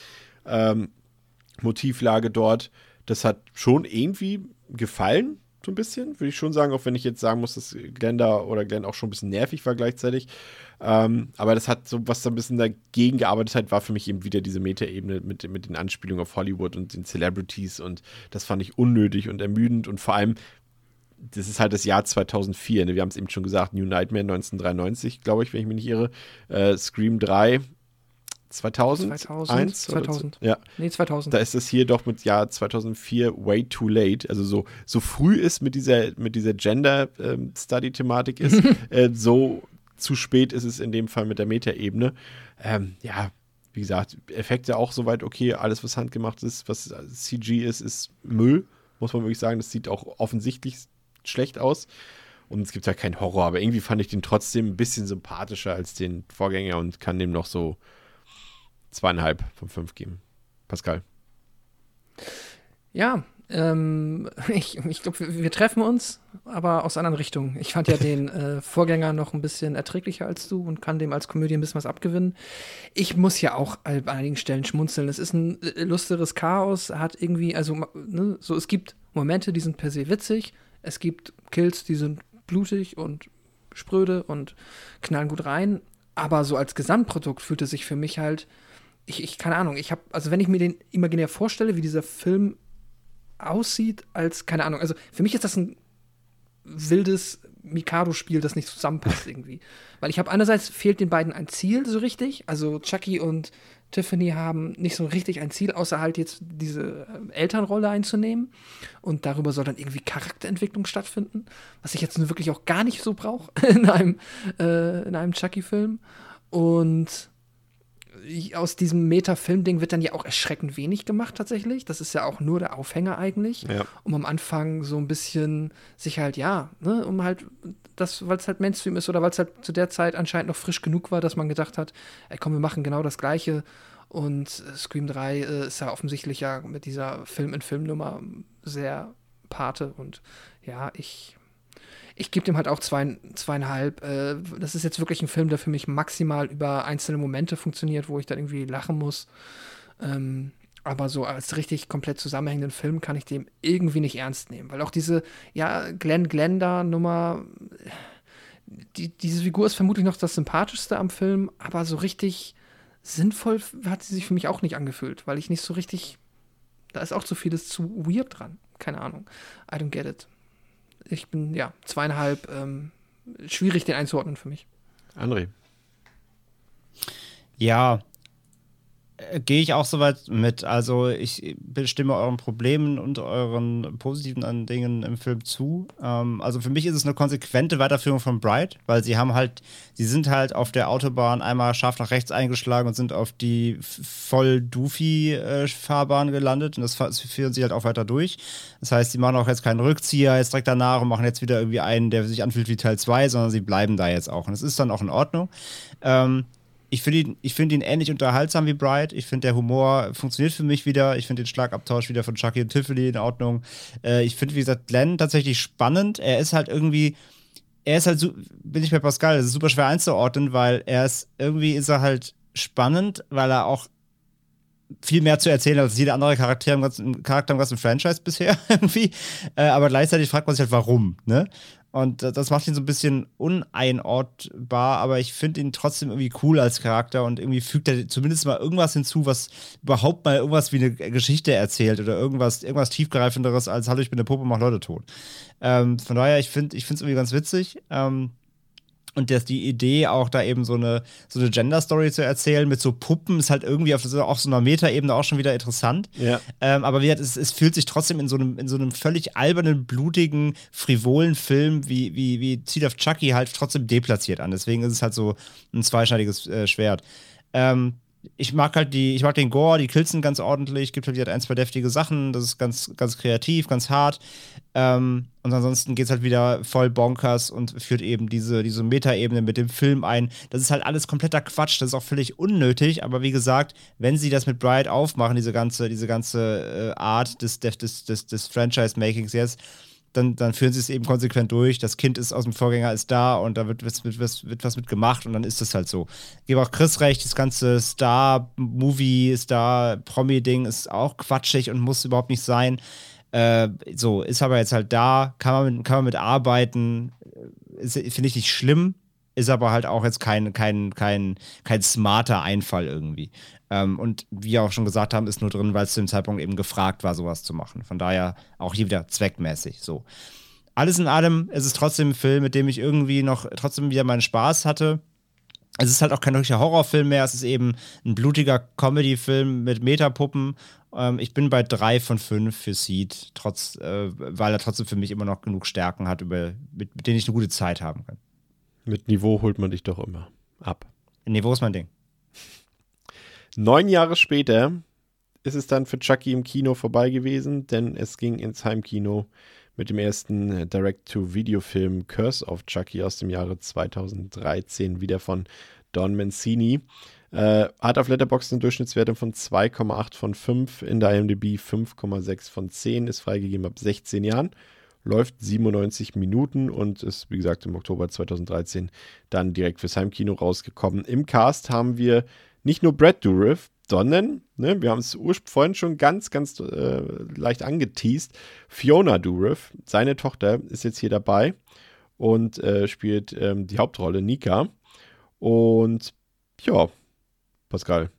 ähm, dort. Das hat schon irgendwie gefallen, so ein bisschen, würde ich schon sagen, auch wenn ich jetzt sagen muss, dass Glenn da oder Glenn auch schon ein bisschen nervig war gleichzeitig. Ähm, aber das hat so, was da ein bisschen dagegen gearbeitet hat, war für mich eben wieder diese Metaebene mit, mit den Anspielungen auf Hollywood und den Celebrities und das fand ich unnötig und ermüdend und vor allem, das ist halt das Jahr 2004, ne? wir haben es eben schon gesagt, New Nightmare 1993, glaube ich, wenn ich mich nicht irre, äh, Scream 3 2000, 2000, 2000. Ja, Nee, 2000. da ist es hier doch mit Jahr 2004 way too late. Also so, so früh es mit dieser, mit dieser Gender-Study-Thematik ist, äh, so zu spät ist es in dem Fall mit der Metaebene. Ähm, ja, wie gesagt, Effekte auch soweit okay. Alles, was handgemacht ist, was CG ist, ist Müll, muss man wirklich sagen. Das sieht auch offensichtlich schlecht aus. Und es gibt ja keinen Horror, aber irgendwie fand ich den trotzdem ein bisschen sympathischer als den Vorgänger und kann dem noch so zweieinhalb von fünf geben. Pascal. Ja, ähm, ich, ich glaube, wir, wir treffen uns, aber aus anderen Richtungen. Ich fand ja den äh, Vorgänger noch ein bisschen erträglicher als du und kann dem als Komödie ein bisschen was abgewinnen. Ich muss ja auch an einigen Stellen schmunzeln. Es ist ein äh, lustiges Chaos, hat irgendwie, also, ne, so, es gibt Momente, die sind per se witzig, es gibt Kills, die sind blutig und spröde und knallen gut rein, aber so als Gesamtprodukt fühlt es sich für mich halt, ich, ich keine Ahnung, ich habe, also wenn ich mir den imaginär vorstelle, wie dieser Film aussieht als, keine Ahnung, also für mich ist das ein wildes Mikado-Spiel, das nicht zusammenpasst irgendwie. Weil ich habe einerseits fehlt den beiden ein Ziel so richtig, also Chucky und Tiffany haben nicht so richtig ein Ziel, außer halt jetzt diese äh, Elternrolle einzunehmen. Und darüber soll dann irgendwie Charakterentwicklung stattfinden, was ich jetzt nun wirklich auch gar nicht so brauche in einem, äh, in einem Chucky-Film. Und aus diesem Meta-Film-Ding wird dann ja auch erschreckend wenig gemacht tatsächlich. Das ist ja auch nur der Aufhänger eigentlich. Ja. Um am Anfang so ein bisschen sich halt, ja, ne, um halt das, weil es halt Mainstream ist oder weil es halt zu der Zeit anscheinend noch frisch genug war, dass man gedacht hat, ey komm, wir machen genau das Gleiche. Und äh, Scream 3 äh, ist ja offensichtlich ja mit dieser Film-in-Film-Nummer sehr Pate. Und ja, ich ich gebe dem halt auch zwei, zweieinhalb. Äh, das ist jetzt wirklich ein Film, der für mich maximal über einzelne Momente funktioniert, wo ich dann irgendwie lachen muss. Ähm, Aber so als richtig komplett zusammenhängenden Film kann ich dem irgendwie nicht ernst nehmen. Weil auch diese, ja, Glenn Glenda-Nummer, die, diese Figur ist vermutlich noch das Sympathischste am Film, aber so richtig sinnvoll hat sie sich für mich auch nicht angefühlt, weil ich nicht so richtig. Da ist auch zu vieles zu weird dran. Keine Ahnung. I don't get it. Ich bin, ja, zweieinhalb, ähm, schwierig den einzuordnen für mich. André. Ja, gehe ich auch soweit mit. Also ich bestimme euren Problemen und euren positiven Dingen im Film zu. Ähm, also für mich ist es eine konsequente Weiterführung von Bright, weil sie haben halt, sie sind halt auf der Autobahn einmal scharf nach rechts eingeschlagen und sind auf die voll Doofy-Fahrbahn gelandet und das führen sie halt auch weiter durch. Das heißt, sie machen auch jetzt keinen Rückzieher jetzt direkt danach und machen jetzt wieder irgendwie einen, der sich anfühlt wie Teil 2, sondern sie bleiben da jetzt auch. Und das ist dann auch in Ordnung. Ähm, ich finde ihn, find ihn ähnlich unterhaltsam wie Bright. Ich finde, der Humor funktioniert für mich wieder. Ich finde den Schlagabtausch wieder von Chucky und Tiffany in Ordnung. Äh, ich finde, wie gesagt, Glenn tatsächlich spannend. Er ist halt irgendwie, er ist halt, bin ich bei Pascal, das ist super schwer einzuordnen, weil er ist, irgendwie ist er halt spannend, weil er auch viel mehr zu erzählen als jeder andere Charakter im ganzen, Charakter im ganzen Franchise bisher irgendwie. Äh, aber gleichzeitig fragt man sich halt, warum, ne? Und das macht ihn so ein bisschen uneinortbar, aber ich finde ihn trotzdem irgendwie cool als Charakter und irgendwie fügt er zumindest mal irgendwas hinzu, was überhaupt mal irgendwas wie eine Geschichte erzählt oder irgendwas, irgendwas tiefgreifenderes als Hallo, ich bin eine Puppe, mach Leute tot. Ähm, von daher, ich finde es irgendwie ganz witzig. Ähm, und dass die Idee auch da eben so eine, so eine Gender-Story zu erzählen mit so Puppen ist halt irgendwie auf so, auch so einer Meta-Ebene auch schon wieder interessant. Ja. Ähm, aber wie gesagt, es, es fühlt sich trotzdem in so einem, in so einem völlig albernen, blutigen, frivolen Film wie, wie, wie Seed of Chucky halt trotzdem deplatziert an. Deswegen ist es halt so ein zweischneidiges äh, Schwert. Ähm, ich mag halt die, ich mag den Gore, die Kills sind ganz ordentlich, gibt halt ein, zwei deftige Sachen, das ist ganz, ganz kreativ, ganz hart. Ähm, und ansonsten geht es halt wieder voll bonkers und führt eben diese, diese Metaebene mit dem Film ein. Das ist halt alles kompletter Quatsch, das ist auch völlig unnötig, aber wie gesagt, wenn sie das mit Bright aufmachen, diese ganze, diese ganze äh, Art des, des, des, des Franchise-Makings jetzt, dann, dann führen sie es eben konsequent durch. Das Kind ist aus dem Vorgänger, ist da und da wird, wird, wird, wird was mit gemacht und dann ist das halt so. Ich gebe auch Chris recht, das ganze Star-Movie, Star-Promi-Ding ist auch quatschig und muss überhaupt nicht sein. Äh, so, ist aber jetzt halt da, kann man mit, kann man mit arbeiten, finde ich nicht schlimm, ist aber halt auch jetzt kein, kein, kein, kein smarter Einfall irgendwie. Ähm, und wie wir auch schon gesagt haben, ist nur drin, weil es zu dem Zeitpunkt eben gefragt war, sowas zu machen. Von daher auch hier wieder zweckmäßig so. Alles in allem ist es trotzdem ein Film, mit dem ich irgendwie noch trotzdem wieder meinen Spaß hatte. Es ist halt auch kein richtiger Horrorfilm mehr, es ist eben ein blutiger Comedy-Film mit Metapuppen. Ähm, ich bin bei drei von fünf für Seed, trotz, äh, weil er trotzdem für mich immer noch genug Stärken hat, über, mit, mit denen ich eine gute Zeit haben kann. Mit Niveau holt man dich doch immer ab. Niveau ist mein Ding. Neun Jahre später ist es dann für Chucky im Kino vorbei gewesen, denn es ging ins Heimkino mit dem ersten Direct-to-Video-Film Curse of Chucky aus dem Jahre 2013, wieder von Don Mancini. Äh, hat auf Letterboxd eine Durchschnittswertung von 2,8 von 5, in der IMDb 5,6 von 10, ist freigegeben ab 16 Jahren, läuft 97 Minuten und ist, wie gesagt, im Oktober 2013 dann direkt fürs Heimkino rausgekommen. Im Cast haben wir nicht nur Brad Dourif, sondern, ne, wir haben es vorhin schon ganz, ganz äh, leicht angeteased, Fiona Dourif, seine Tochter, ist jetzt hier dabei und äh, spielt ähm, die Hauptrolle, Nika. Und ja, Pascal,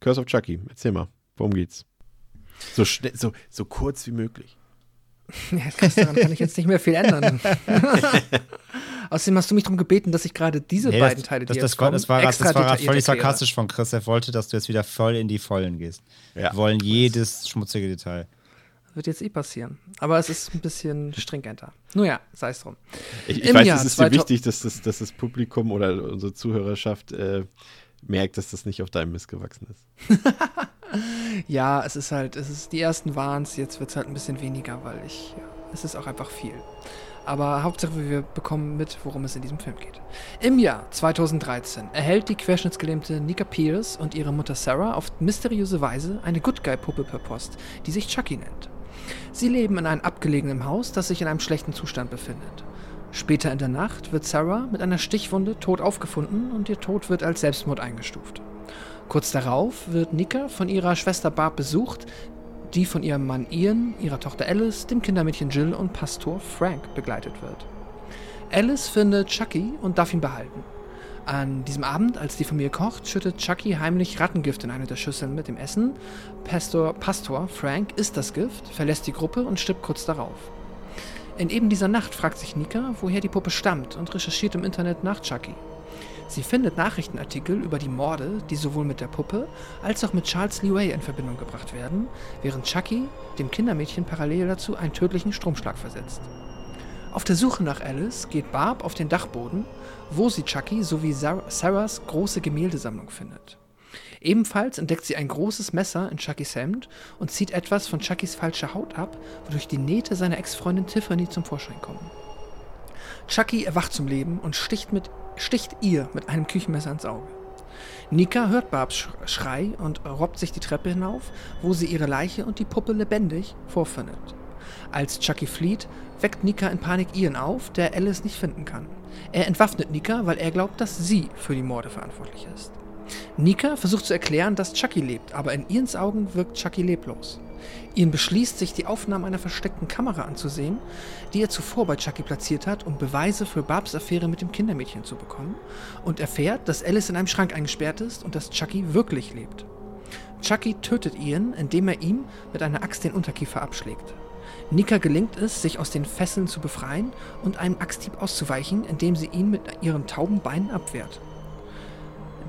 Curse of Chucky, erzähl mal, worum geht's? So, so, so kurz wie möglich. Ja, daran kann ich jetzt nicht mehr viel ändern. Außerdem hast du mich darum gebeten, dass ich gerade diese nee, beiden Teile, das, die das, das, kommen, das war, das war völlig sarkastisch von Chris. Er wollte, dass du jetzt wieder voll in die Vollen gehst. Ja. Wir wollen jedes schmutzige Detail. Wird jetzt eh passieren. Aber es ist ein bisschen stringenter. Nun ja, sei es drum. Ich, ich weiß, Jahr es ist dir wichtig, dass das, dass das Publikum oder unsere Zuhörerschaft äh, merkt, dass das nicht auf deinem Mist gewachsen ist. ja, es ist halt, es ist die ersten waren es, jetzt wird es halt ein bisschen weniger, weil ich, ja, es ist auch einfach viel. Aber Hauptsache, wir bekommen mit, worum es in diesem Film geht. Im Jahr 2013 erhält die querschnittsgelähmte Nika Pierce und ihre Mutter Sarah auf mysteriöse Weise eine Good Guy-Puppe per Post, die sich Chucky nennt. Sie leben in einem abgelegenen Haus, das sich in einem schlechten Zustand befindet. Später in der Nacht wird Sarah mit einer Stichwunde tot aufgefunden und ihr Tod wird als Selbstmord eingestuft. Kurz darauf wird Nika von ihrer Schwester Barb besucht, die von ihrem Mann Ian, ihrer Tochter Alice, dem Kindermädchen Jill und Pastor Frank begleitet wird. Alice findet Chucky und darf ihn behalten. An diesem Abend, als die Familie kocht, schüttet Chucky heimlich Rattengift in eine der Schüsseln mit dem Essen. Pastor, Pastor Frank isst das Gift, verlässt die Gruppe und stirbt kurz darauf. In eben dieser Nacht fragt sich Nika, woher die Puppe stammt und recherchiert im Internet nach Chucky. Sie findet Nachrichtenartikel über die Morde, die sowohl mit der Puppe als auch mit Charles Lee Ray in Verbindung gebracht werden, während Chucky dem Kindermädchen parallel dazu einen tödlichen Stromschlag versetzt. Auf der Suche nach Alice geht Barb auf den Dachboden, wo sie Chucky sowie Sarahs große Gemäldesammlung findet. Ebenfalls entdeckt sie ein großes Messer in Chuckys Hemd und zieht etwas von Chuckys falscher Haut ab, wodurch die Nähte seiner Ex-Freundin Tiffany zum Vorschein kommen. Chucky erwacht zum Leben und sticht, mit, sticht ihr mit einem Küchenmesser ins Auge. Nika hört Barbs Schrei und robbt sich die Treppe hinauf, wo sie ihre Leiche und die Puppe lebendig vorfindet. Als Chucky flieht, weckt Nika in Panik Ian auf, der Alice nicht finden kann. Er entwaffnet Nika, weil er glaubt, dass sie für die Morde verantwortlich ist. Nika versucht zu erklären, dass Chucky lebt, aber in Ians Augen wirkt Chucky leblos. Ian beschließt, sich die Aufnahmen einer versteckten Kamera anzusehen, die er zuvor bei Chucky platziert hat, um Beweise für Barbs Affäre mit dem Kindermädchen zu bekommen, und erfährt, dass Alice in einem Schrank eingesperrt ist und dass Chucky wirklich lebt. Chucky tötet Ian, indem er ihm mit einer Axt den Unterkiefer abschlägt. Nika gelingt es, sich aus den Fesseln zu befreien und einem Axthieb auszuweichen, indem sie ihn mit ihren tauben Beinen abwehrt.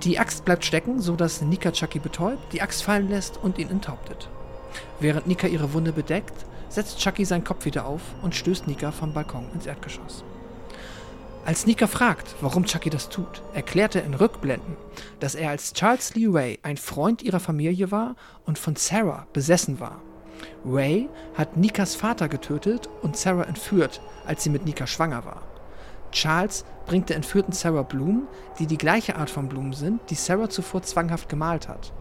Die Axt bleibt stecken, sodass Nika Chucky betäubt, die Axt fallen lässt und ihn enthauptet. Während Nika ihre Wunde bedeckt, setzt Chucky seinen Kopf wieder auf und stößt Nika vom Balkon ins Erdgeschoss. Als Nika fragt, warum Chucky das tut, erklärt er in Rückblenden, dass er als Charles Lee Ray ein Freund ihrer Familie war und von Sarah besessen war. Ray hat Nikas Vater getötet und Sarah entführt, als sie mit Nika schwanger war. Charles bringt der entführten Sarah Blumen, die die gleiche Art von Blumen sind, die Sarah zuvor zwanghaft gemalt hat.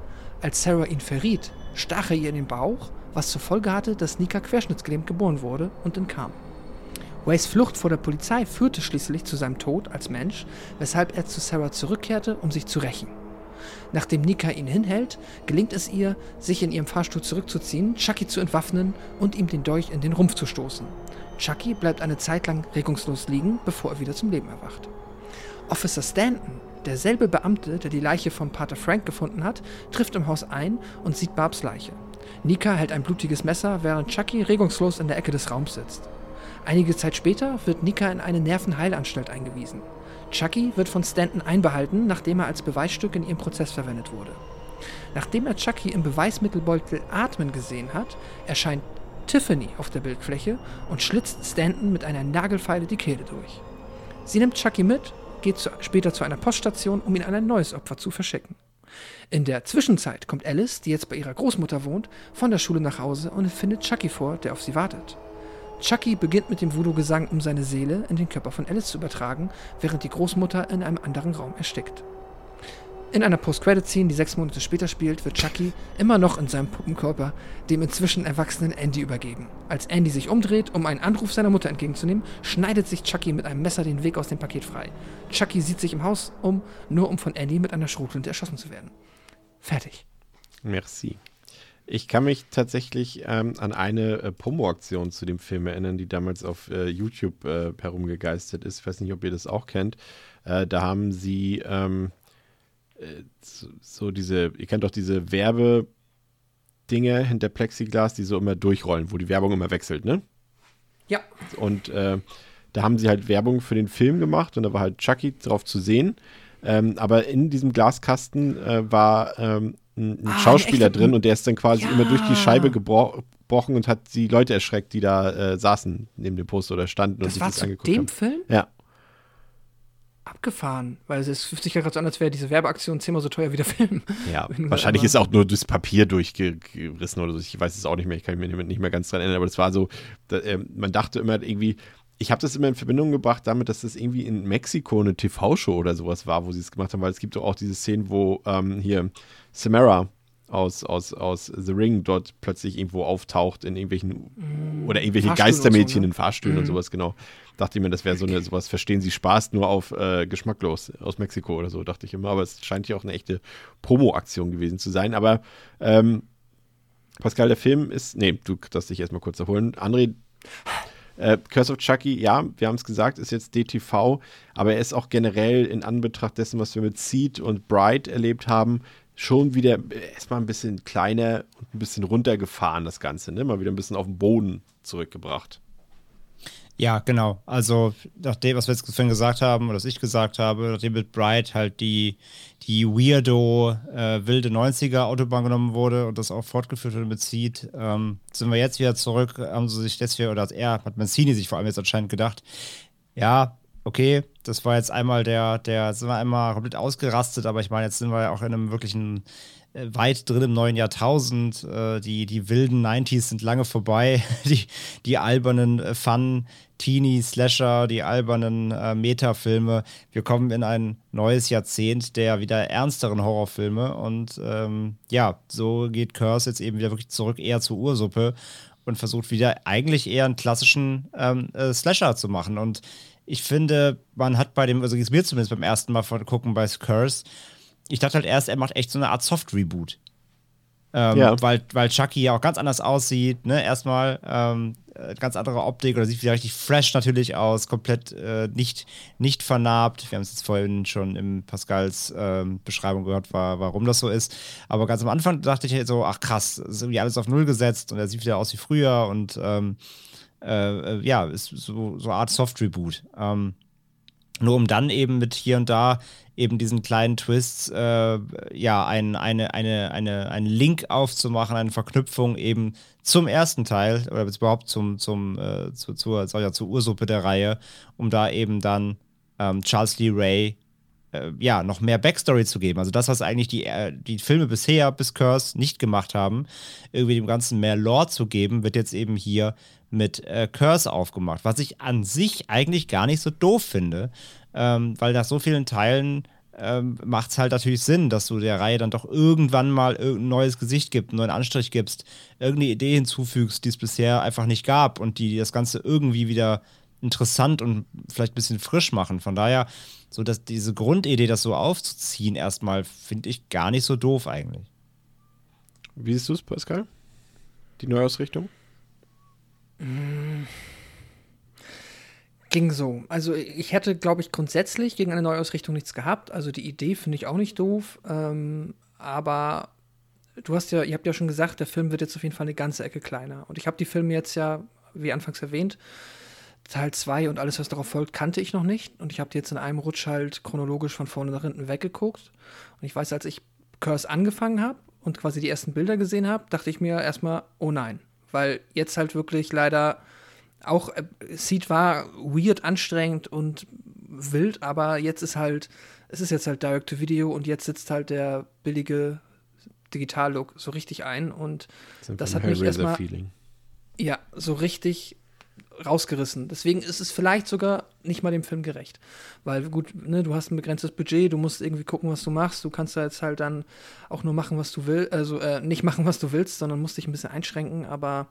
Als Sarah ihn verriet, stach er ihr in den Bauch, was zur Folge hatte, dass Nika querschnittsgelähmt geboren wurde und entkam. Ways Flucht vor der Polizei führte schließlich zu seinem Tod als Mensch, weshalb er zu Sarah zurückkehrte, um sich zu rächen. Nachdem Nika ihn hinhält, gelingt es ihr, sich in ihrem Fahrstuhl zurückzuziehen, Chucky zu entwaffnen und ihm den Dolch in den Rumpf zu stoßen. Chucky bleibt eine Zeit lang regungslos liegen, bevor er wieder zum Leben erwacht. Officer Stanton, derselbe Beamte, der die Leiche von Pater Frank gefunden hat, trifft im Haus ein und sieht Barbs Leiche. Nika hält ein blutiges Messer, während Chucky regungslos in der Ecke des Raums sitzt. Einige Zeit später wird Nika in eine Nervenheilanstalt eingewiesen. Chucky wird von Stanton einbehalten, nachdem er als Beweisstück in ihrem Prozess verwendet wurde. Nachdem er Chucky im Beweismittelbeutel atmen gesehen hat, erscheint Tiffany auf der Bildfläche und schlitzt Stanton mit einer Nagelfeile die Kehle durch. Sie nimmt Chucky mit, geht zu, später zu einer Poststation, um ihn an ein neues Opfer zu verschicken. In der Zwischenzeit kommt Alice, die jetzt bei ihrer Großmutter wohnt, von der Schule nach Hause und findet Chucky vor, der auf sie wartet. Chucky beginnt mit dem Voodoo-Gesang, um seine Seele in den Körper von Alice zu übertragen, während die Großmutter in einem anderen Raum erstickt. In einer Post-Credit-Scene, die sechs Monate später spielt, wird Chucky immer noch in seinem Puppenkörper dem inzwischen erwachsenen Andy übergeben. Als Andy sich umdreht, um einen Anruf seiner Mutter entgegenzunehmen, schneidet sich Chucky mit einem Messer den Weg aus dem Paket frei. Chucky sieht sich im Haus um, nur um von Andy mit einer Schrotflinte erschossen zu werden. Fertig. Merci. Ich kann mich tatsächlich ähm, an eine äh, Promo-Aktion zu dem Film erinnern, die damals auf äh, YouTube äh, herumgegeistert ist. Ich weiß nicht, ob ihr das auch kennt. Äh, da haben sie ähm, äh, so, diese, ihr kennt doch diese Werbedinge hinter Plexiglas, die so immer durchrollen, wo die Werbung immer wechselt, ne? Ja. Und äh, da haben sie halt Werbung für den Film gemacht und da war halt Chucky drauf zu sehen. Ähm, aber in diesem Glaskasten war ähm, ein, ah, Schauspieler drin und der ist dann quasi ja. immer durch die Scheibe gebrochen und hat die Leute erschreckt, die da äh, saßen neben dem Poster oder standen das und sich war das zu angeguckt dem haben. Film? Ja. Abgefahren, weil es fühlt sich ja gerade so an, als wäre diese Werbeaktion zehnmal so teuer wie der Film. Ja, wahrscheinlich ist auch nur das Papier durchgerissen oder so. Ich weiß es auch nicht mehr, ich kann mich nicht mehr ganz dran erinnern, aber das war so, da, äh, man dachte immer irgendwie, ich habe das immer in Verbindung gebracht damit, dass das irgendwie in Mexiko eine TV-Show oder sowas war, wo sie es gemacht haben, weil es gibt doch auch diese Szenen, wo ähm, hier Samara aus, aus, aus The Ring dort plötzlich irgendwo auftaucht in irgendwelchen oder irgendwelche Fahrstühlen Geistermädchen so, ne? in Fahrstühlen und sowas, genau. Dachte ich mir, das wäre so eine, sowas, verstehen Sie Spaß nur auf äh, geschmacklos aus Mexiko oder so, dachte ich immer. Aber es scheint ja auch eine echte Promo-Aktion gewesen zu sein. Aber ähm, Pascal, der Film ist. Nee, du darfst dich erstmal kurz erholen. André, äh, Curse of Chucky, ja, wir haben es gesagt, ist jetzt DTV, aber er ist auch generell in Anbetracht dessen, was wir mit Seed und Bright erlebt haben, schon wieder erstmal ein bisschen kleiner und ein bisschen runtergefahren, das Ganze, ne? Mal wieder ein bisschen auf den Boden zurückgebracht. Ja, genau. Also, nachdem, was wir jetzt vorhin gesagt haben, oder was ich gesagt habe, nachdem mit Bright halt die, die weirdo äh, wilde 90er Autobahn genommen wurde und das auch fortgeführt wurde mit Seed, ähm, sind wir jetzt wieder zurück, haben sie sich deswegen, oder er, hat Mancini sich vor allem jetzt anscheinend gedacht, ja, okay, das war jetzt einmal der, der, sind wir einmal komplett ausgerastet, aber ich meine, jetzt sind wir ja auch in einem wirklichen weit drin im neuen Jahrtausend. Äh, die, die wilden 90s sind lange vorbei. Die, die albernen äh, Fun, Teenie, Slasher, die albernen äh, Meta-Filme. Wir kommen in ein neues Jahrzehnt der wieder ernsteren Horrorfilme. Und ähm, ja, so geht Curse jetzt eben wieder wirklich zurück eher zur Ursuppe und versucht wieder eigentlich eher einen klassischen ähm, äh, Slasher zu machen. Und ich finde, man hat bei dem, also ist mir zumindest beim ersten Mal von gucken bei Curse, ich dachte halt erst, er macht echt so eine Art Soft-Reboot. Ähm, Ja. weil, weil Chucky ja auch ganz anders aussieht, ne? Erstmal ähm, äh, ganz andere Optik oder sieht wieder richtig fresh natürlich aus, komplett äh, nicht, nicht vernarbt. Wir haben es jetzt vorhin schon in Pascals ähm, Beschreibung gehört, war, warum das so ist. Aber ganz am Anfang dachte ich halt so, ach krass, ist irgendwie alles auf Null gesetzt und er sieht wieder aus wie früher und ähm, äh, äh, ja, ist so, so eine Art Soft-Reboot. Ähm, nur um dann eben mit hier und da eben diesen kleinen Twists, äh, ja, ein, eine, eine, eine, einen Link aufzumachen, eine Verknüpfung eben zum ersten Teil oder überhaupt zum, zum, äh, zu, zur, ja, zur Ursuppe der Reihe, um da eben dann ähm, Charles Lee Ray äh, ja, noch mehr Backstory zu geben. Also das, was eigentlich die, äh, die Filme bisher bis Curse nicht gemacht haben, irgendwie dem Ganzen mehr Lore zu geben, wird jetzt eben hier mit äh, Curse aufgemacht. Was ich an sich eigentlich gar nicht so doof finde, ähm, weil nach so vielen Teilen ähm, macht es halt natürlich Sinn, dass du der Reihe dann doch irgendwann mal irgendein neues Gesicht gibt, einen neuen Anstrich gibst, irgendeine Idee hinzufügst, die es bisher einfach nicht gab und die das Ganze irgendwie wieder interessant und vielleicht ein bisschen frisch machen. Von daher, so dass diese Grundidee, das so aufzuziehen, erstmal finde ich gar nicht so doof eigentlich. Wie siehst du es, Pascal? Die Neuausrichtung? Ging so. Also ich hätte, glaube ich, grundsätzlich gegen eine Neuausrichtung nichts gehabt. Also die Idee finde ich auch nicht doof. Ähm, aber du hast ja, ihr habt ja schon gesagt, der Film wird jetzt auf jeden Fall eine ganze Ecke kleiner. Und ich habe die Filme jetzt ja, wie anfangs erwähnt, Teil 2 und alles, was darauf folgt, kannte ich noch nicht. Und ich habe die jetzt in einem Rutsch halt chronologisch von vorne nach hinten weggeguckt. Und ich weiß, als ich Curse angefangen habe und quasi die ersten Bilder gesehen habe, dachte ich mir erstmal, oh nein. Weil jetzt halt wirklich leider auch äh, Seed war weird, anstrengend und wild, aber jetzt ist halt, es ist jetzt halt Direct-to-Video und jetzt sitzt halt der billige Digital-Look so richtig ein und Das im hat mich erstmal- ja, so richtig rausgerissen. Deswegen ist es vielleicht sogar nicht mal dem Film gerecht. Weil, gut, ne, du hast ein begrenztes Budget, du musst irgendwie gucken, was du machst. Du kannst da jetzt halt dann auch nur machen, was du willst. Also äh, nicht machen, was du willst, sondern musst dich ein bisschen einschränken. Aber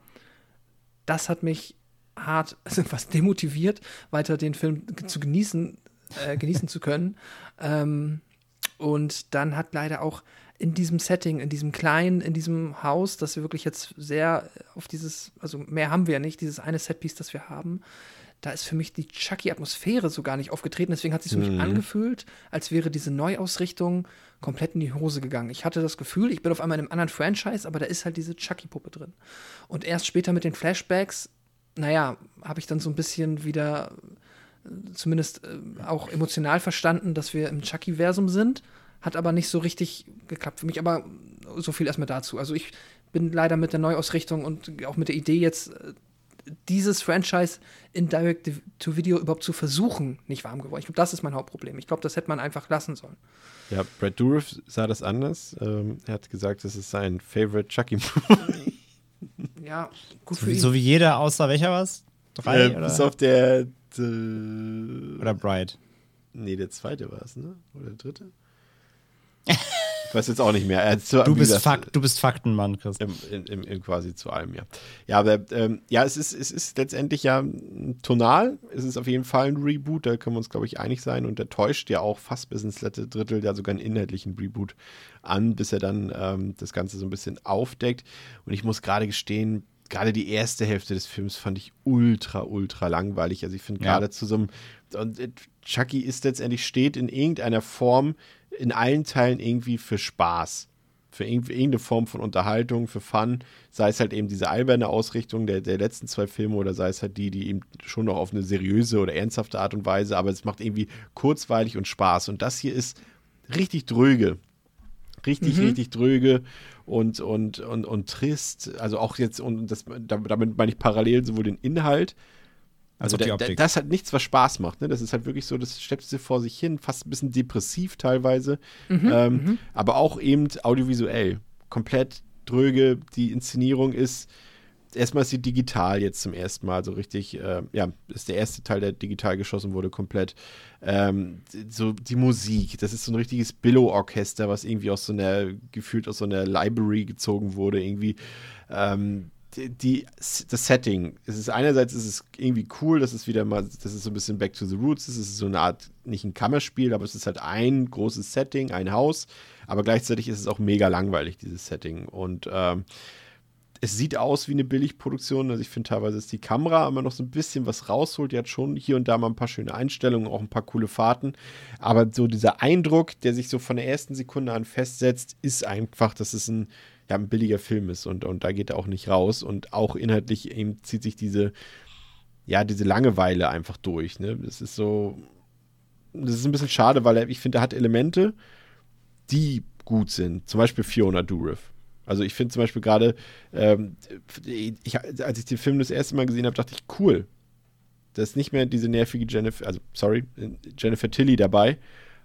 das hat mich hart, also was demotiviert, weiter den Film zu genießen, äh, genießen zu können. Ähm, und dann hat leider auch in diesem Setting, in diesem kleinen, in diesem Haus, das wir wirklich jetzt sehr auf dieses, also mehr haben wir ja nicht, dieses eine Setpiece, das wir haben, da ist für mich die Chucky-Atmosphäre so gar nicht aufgetreten. Deswegen hat sich für mich angefühlt, als wäre diese Neuausrichtung komplett in die Hose gegangen. Ich hatte das Gefühl, ich bin auf einmal in einem anderen Franchise, aber da ist halt diese Chucky-Puppe drin. Und erst später mit den Flashbacks, naja, habe ich dann so ein bisschen wieder äh, zumindest äh, auch emotional verstanden, dass wir im Chucky-Versum sind. Hat aber nicht so richtig geklappt für mich. Aber so viel erstmal dazu. Also ich bin leider mit der Neuausrichtung und auch mit der Idee jetzt äh, dieses Franchise in Direct-to-Video überhaupt zu versuchen, nicht warm geworden. Ich glaube, das ist mein Hauptproblem. Ich glaube, das hätte man einfach lassen sollen. Ja, Brad Dourif sah das anders. Ähm, er hat gesagt, das ist sein Favorite Chucky-Movie. Ja, gut So für wie, ihn. so wie jeder, außer welcher was? Drei Äh, oder, bis auf der. äh, oder Bright? Nee, der zweite war es, ne? Oder der dritte? Ich weiß jetzt auch nicht mehr. Äh, zu, du, bist Fakt, du bist Faktenmann, Chris. Im, im, im, quasi zu allem, ja. Ja, aber ähm, ja, es ist, es ist letztendlich ja tonal. Es ist auf jeden Fall ein Reboot, da können wir uns, glaube ich, einig sein. Und der täuscht ja auch fast bis ins letzte Drittel ja sogar einen inhaltlichen Reboot an, bis er dann ähm, das Ganze so ein bisschen aufdeckt. Und ich muss gerade gestehen, gerade die erste Hälfte des Films fand ich ultra, ultra langweilig. Also ich finde ja. gerade zu so einem, und äh, Chucky ist letztendlich, steht in irgendeiner Form in allen Teilen irgendwie für Spaß. Für irgendeine Form von Unterhaltung, für Fun, sei es halt eben diese alberne Ausrichtung der, der letzten zwei Filme oder sei es halt die, die eben schon noch auf eine seriöse oder ernsthafte Art und Weise, aber es macht irgendwie kurzweilig und Spaß. Und das hier ist richtig dröge. Richtig, mhm. richtig dröge und, und, und, und trist. Also auch jetzt, und das, damit meine ich parallel sowohl den Inhalt, also, also da, das hat nichts, was Spaß macht. Ne? Das ist halt wirklich so, das steppt sie vor sich hin, fast ein bisschen depressiv teilweise, mhm, ähm, mhm. aber auch eben audiovisuell. Komplett dröge. Die Inszenierung ist, erstmal ist sie digital jetzt zum ersten Mal so richtig, äh, ja, ist der erste Teil, der digital geschossen wurde, komplett. Ähm, so die Musik, das ist so ein richtiges Billow-Orchester, was irgendwie aus so einer, gefühlt aus so einer Library gezogen wurde, irgendwie. Ähm, die, das Setting, es ist einerseits ist es irgendwie cool, dass es wieder mal, das ist so ein bisschen Back to the Roots, es ist so eine Art, nicht ein Kammerspiel, aber es ist halt ein großes Setting, ein Haus, aber gleichzeitig ist es auch mega langweilig, dieses Setting. Und ähm, es sieht aus wie eine Billigproduktion, also ich finde teilweise ist die Kamera immer noch so ein bisschen was rausholt, die hat schon hier und da mal ein paar schöne Einstellungen, auch ein paar coole Fahrten, aber so dieser Eindruck, der sich so von der ersten Sekunde an festsetzt, ist einfach, dass es ein ja, ein billiger Film ist und, und da geht er auch nicht raus und auch inhaltlich eben zieht sich diese, ja, diese Langeweile einfach durch. Ne? Das ist so, das ist ein bisschen schade, weil er, ich finde, er hat Elemente, die gut sind. Zum Beispiel Fiona Dourif. Also ich finde zum Beispiel gerade, ähm, als ich den Film das erste Mal gesehen habe, dachte ich, cool. Da ist nicht mehr diese nervige Jennifer, also sorry, Jennifer Tilly dabei,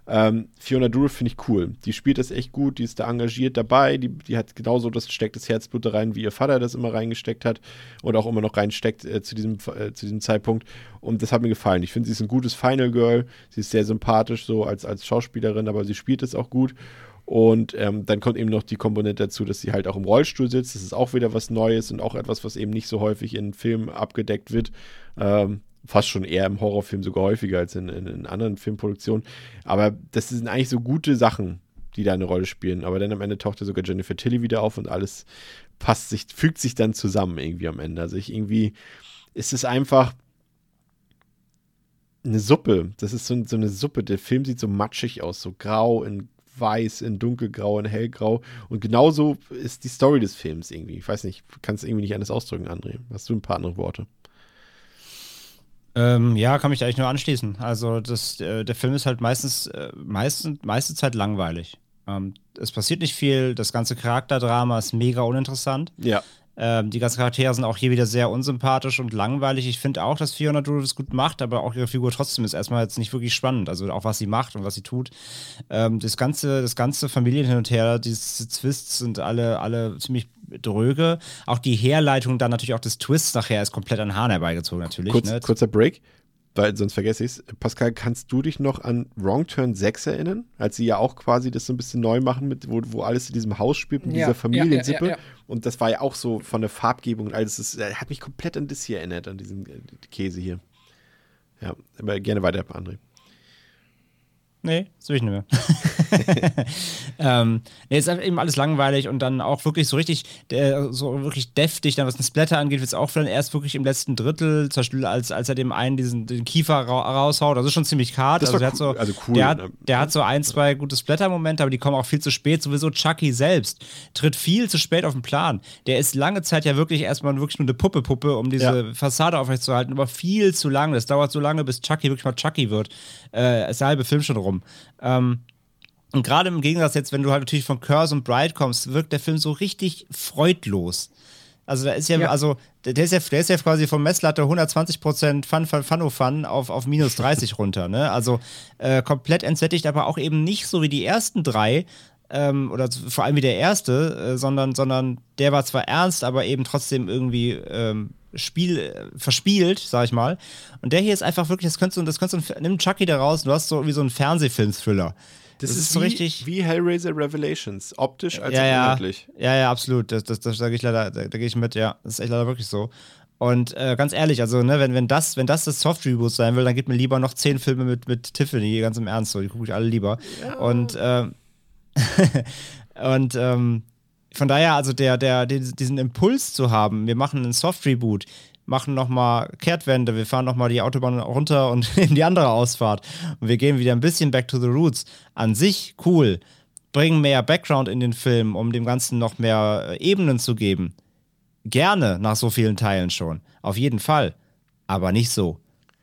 ähm, Fiona Dourif finde ich cool. Die spielt das echt gut, die ist da engagiert dabei, die, die hat genauso das steckt das Herzblut da rein, wie ihr Vater das immer reingesteckt hat und auch immer noch reinsteckt äh, zu, diesem, äh, zu diesem Zeitpunkt. Und das hat mir gefallen. Ich finde, sie ist ein gutes Final Girl. Sie ist sehr sympathisch so als, als Schauspielerin, aber sie spielt es auch gut. Und ähm, dann kommt eben noch die Komponente dazu, dass sie halt auch im Rollstuhl sitzt. Das ist auch wieder was Neues und auch etwas, was eben nicht so häufig in Filmen abgedeckt wird. Ähm, fast schon eher im Horrorfilm sogar häufiger als in, in, in, anderen Filmproduktionen. Aber das sind eigentlich so gute Sachen, die da eine Rolle spielen. Aber dann am Ende taucht ja sogar Jennifer Tilly wieder auf und alles passt sich, fügt sich dann zusammen irgendwie am Ende. Also ich irgendwie, ist es einfach eine Suppe. Das ist so, so eine Suppe. Der Film sieht so matschig aus, so grau in weiß, in dunkelgrau, in hellgrau. Und genauso ist die Story des Films irgendwie. Ich weiß nicht, kann es irgendwie nicht anders ausdrücken, André. Hast du ein paar andere Worte? Ähm, ja, kann mich da eigentlich nur anschließen. Also das, äh, der Film ist halt meistens, äh, meistens meiste Zeit langweilig. Ähm, es passiert nicht viel, das ganze Charakterdrama ist mega uninteressant. Ja. Ähm, die ganzen Charaktere sind auch hier wieder sehr unsympathisch und langweilig. Ich finde auch, dass Fiona Doyle das gut macht, aber auch ihre Figur trotzdem ist erstmal jetzt nicht wirklich spannend. Also auch was sie macht und was sie tut. Ähm, das ganze, das ganze Familien hin und her, diese Twists sind alle, alle ziemlich dröge. Auch die Herleitung dann natürlich auch des Twists nachher ist komplett an Hahn herbeigezogen natürlich. Kurz, ne? Kurzer Break weil sonst vergesse ich es. Pascal, kannst du dich noch an Wrong Turn 6 erinnern? Als sie ja auch quasi das so ein bisschen neu machen, mit, wo, wo alles in diesem Haus spielt, in ja, dieser Familiensippe. Ja, ja, und das war ja auch so von der Farbgebung und alles. Das hat mich komplett an das hier erinnert, an diesen äh, Käse hier. Ja, aber gerne weiter, André. Nee, das will ich nicht mehr. ähm, nee, ist eben alles langweilig und dann auch wirklich so richtig, der, so wirklich deftig, dann was den Splatter angeht, wird es auch dann erst wirklich im letzten Drittel, zum Beispiel als, als er dem einen diesen den Kiefer ra raushaut, das ist schon ziemlich hart. Also, der cool, hat so, also cool. Der, hat, ne? der hat so ein, zwei gute Splatter-Momente, aber die kommen auch viel zu spät. Sowieso Chucky selbst tritt viel zu spät auf den Plan. Der ist lange Zeit ja wirklich erstmal wirklich nur eine Puppe-Puppe, um diese ja. Fassade aufrechtzuerhalten, aber viel zu lange. Das dauert so lange, bis Chucky wirklich mal Chucky wird. Äh, ist der halbe Film schon rum rum. Ähm, und gerade im Gegensatz jetzt, wenn du halt natürlich von Curse und Bright kommst, wirkt der Film so richtig Also da ist ja, ja. also der ist ja, der ist ja quasi vom Messlatte 120% Fun, Fun, Fun, Fun auf, auf minus 30 runter, ne? Also äh, komplett entsättigt, aber auch eben nicht so wie die ersten drei, ähm, oder vor allem wie der erste, äh, sondern, sondern der war zwar ernst, aber eben trotzdem irgendwie ähm, Spiel, äh, verspielt, sag ich mal. Und der hier ist einfach wirklich, das könntest du, das könntest du, nimm Chucky da raus, du hast so wie so einen Fernsehfilm-Thriller. Das, Das ist, ist so wie, richtig- wie Hellraiser Revelations, optisch als ja, ja. inhaltlich. Ja, ja, absolut. Das, das, das sage ich leider, da, da gehe ich mit, ja. Das ist echt leider wirklich so. Und äh, ganz ehrlich, also, ne, wenn, wenn, das, wenn das das Soft-Reboot sein will, dann gib mir lieber noch zehn Filme mit, mit Tiffany, ganz im Ernst, so, die gucke ich alle lieber. Und, ähm, und ähm, von daher, also der, der, den- diesen Impuls zu haben, wir machen einen Soft-Reboot, machen nochmal Kehrtwende, wir fahren nochmal die Autobahn runter und nehmen die andere Ausfahrt und wir gehen wieder ein bisschen back to the roots. An sich cool. Bringen mehr Background in den Film, um dem Ganzen noch mehr äh, Ebenen zu geben. Gerne nach so vielen Teilen schon. Auf jeden Fall. Aber nicht so.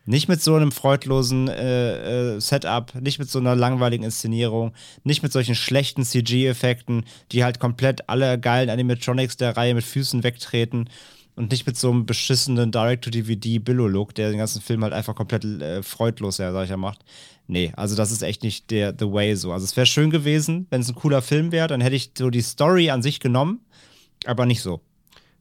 Nicht mit so einem freudlosen äh, äh, Setup, nicht mit so einer langweiligen Inszenierung, nicht mit solchen schlechten CG-Effekten, die halt komplett alle geilen Animatronics der Reihe mit Füßen wegtreten und nicht mit so einem beschissenen Direct-to-DVD-Billo-Look, der den ganzen Film halt einfach komplett äh, freudlos, ja, sag ich ja, macht. Nee, also das ist echt nicht der The Way so. Also es wäre schön gewesen, wenn es ein cooler Film wäre, dann hätte ich so die Story an sich genommen, aber nicht so.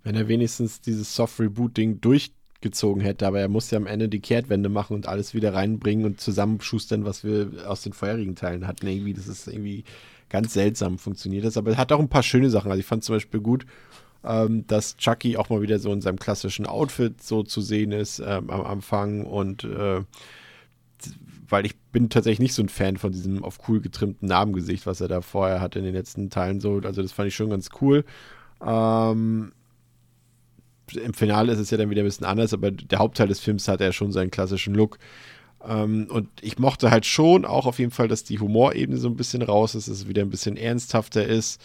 Wenn er wenigstens dieses Soft-Reboot-Ding durchgezogen hätte, aber er muss ja am Ende die Kehrtwende machen und alles wieder reinbringen und zusammenschustern, was wir aus den vorherigen Teilen hatten. Irgendwie, das ist irgendwie ganz seltsam funktioniert das, aber er hat auch ein paar schöne Sachen. Also ich fand zum Beispiel gut, ähm, dass Chucky auch mal wieder so in seinem klassischen Outfit so zu sehen ist ähm, am Anfang und äh, weil ich bin tatsächlich nicht so ein Fan von diesem auf cool getrimmten Namengesicht, was er da vorher hatte in den letzten Teilen so. Also das fand ich schon ganz cool. Ähm, Im Finale ist es ja dann wieder ein bisschen anders, aber der Hauptteil des Films hat ja schon seinen klassischen Look. Ähm, und ich mochte halt schon auch auf jeden Fall, dass die Humorebene so ein bisschen raus ist, dass es wieder ein bisschen ernsthafter ist.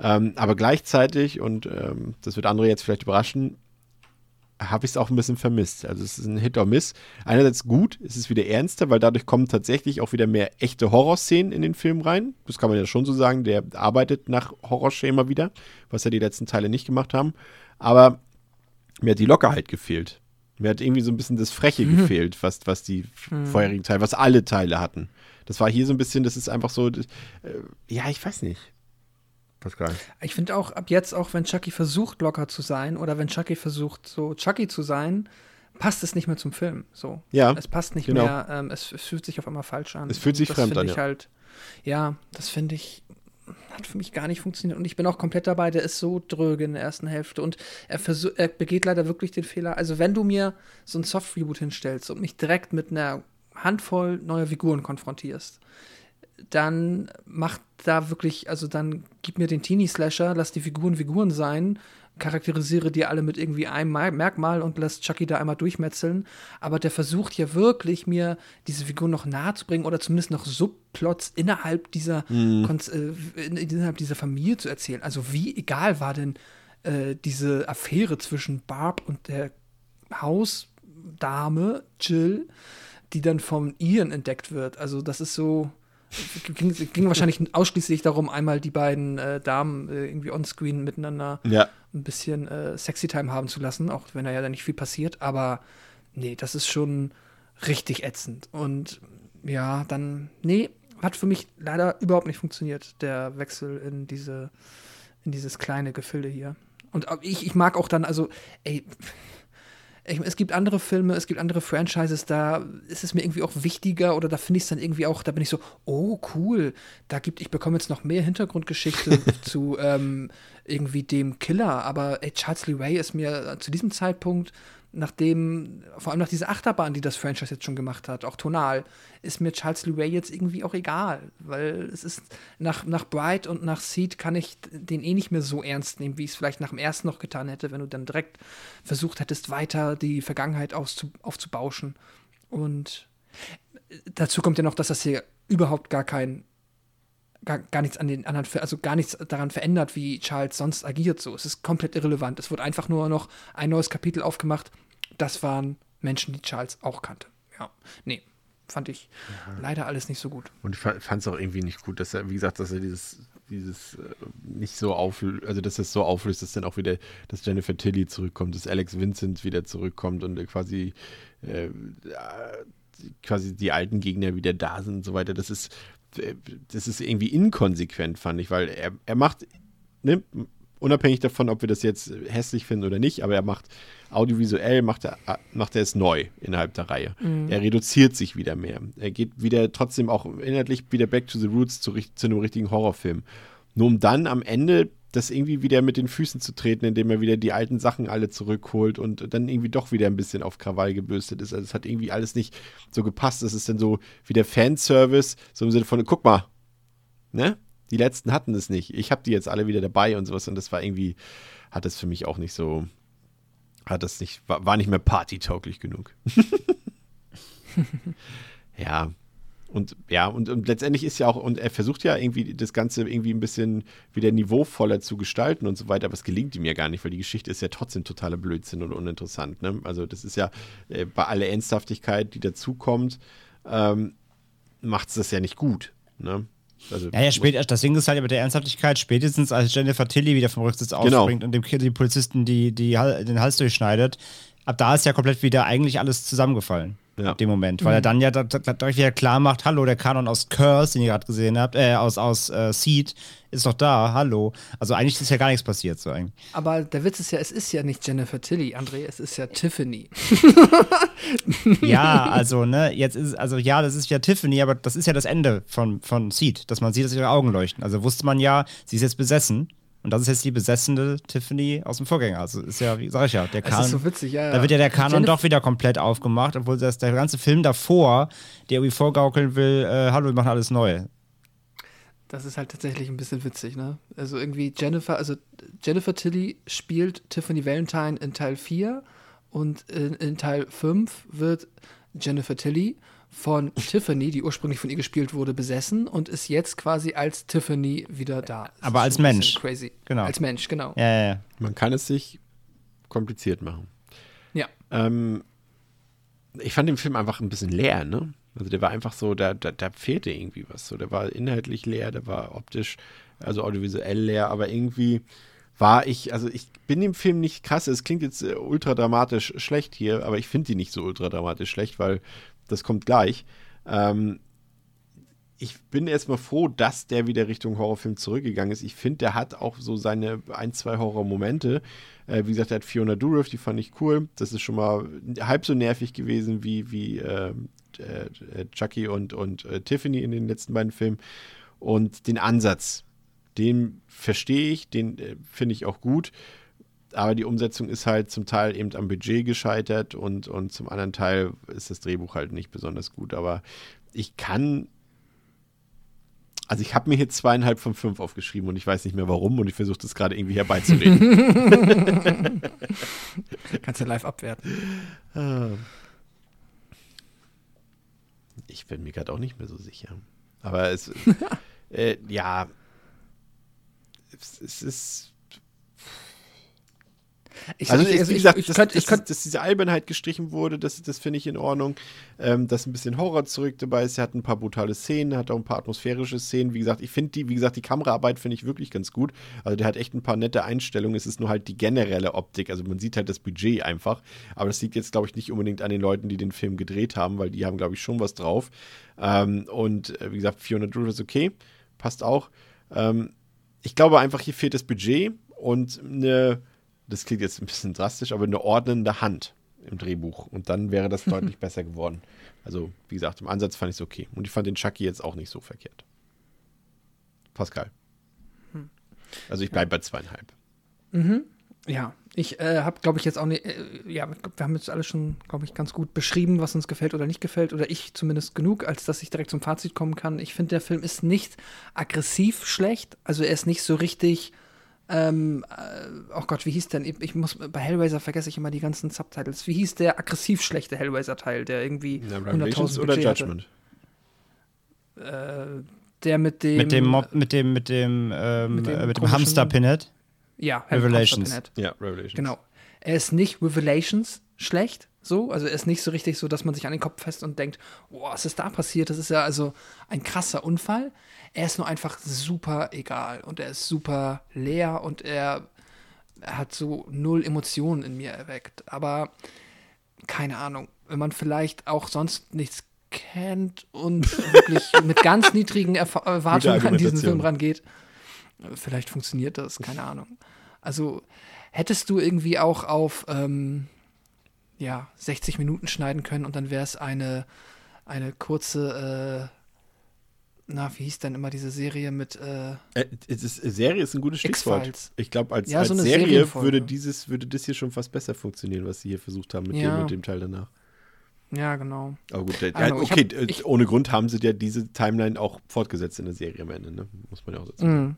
Ähm, aber gleichzeitig, und ähm, das wird andere jetzt vielleicht überraschen, habe ich es auch ein bisschen vermisst. Also es ist ein Hit or Miss. Einerseits gut, es ist wieder ernster, weil dadurch kommen tatsächlich auch wieder mehr echte Horrorszenen in den Film rein. Das kann man ja schon so sagen. Der arbeitet nach Horrorschema wieder, was ja die letzten Teile nicht gemacht haben. Aber mir hat die Lockerheit gefehlt. Mir hat irgendwie so ein bisschen das Freche gefehlt, was, was die vorherigen Teile, was alle Teile hatten. Das war hier so ein bisschen, das ist einfach so, äh, ja, ich weiß nicht. Pascal. Ich finde auch, ab jetzt, auch wenn Chucky versucht, locker zu sein oder wenn Chucky versucht, so Chucky zu sein, passt es nicht mehr zum Film. So. Ja, Es passt nicht genau. mehr, ähm, es, es fühlt sich auf einmal falsch an. Es fühlt sich Und fremd das an, ja. halt, ja, das finde ich, hat für mich gar nicht funktioniert. Und ich bin auch komplett dabei, der ist so dröge in der ersten Hälfte. Und er, er begeht leider wirklich den Fehler. Also, wenn du mir so ein Soft-Reboot hinstellst und mich direkt mit einer Handvoll neuer Figuren konfrontierst, dann macht da wirklich, also dann gib mir den Teenie-Slasher, lass die Figuren Figuren sein, charakterisiere die alle mit irgendwie einem Ma- Merkmal und lass Chucky da einmal durchmetzeln. Aber der versucht ja wirklich, mir diese Figuren noch nahe zu bringen oder zumindest noch Subplots innerhalb dieser, Konz äh, in- innerhalb dieser Familie zu erzählen. Also wie egal war denn äh, diese Affäre zwischen Barb und der Hausdame Jill, die dann von Ian entdeckt wird. Also das ist so. Ging, ging wahrscheinlich ausschließlich darum, einmal die beiden äh, Damen äh, irgendwie onscreen miteinander Ja. ein bisschen äh, Sexy Time haben zu lassen, auch wenn da ja dann nicht viel passiert. Aber nee, das ist schon richtig ätzend. Und ja, dann, nee, hat für mich leider überhaupt nicht funktioniert, der Wechsel in diese, in dieses kleine Gefilde hier. Und auch ich, ich mag auch dann, also, ey, ich, es gibt andere Filme, es gibt andere Franchises, da ist es mir irgendwie auch wichtiger oder da finde ich es dann irgendwie auch, da bin ich so, oh cool, da gibt, ich bekomme jetzt noch mehr Hintergrundgeschichte zu ähm, irgendwie dem Killer, aber ey, Charles Lee Ray ist mir zu diesem Zeitpunkt, nachdem, vor allem nach dieser Achterbahn, die das Franchise jetzt schon gemacht hat, auch tonal, ist mir Charles Ray jetzt irgendwie auch egal, weil es ist, nach, nach Bright und nach Seed kann ich den eh nicht mehr so ernst nehmen, wie ich es vielleicht nach dem ersten noch getan hätte, wenn du dann direkt versucht hättest, weiter die Vergangenheit auszu, aufzubauschen. Und dazu kommt ja noch, dass das hier überhaupt gar kein Gar, gar nichts an den anderen, also gar nichts daran verändert, wie Charles sonst agiert. So, es ist komplett irrelevant. Es wird einfach nur noch ein neues Kapitel aufgemacht. Das waren Menschen, die Charles auch kannte. Ja, nee, fand ich leider alles nicht so gut. Und ich fand es auch irgendwie nicht gut, dass er, wie gesagt, dass er dieses, dieses äh, nicht so auflöst, also dass es so auflöst, dass dann auch wieder, dass Jennifer Tilly zurückkommt, dass Alex Vincent wieder zurückkommt und äh, quasi, äh, äh, quasi die alten Gegner wieder da sind und so weiter. Das ist, äh, das ist irgendwie inkonsequent, fand ich, weil er, er macht, ne, unabhängig davon, ob wir das jetzt hässlich finden oder nicht, aber er macht audiovisuell, macht er, macht er es neu innerhalb der Reihe. Mhm. Er reduziert sich wieder mehr. Er geht wieder trotzdem auch inhaltlich wieder back to the roots zu, zu einem richtigen Horrorfilm. Nur um dann am Ende das irgendwie wieder mit den Füßen zu treten, indem er wieder die alten Sachen alle zurückholt und dann irgendwie doch wieder ein bisschen auf Krawall gebürstet ist. Also es hat irgendwie alles nicht so gepasst. Es ist dann so wie der Fanservice, so im Sinne von, guck mal, ne? Die letzten hatten es nicht. Ich habe die jetzt alle wieder dabei und sowas und das war irgendwie, hat das für mich auch nicht so, hat das nicht, war, war nicht mehr partytauglich genug. ja. Und ja, und, und letztendlich ist ja auch, und er versucht ja irgendwie das Ganze irgendwie ein bisschen wieder niveauvoller zu gestalten und so weiter, aber es gelingt ihm ja gar nicht, weil die Geschichte ist ja trotzdem totaler Blödsinn und uninteressant. Ne? Also das ist ja äh, bei aller Ernsthaftigkeit, die dazukommt, ähm, macht es das ja nicht gut. Ne? Also, Ja, ja, spät, das Ding ist halt mit der Ernsthaftigkeit, spätestens als Jennifer Tilly wieder vom Rücksitz Genau. ausspringt und dem die Polizisten die, die, den Hals durchschneidet, ab da ist ja komplett wieder eigentlich alles zusammengefallen. Ja. In dem Moment, weil er dann ja da- da- dadurch wieder klar macht, hallo, der Kanon aus Curse, den ihr gerade gesehen habt, äh, aus, aus äh, Seed, ist doch da, hallo. Also eigentlich ist ja gar nichts passiert so eigentlich. Aber der Witz ist ja, es ist ja nicht Jennifer Tilly, André, es ist ja Tiffany. Ja, also, ne, jetzt ist, also ja, das ist ja Tiffany, aber das ist ja das Ende von, von Seed, dass man sieht, dass ihre Augen leuchten. Also wusste man ja, sie ist jetzt besessen. Und das ist jetzt die besessene Tiffany aus dem Vorgänger. Also ist ja, wie sag ich ja, der Kanon. ist so witzig, ja. Da wird ja der Kanon doch wieder komplett aufgemacht, obwohl das der ganze Film davor, der irgendwie vorgaukeln will, äh, hallo, wir machen alles neu. Das ist halt tatsächlich ein bisschen witzig, ne? Also irgendwie Jennifer, also Jennifer Tilly spielt Tiffany Valentine in Teil 4 und in, in Teil 5 wird Jennifer Tilly von Tiffany, die ursprünglich von ihr gespielt wurde, besessen und ist jetzt quasi als Tiffany wieder da. Das Aber als Mensch. Crazy. Genau. Als Mensch, genau. Ja, ja, ja. Man kann es sich kompliziert machen. Ja. Ähm, ich fand den Film einfach ein bisschen leer, ne? Also der war einfach so, da, da, da fehlte irgendwie was. So, der war inhaltlich leer, der war optisch, also audiovisuell leer, aber irgendwie war ich, also ich bin dem Film nicht krass, es klingt jetzt äh, ultra dramatisch schlecht hier, aber ich finde die nicht so ultra dramatisch schlecht, weil das kommt gleich. Ähm, ich bin erstmal froh, dass der wieder Richtung Horrorfilm zurückgegangen ist. Ich finde, der hat auch so seine ein, zwei Horrormomente. Äh, wie gesagt, der hat Fiona Dourif, die fand ich cool. Das ist schon mal halb so nervig gewesen wie, wie äh, äh, Chucky und, und äh, Tiffany in den letzten beiden Filmen. Und den Ansatz, den verstehe ich, den äh, finde ich auch gut. Aber die Umsetzung ist halt zum Teil eben am Budget gescheitert und, und zum anderen Teil ist das Drehbuch halt nicht besonders gut. Aber ich kann also ich habe mir hier zweieinhalb von fünf aufgeschrieben und ich weiß nicht mehr warum und ich versuche das gerade irgendwie herbeizureden. Kannst du live abwerten. Ich bin mir gerade auch nicht mehr so sicher. Aber es, äh, ja, es, es ist Ich, Also, ich, es- also wie ich, gesagt, ich, dass, könnt, dass, ich könnt, dass diese Albernheit gestrichen wurde, das, das finde ich in Ordnung. Ähm, dass ein bisschen Horror zurück dabei ist. Er hat ein paar brutale Szenen, hat auch ein paar atmosphärische Szenen. Wie gesagt, ich finde die, wie gesagt, die Kameraarbeit finde ich wirklich ganz gut. Also der hat echt ein paar nette Einstellungen. Es ist nur halt die generelle Optik. Also man sieht halt das Budget einfach. Aber das liegt jetzt, glaube ich, nicht unbedingt an den Leuten, die den Film gedreht haben, weil die haben, glaube ich, schon was drauf. Ähm, und äh, wie gesagt, 400 Euro ist okay. Passt auch. Ähm, ich glaube einfach, hier fehlt das Budget und eine das klingt jetzt ein bisschen drastisch, aber eine ordnende Hand im Drehbuch. Und dann wäre das deutlich besser geworden. Also, wie gesagt, im Ansatz fand ich es okay. Und ich fand den Chucky jetzt auch nicht so verkehrt. Pascal. Also ich bleibe bei zweieinhalb. ja, ich äh, habe, glaube ich, jetzt auch nicht, äh, ja, wir haben jetzt alles schon, glaube ich, ganz gut beschrieben, was uns gefällt oder nicht gefällt, oder ich zumindest genug, als dass ich direkt zum Fazit kommen kann. Ich finde, der Film ist nicht aggressiv schlecht, also er ist nicht so richtig, ähm, äh, oh Gott, wie hieß denn, ich, ich muss, bei Hellraiser vergesse ich immer die ganzen Subtitles, wie hieß der aggressiv schlechte Hellraiser-Teil, der irgendwie Na, 100.000 Revelations oder Budget Judgment? Hatte, äh, der mit dem, Mit dem Mob, mit dem, mit dem, ähm, mit dem äh, mit dem Hamster Pinhead. ja, Revelations. Hamster Pinhead. Ja, Revelations. Genau. Er ist nicht Revelations schlecht, so. Also er ist nicht so richtig so, dass man sich an den Kopf fest und denkt, oh, was ist da passiert? Das ist ja also ein krasser Unfall. Er ist nur einfach super egal und er ist super leer und er, er hat so null Emotionen in mir erweckt. Aber keine Ahnung, wenn man vielleicht auch sonst nichts kennt und wirklich mit ganz niedrigen Erfa Erwartungen an diesen. Film rangeht, vielleicht funktioniert das, keine Ahnung. Also hättest du irgendwie auch auf ähm, ja, 60 Minuten schneiden können und dann wäre es eine, eine kurze, äh, na, wie hieß denn immer diese Serie mit äh, Äh, ist, Serie ist ein gutes Stichwort. Ich glaube, als, Ja, als so Serie würde dieses, würde das hier schon fast besser funktionieren, was sie hier versucht haben mit Ja. dem und dem Teil danach. Ja, genau. Aber gut, äh, Also, okay, hab- äh, ich- ohne Grund haben sie ja diese Timeline auch fortgesetzt in der Serie am Ende, ne? Muss man ja auch dazu sagen.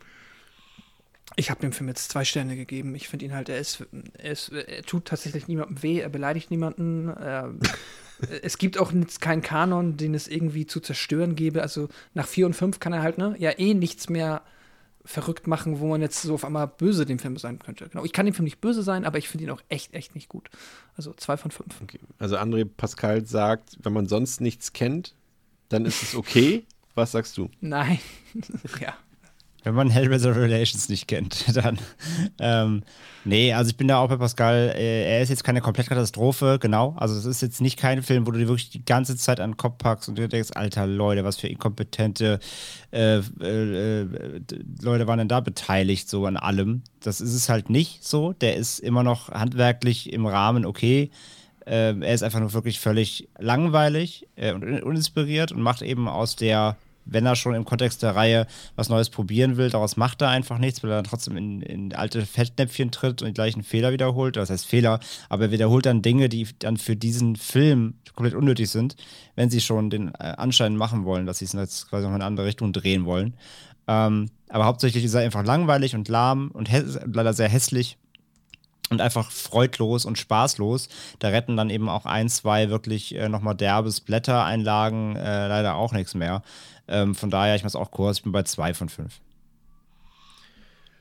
Ich habe dem Film jetzt zwei Sterne gegeben. Ich finde ihn halt, er ist, er ist, er tut tatsächlich niemandem weh, er beleidigt niemanden. Er, es gibt auch keinen Kanon, den es irgendwie zu zerstören gäbe. Also nach vier und fünf kann er halt, ne, ja eh nichts mehr verrückt machen, wo man jetzt so auf einmal böse dem Film sein könnte. Genau, ich kann dem Film nicht böse sein, aber ich finde ihn auch echt, echt nicht gut. Also zwei von fünf. Okay. Also André Pascal sagt, wenn man sonst nichts kennt, dann ist es okay. Was sagst du? Nein. ja. Wenn man Hellraiser Relations nicht kennt, dann. Ähm, nee, also ich bin da auch bei Pascal. Äh, er ist jetzt keine Komplettkatastrophe, genau. Also es ist jetzt nicht kein Film, wo du dir wirklich die ganze Zeit an den Kopf packst und dir denkst, alter Leute, was für inkompetente äh, äh, äh, Leute waren denn da beteiligt, so an allem. Das ist es halt nicht so. Der ist immer noch handwerklich im Rahmen okay. Ähm, er ist einfach nur wirklich völlig langweilig äh, und un- uninspiriert und macht eben aus der, wenn er schon im Kontext der Reihe was Neues probieren will, daraus macht er einfach nichts, weil er dann trotzdem in, in alte Fettnäpfchen tritt und die gleichen Fehler wiederholt. Das heißt Fehler, aber er wiederholt dann Dinge, die dann für diesen Film komplett unnötig sind, wenn sie schon den äh, Anschein machen wollen, dass sie es jetzt quasi noch in eine andere Richtung drehen wollen. Ähm, aber hauptsächlich ist er einfach langweilig und lahm und leider sehr hässlich und einfach freudlos und spaßlos. Da retten dann eben auch ein, zwei wirklich äh, nochmal derbes Blättereinlagen äh, leider auch nichts mehr. Ähm, von daher, ich mache es auch kurz, ich bin bei zwei von fünf.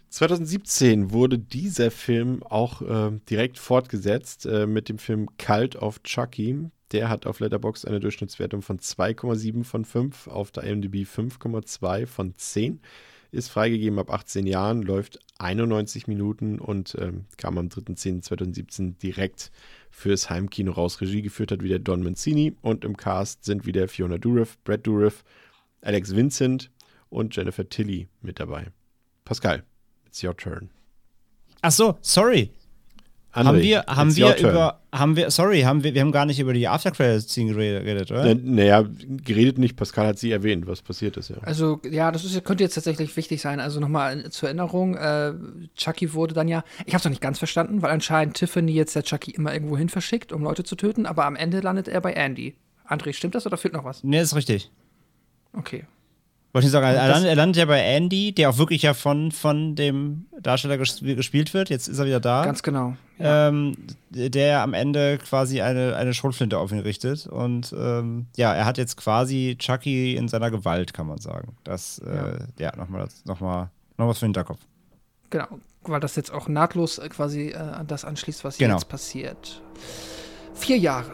2017 wurde dieser Film auch äh, direkt fortgesetzt äh, mit dem Film Cult of Chucky. Der hat auf Letterboxd eine Durchschnittswertung von 2,7 von 5, auf der IMDb 5,2 von 10. Ist freigegeben ab 18 Jahren, läuft 91 Minuten und ähm, kam am 3.10.2017 direkt fürs Heimkino raus. Regie geführt hat wieder Don Mancini und im Cast sind wieder Fiona Dourif, Brad Dourif, Alex Vincent und Jennifer Tilly mit dabei. Pascal, it's your turn. Ach so, sorry. André, haben wir, haben wir über, haben wir, sorry, haben wir, wir haben gar nicht über die After-Credits-Scene geredet, oder? Naja, geredet nicht, Pascal hat sie erwähnt, was passiert ist, ja. Also, ja, das ist, könnte jetzt tatsächlich wichtig sein. Also nochmal zur Erinnerung, äh, Chucky wurde dann ja, ich habe es noch nicht ganz verstanden, weil anscheinend Tiffany jetzt der Chucky immer irgendwo hin verschickt, um Leute zu töten, aber am Ende landet er bei Andy. André, stimmt das oder fehlt noch was? Nee, ist richtig. Okay. Wollte ich sagen, er, das- landet, er landet ja bei Andy, der auch wirklich ja von, von dem Darsteller ges gespielt wird. Jetzt ist er wieder da. Ganz genau. ähm, der am Ende quasi eine, eine Schrotflinte auf ihn richtet. Und ähm, ja, er hat jetzt quasi Chucky in seiner Gewalt, kann man sagen. Das, äh, ja, nochmal noch mal, noch was für den Hinterkopf. Genau, weil das jetzt auch nahtlos äh, quasi äh, an das anschließt, was Genau. jetzt passiert. Vier Jahre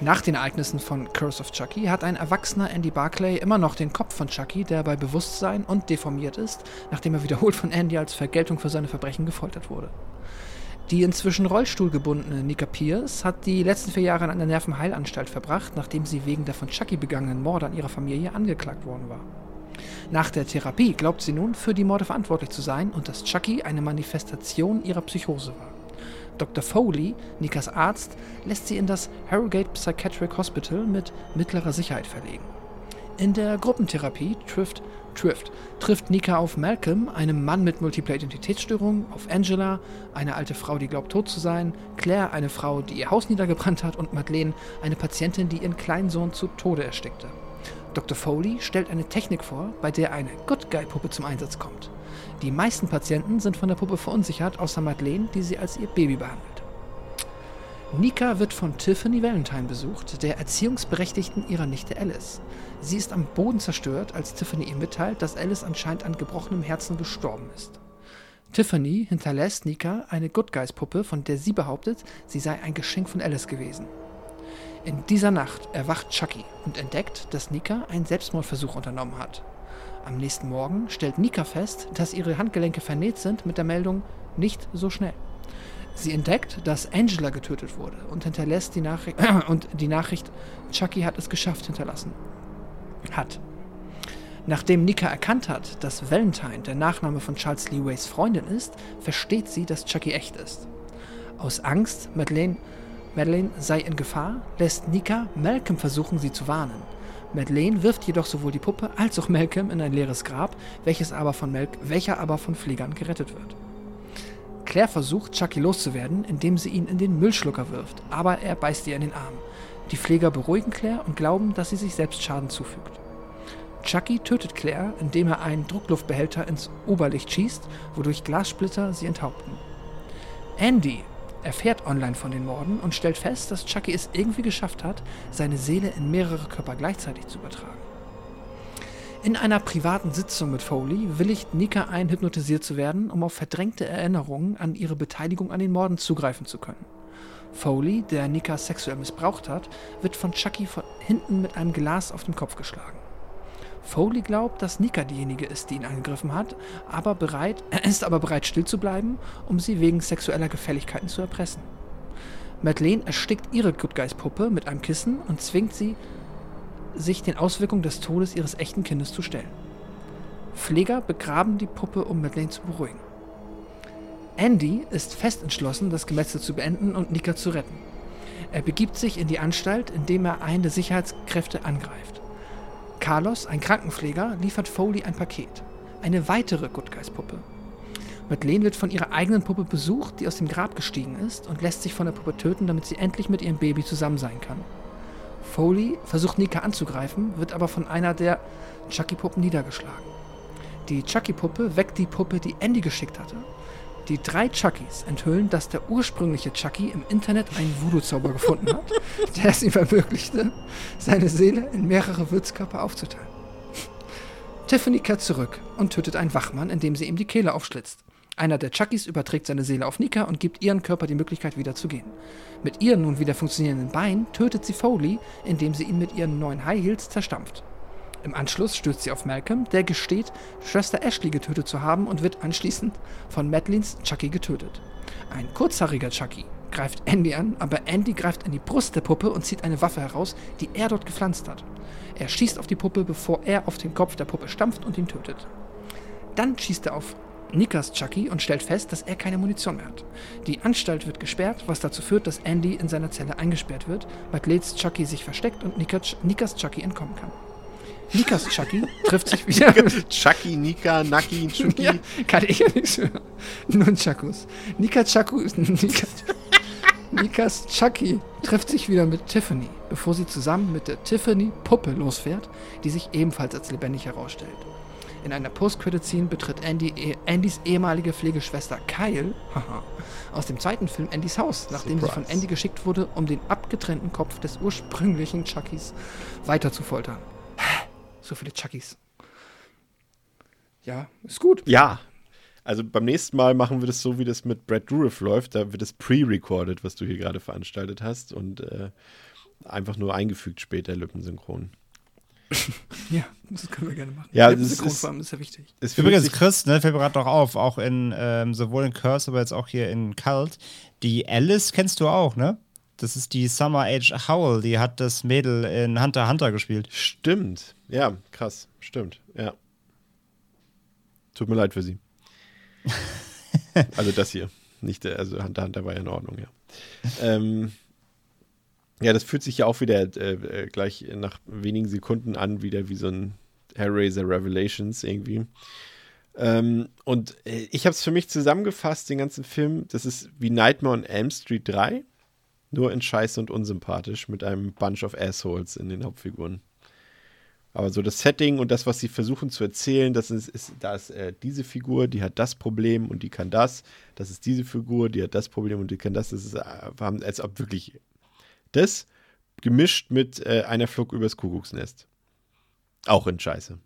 nach den Ereignissen von Curse of Chucky hat ein erwachsener Andy Barclay immer noch den Kopf von Chucky, der bei Bewusstsein und deformiert ist, nachdem er wiederholt von Andy als Vergeltung für seine Verbrechen gefoltert wurde. Die inzwischen rollstuhlgebundene Nika Pierce hat die letzten vier Jahre in einer Nervenheilanstalt verbracht, nachdem sie wegen der von Chucky begangenen Morde an ihrer Familie angeklagt worden war. Nach der Therapie glaubt sie nun, für die Morde verantwortlich zu sein und dass Chucky eine Manifestation ihrer Psychose war. Dr. Foley, Nikas Arzt, lässt sie in das Harrogate Psychiatric Hospital mit mittlerer Sicherheit verlegen. In der Gruppentherapie trifft, trifft, trifft Nika auf Malcolm, einem Mann mit multipler Identitätsstörung, auf Angela, eine alte Frau, die glaubt tot zu sein, Claire, eine Frau, die ihr Haus niedergebrannt hat und Madeleine, eine Patientin, die ihren kleinen Sohn zu Tode erstickte. Dr. Foley stellt eine Technik vor, bei der eine Good Guy-Puppe zum Einsatz kommt. Die meisten Patienten sind von der Puppe verunsichert, außer Madeleine, die sie als ihr Baby behandelt. Nika wird von Tiffany Valentine besucht, der Erziehungsberechtigten ihrer Nichte Alice. Sie ist am Boden zerstört, als Tiffany ihr mitteilt, dass Alice anscheinend an gebrochenem Herzen gestorben ist. Tiffany hinterlässt Nika eine Good Guys Puppe, von der sie behauptet, sie sei ein Geschenk von Alice gewesen. In dieser Nacht erwacht Chucky und entdeckt, dass Nika einen Selbstmordversuch unternommen hat. Am nächsten Morgen stellt Nika fest, dass ihre Handgelenke vernäht sind mit der Meldung nicht so schnell. Sie entdeckt, dass Angela getötet wurde und hinterlässt die Nachricht und die Nachricht Chucky hat es geschafft hinterlassen. Hat. Nachdem Nika erkannt hat, dass Valentine der Nachname von Charles Lee Ways Freundin ist, versteht sie, dass Chucky echt ist. Aus Angst, Madeleine, Madeleine sei in Gefahr, lässt Nika Malcolm versuchen, sie zu warnen. Madeleine wirft jedoch sowohl die Puppe als auch Malcolm in ein leeres Grab, welches aber von Mal welcher aber von Pflegern gerettet wird. Claire versucht, Chucky loszuwerden, indem sie ihn in den Müllschlucker wirft, aber er beißt ihr in den Arm. Die Pfleger beruhigen Claire und glauben, dass sie sich selbst Schaden zufügt. Chucky tötet Claire, indem er einen Druckluftbehälter ins Oberlicht schießt, wodurch Glassplitter sie enthaupten. Andy erfährt online von den Morden und stellt fest, dass Chucky es irgendwie geschafft hat, seine Seele in mehrere Körper gleichzeitig zu übertragen. In einer privaten Sitzung mit Foley willigt Nika ein, hypnotisiert zu werden, um auf verdrängte Erinnerungen an ihre Beteiligung an den Morden zugreifen zu können. Foley, der Nika sexuell missbraucht hat, wird von Chucky von hinten mit einem Glas auf den Kopf geschlagen. Foley glaubt, dass Nika diejenige ist, die ihn angegriffen hat, aber bereit, er ist aber bereit, still zu bleiben, um sie wegen sexueller Gefälligkeiten zu erpressen. Madeleine erstickt ihre Good Guys Puppe mit einem Kissen und zwingt sie, sich den Auswirkungen des Todes ihres echten Kindes zu stellen. Pfleger begraben die Puppe, um Madeleine zu beruhigen. Andy ist fest entschlossen, das Gemetzel zu beenden und Nika zu retten. Er begibt sich in die Anstalt, indem er einen der Sicherheitskräfte angreift. Carlos, ein Krankenpfleger, liefert Foley ein Paket. Eine weitere Good Guys Puppe. Madeleine wird von ihrer eigenen Puppe besucht, die aus dem Grab gestiegen ist und lässt sich von der Puppe töten, damit sie endlich mit ihrem Baby zusammen sein kann. Foley versucht Nika anzugreifen, wird aber von einer der Chucky-Puppen niedergeschlagen. Die Chucky-Puppe weckt die Puppe, die Andy geschickt hatte. Die drei Chuckys enthüllen, dass der ursprüngliche Chucky im Internet einen Voodoo-Zauber gefunden hat, der es ihm ermöglichte, seine Seele in mehrere Wirtskörper aufzuteilen. Tiffany kehrt zurück und tötet einen Wachmann, indem sie ihm die Kehle aufschlitzt. Einer der Chuckys überträgt seine Seele auf Nika und gibt ihren Körper die Möglichkeit, wieder zu gehen. Mit ihren nun wieder funktionierenden Beinen tötet sie Foley, indem sie ihn mit ihren neuen High Heels zerstampft. Im Anschluss stößt sie auf Malcolm, der gesteht, Schwester Ashley getötet zu haben und wird anschließend von Madeleines Chucky getötet. Ein kurzhaariger Chucky greift Andy an, aber Andy greift in die Brust der Puppe und zieht eine Waffe heraus, die er dort gepflanzt hat. Er schießt auf die Puppe, bevor er auf den Kopf der Puppe stampft und ihn tötet. Dann schießt er auf Nikas Chucky und stellt fest, dass er keine Munition mehr hat. Die Anstalt wird gesperrt, was dazu führt, dass Andy in seiner Zelle eingesperrt wird, Madeleines Chucky sich versteckt und Nikas Chucky entkommen kann. Nikas Chucky trifft sich wieder. Chucky, Nika, Naki, Chucky. ja, kann ich ja nicht hören. Nun Chakus. Nika Chaku Nika, Nikas Chucky trifft sich wieder mit Tiffany, bevor sie zusammen mit der Tiffany-Puppe losfährt, die sich ebenfalls als lebendig herausstellt. In einer Post-Credit-Scene betritt Andy, eh- Andys ehemalige Pflegeschwester Kyle haha, aus dem zweiten Film Andys Haus, nachdem sie von Surprise. Andy geschickt wurde, um den abgetrennten Kopf des ursprünglichen Chuckys weiter zu foltern. So viele Chuckys. Ja, ist gut. Ja. Also beim nächsten Mal machen wir das so, wie das mit Brad Dourif läuft. Da wird es pre-recorded, was du hier gerade veranstaltet hast und äh, einfach nur eingefügt später lippensynchron. Ja, das können wir gerne machen. Ja, das ist- Synchronform ist ja wichtig. Es fühlt Übrigens, Chris, ne, fällt mir gerade noch auf, auch in ähm, sowohl in Curse, aber jetzt auch hier in Cult. Die Alice kennst du auch, ne? Das ist die Summer Age Howell, die hat das Mädel in Hunter x Hunter gespielt. Stimmt. Ja, krass. Stimmt. Ja. Tut mir leid für sie. also das hier. Nicht der, also Hunter x Hunter war ja in Ordnung, ja. ähm, ja, das fühlt sich ja auch wieder äh, äh, gleich nach wenigen Sekunden an, wieder wie so ein Hellraiser Revelations irgendwie. Ähm, und äh, ich habe es für mich zusammengefasst, den ganzen Film. Das ist wie Nightmare on Elm Street 3, nur in scheiße und unsympathisch mit einem Bunch of Assholes in den Hauptfiguren. Aber so das Setting und das, was sie versuchen zu erzählen, das ist, ist da ist äh, diese Figur, die hat das Problem und die kann das. Das ist diese Figur, die hat das Problem und die kann das. Das ist, äh, als ob wirklich das gemischt mit äh, einer Flug übers Kuckucksnest. Auch in Scheiße.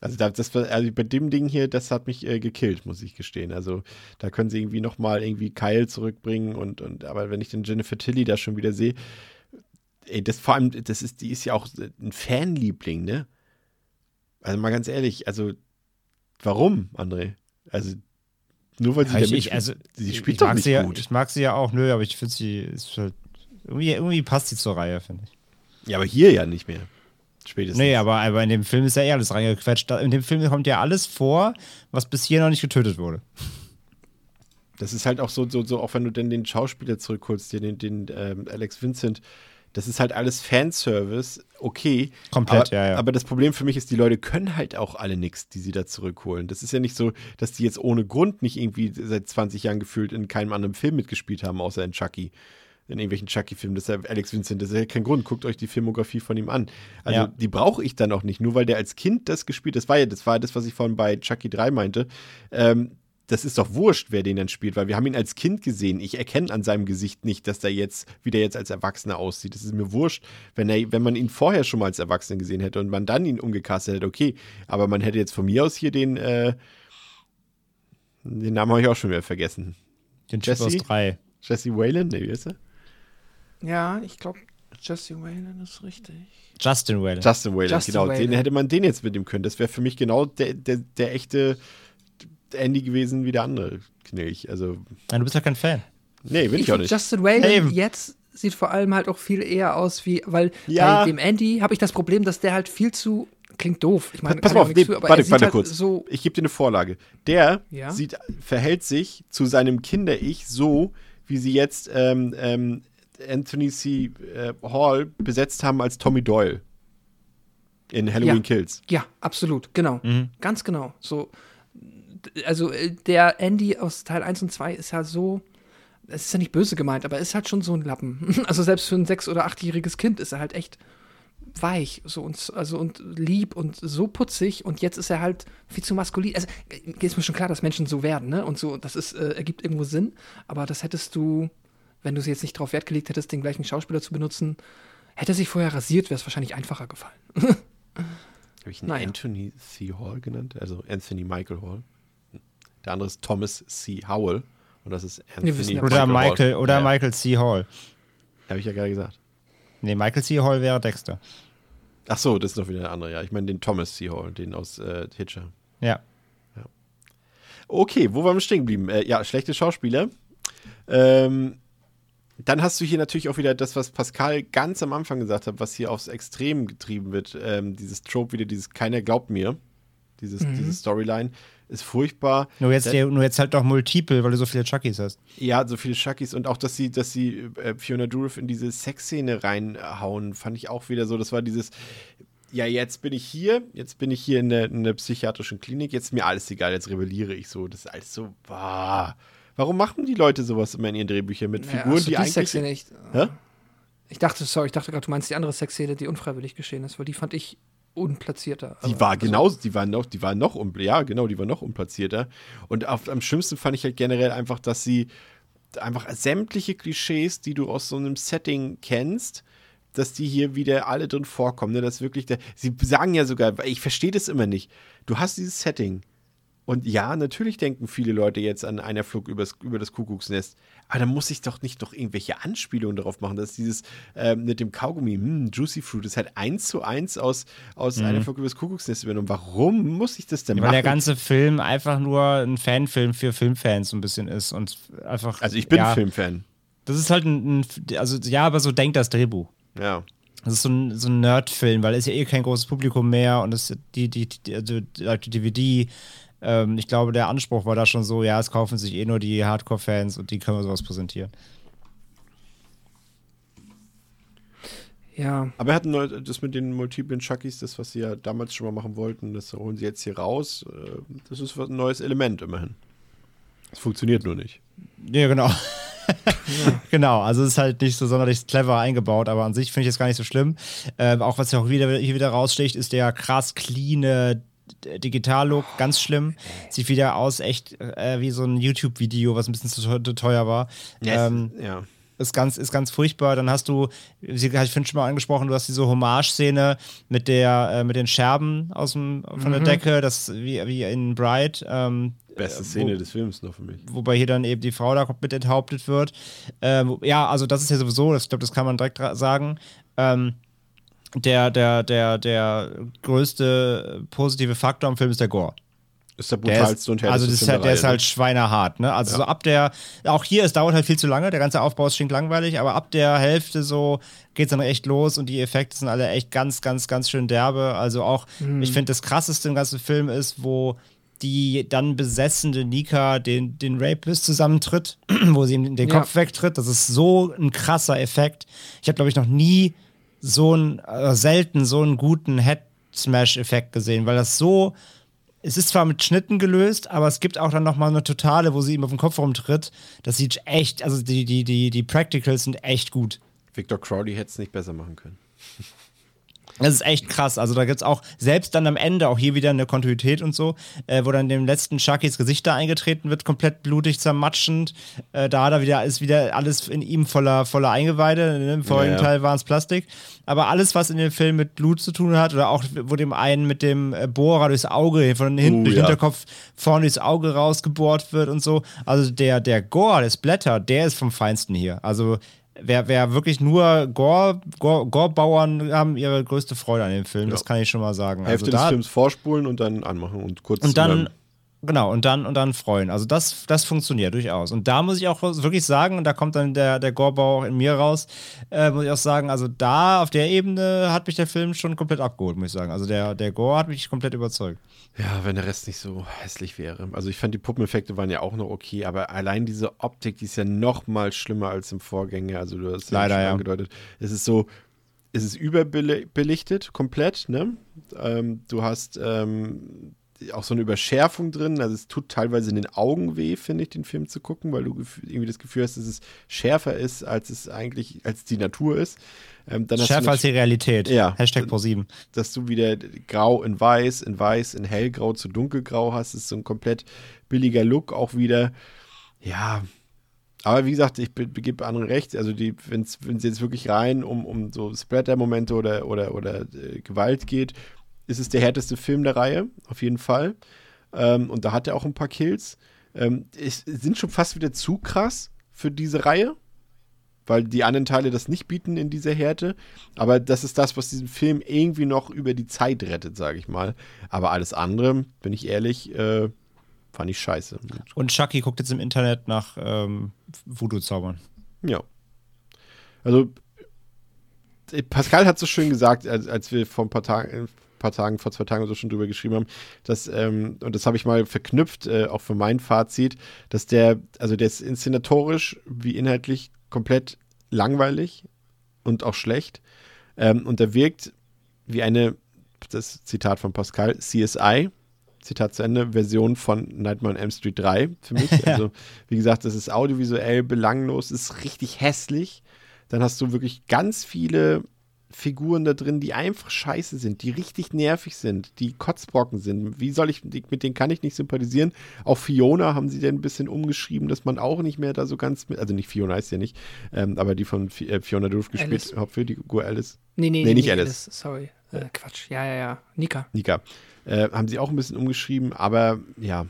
Also, da, das also bei dem Ding hier, das hat mich äh, gekillt, muss ich gestehen. Also da können sie irgendwie noch mal irgendwie Kyle zurückbringen und, und aber wenn ich den Jennifer Tilly da schon wieder sehe, ey, das vor allem, das ist, die ist ja auch ein Fanliebling, ne? Also mal ganz ehrlich, also warum, André? Also nur weil sie Ja, ich, ich, also, sie ich spielt doch mag nicht sie ja, gut. Ich mag sie ja auch, nö, aber ich finde sie ist halt, irgendwie, irgendwie passt sie zur Reihe, finde ich. Ja, aber hier ja nicht mehr. Spätestens. Nee, aber, aber in dem Film ist ja eh alles reingequetscht. In dem Film kommt ja alles vor, was bis hier noch nicht getötet wurde. Das ist halt auch so, so, so auch wenn du denn den Schauspieler zurückholst, den, den ähm, Alex Vincent, das ist halt alles Fanservice, okay. Komplett, aber, ja, ja. Aber das Problem für mich ist, die Leute können halt auch alle nichts, die sie da zurückholen. Das ist ja nicht so, dass die jetzt ohne Grund nicht irgendwie seit 20 Jahren gefühlt in keinem anderen Film mitgespielt haben, außer in Chucky. In irgendwelchen Chucky-Filmen. Das ist ja Alex Vincent, das ist ja kein Grund. Guckt euch die Filmografie von ihm an. Also, Ja. die brauche ich dann auch nicht. Nur weil der als Kind das gespielt Das war ja das, war das was ich vorhin bei Chucky 3 meinte. Ähm, das ist doch wurscht, wer den dann spielt, weil wir haben ihn als Kind gesehen. Ich erkenne an seinem Gesicht nicht, dass der jetzt, wie der jetzt als Erwachsener aussieht. Das ist mir wurscht, wenn, er, wenn man ihn vorher schon mal als Erwachsenen gesehen hätte und man dann ihn umgecastet hätte, okay. Aber man hätte jetzt von mir aus hier den, äh, den Namen habe ich auch schon wieder vergessen. Den aus Jesse? 3. Jesse Whalen? Nee, wie ist er? Ja, ich glaube, Jesse Whalen ist richtig. Justin Whalen. Justin Whalen, Justin genau. Whalen. Den hätte man den jetzt mitnehmen können. Das wäre für mich genau der, der, der echte Andy gewesen wie der andere Knilch. Also, Nein, du bist ja kein Fan. nee, will Ich ich, auch nicht. Justin Whalen Eben. jetzt sieht vor allem halt auch viel eher aus wie, weil Ja. bei dem Andy habe ich das Problem, dass der halt viel zu, klingt doof. Ich meine, Pass mal auf, nee, für, aber warte, warte halt kurz. so, Ich gebe dir eine Vorlage. Der Ja? sieht, verhält sich zu seinem Kinder-Ich so, wie sie jetzt ähm, ähm, Anthony C. Äh, Hall besetzt haben als Tommy Doyle in Halloween Ja. Kills. ja, absolut, genau. Mhm. Ganz genau. So, also äh, der Andy aus Teil 1 und 2 ist ja so, es ist ja nicht böse gemeint, aber ist halt schon so ein Lappen. Also selbst für ein sechs- oder achtjähriges Kind ist er halt echt weich so und also und lieb und so putzig und jetzt ist er halt viel zu maskulin. Also äh, ist mir schon klar, dass Menschen so werden, ne? Und so, das ist äh, ergibt irgendwo Sinn, aber das hättest du, wenn du jetzt nicht drauf Wert gelegt hättest, den gleichen Schauspieler zu benutzen, hätte er sich vorher rasiert, wäre es wahrscheinlich einfacher gefallen. Habe ich ihn Naja. Anthony C. Hall genannt? Also Anthony Michael Hall. Der andere ist Thomas C. Howell. Und das ist Anthony wissen ja Oder Michael, Hall. oder ja, Michael C. Hall. Habe ich ja gerade gesagt. Nee, Michael C. Hall wäre Dexter. Ach so, das ist noch wieder der andere, ja. Ich meine den Thomas C. Hall, den aus äh, Hitcher. Ja. Okay, wo waren wir stehen geblieben? Äh, ja, schlechte Schauspieler. Ähm, dann hast du hier natürlich auch wieder das, was Pascal ganz am Anfang gesagt hat, was hier aufs Extrem getrieben wird. Ähm, dieses Trope wieder, dieses Keiner glaubt mir. Dieses, diese Storyline ist furchtbar. Nur jetzt, der, nur jetzt halt doch multiple, weil du so viele Chuckies hast. Ja, so viele Chuckies und auch, dass sie, dass sie äh, Fiona Dourif in diese Sexszene reinhauen, fand ich auch wieder so. Das war dieses, ja, jetzt bin ich hier, jetzt bin ich hier in der, in der psychiatrischen Klinik, jetzt ist mir alles egal, jetzt rebelliere ich so. Das ist alles so, bah. Warum machen die Leute sowas immer in ihren Drehbüchern mit Figuren, hast du die eigentlich. Sexszene nicht. Hä? Ich dachte, sorry, ich dachte gerade, du meinst die andere Sexszene, die unfreiwillig geschehen ist, weil die fand ich unplatzierter. Die Aber- war also- genau, die war noch, die war noch, un, ja, genau, die war noch unplatzierter. Und auf, am schlimmsten fand ich halt generell einfach, dass sie einfach sämtliche Klischees, die du aus so einem Setting kennst, dass die hier wieder alle drin vorkommen. Ne? Das wirklich, der, sie sagen ja sogar, ich verstehe das immer nicht. Du hast dieses Setting. Und ja, natürlich denken viele Leute jetzt an einer Flug übers, über das Kuckucksnest. Aber da muss ich doch nicht noch irgendwelche Anspielungen darauf machen, dass dieses ähm, mit dem Kaugummi, hm, Juicy Fruit, ist halt eins zu eins aus, aus einer Flug übers Kuckucksnest übernommen. Warum muss ich das denn Mhm. Ja, machen? weil der ganze Film einfach nur ein Fanfilm für Filmfans so ein bisschen ist und einfach. also ich bin ja, Filmfan. Das ist halt ein, ein, also ja, aber so denkt das Drehbuch. Ja. Das ist so ein, so ein Nerd-Film, weil es ja eh kein großes Publikum mehr und das, die, die, die, also die DVD, ähm, ich glaube, der Anspruch war da schon so, ja, es kaufen sich eh nur die Hardcore-Fans und die können wir sowas präsentieren. Ja, Aber wir hatten neu- das mit den multiplen Chuckies, das, was sie ja damals schon mal machen wollten, das holen sie jetzt hier raus. Äh, Das ist was- ein neues Element immerhin. Es funktioniert nur nicht. Ja, genau. genau, also es ist halt nicht so sonderlich clever eingebaut, aber an sich finde ich das gar nicht so schlimm. Ähm, auch was ja auch wieder, hier wieder raussticht, ist der krass cleane Digital-Look, ganz schlimm. Sieht wieder aus, echt äh, wie so ein YouTube-Video, was ein bisschen zu teu- zu teuer war. ähm, ja. ist ganz, ist ganz furchtbar. Dann hast du, wie habe ich vorhin schon mal angesprochen, du hast diese Hommage-Szene mit der, äh, mit den Scherben aus dem, von der Decke, das wie, wie in Bright. Ähm, Beste äh, Szene wo- des Films noch für mich. wobei hier dann eben die Frau da mit enthauptet wird. Ähm, ja, also das ist ja sowieso, das, ich glaube, das kann man direkt sagen. Ähm, der, der, der, der größte positive Faktor am Film ist der Gore. Ist der Der brutalste und ist, also härteste das ist halt, der ist halt ne? schweinehart, ne? Also Ja. so ab der, auch hier, es dauert halt viel zu lange, der ganze Aufbau ist stinkt langweilig, aber ab der Hälfte so geht's dann echt los und die Effekte sind alle echt ganz, ganz, ganz schön derbe. Also auch, ich finde, das krasseste im ganzen Film ist, wo die dann besessene Nika den, den Rapist zusammentritt, wo sie ihm den Ja. Kopf wegtritt. Das ist so ein krasser Effekt. Ich habe, glaube ich, noch nie so einen, äh, selten so einen guten Head-Smash-Effekt gesehen, weil das so es ist zwar mit Schnitten gelöst, aber es gibt auch dann nochmal eine Totale, wo sie ihm auf den Kopf rumtritt. Das sieht echt, also die, die, die, die Practicals sind echt gut. Victor Crowley hätte es nicht besser machen können. Das ist echt krass. Also da gibt es auch, selbst dann am Ende, auch hier wieder eine Kontinuität und so, äh, wo dann dem letzten Chuckys Gesicht da eingetreten wird, komplett blutig zermatschend. Äh, da hat er wieder, ist wieder alles in ihm voller, voller Eingeweide. Ne? Im vorigen Ja, ja. Teil waren es Plastik. Aber alles, was in dem Film mit Blut zu tun hat, oder auch wo dem einen mit dem äh, Bohrer durchs Auge, von hinten Oh, durch ja. den Hinterkopf vorne durchs Auge rausgebohrt wird und so. Also der, der Gore, der Splatter, der ist vom Feinsten hier. Also wer, wer wirklich nur Gore, Gore, Gore-Bauern haben ihre größte Freude an dem Film, das kann ich schon mal sagen. Hälfte also des da, Films vorspulen und dann anmachen und kurz. und dann, genau, und dann, und dann freuen. Also das, das funktioniert durchaus. Und da muss ich auch wirklich sagen, und da kommt dann der, der Gorbau auch in mir raus, äh, muss ich auch sagen, also da auf der Ebene hat mich der Film schon komplett abgeholt, muss ich sagen. Also der, der Gore hat mich komplett überzeugt. Ja, wenn der Rest nicht so hässlich wäre. Also ich fand die Puppeneffekte waren ja auch noch okay, aber allein diese Optik, die ist ja noch mal schlimmer als im Vorgänger. Also du hast Leider, schon ja. angedeutet. Es ist so, es ist überbelichtet komplett, ne? Ähm, du hast ähm, auch so eine Überschärfung drin. Also es tut teilweise in den Augen weh, finde ich, den Film zu gucken, weil du irgendwie das Gefühl hast, dass es schärfer ist, als es eigentlich, als die Natur ist. Ähm, Schärfer als die Realität. Ja. Hashtag Pro7. dass du wieder grau in weiß, in weiß, in hellgrau zu dunkelgrau hast. Ist so ein komplett billiger Look auch wieder. Ja, aber wie gesagt, ich be- gebe anderen recht. Also, die, wenn es jetzt wirklich rein um, um so Splatter-Momente oder, oder, oder äh, Gewalt geht, ist es der härteste Film der Reihe, auf jeden Fall. Ähm, und da hat er auch ein paar Kills. Ähm, es sind schon fast wieder zu krass für diese Reihe, weil die anderen Teile das nicht bieten in dieser Härte. Aber das ist das, was diesen Film irgendwie noch über die Zeit rettet, sage ich mal. Aber alles andere, bin ich ehrlich, äh, fand ich scheiße. Und Chucky guckt jetzt im Internet nach ähm, Voodoo-Zaubern. Ja. Also, äh, Pascal hat so schön gesagt, als, als wir vor ein paar Tagen, paar Tagen, vor zwei Tagen oder so schon drüber geschrieben haben, dass, ähm, und das habe ich mal verknüpft, äh, auch für mein Fazit, dass der, also der ist inszenatorisch wie inhaltlich komplett langweilig und auch schlecht. Ähm, und der wirkt wie eine, das Zitat von Pascal, CSI, Zitat zu Ende, Version von Nightmare on Elm Street 3 für mich. Also, wie gesagt, das ist audiovisuell belanglos, ist richtig hässlich. Dann hast du wirklich ganz viele Figuren da drin, die einfach scheiße sind, die richtig nervig sind, die Kotzbrocken sind. Wie soll ich, mit denen kann ich nicht sympathisieren. Auch Fiona haben sie dann ein bisschen umgeschrieben, dass man auch nicht mehr da so ganz mit, also nicht Fiona heißt ja nicht, ähm, aber die von äh, Fiona Durf gespielt, Alice. Hauptfigur Alice. Nee, nee, Nee, nicht Alice. Sorry. Äh, Quatsch. Ja, ja, ja. Nika. Nika. Äh, haben sie auch ein bisschen umgeschrieben, aber ja,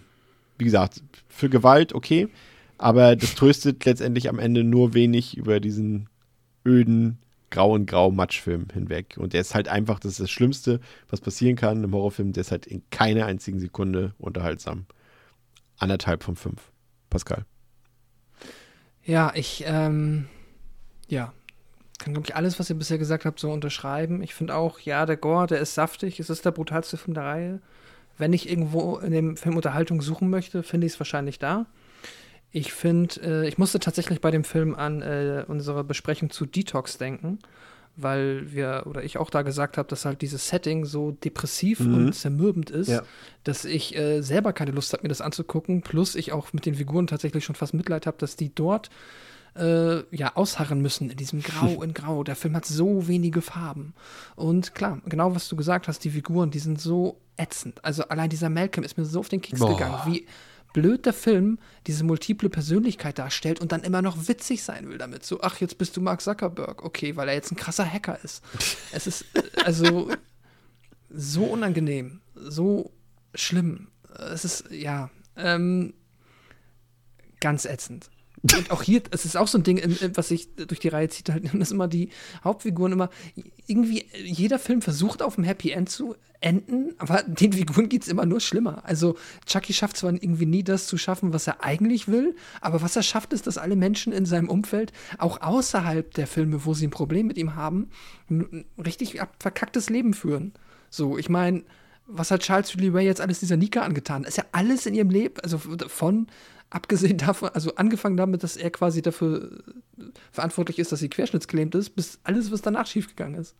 wie gesagt, für Gewalt okay, aber das tröstet letztendlich am Ende nur wenig über diesen öden, grauen Grau-Matschfilm hinweg. Und der ist halt einfach, das ist das Schlimmste, was passieren kann im Horrorfilm, der ist halt in keiner einzigen Sekunde unterhaltsam. Anderthalb von fünf. Pascal. Ja, ich, ähm, ja, kann, glaube ich, alles, was ihr bisher gesagt habt, so unterschreiben. Ich finde auch, ja, der Gore, der ist saftig. Es ist der brutalste Film der Reihe. Wenn ich irgendwo in dem Film Unterhaltung suchen möchte, finde ich es wahrscheinlich da. Ich finde, äh, ich musste tatsächlich bei dem Film an äh, unsere Besprechung zu Detox denken, weil wir oder ich auch da gesagt habe, dass halt dieses Setting so depressiv und zermürbend ist, Ja. dass ich äh, selber keine Lust habe, mir das anzugucken. Plus ich auch mit den Figuren tatsächlich schon fast Mitleid habe, dass die dort äh, ja ausharren müssen in diesem Grau in Grau. Der Film hat so wenige Farben. Und klar, genau was du gesagt hast, die Figuren, die sind so ätzend. Also allein dieser Malcolm ist mir so auf den Keks Boah. gegangen, wie blöd der Film diese multiple Persönlichkeit darstellt und dann immer noch witzig sein will damit. So, ach, jetzt bist du Mark Zuckerberg. Okay, weil er jetzt ein krasser Hacker ist. es ist äh, also so unangenehm, so schlimm. Es ist, ja, ähm, ganz ätzend. Und auch hier, es ist auch so ein Ding, was sich durch die Reihe zieht, halt, dass immer die Hauptfiguren immer, irgendwie, jeder Film versucht auf ein Happy End zu enden, aber den Figuren geht es immer nur schlimmer. Also Chucky schafft zwar irgendwie nie das zu schaffen, was er eigentlich will, aber was er schafft, ist, dass alle Menschen in seinem Umfeld, auch außerhalb der Filme, wo sie ein Problem mit ihm haben, ein richtig verkacktes Leben führen. So, ich meine, was hat Charles Lee Ray jetzt alles dieser Nika angetan? ist ja alles in ihrem Leben, also von abgesehen davon, also angefangen damit, dass er quasi dafür äh, verantwortlich ist, dass sie querschnittsgelähmt ist, bis alles, was danach schiefgegangen ist.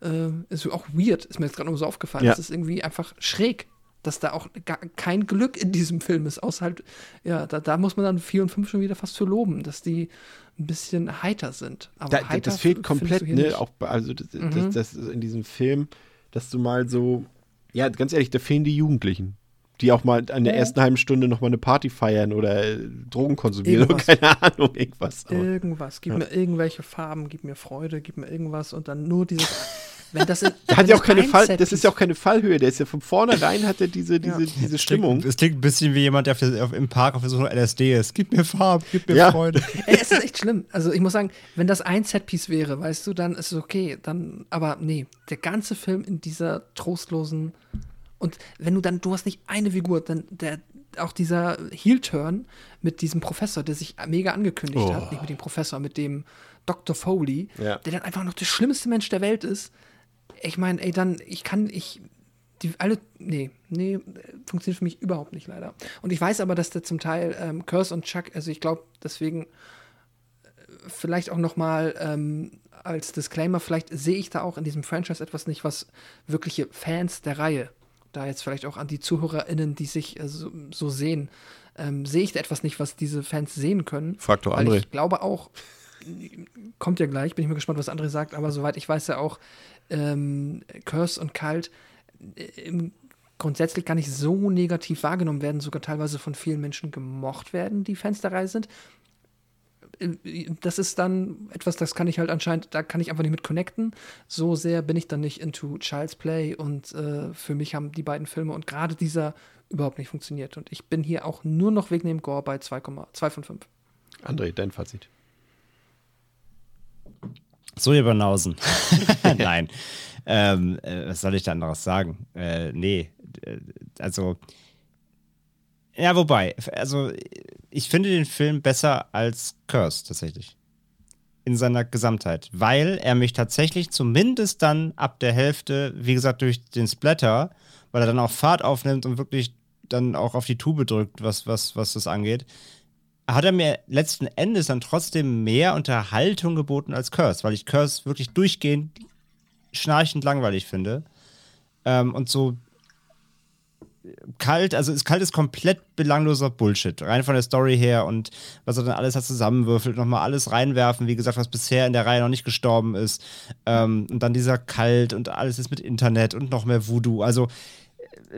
Äh, ist auch weird, ist mir jetzt gerade noch so aufgefallen. Ja. Das ist irgendwie einfach schräg, dass da auch gar kein Glück in diesem Film ist. Außer halt, ja, da, da muss man dann vier und fünf schon wieder fast für loben, dass die ein bisschen heiter sind. Aber da, heiter das fehlt komplett, ne? Auch, also das, mhm. das, das in diesem Film, dass du mal so, ja, ganz ehrlich, da fehlen die Jugendlichen die auch mal in der ersten halben Stunde noch mal eine Party feiern oder äh, Drogen konsumieren irgendwas. oder keine Ahnung, irgendwas. Aber, irgendwas. Gib ja. mir irgendwelche Farben, gib mir Freude, gib mir irgendwas und dann nur dieses. Wenn das, in, hat ja auch keine Fall, das ist ja auch keine Fallhöhe, der ist ja von vornherein hat er diese, diese, ja. diese Stimmung. Es klingt, klingt, ein bisschen wie jemand, der auf, auf, im Park auf so LSD ist. Gib mir Farben, gib mir ja. Freude. Ey, es ist echt schlimm. Also ich muss sagen, wenn das ein Setpiece wäre, weißt du, dann ist es okay. Dann, aber nee, der ganze Film in dieser trostlosen und wenn du dann, du hast nicht eine Figur, dann der, auch dieser Heel-Turn mit diesem Professor, der sich mega angekündigt oh. hat, nicht mit dem Professor, mit dem Dr. Foley, ja. der dann einfach noch der schlimmste Mensch der Welt ist. Ich meine, ey, dann, ich kann, ich, die alle, nee, nee, funktioniert für mich überhaupt nicht leider. Und ich weiß aber, dass der zum Teil ähm, Curse und Chuck, also ich glaube, deswegen äh, vielleicht auch noch mal ähm, als Disclaimer, vielleicht sehe ich da auch in diesem Franchise etwas nicht, was wirkliche Fans der Reihe da jetzt vielleicht auch an die ZuhörerInnen, die sich äh, so, so, sehen, ähm, sehe ich da etwas nicht, was diese Fans sehen können. Faktor André. Ich glaube auch, kommt ja gleich, bin ich mal gespannt, was André sagt, aber soweit ich weiß ja auch, ähm, Curse und Kalt äh, grundsätzlich gar nicht so negativ wahrgenommen werden, sogar teilweise von vielen Menschen gemocht werden, die Fans der Reihe sind das ist dann etwas, das kann ich halt anscheinend, da kann ich einfach nicht mit connecten. So sehr bin ich dann nicht into Child's Play und äh, für mich haben die beiden Filme und gerade dieser überhaupt nicht funktioniert. Und ich bin hier auch nur noch wegen dem Gore bei 2,2 von 5. André, dein Fazit. So, ihr Banausen. Nein. ähm, äh, was soll ich da anderes sagen? Äh, nee. Äh, also. Ja, wobei, also ich finde den Film besser als Curse tatsächlich. In seiner Gesamtheit. Weil er mich tatsächlich zumindest dann ab der Hälfte, wie gesagt, durch den Splatter, weil er dann auch Fahrt aufnimmt und wirklich dann auch auf die Tube drückt, was, was, was das angeht, hat er mir letzten Endes dann trotzdem mehr Unterhaltung geboten als Curse, weil ich Curse wirklich durchgehend schnarchend langweilig finde. Ähm, und so kalt, also ist kalt ist komplett belangloser Bullshit, rein von der Story her und was er dann alles hat zusammenwürfelt, nochmal alles reinwerfen, wie gesagt, was bisher in der Reihe noch nicht gestorben ist. Ähm, und dann dieser kalt und alles ist mit Internet und noch mehr Voodoo, also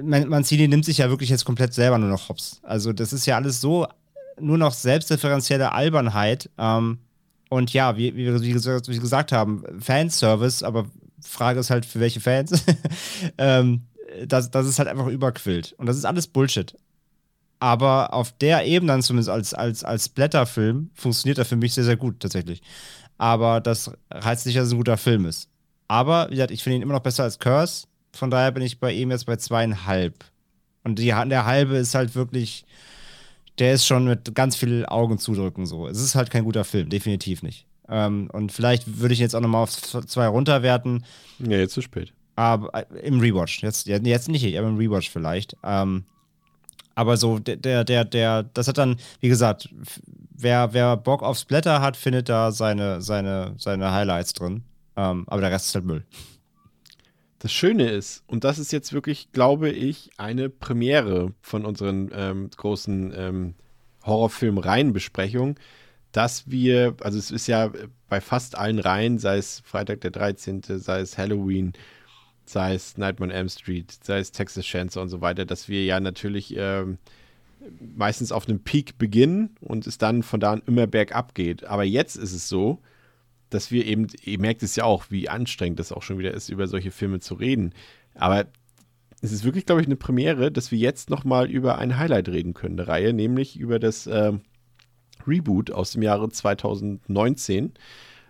Mancini nimmt sich ja wirklich jetzt komplett selber nur noch hops, also das ist ja alles so nur noch selbstreferenzielle Albernheit. Ähm, und ja, wie, wie, wie, gesagt, wie gesagt haben, Fanservice, aber Frage ist halt, für welche Fans. ähm, dass, dass es halt einfach überquillt. Und das ist alles Bullshit. Aber auf der Ebene zumindest als, als, als Blätterfilm funktioniert er für mich sehr, sehr gut tatsächlich. Aber das heißt nicht, dass es ein guter Film ist. Aber, wie gesagt, ich finde ihn immer noch besser als Curse. Von daher bin ich bei ihm jetzt bei zweieinhalb. Und die, der halbe ist halt wirklich, der ist schon mit ganz viel Augen zudrücken so. Es ist halt kein guter Film, definitiv nicht. Ähm, und vielleicht würde ich jetzt auch nochmal auf zwei runterwerten. Ja, jetzt zu spät. Aber äh, im Rewatch. Jetzt, jetzt nicht, aber im Rewatch vielleicht. Ähm, aber so, der, der, der, das hat dann, wie gesagt, wer, wer Bock auf Splatter hat, findet da seine, seine, seine Highlights drin. Ähm, aber der Rest ist halt Müll. Das Schöne ist, und das ist jetzt wirklich, glaube ich, eine Premiere von unseren ähm, großen ähm, Horrorfilm-Reihenbesprechungen, dass wir, also es ist ja bei fast allen Reihen, sei es Freitag der 13., sei es Halloween, sei es Nightmare on Elm Street, sei es Texas Chainsaw und so weiter, dass wir ja natürlich ähm, meistens auf einem Peak beginnen und es dann von da an immer bergab geht. Aber jetzt ist es so, dass wir eben, ihr merkt es ja auch, wie anstrengend das auch schon wieder ist, über solche Filme zu reden. Aber es ist wirklich, glaube ich, eine Premiere, dass wir jetzt nochmal über ein Highlight reden können, der Reihe, nämlich über das äh, Reboot aus dem Jahre 2019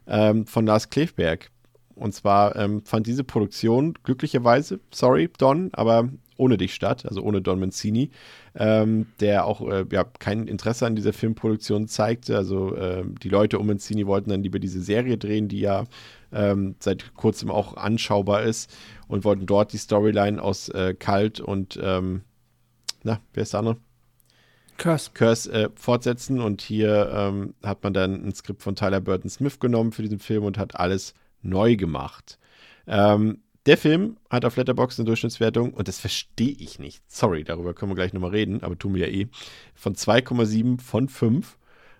ähm, von Lars Klefberg. Und zwar ähm, fand diese Produktion glücklicherweise, sorry Don, aber ohne dich statt, also ohne Don Mancini, ähm, der auch äh, ja, kein Interesse an dieser Filmproduktion zeigte. Also äh, die Leute um Mancini wollten dann lieber diese Serie drehen, die ja ähm, seit kurzem auch anschaubar ist und wollten dort die Storyline aus äh, Kalt und ähm, na, wer ist der andere? Curse. Curse äh, fortsetzen und hier ähm, hat man dann ein Skript von Tyler Burton Smith genommen für diesen Film und hat alles neu gemacht. Ähm, der Film hat auf Letterboxd eine Durchschnittswertung, und das verstehe ich nicht. Sorry, darüber können wir gleich nochmal reden, aber tun wir ja eh. Von 2,7 von 5.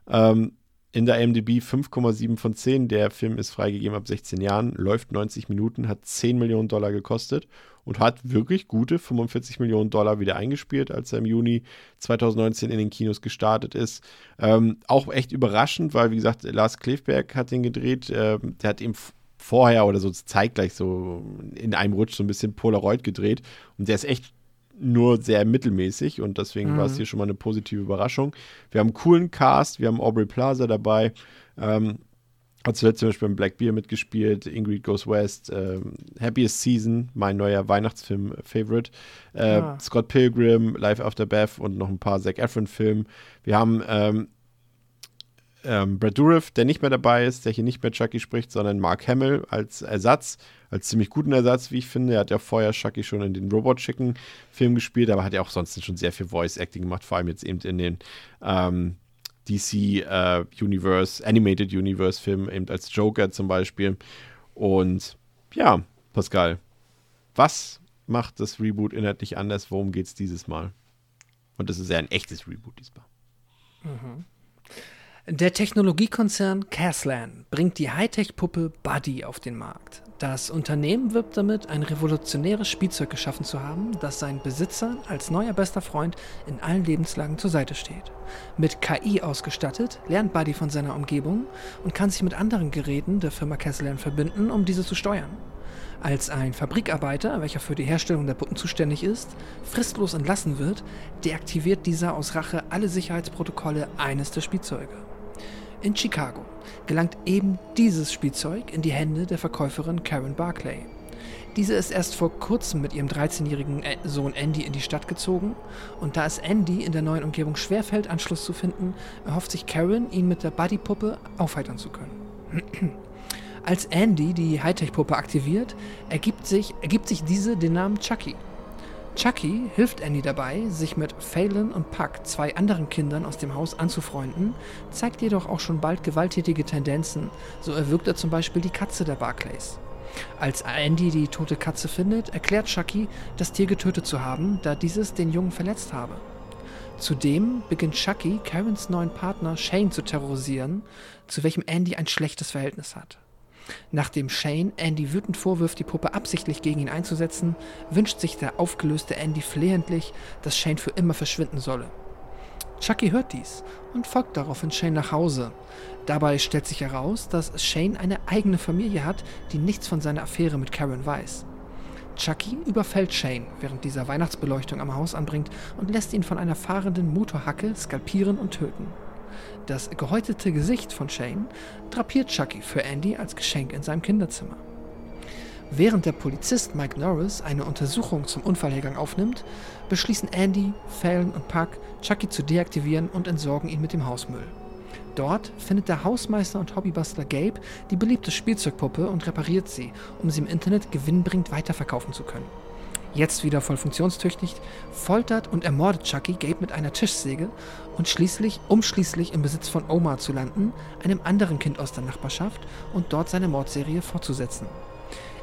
Ähm, in der IMDb 5,7 von 10. Der Film ist freigegeben ab 16 Jahren, läuft 90 Minuten, hat 10 Millionen Dollar gekostet und hat wirklich gute 45 Millionen Dollar wieder eingespielt, als er im Juni 2019 in den Kinos gestartet ist. Ähm, auch echt überraschend, weil, wie gesagt, Lars Klefberg hat den gedreht. Ähm, der hat eben vorher oder so zeitgleich so in einem Rutsch so ein bisschen Polaroid gedreht. Und der ist echt nur sehr mittelmäßig und deswegen mhm. war es hier schon mal eine positive Überraschung. Wir haben einen coolen Cast, wir haben Aubrey Plaza dabei. Ähm, hat zuletzt zum Beispiel beim Black Beer mitgespielt, Ingrid Goes West, ähm, Happiest Season, mein neuer Weihnachtsfilm-Favorite, äh, ah. Scott Pilgrim, Life After Beth und noch ein paar Zac Efron-Filme. Wir haben ähm, ähm, Brad Dourif, der nicht mehr dabei ist, der hier nicht mehr Chucky spricht, sondern Mark Hamill als Ersatz, als ziemlich guten Ersatz, wie ich finde. Er hat ja vorher Chucky schon in den Robot Chicken Film gespielt, aber hat ja auch sonst schon sehr viel Voice Acting gemacht, vor allem jetzt eben in den ähm, DC äh, Universe, Animated Universe Film, eben als Joker zum Beispiel. Und ja, Pascal, was macht das Reboot inhaltlich anders? Worum geht es dieses Mal? Und das ist ja ein echtes Reboot diesmal. Mhm. Der Technologiekonzern Caslan bringt die Hightech-Puppe Buddy auf den Markt. Das Unternehmen wirbt damit, ein revolutionäres Spielzeug geschaffen zu haben, das seinen Besitzern als neuer bester Freund in allen Lebenslagen zur Seite steht. Mit KI ausgestattet, lernt Buddy von seiner Umgebung und kann sich mit anderen Geräten der Firma Caslan verbinden, um diese zu steuern. Als ein Fabrikarbeiter, welcher für die Herstellung der Puppen zuständig ist, fristlos entlassen wird, deaktiviert dieser aus Rache alle Sicherheitsprotokolle eines der Spielzeuge. In Chicago gelangt eben dieses Spielzeug in die Hände der Verkäuferin Karen Barclay. Diese ist erst vor kurzem mit ihrem 13-jährigen Sohn Andy in die Stadt gezogen und da es Andy in der neuen Umgebung schwerfällt, Anschluss zu finden, erhofft sich Karen, ihn mit der Buddy-Puppe aufheitern zu können. Als Andy die Hightech-Puppe aktiviert, ergibt sich, ergibt sich diese den Namen Chucky. Chucky hilft Andy dabei, sich mit Phelan und Puck, zwei anderen Kindern aus dem Haus, anzufreunden, zeigt jedoch auch schon bald gewalttätige Tendenzen. So erwürgt er zum Beispiel die Katze der Barclays. Als Andy die tote Katze findet, erklärt Chucky, das Tier getötet zu haben, da dieses den Jungen verletzt habe. Zudem beginnt Chucky, Karens neuen Partner Shane zu terrorisieren, zu welchem Andy ein schlechtes Verhältnis hat. Nachdem Shane Andy wütend vorwirft, die Puppe absichtlich gegen ihn einzusetzen, wünscht sich der aufgelöste Andy flehentlich, dass Shane für immer verschwinden solle. Chucky hört dies und folgt daraufhin Shane nach Hause. Dabei stellt sich heraus, dass Shane eine eigene Familie hat, die nichts von seiner Affäre mit Karen weiß. Chucky überfällt Shane, während dieser Weihnachtsbeleuchtung am Haus anbringt und lässt ihn von einer fahrenden Motorhacke skalpieren und töten. Das gehäutete Gesicht von Shane drapiert Chucky für Andy als Geschenk in seinem Kinderzimmer. Während der Polizist Mike Norris eine Untersuchung zum Unfallhergang aufnimmt, beschließen Andy, Fallon und Puck, Chucky zu deaktivieren und entsorgen ihn mit dem Hausmüll. Dort findet der Hausmeister und Hobbybastler Gabe die beliebte Spielzeugpuppe und repariert sie, um sie im Internet gewinnbringend weiterverkaufen zu können jetzt wieder voll funktionstüchtig, foltert und ermordet Chucky Gabe mit einer Tischsäge und schließlich, um schließlich im Besitz von Omar zu landen, einem anderen Kind aus der Nachbarschaft, und dort seine Mordserie fortzusetzen.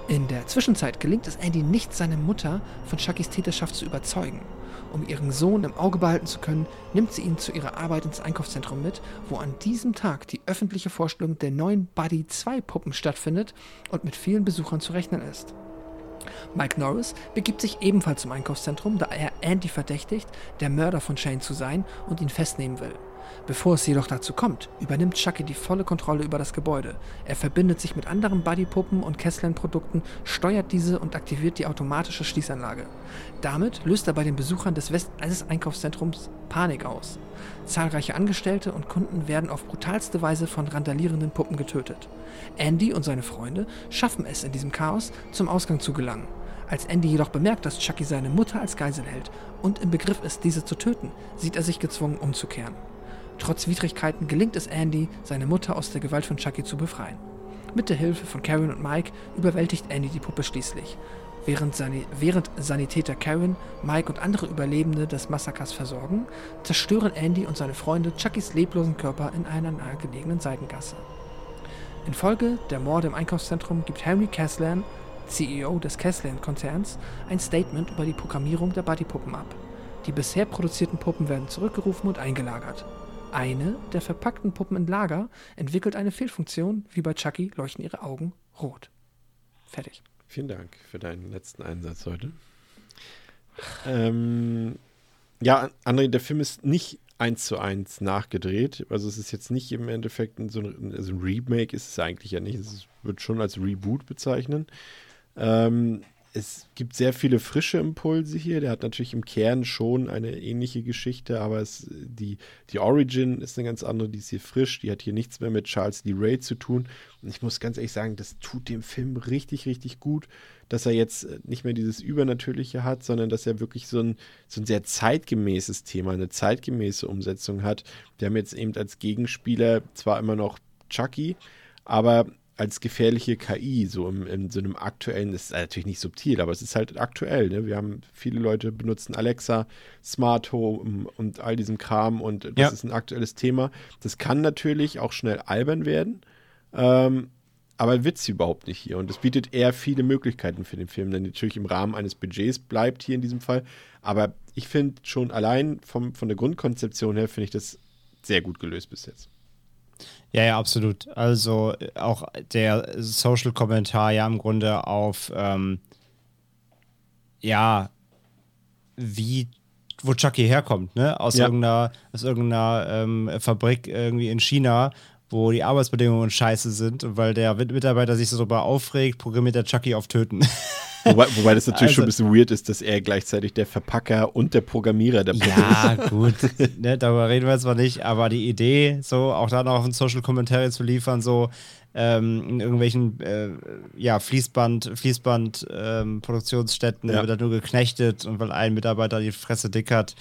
In der Zwischenzeit gelingt es Andy nicht, seine Mutter von Chuckys Täterschaft zu überzeugen. Um ihren Sohn im Auge behalten zu können, nimmt sie ihn zu ihrer Arbeit ins Einkaufszentrum mit, wo an diesem Tag die öffentliche Vorstellung der neuen Buddy 2 Puppen stattfindet und mit vielen Besuchern zu rechnen ist. Mike Norris begibt sich ebenfalls zum Einkaufszentrum, da er Andy verdächtigt, der Mörder von Shane zu sein und ihn festnehmen will. Bevor es jedoch dazu kommt, übernimmt Chucky die volle Kontrolle über das Gebäude. Er verbindet sich mit anderen Buddypuppen und Kesslen-Produkten, steuert diese und aktiviert die automatische Schließanlage. Damit löst er bei den Besuchern des West-Einkaufszentrums Panik aus. Zahlreiche Angestellte und Kunden werden auf brutalste Weise von randalierenden Puppen getötet. Andy und seine Freunde schaffen es in diesem Chaos, zum Ausgang zu gelangen. Als Andy jedoch bemerkt, dass Chucky seine Mutter als Geisel hält und im Begriff ist, diese zu töten, sieht er sich gezwungen umzukehren. Trotz Widrigkeiten gelingt es Andy, seine Mutter aus der Gewalt von Chucky zu befreien. Mit der Hilfe von Karen und Mike überwältigt Andy die Puppe schließlich. Während, Sani während Sanitäter Karen, Mike und andere Überlebende des Massakers versorgen, zerstören Andy und seine Freunde Chuckys leblosen Körper in einer nahegelegenen Seitengasse. Infolge der Morde im Einkaufszentrum gibt Henry Caslan, CEO des Caslan-Konzerns, ein Statement über die Programmierung der Buddypuppen ab. Die bisher produzierten Puppen werden zurückgerufen und eingelagert. Eine der verpackten Puppen im Lager entwickelt eine Fehlfunktion, wie bei Chucky leuchten ihre Augen rot. Fertig. Vielen Dank für deinen letzten Einsatz heute. Ähm, ja, André, der Film ist nicht eins zu eins nachgedreht. Also es ist jetzt nicht im Endeffekt so ein, also ein Remake, ist es eigentlich ja nicht. Es wird schon als Reboot bezeichnen. Ähm, es gibt sehr viele frische Impulse hier. Der hat natürlich im Kern schon eine ähnliche Geschichte, aber es, die, die Origin ist eine ganz andere. Die ist hier frisch. Die hat hier nichts mehr mit Charles Lee Ray zu tun. Und ich muss ganz ehrlich sagen, das tut dem Film richtig, richtig gut, dass er jetzt nicht mehr dieses Übernatürliche hat, sondern dass er wirklich so ein, so ein sehr zeitgemäßes Thema, eine zeitgemäße Umsetzung hat. Wir haben jetzt eben als Gegenspieler zwar immer noch Chucky, aber als gefährliche KI, so im, in so einem aktuellen, das ist natürlich nicht subtil, aber es ist halt aktuell. Ne? Wir haben viele Leute benutzen Alexa, Smart Home und all diesem Kram und das Ja. ist ein aktuelles Thema. Das kann natürlich auch schnell albern werden, ähm, aber sie überhaupt nicht hier. Und es bietet eher viele Möglichkeiten für den Film, denn natürlich im Rahmen eines Budgets bleibt hier in diesem Fall. Aber ich finde schon allein vom, von der Grundkonzeption her, finde ich das sehr gut gelöst bis jetzt. Ja, ja, absolut. Also äh, auch der Social-Kommentar ja im Grunde auf, ähm, ja, wie, wo Chucky herkommt, ne? Aus Ja. irgendeiner, aus irgendeiner ähm, Fabrik irgendwie in China, wo die Arbeitsbedingungen scheiße sind und weil der Mitarbeiter sich so darüber aufregt, programmiert der Chucky auf Töten. Wobei, wobei das natürlich schon ein Also- bisschen weird ist, dass er gleichzeitig der Verpacker und der Programmierer der Puppe Ja, gut, ne, darüber reden wir jetzt mal nicht, aber die Idee, so auch da noch auf einen Social Commentary zu liefern, so ähm, in irgendwelchen äh, ja, Fließband, Fließband ähm, Produktionsstätten Ja. wird er nur geknechtet und weil ein Mitarbeiter die Fresse dick hat,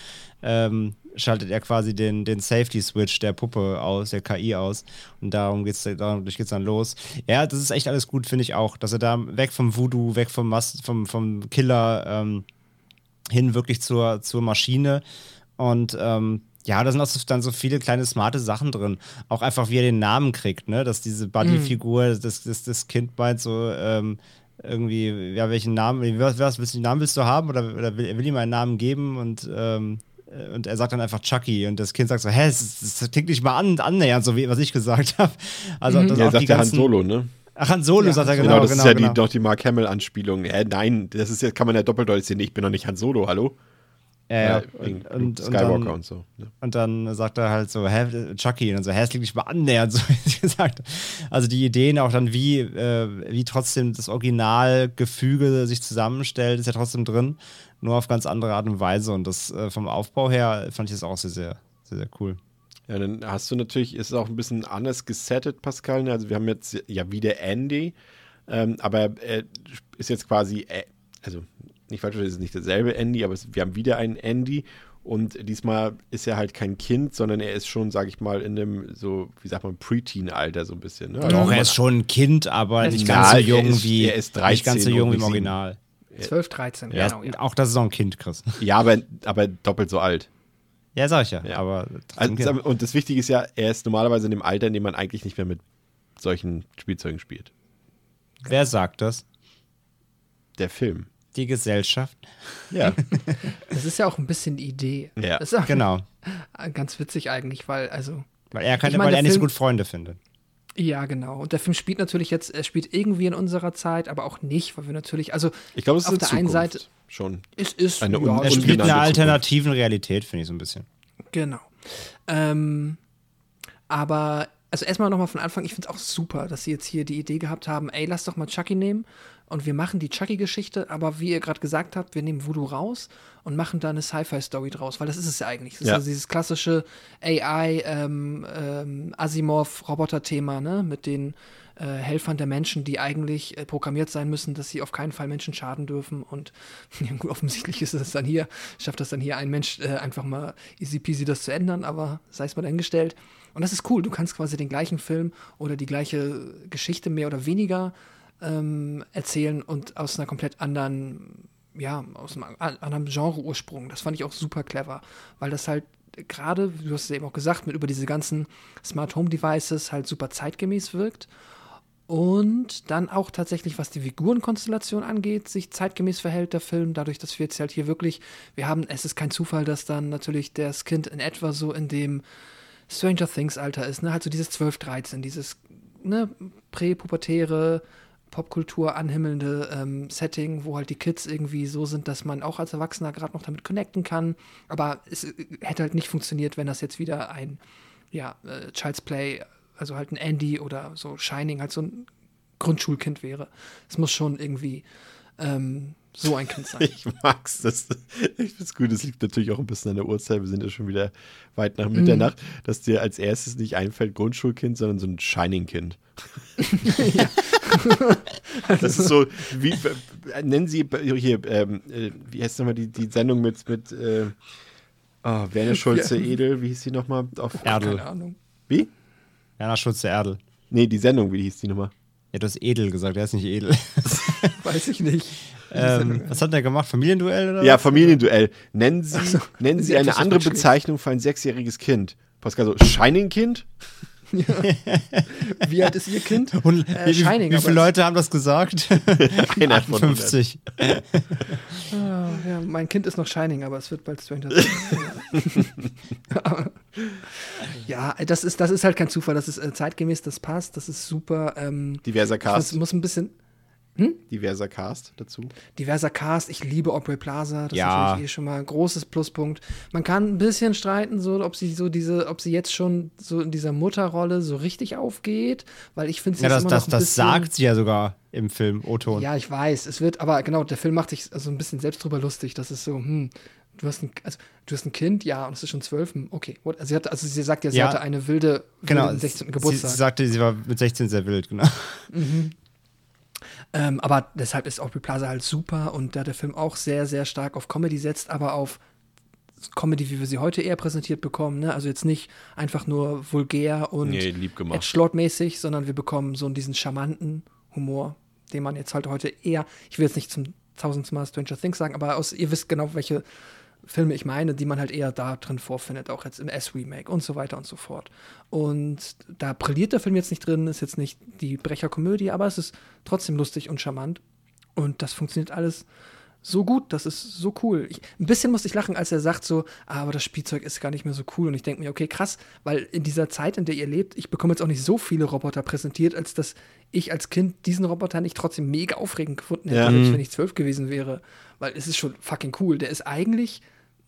ähm, schaltet er quasi den, den Safety-Switch der Puppe aus, der KI aus. Und darum geht's, dadurch geht's dann los. Ja, das ist echt alles gut, finde ich auch. Dass er da weg vom Voodoo, weg vom, Mas vom, vom Killer ähm, hin wirklich zur, zur Maschine. Und ähm, ja, da sind auch so, dann so viele kleine smarte Sachen drin. Auch einfach, wie er den Namen kriegt, ne? Dass diese Buddy-Figur, das, das, das Kind meint so, ähm, irgendwie, ja, welchen Namen, was, was willst du, den Namen willst du haben? Oder, oder will, er will ihm einen Namen geben und, ähm, äh, und er sagt dann einfach Chucky und das Kind sagt so, hä, das, das klingt nicht mal an, annähernd, so wie was ich gesagt habe. Also, das Ja, auch sagt die der Han Solo, ne? Ach, Han Solo Ja, sagt er, Genau, genau, das genau, ist ja genau. Die, doch die Mark Hamill-Anspielung. Hä, nein, das ist ja, kann man ja doppeldeutig sehen. Ich bin doch nicht Han Solo, hallo? Ja, ja. Äh, Und, und, und, Skywalker dann, und so. Ne? und dann sagt er halt so, hä, Chucky, und dann so, hä, es liegt nicht mal annähernd, so wie ich gesagt. Also die Ideen auch dann, wie, äh, wie trotzdem das Originalgefüge sich zusammenstellt, ist ja trotzdem drin, nur auf ganz andere Art und Weise. Und das äh, vom Aufbau her fand ich das auch sehr, sehr, sehr, sehr cool. Ja, dann hast du natürlich, ist es auch ein bisschen anders gesettet, Pascal. ne? Also wir haben jetzt ja wieder Andy, ähm, aber er ist jetzt quasi, äh, also nicht falsch, es ist nicht derselbe Andy, aber es, wir haben wieder einen Andy und diesmal ist er halt kein Kind, sondern er ist schon, sag ich mal, in einem so, wie sagt man, Preteen-Alter so ein bisschen. Ne? Also Doch, man- er ist schon ein Kind, aber nicht ganz so er jung ist- wie, er ist nicht ganz so 13 jung wie im. Original. 12, 13, Ja, genau. Ja. Auch das ist auch ein Kind, Chris. Ja, aber, aber doppelt so alt. Ja, sag ich ja. Ja. Aber Also, und das Wichtige ist ja, er ist normalerweise in dem Alter, in dem man eigentlich nicht mehr mit solchen Spielzeugen spielt. wer sagt das? Der Film. Die Gesellschaft. Ja. Das ist ja auch ein bisschen die Idee. Ja. Das ist auch Genau. ganz witzig eigentlich, weil, also, Weil er, kann, Ich meine, weil er nicht so Film- gut Freunde findet. Ja, genau. Und der Film spielt natürlich jetzt, er spielt irgendwie in unserer Zeit, aber auch nicht, weil wir natürlich, also, Ich glaube, es ist Auf in der einen Zukunft Seite- schon. es ist, Eine ja, Er es spielt einer Zukunft. alternativen Realität, finde ich so ein bisschen. Genau. Ähm, aber, also erstmal nochmal von Anfang, ich finde es auch super, dass sie jetzt hier die Idee gehabt haben, ey, lass doch mal Chucky nehmen und wir machen die Chucky-Geschichte, aber wie ihr gerade gesagt habt, wir nehmen Voodoo raus und machen da eine Sci-Fi-Story draus, weil das ist es ja eigentlich. Das Ja. ist also dieses klassische AI, ähm, ähm, Asimov-Roboter-Thema, ne, mit den äh, Helfern der Menschen, die eigentlich äh, programmiert sein müssen, dass sie auf keinen Fall Menschen schaden dürfen. Und ja, gut, offensichtlich ist es dann hier, schafft das dann hier ein Mensch äh, einfach mal easy peasy das zu ändern, aber sei es mal dahingestellt. Und das ist cool, du kannst quasi den gleichen Film oder die gleiche Geschichte mehr oder weniger ähm, erzählen und aus einer komplett anderen, ja, aus einem anderen Genre-Ursprung. Das fand ich auch super clever, weil das halt gerade, du hast es eben auch gesagt, mit über diese ganzen Smart Home Devices halt super zeitgemäß wirkt. Und dann auch tatsächlich, was die Figurenkonstellation angeht, sich zeitgemäß verhält der Film, dadurch, dass wir jetzt halt hier wirklich, wir haben, es ist kein Zufall, dass dann natürlich das Kind in etwa so in dem Stranger Things Alter ist, ne, halt so dieses 12, 13, dieses, ne, präpubertäre, Popkultur anhimmelnde ähm, Setting, wo halt die Kids irgendwie so sind, dass man auch als Erwachsener gerade noch damit connecten kann. Aber es äh, hätte halt nicht funktioniert, wenn das jetzt wieder ein, ja, äh, Child's Play, also halt ein Andy oder so Shining, halt so ein Grundschulkind wäre. Es muss schon irgendwie ähm, so ein Kind sein. Ich mag's. Das, ich find's gut. Es liegt natürlich auch ein bisschen an der Uhrzeit. Wir sind ja schon wieder weit nach Mitternacht, dass dir als erstes nicht einfällt Grundschulkind, sondern so ein Shining-Kind. das ist so, wie, nennen Sie hier, ähm, äh, wie heißt nochmal die, die Sendung mit, mit äh, oh, Werner Schulze Ja. Edel, wie hieß die nochmal? Auf, Erdl. Keine Ahnung. wie? Jana Schulze Erdl. Nee, die Sendung, wie hieß die nochmal? Ja, du hast edel gesagt, der ist nicht edel. Weiß ich nicht. ähm, was hat der gemacht? Familienduell oder? Ja, was? Familienduell. Nennen Sie, nennen ist Sie eine andere. Bezeichnung für ein sechsjähriges Kind. Pascal, so Shining-Kind? Wie alt ist Ihr Kind? Und Äh, wie, Shining, wie viele Leute haben das gesagt? Einer von 50. Ah, ja, mein Kind ist noch Shining, aber es wird bald Stranger Things. ja, das ist, das ist halt kein Zufall. Das ist äh, zeitgemäß, das passt, das ist super. Ähm, Diverser Cast. muss ein bisschen Diverser Cast dazu. diverser Cast. Ich liebe Aubrey Plaza. Das Ja. ist natürlich eh schon mal ein großes Pluspunkt. Man kann ein bisschen streiten, so, ob sie so diese, ob sie jetzt schon so in dieser Mutterrolle so richtig aufgeht, weil ich finde sie Ja, das, immer das, noch ein das bisschen, sagt sie ja sogar im Film O-Ton. Ja, ich weiß. Es wird, aber genau, der Film macht sich so ein bisschen selbst drüber lustig. Das ist so, hm, du hast ein, also, du hast ein Kind, ja, und es ist schon zwölf, hm, okay. What? Also, sie hatte, also sie sagt ja, sie Ja. hatte eine wilde, genau. wilden 16. Sie, Geburtstag. sie sagte, sie war mit 16 sehr wild, genau. Ähm, aber deshalb ist Aubrey Plaza halt super und da der Film auch sehr, sehr stark auf Comedy setzt, aber auf Comedy, wie wir sie heute eher präsentiert bekommen. Ne? Also jetzt nicht einfach nur vulgär und Nee. Edgelord-mäßig, sondern wir bekommen so diesen charmanten Humor, den man jetzt halt heute eher, ich will jetzt nicht zum tausendsten Mal Stranger Things sagen, aber aus, ihr wisst genau, welche Filme ich meine, die man halt eher da drin vorfindet, auch jetzt im S-Remake und so weiter und so fort. Und da brilliert der Film jetzt nicht drin, ist jetzt nicht die Brecherkomödie, aber es ist trotzdem lustig und charmant. Und das funktioniert alles so gut, das ist so cool. Ich, ein bisschen musste ich lachen, als er sagt so, ah, aber das Spielzeug ist gar nicht mehr so cool. Und ich denke mir, okay, krass, weil in dieser Zeit, in der ihr lebt, ich bekomme jetzt auch nicht so viele Roboter präsentiert, als dass ich als Kind diesen Roboter nicht trotzdem mega aufregend gefunden hätte, Ja. selbst wenn ich zwölf gewesen wäre. Weil es ist schon fucking cool. Der ist eigentlich,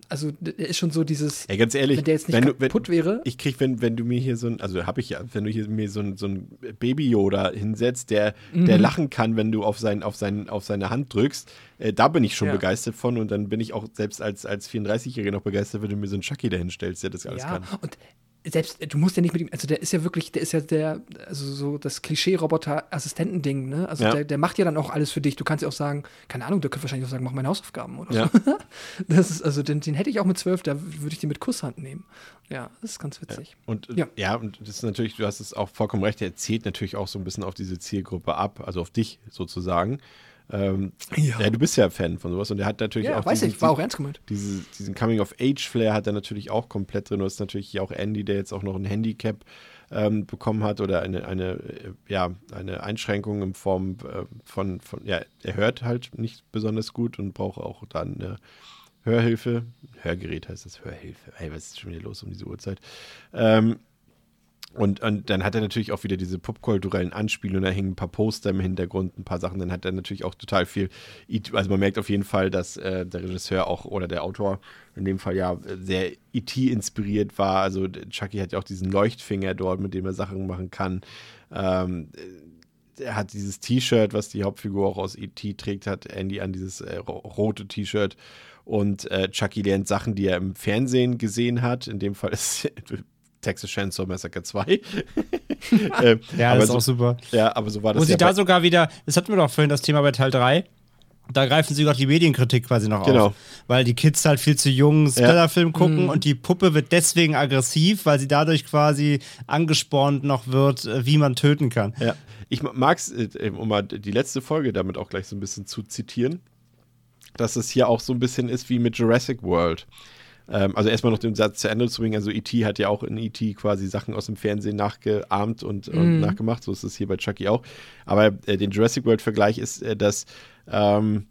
also der ist schon so dieses, Ey, ganz ehrlich, wenn der jetzt nicht wenn du, wenn, kaputt wäre, ich krieg, wenn, wenn du mir hier so ein, also habe ich ja, wenn du hier mir so ein, so ein Baby-Yoda hinsetzt, der, der Mhm. lachen kann, wenn du auf, sein, auf, sein, auf seine Hand drückst, äh, da bin ich schon Ja. begeistert von und dann bin ich auch selbst als, als 34-Jähriger noch begeistert, wenn du mir so einen Chucky dahin stellst, der das alles ja, kann. und selbst, du musst ja nicht mit ihm, also der ist ja wirklich, der ist ja der, also so das Klischee-Roboter-Assistenten-Ding, ne? Also Ja. der, der macht ja dann auch alles für dich. Du kannst ja auch sagen, keine Ahnung, der könnte wahrscheinlich auch sagen, mach meine Hausaufgaben oder Ja. so. Das ist, also den, den hätte ich auch mit zwölf, da würde ich den mit Kusshand nehmen. Ja, das ist ganz witzig. Und äh, Ja. ja. und das ist natürlich, du hast es auch vollkommen recht, er zählt natürlich auch so ein bisschen auf diese Zielgruppe ab, also auf dich sozusagen. Ähm, Ja. ja. du bist ja Fan von sowas und er hat natürlich Ja, auch weiß diesen, ich, war auch ernst gemeint. diese, diesen Coming-of-Age-Flair hat er natürlich auch komplett drin. Du hast natürlich hier auch Andy, der jetzt auch noch ein Handicap ähm, bekommen hat oder eine, eine, äh, ja, eine Einschränkung in Form äh, von, von, ja, er hört halt nicht besonders gut und braucht auch dann eine Hörhilfe. Hörgerät heißt das, Hörhilfe. Ey, was ist schon wieder los um diese Uhrzeit? Ähm, Und, und dann hat er natürlich auch wieder diese popkulturellen Anspielungen, da hängen ein paar Poster im Hintergrund, ein paar Sachen. Dann hat er natürlich auch total viel. Also man merkt auf jeden Fall, dass äh, der Regisseur auch oder der Autor in dem Fall ja sehr E.T. inspiriert war. Also Chucky hat ja auch diesen Leuchtfinger dort, mit dem er Sachen machen kann. Ähm, er hat dieses T-Shirt, was die Hauptfigur auch aus E.T. trägt, hat Andy an dieses äh, rote T-Shirt. Und äh, Chucky lernt Sachen, die er im Fernsehen gesehen hat. In dem Fall ist Texas Chainsaw Massacre 2. äh, ja, das ist so, auch super. Ja, aber so war das. Wo ja sie da sogar wieder, das hatten wir doch vorhin das Thema bei Teil 3. Da greifen sie doch die Medienkritik quasi noch genau. auf. Weil die Kids halt viel zu jung Splatter-Film ja. gucken mhm. und die Puppe wird deswegen aggressiv, weil sie dadurch quasi angespornt noch wird, äh, wie man töten kann. Ja. Ich mag es, äh, um mal die letzte Folge damit auch gleich so ein bisschen zu zitieren, dass es hier auch so ein bisschen ist wie mit Jurassic World. Ähm, also erstmal noch den Satz zu Ende zu bringen. Also E.T. hat ja auch in E.T. quasi Sachen aus dem Fernsehen nachgeahmt und, mhm. und, nachgemacht. So ist es hier bei Chucky auch. Aber äh, den Jurassic World-Vergleich ist, äh, dass ähm,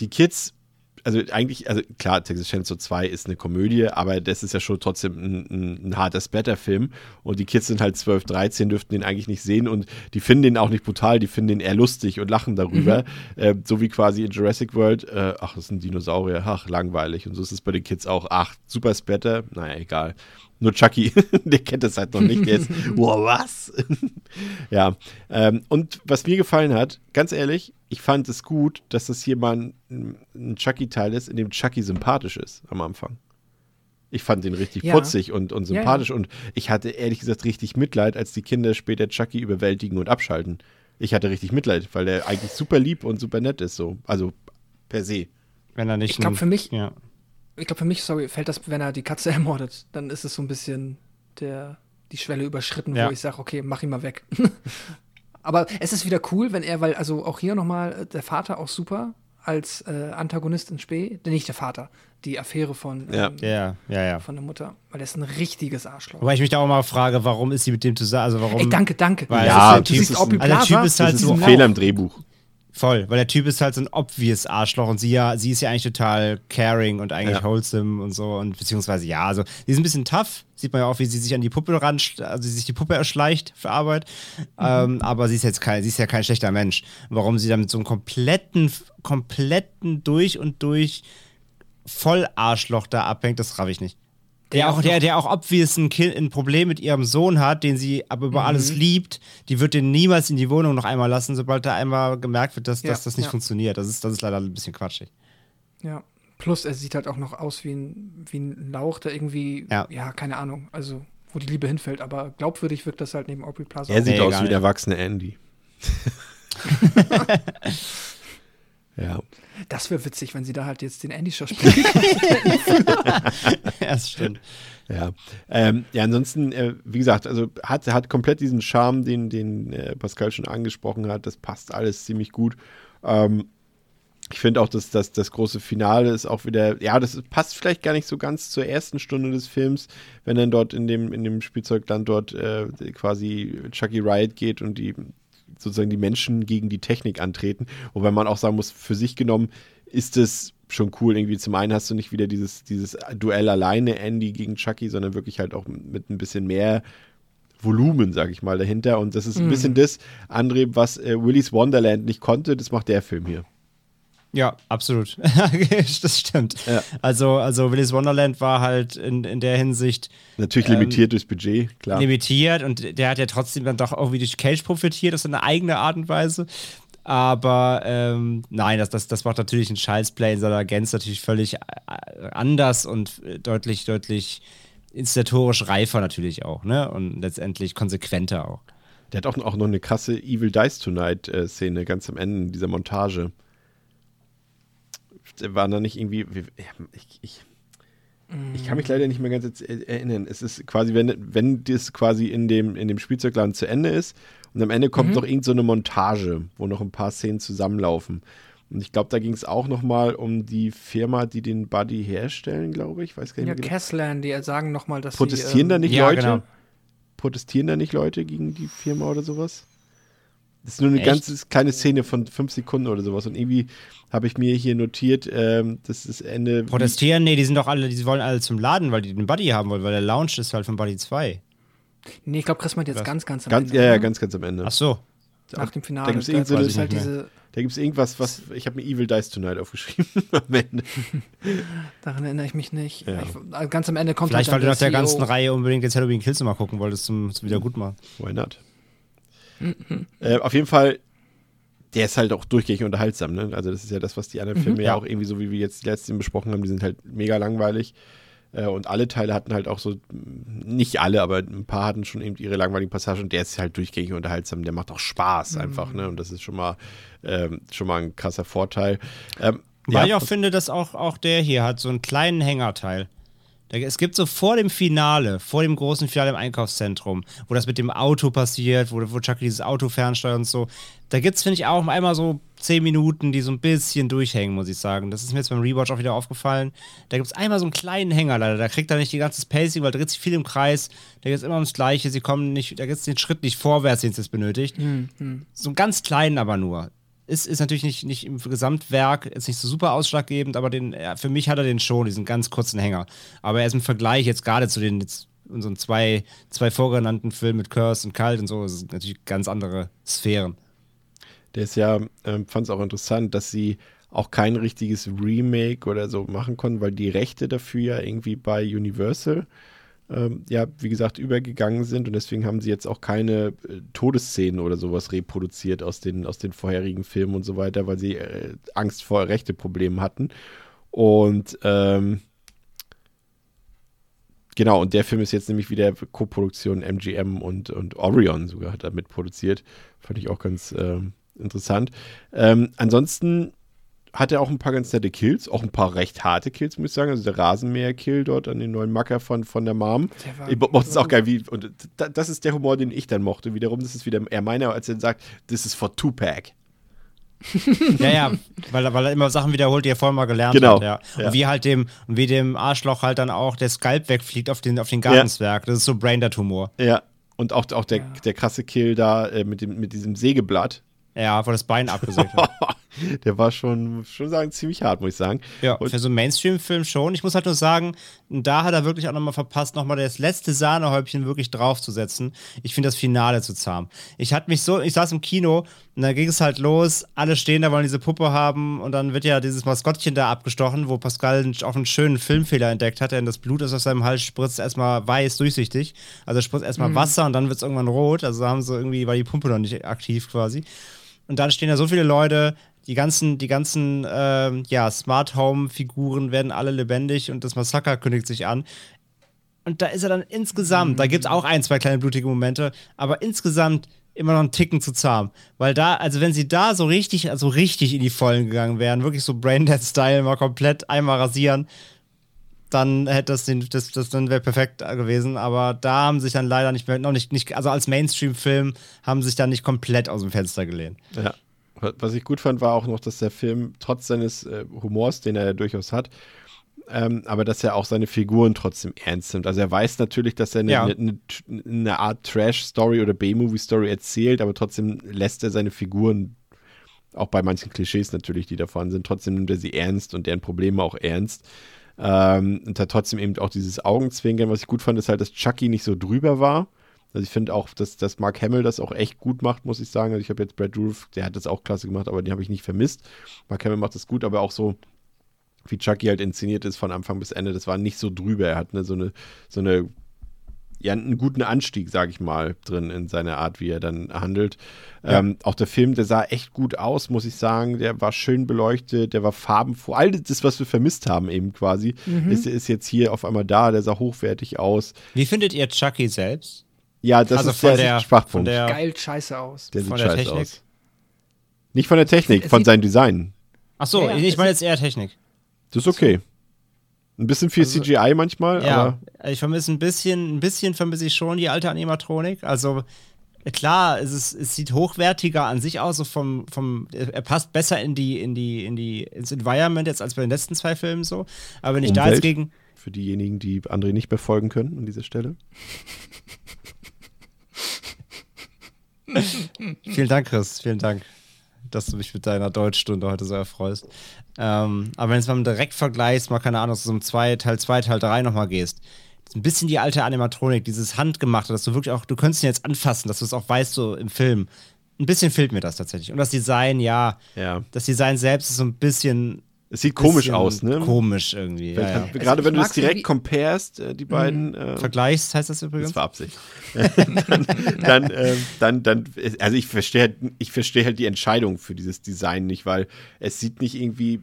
die Kids also eigentlich, also klar, Texas Chainsaw 2 ist eine Komödie, aber das ist ja schon trotzdem ein, ein, ein harter Splatter-Film und die Kids sind halt 12, 13, dürften den eigentlich nicht sehen und die finden den auch nicht brutal, die finden den eher lustig und lachen darüber, mhm. äh, so wie quasi in Jurassic World, äh, ach, das ist ein Dinosaurier, ach, langweilig und so ist es bei den Kids auch, ach, super Splatter, naja, egal. Nur Chucky, der kennt das halt noch nicht. Der ist, wow, was? ja. Ähm, und was mir gefallen hat, ganz ehrlich, ich fand es gut, dass das hier mal ein, ein Chucky-Teil ist, in dem Chucky sympathisch ist am Anfang. Ich fand den richtig ja. putzig und, und sympathisch ja, ja. und ich hatte ehrlich gesagt richtig Mitleid, als die Kinder später Chucky überwältigen und abschalten. Ich hatte richtig Mitleid, weil der eigentlich super lieb und super nett ist, so. Also per se. Wenn er nicht. Ich glaube, für mich, ja ich glaube, für mich, sorry, fällt das, wenn er die Katze ermordet, dann ist es so ein bisschen der, die Schwelle überschritten, ja. wo ich sage, okay, mach ihn mal weg. Aber es ist wieder cool, wenn er, weil, also auch hier nochmal, äh, der Vater auch super als äh, Antagonist in Spee, nicht der Vater, die Affäre von, ja. Ähm, ja, ja, ja. von der Mutter, weil er ist ein richtiges Arschloch. Wobei ich mich da auch mal frage, warum ist sie mit dem zusammen, also warum? Ey, danke, danke. Weil ja, du siehst Aubrey Plaza. Also der Typ ist halt so ein Fehler im Drehbuch. Voll, weil der Typ ist halt so ein obvious Arschloch und sie ja, sie ist ja eigentlich total caring und eigentlich ja. wholesome und so und beziehungsweise ja, also die ist ein bisschen tough, sieht man ja auch, wie sie sich an die Puppe ran, also sie sich die Puppe erschleicht für Arbeit, mhm. ähm, aber sie ist jetzt kein, sie ist ja kein schlechter Mensch. Warum sie dann mit so einem kompletten, kompletten durch und durch Vollarschloch da abhängt, das raff ich nicht. Der auch, der, der auch obvious ein, kind, ein Problem mit ihrem Sohn hat, den sie aber über mhm. alles liebt, die wird den niemals in die Wohnung noch einmal lassen, sobald da einmal gemerkt wird, dass, ja, dass das nicht ja. funktioniert. Das ist, das ist leider ein bisschen quatschig. Ja. Plus, er sieht halt auch noch aus wie ein, wie ein Lauch, der irgendwie, ja. ja, keine Ahnung, also wo die Liebe hinfällt, aber glaubwürdig wirkt das halt neben Aubrey Plaza. Er sieht nee, aus wie der erwachsene Andy. ja. Das wäre witzig, wenn sie da halt jetzt den Andy Show spielen. ja, das stimmt. Ja, ähm, ja ansonsten, äh, wie gesagt, also hat, hat komplett diesen Charme, den, den äh, Pascal schon angesprochen hat. Das passt alles ziemlich gut. Ähm, ich finde auch, dass, dass das große Finale ist auch wieder, ja, das passt vielleicht gar nicht so ganz zur ersten Stunde des Films, wenn dann dort in dem, in dem Spielzeugland dort äh, quasi Chucky Riot geht und die sozusagen die Menschen gegen die Technik antreten. Wobei man auch sagen muss, für sich genommen ist es schon cool. Irgendwie zum einen hast du nicht wieder dieses, dieses Duell alleine, Andy gegen Chucky, sondern wirklich halt auch mit ein bisschen mehr Volumen, sag ich mal, dahinter. Und das ist ein mhm. bisschen das, André, was äh, Willy's Wonderland nicht konnte, das macht der Film hier. Ja, absolut. das stimmt. Ja. Also, also Willy's Wonderland war halt in, in der Hinsicht. Natürlich ähm, limitiert durchs Budget, klar. Limitiert und der hat ja trotzdem dann doch auch wie durch Cage profitiert, auf seine eigene Art und Weise. Aber ähm, nein, das, das, das macht natürlich ein Scheißplay in seiner Agenz natürlich völlig äh, anders und deutlich, deutlich instatorisch reifer natürlich auch, ne? Und letztendlich konsequenter auch. Der hat auch, auch noch eine krasse Evil Dies Tonight-Szene äh, ganz am Ende dieser Montage waren da nicht irgendwie. Ich, ich, ich kann mich leider nicht mehr ganz erinnern. Es ist quasi, wenn, wenn das quasi in dem, in dem Spielzeugladen zu Ende ist und am Ende kommt mhm. noch irgendeine so Montage, wo noch ein paar Szenen zusammenlaufen. Und ich glaube, da ging es auch nochmal um die Firma, die den Buddy herstellen, glaube ich. Weiß gar nicht ja, genau. Kesslan, die sagen nochmal, dass Protestieren sie, ähm, da nicht ja, Leute? Genau. Protestieren da nicht Leute gegen die Firma oder sowas? Das ist nur eine Echt? ganz kleine Szene von fünf Sekunden oder sowas. Und irgendwie habe ich mir hier notiert, ähm, das ist Ende. Protestieren? Nee, die sind doch alle, die wollen alle zum Laden, weil die den Buddy haben wollen, weil der Lounge ist halt von Buddy 2. Nee, ich glaube, Chris meint jetzt Was? ganz, ganz am Ganz, Ende. ja, ja, ganz, ganz am Ende. Ach so. Nach dem Finale. Da gibt's irgend so halt diese, Da gibt es irgendwas, was. Ich habe mir Evil Dies Tonight aufgeschrieben am Ende. daran erinnere ich mich nicht. Ja. Ich, ganz am Ende kommt Vielleicht, weil halt du dann nach der CEO. ganzen Reihe unbedingt jetzt Halloween Kills nochmal gucken wolltest, zum, zum Wiedergutmachen. Why not? Äh, auf jeden Fall, der ist halt auch durchgängig unterhaltsam. Ne? Also, das ist ja das, was die anderen Filme ja auch irgendwie so, wie wir jetzt die letzten besprochen haben, die sind halt mega langweilig. Äh, und alle Teile hatten halt auch so, nicht alle, aber ein paar hatten schon eben ihre langweiligen Passagen. Und der ist halt durchgängig unterhaltsam. Der macht auch Spaß einfach. Ne? Und das ist schon mal, ähm, schon mal ein krasser Vorteil. Ähm, Weil ich ja, auch finde, dass auch, auch der hier hat so einen kleinen Hängerteil. Es gibt so vor dem Finale, vor dem großen Finale im Einkaufszentrum, wo das mit dem Auto passiert, wo, wo Chucky dieses Auto fernsteuert und so. Da gibt es, finde ich, auch einmal so zehn Minuten, die so ein bisschen durchhängen, muss ich sagen. Das ist mir jetzt beim Rewatch auch wieder aufgefallen. Da gibt es einmal so einen kleinen Hänger leider. Da kriegt er nicht die ganze Pacing, weil dreht sich viel im Kreis. Da geht es immer ums Gleiche. Sie kommen nicht, da gibt es den Schritt nicht vorwärts, den es jetzt benötigt. So einen ganz kleinen aber nur. Ist, ist natürlich nicht, nicht im Gesamtwerk jetzt nicht so super ausschlaggebend, aber den, ja, für mich hat er den schon, diesen ganz kurzen Hänger. Aber er ist im Vergleich jetzt gerade zu den jetzt unseren zwei, zwei vorgenannten Filmen mit Curse und Kalt und so, das sind natürlich ganz andere Sphären. Der ist ja, ähm, fand es auch interessant, dass sie auch kein richtiges Remake oder so machen konnten, weil die Rechte dafür ja irgendwie bei Universal, ähm, ja, wie gesagt, übergegangen sind und deswegen haben sie jetzt auch keine äh, Todesszenen oder sowas reproduziert aus den, aus den vorherigen Filmen und so weiter, weil sie äh, Angst vor Rechteproblemen hatten. Und ähm, genau, und der Film ist jetzt nämlich wieder Co-Produktion MGM und, und Orion sogar hat er mitproduziert. Fand ich auch ganz ähm, interessant. Ähm, ansonsten hat er auch ein paar ganz nette Kills, auch ein paar recht harte Kills, muss ich sagen. Also der Rasenmäher-Kill dort an den neuen Macker von, von der Mom. Der war- Ich mochte es auch geil, wie, und da- das ist der Humor, den ich dann mochte. Wiederum, das ist wieder eher meiner, als er sagt, this is for Tupac. Ja, ja, weil, er- weil er immer Sachen wiederholt, die er vorher mal gelernt Genau, hat. Ja. Und ja. wie halt dem, und wie dem Arschloch halt dann auch der Skalp wegfliegt auf den, auf den Gartenswerk. Das ist so Braindead-Humor. Ja. Und auch, auch der, Ja. der krasse Kill da äh, mit, dem, mit diesem Sägeblatt. Ja, wo das Bein abgesägt hat. der war schon, schon sagen, ziemlich hart, muss ich sagen. Ja, Und- für so einen Mainstream-Film schon. Ich muss halt nur sagen, da hat er wirklich auch nochmal verpasst, nochmal das letzte Sahnehäubchen wirklich draufzusetzen. Ich finde das Finale zu zahm. Ich hatte mich so, ich saß im Kino und da ging es halt los, alle stehen da, wollen diese Puppe haben und dann wird ja dieses Maskottchen da abgestochen, wo Pascal auch einen schönen Filmfehler entdeckt hat, denn das Blut, das aus seinem Hals spritzt, erstmal weiß, durchsichtig. Also spritzt erstmal Wasser und dann wird es irgendwann rot. Also haben sie irgendwie, war die Pumpe noch nicht aktiv quasi. Und dann stehen da so viele Leute, die ganzen, die ganzen ähm, ja, Smart Home-Figuren werden alle lebendig und das Massaker kündigt sich an. Und da ist er dann insgesamt, da gibt es auch ein, zwei kleine blutige Momente, aber insgesamt immer noch einen Ticken zu zahm. Weil da, also wenn sie da so richtig, also richtig in die Vollen gegangen wären, wirklich so Braindead-Style mal komplett einmal rasieren, dann hätte das den, das, das dann wäre perfekt gewesen. Aber da haben sich dann leider nicht mehr, noch nicht, nicht also als Mainstream-Film haben sich dann nicht komplett aus dem Fenster gelehnt. Ja. Was ich gut fand, war auch noch, dass der Film trotz seines äh, Humors, den er ja durchaus hat, ähm, aber dass er auch seine Figuren trotzdem ernst nimmt. Also er weiß natürlich, dass er eine, Ja. eine, eine, Art Trash-Story oder B-Movie-Story erzählt, aber trotzdem lässt er seine Figuren, auch bei manchen Klischees natürlich, die davon sind, trotzdem nimmt er sie ernst und deren Probleme auch ernst. Ähm, und hat trotzdem eben auch dieses Augenzwinkern. Was ich gut fand, ist halt, dass Chucky nicht so drüber war. Also ich finde auch, dass, dass Mark Hamill das auch echt gut macht, muss ich sagen. Also ich habe jetzt Brad Dourif, der hat das auch klasse gemacht, aber den habe ich nicht vermisst. Mark Hamill macht das gut, aber auch so, wie Chucky halt inszeniert ist von Anfang bis Ende, das war nicht so drüber. Er hat ne, so eine, so eine, ja, einen guten Anstieg, sage ich mal, drin in seiner Art, wie er dann handelt. Ähm, auch der Film, der sah echt gut aus, muss ich sagen. Der war schön beleuchtet, der war farbenfroh. All das, was wir vermisst haben, eben quasi, ist, ist jetzt hier auf einmal da. Der sah hochwertig aus. Wie findet ihr Chucky selbst? Ja, das Also ist von der, der- Schwachpunkt. von der-. Geil scheiße aus. Der sieht Von der scheiße Technik? aus. Nicht von der Technik, Es von seinem Design. Ach so, Ja, ich meine jetzt eher Technik. Das ist okay. Ein bisschen viel Also- CGI manchmal, Ja, aber ich vermisse ein bisschen, ein bisschen vermisse ich schon die alte Animatronik. Also klar, es, ist, es sieht hochwertiger an sich aus, so vom, vom, er passt besser in die, in die, in die, ins Environment jetzt als bei den letzten zwei Filmen so. Aber wenn ich da Umwelt. jetzt gegen, für diejenigen, die André nicht mehr folgen können an dieser Stelle. Vielen Dank, Chris. Vielen Dank, dass du mich mit deiner Deutschstunde heute so erfreust. Ähm, aber wenn es mal direkt vergleichst, mal keine Ahnung, so zum zwei, Teil 2, Teil 3 nochmal gehst, so ein bisschen die alte Animatronik, dieses Handgemachte, dass du wirklich auch, du könntest ihn jetzt anfassen, dass du es auch weißt, so im Film. Ein bisschen fehlt mir das tatsächlich. Und das Design, ja, Ja. das Design selbst ist so ein bisschen. Es sieht komisch aus, ne? Komisch irgendwie. Ja, ja. Gerade Also wenn du mag's direkt comparest, äh, die beiden. Äh, Vergleichst heißt das übrigens? Das war Absicht. dann, dann, ähm, dann, dann, also ich verstehe halt, ich verstehe halt die Entscheidung für dieses Design nicht, weil es sieht nicht irgendwie,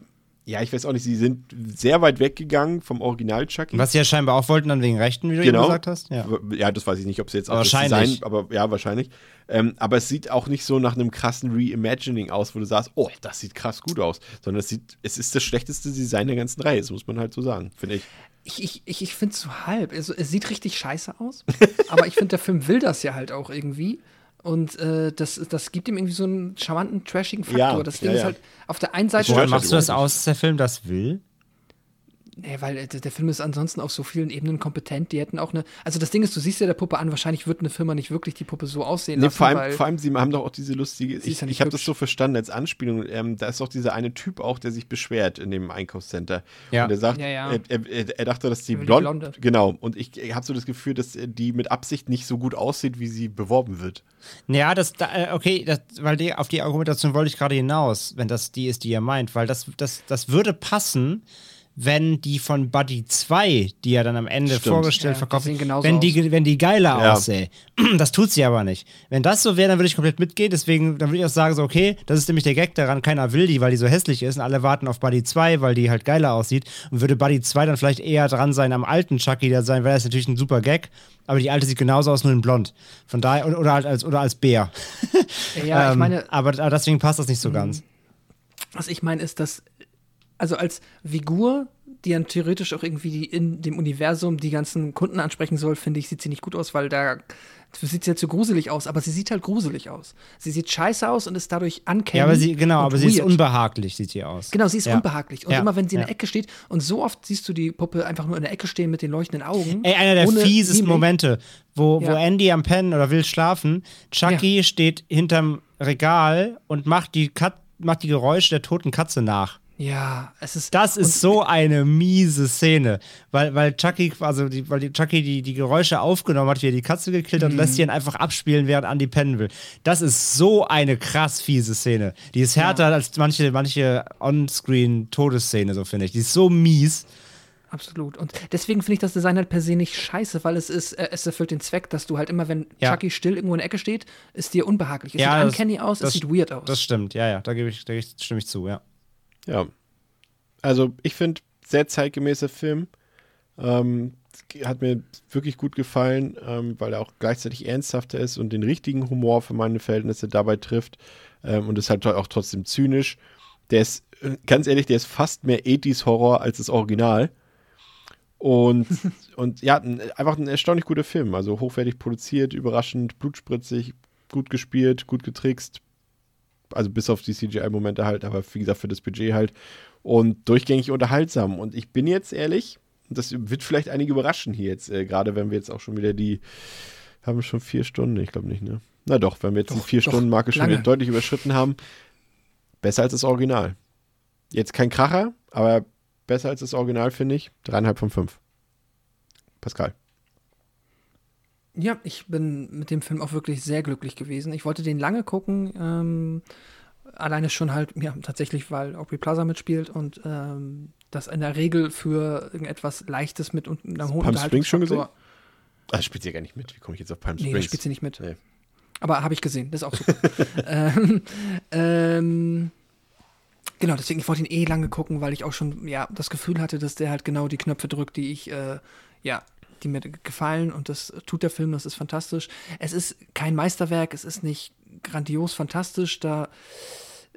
ja, ich weiß auch nicht, sie sind sehr weit weggegangen vom Original Chucky. Was sie ja scheinbar auch wollten, dann wegen Rechten, wie du eben Genau. gesagt hast. Ja. Ja, das weiß ich nicht, ob sie jetzt auch das Wahrscheinlich. Design, aber ja, wahrscheinlich. Ähm, aber es sieht auch nicht so nach einem krassen Reimagining aus, wo du sagst, oh, das sieht krass gut aus, sondern es sieht, es ist das schlechteste Design der ganzen Reihe, das muss man halt so sagen, finde ich. Ich, ich, ich, ich finde es so halb. Also, es sieht richtig scheiße aus, aber ich finde, der Film will das ja halt auch irgendwie. Und äh, das, das gibt ihm irgendwie so einen charmanten, trashigen Faktor. Ja, das Ding ja, ist halt auf der einen Seite. Woran machst du das aus, dass der Film das will? Nee, weil äh, der, Film ist ansonsten auf so vielen Ebenen kompetent. Die hätten auch eine. Also das Ding ist, du siehst ja der Puppe an, wahrscheinlich wird eine Firma nicht wirklich die Puppe so aussehen Nee, lassen, vor, allem, weil vor allem, sie haben doch auch diese lustige. Ich, ja ich habe das so verstanden als Anspielung. Ähm, da ist doch dieser eine Typ auch, der sich beschwert in dem Einkaufscenter. Ja. Und er sagt, Ja, ja. Er, er, er dachte, dass die die blond. Blonde. Genau. Und ich, ich habe so das Gefühl, dass äh, die mit Absicht nicht so gut aussieht, wie sie beworben wird. Ja, das, da, äh, okay, das, weil die, auf die Argumentation wollte ich gerade hinaus, wenn das die ist, die ihr meint, weil das, das, das würde passen, wenn die von Buddy 2, die ja dann am Ende Stimmt. vorgestellt Ja, verkauft, wenn die, wenn die geiler Ja. aussähe. Das tut sie aber nicht. Wenn das so wäre, dann würde ich komplett mitgehen. Deswegen, dann würde ich auch sagen, so, okay, das ist nämlich der Gag daran, keiner will die, weil die so hässlich ist und alle warten auf Buddy 2, weil die halt geiler aussieht. Und würde Buddy 2 dann vielleicht eher dran sein am alten Chucky, der sein, wäre das natürlich ein super Gag. Aber die alte sieht genauso aus, nur in blond. Von daher, oder, halt als, oder als Bär. ja, ich Ähm, meine, aber, aber deswegen passt das nicht so ganz. was ich meine, ist, dass, also als Figur, die dann theoretisch auch irgendwie die in dem Universum die ganzen Kunden ansprechen soll, finde ich, sieht sie nicht gut aus, weil da sieht sie halt so gruselig aus, aber sie sieht halt gruselig aus. Sie sieht scheiße aus und ist dadurch uncanny. Ja, aber sie, genau, aber sie ist weird. unbehaglich, sieht sie aus. Genau, sie ist Ja. unbehaglich. Und Ja. immer wenn sie in Ja. der Ecke steht, und so oft siehst du die Puppe einfach nur in der Ecke stehen mit den leuchtenden Augen. Ey, einer der fiesesten. Momente, wo, wo Ja. Andy am Pennen oder will schlafen, Chucky steht hinterm Regal und macht die, Kat macht die Geräusche der toten Katze nach. Ja, es ist. Das ist so eine miese Szene, weil, weil Chucky, also die, weil die Chucky die, die Geräusche aufgenommen hat, wie er die Katze gekillt hat und lässt sie dann einfach abspielen, während Andy pennen will. Das ist so eine krass fiese Szene. Die ist härter als manche, manche On-Screen-Todesszene, so finde ich. Die ist so mies. Absolut. Und deswegen finde ich das Design halt per se nicht scheiße, weil es ist, äh, es erfüllt den Zweck, dass du halt immer, wenn Ja. Chucky still irgendwo in der Ecke steht, ist dir unbehaglich. Es Ja, sieht das- uncanny aus, das- es sieht weird aus. Das stimmt, ja, ja, da, gebe ich, da stimme ich zu, ja. Ja. Also, ich finde, sehr zeitgemäßer Film. Ähm, hat mir wirklich gut gefallen, ähm, weil er auch gleichzeitig ernsthafter ist und den richtigen Humor für meine Verhältnisse dabei trifft. Ähm, und ist halt auch trotzdem zynisch. Der ist, äh, ganz ehrlich, der ist fast mehr 80s Horror als das Original. Und, und ja, ein, einfach ein erstaunlich guter Film. Also hochwertig produziert, überraschend, blutspritzig, gut gespielt, gut getrickst. Also bis auf die CGI-Momente halt, aber wie gesagt, für das Budget halt. Und durchgängig unterhaltsam. Und ich bin jetzt ehrlich, das wird vielleicht einige überraschen hier jetzt, äh, gerade wenn wir jetzt auch schon wieder die, haben wir schon vier Stunden? Ich glaube nicht, ne? Na doch, wenn wir jetzt die Doch, Vier-Stunden-Marke doch, schon deutlich überschritten haben, besser als das Original. Jetzt kein Kracher, aber besser als das Original, finde ich. Dreieinhalb von fünf. Pascal. Ja, ich bin mit dem Film auch wirklich sehr glücklich gewesen. Ich wollte den lange gucken, ähm, alleine schon halt, ja, tatsächlich, weil Aubrey Plaza mitspielt und ähm, das in der Regel für irgendetwas Leichtes mit und einem hohen Palm Springs schon gesehen? Ah, spielt sie ja gar nicht mit. Wie komme ich jetzt auf Palm Nee, Springs? spielt sie nicht mit. Nee. Aber habe ich gesehen, das ist auch super. ähm, ähm, genau, deswegen, ich wollte ihn eh lange gucken, weil ich auch schon, ja, das Gefühl hatte, dass der halt genau die Knöpfe drückt, die ich, äh, ja, die mir gefallen und das tut der Film, das ist fantastisch. Es ist kein Meisterwerk, es ist nicht grandios fantastisch, da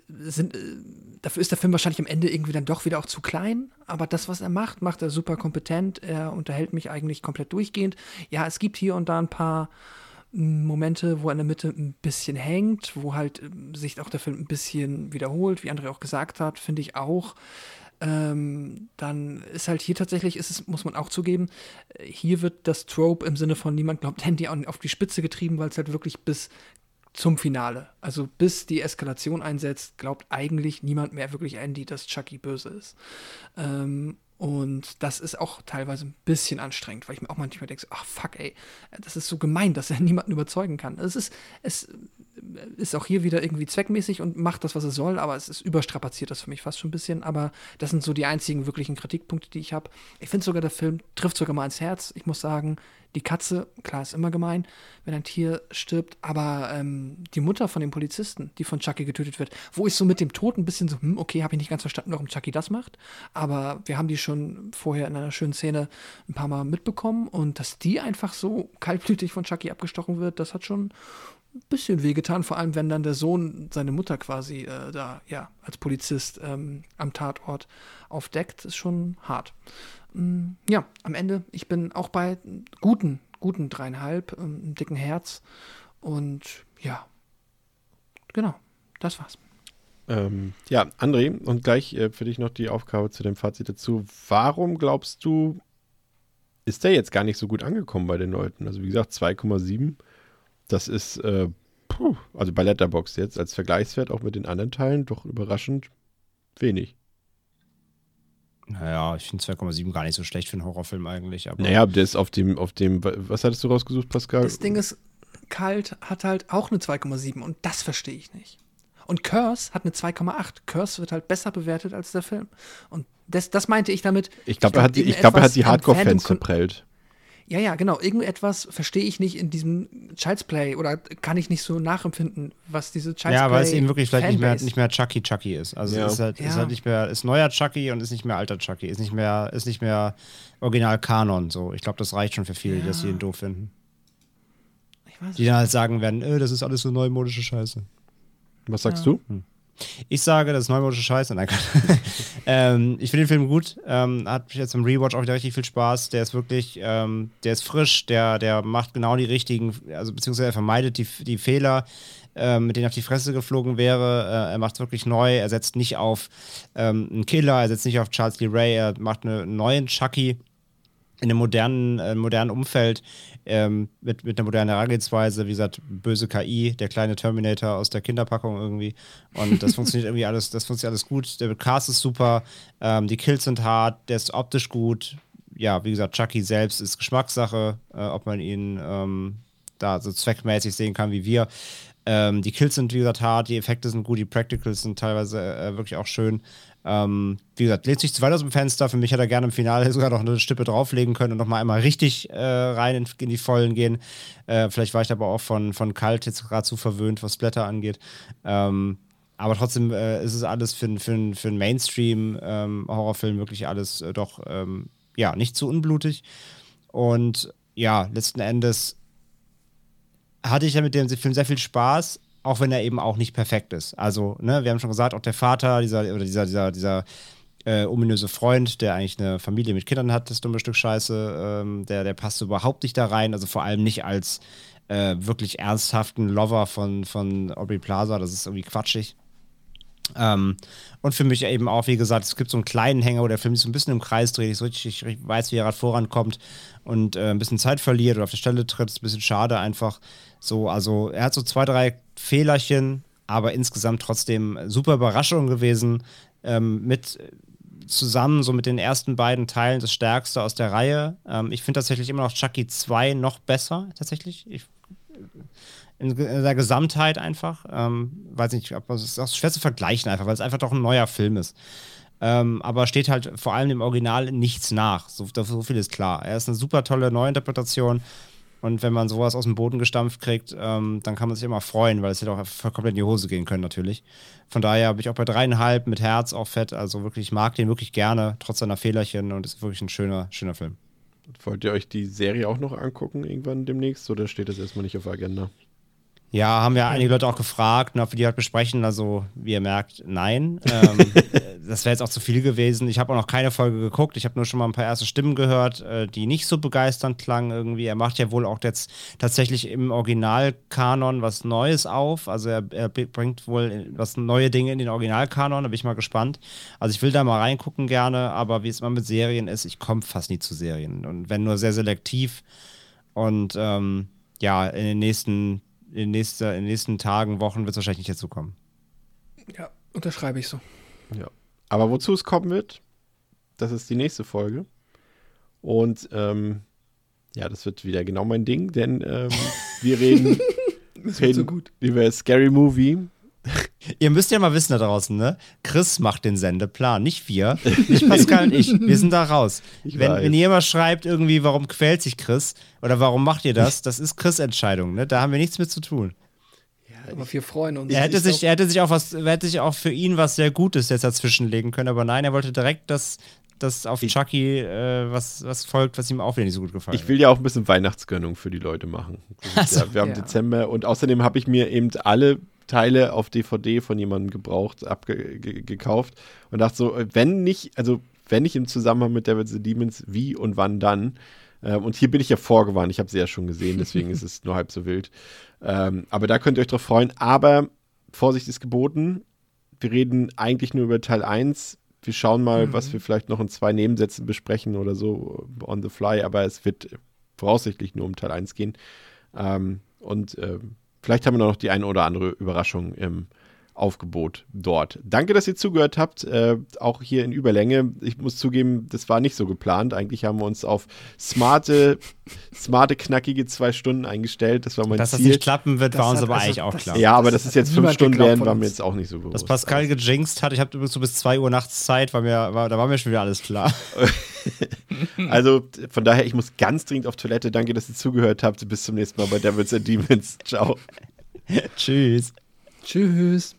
sind, äh, dafür ist der Film wahrscheinlich am Ende irgendwie dann doch wieder auch zu klein, aber das, was er macht, macht er super kompetent, er unterhält mich eigentlich komplett durchgehend. Ja, es gibt hier und da ein paar Momente, wo er in der Mitte ein bisschen hängt, wo halt ähm, sich auch der Film ein bisschen wiederholt, wie André auch gesagt hat, finde ich auch. Ähm, dann ist halt hier tatsächlich, ist es, muss man auch zugeben, äh, hier wird das Trope im Sinne von niemand glaubt Handy auf die Spitze getrieben, weil es halt wirklich bis zum Finale, also bis die Eskalation einsetzt, glaubt eigentlich niemand mehr wirklich Andy, dass Chucky böse ist. Ähm, Und das ist auch teilweise ein bisschen anstrengend, weil ich mir auch manchmal denke, ach fuck, ey, das ist so gemein, dass er niemanden überzeugen kann. Es ist, es ist auch hier wieder irgendwie zweckmäßig und macht das, was es soll, aber es ist überstrapaziert das für mich fast schon ein bisschen. Aber das sind so die einzigen wirklichen Kritikpunkte, die ich habe. Ich finde sogar, der Film trifft sogar mal ins Herz. Ich muss sagen, die Katze, klar, ist immer gemein, wenn ein Tier stirbt, aber ähm, die Mutter von dem Polizisten, die von Chucky getötet wird, wo ich so mit dem Tod ein bisschen so, hm, okay, habe ich nicht ganz verstanden, warum Chucky das macht, aber wir haben die schon vorher in einer schönen Szene ein paar Mal mitbekommen und dass die einfach so kaltblütig von Chucky abgestochen wird, das hat schon ein bisschen wehgetan, vor allem wenn dann der Sohn seine Mutter quasi äh, da, ja, als Polizist ähm, am Tatort aufdeckt, ist schon hart. Mm, ja, am Ende, ich bin auch bei guten, guten dreieinhalb, ähm, einem dicken Herz. Und ja, genau, das war's. Ähm, ja, André, und gleich äh, für dich noch die Aufgabe zu dem Fazit dazu. Warum glaubst du, ist der jetzt gar nicht so gut angekommen bei den Leuten? Also wie gesagt, 2,7, das ist, äh, puh, also bei Letterbox jetzt als Vergleichswert auch mit den anderen Teilen doch überraschend wenig. Naja, ich finde 2,7 gar nicht so schlecht für einen Horrorfilm eigentlich. Aber naja, der ist auf dem, auf dem, was hattest du rausgesucht, Pascal? Das Ding ist, Kalt hat halt auch eine 2,7 und das verstehe ich nicht. Und Curse hat eine 2,8. Curse wird halt besser bewertet als der Film. Und das, das meinte ich damit. Ich glaube, er hat, die, ich glaub, er hat die Hardcore-Fans verprellt. Ja, ja, genau. Irgendetwas verstehe ich nicht in diesem Child's Play oder kann ich nicht so nachempfinden, was diese Child's ja, Play. Ja, weil es eben wirklich vielleicht nicht mehr, nicht mehr Chucky Chucky ist. Also ja. ist, halt, ja. ist halt nicht mehr, ist neuer Chucky und ist nicht mehr alter Chucky. Ist nicht mehr, ist nicht mehr Original Kanon. So. Ich glaube, das reicht schon für viele, die das hier doof finden. die dann halt sagen werden, äh, das ist alles so neumodische Scheiße. Was sagst du? Hm. Ich sage, das ist neumodische Scheiße. Nein, ähm, ich finde den Film gut. Ähm, hat jetzt im Rewatch auch wieder richtig viel Spaß. Der ist wirklich, ähm, der ist frisch, der, der macht genau die richtigen, also beziehungsweise er vermeidet die, die Fehler, äh, mit denen er auf die Fresse geflogen wäre. Äh, er macht es wirklich neu. Er setzt nicht auf ähm, einen Killer, er setzt nicht auf Charles Lee Ray, er macht einen neuen Chucky in einem modernen, äh, modernen Umfeld ähm, mit, mit einer modernen Herangehensweise, wie gesagt, böse KI, der kleine Terminator aus der Kinderpackung irgendwie. Und das funktioniert irgendwie alles, das funktioniert alles gut. Der Cast ist super, ähm, die Kills sind hart, der ist optisch gut. Ja, wie gesagt, Chucky selbst ist Geschmackssache, äh, ob man ihn ähm, da so zweckmäßig sehen kann wie wir. Ähm, die Kills sind, wie gesagt, hart, die Effekte sind gut, die Practicals sind teilweise äh, wirklich auch schön. Ähm, wie gesagt, lädt sich zu weit aus dem Fenster. Für mich hätte er gerne im Finale sogar noch eine Stippe drauflegen können und nochmal einmal richtig äh, rein in, in, die Vollen gehen. Äh, vielleicht war ich aber auch von, von Kalt jetzt gerade zu verwöhnt, was Blätter angeht. Ähm, aber trotzdem äh, ist es alles für, für, für einen Mainstream-Horrorfilm ähm, wirklich alles äh, doch ähm, ja, nicht zu unblutig. Und ja, letzten Endes hatte ich ja mit dem Film sehr viel Spaß, auch wenn er eben auch nicht perfekt ist. Also, ne, wir haben schon gesagt, auch der Vater, dieser, oder dieser, dieser, dieser äh, ominöse Freund, der eigentlich eine Familie mit Kindern hat, das dumme Stück Scheiße, ähm, der, der passt überhaupt nicht da rein, also vor allem nicht als äh, wirklich ernsthaften Lover von, von Aubrey Plaza, das ist irgendwie quatschig. Ähm, und für mich eben auch, wie gesagt, es gibt so einen kleinen Hänger, wo der Film sich so ein bisschen im Kreis dreht, ich so richtig, ich weiß, wie er gerade vorankommt und äh, ein bisschen Zeit verliert oder auf der Stelle tritt, ist ein bisschen schade einfach. So, also er hat so zwei, drei Fehlerchen, aber insgesamt trotzdem super Überraschung gewesen. Ähm, mit zusammen so mit den ersten beiden Teilen das Stärkste aus der Reihe. Ähm, ich finde tatsächlich immer noch Chucky 2 noch besser, tatsächlich. Ich, in, der Gesamtheit einfach. Ähm, weiß nicht, ob es ist auch schwer zu vergleichen, einfach, weil es einfach doch ein neuer Film ist. Ähm, aber steht halt vor allem im Original nichts nach. So, so viel ist klar. Er ist eine super tolle Neuinterpretation. Und wenn man sowas aus dem Boden gestampft kriegt, ähm, dann kann man sich immer freuen, weil es hätte auch komplett in die Hose gehen können, natürlich. Von daher bin ich auch bei dreieinhalb mit Herz auch fett. Also wirklich, ich mag den wirklich gerne, trotz seiner Fehlerchen. Und es ist wirklich ein schöner, schöner Film. Wollt ihr euch die Serie auch noch angucken, irgendwann demnächst? Oder steht das erstmal nicht auf der Agenda? Ja, haben ja einige Leute auch gefragt, ob wir die halt besprechen. Also, wie ihr merkt, nein. Ähm, das wäre jetzt auch zu viel gewesen. Ich habe auch noch keine Folge geguckt. Ich habe nur schon mal ein paar erste Stimmen gehört, äh, die nicht so begeisternd klangen irgendwie. Er macht ja wohl auch jetzt tatsächlich im Originalkanon was Neues auf. Also, er, er bringt wohl was neue Dinge in den Originalkanon. Da bin ich mal gespannt. Also, ich will da mal reingucken gerne. Aber wie es immer mit Serien ist, ich komme fast nie zu Serien. Und wenn nur sehr selektiv. Und ähm, ja, in den nächsten in, nächster, in den nächsten Tagen, Wochen wird es wahrscheinlich nicht dazu kommen. Ja, unterschreibe ich so. Ja. Aber wozu es kommen wird, das ist die nächste Folge. Und ähm, ja, das wird wieder genau mein Ding, denn ähm, wir reden, reden so gut. über Scary Movie. Ihr müsst ja mal wissen da draußen, ne? Chris macht den Sendeplan, nicht wir, nicht Pascal und ich. Wir sind da raus. Ich Wenn, weiß. wenn ihr mal schreibt, irgendwie, warum quält sich Chris oder warum macht ihr das, das ist Chris' Entscheidung, ne? Da haben wir nichts mit zu tun. Aber wir freuen uns. Er hätte, Ich sich, glaub, er hätte sich auch was, er hätte sich auch für ihn was sehr Gutes jetzt dazwischenlegen können, aber nein, er wollte direkt, dass, dass auf Chucky äh, was, was folgt, was ihm auch wieder nicht so gut gefallen Ich will ja auch ein bisschen Weihnachtsgönnung für die Leute machen. Das ist Ach so. ja, wir haben Ja. Dezember und außerdem habe ich mir eben alle Teile auf DVD von jemandem gebraucht, abgekauft und dachte so, wenn nicht, also wenn nicht im Zusammenhang mit Devil the Demons, wie und wann dann? Ähm, und hier bin ich ja vorgewarnt, ich habe sie ja schon gesehen, deswegen ist es nur halb so wild. Ähm, aber da könnt ihr euch drauf freuen. Aber Vorsicht ist geboten. Wir reden eigentlich nur über Teil 1. Wir schauen mal, was wir vielleicht noch in zwei Nebensätzen besprechen oder so on the fly, aber es wird voraussichtlich nur um Teil 1 gehen. Ähm, und ähm, vielleicht haben wir noch die eine oder andere Überraschung im Aufgebot dort. Danke, dass ihr zugehört habt, äh, auch hier in Überlänge. Ich muss zugeben, das war nicht so geplant. Eigentlich haben wir uns auf smarte, smarte, knackige zwei Stunden eingestellt. Das war mein Dass das Ziel. nicht klappen wird, Das war uns hat aber also- eigentlich auch das- klar. ja, aber das dass es hat jetzt fünf Stunden werden, war mir jetzt auch nicht so bewusst. Dass Pascal gejinxt hat, ich habe übrigens so bis 2 Uhr nachts Zeit, war mir, war, da war mir schon wieder alles klar. Also von daher, ich muss ganz dringend auf Toilette. Danke, dass ihr zugehört habt. Bis zum nächsten Mal bei Devils and Demons. Ciao. Tschüss. Tschüss.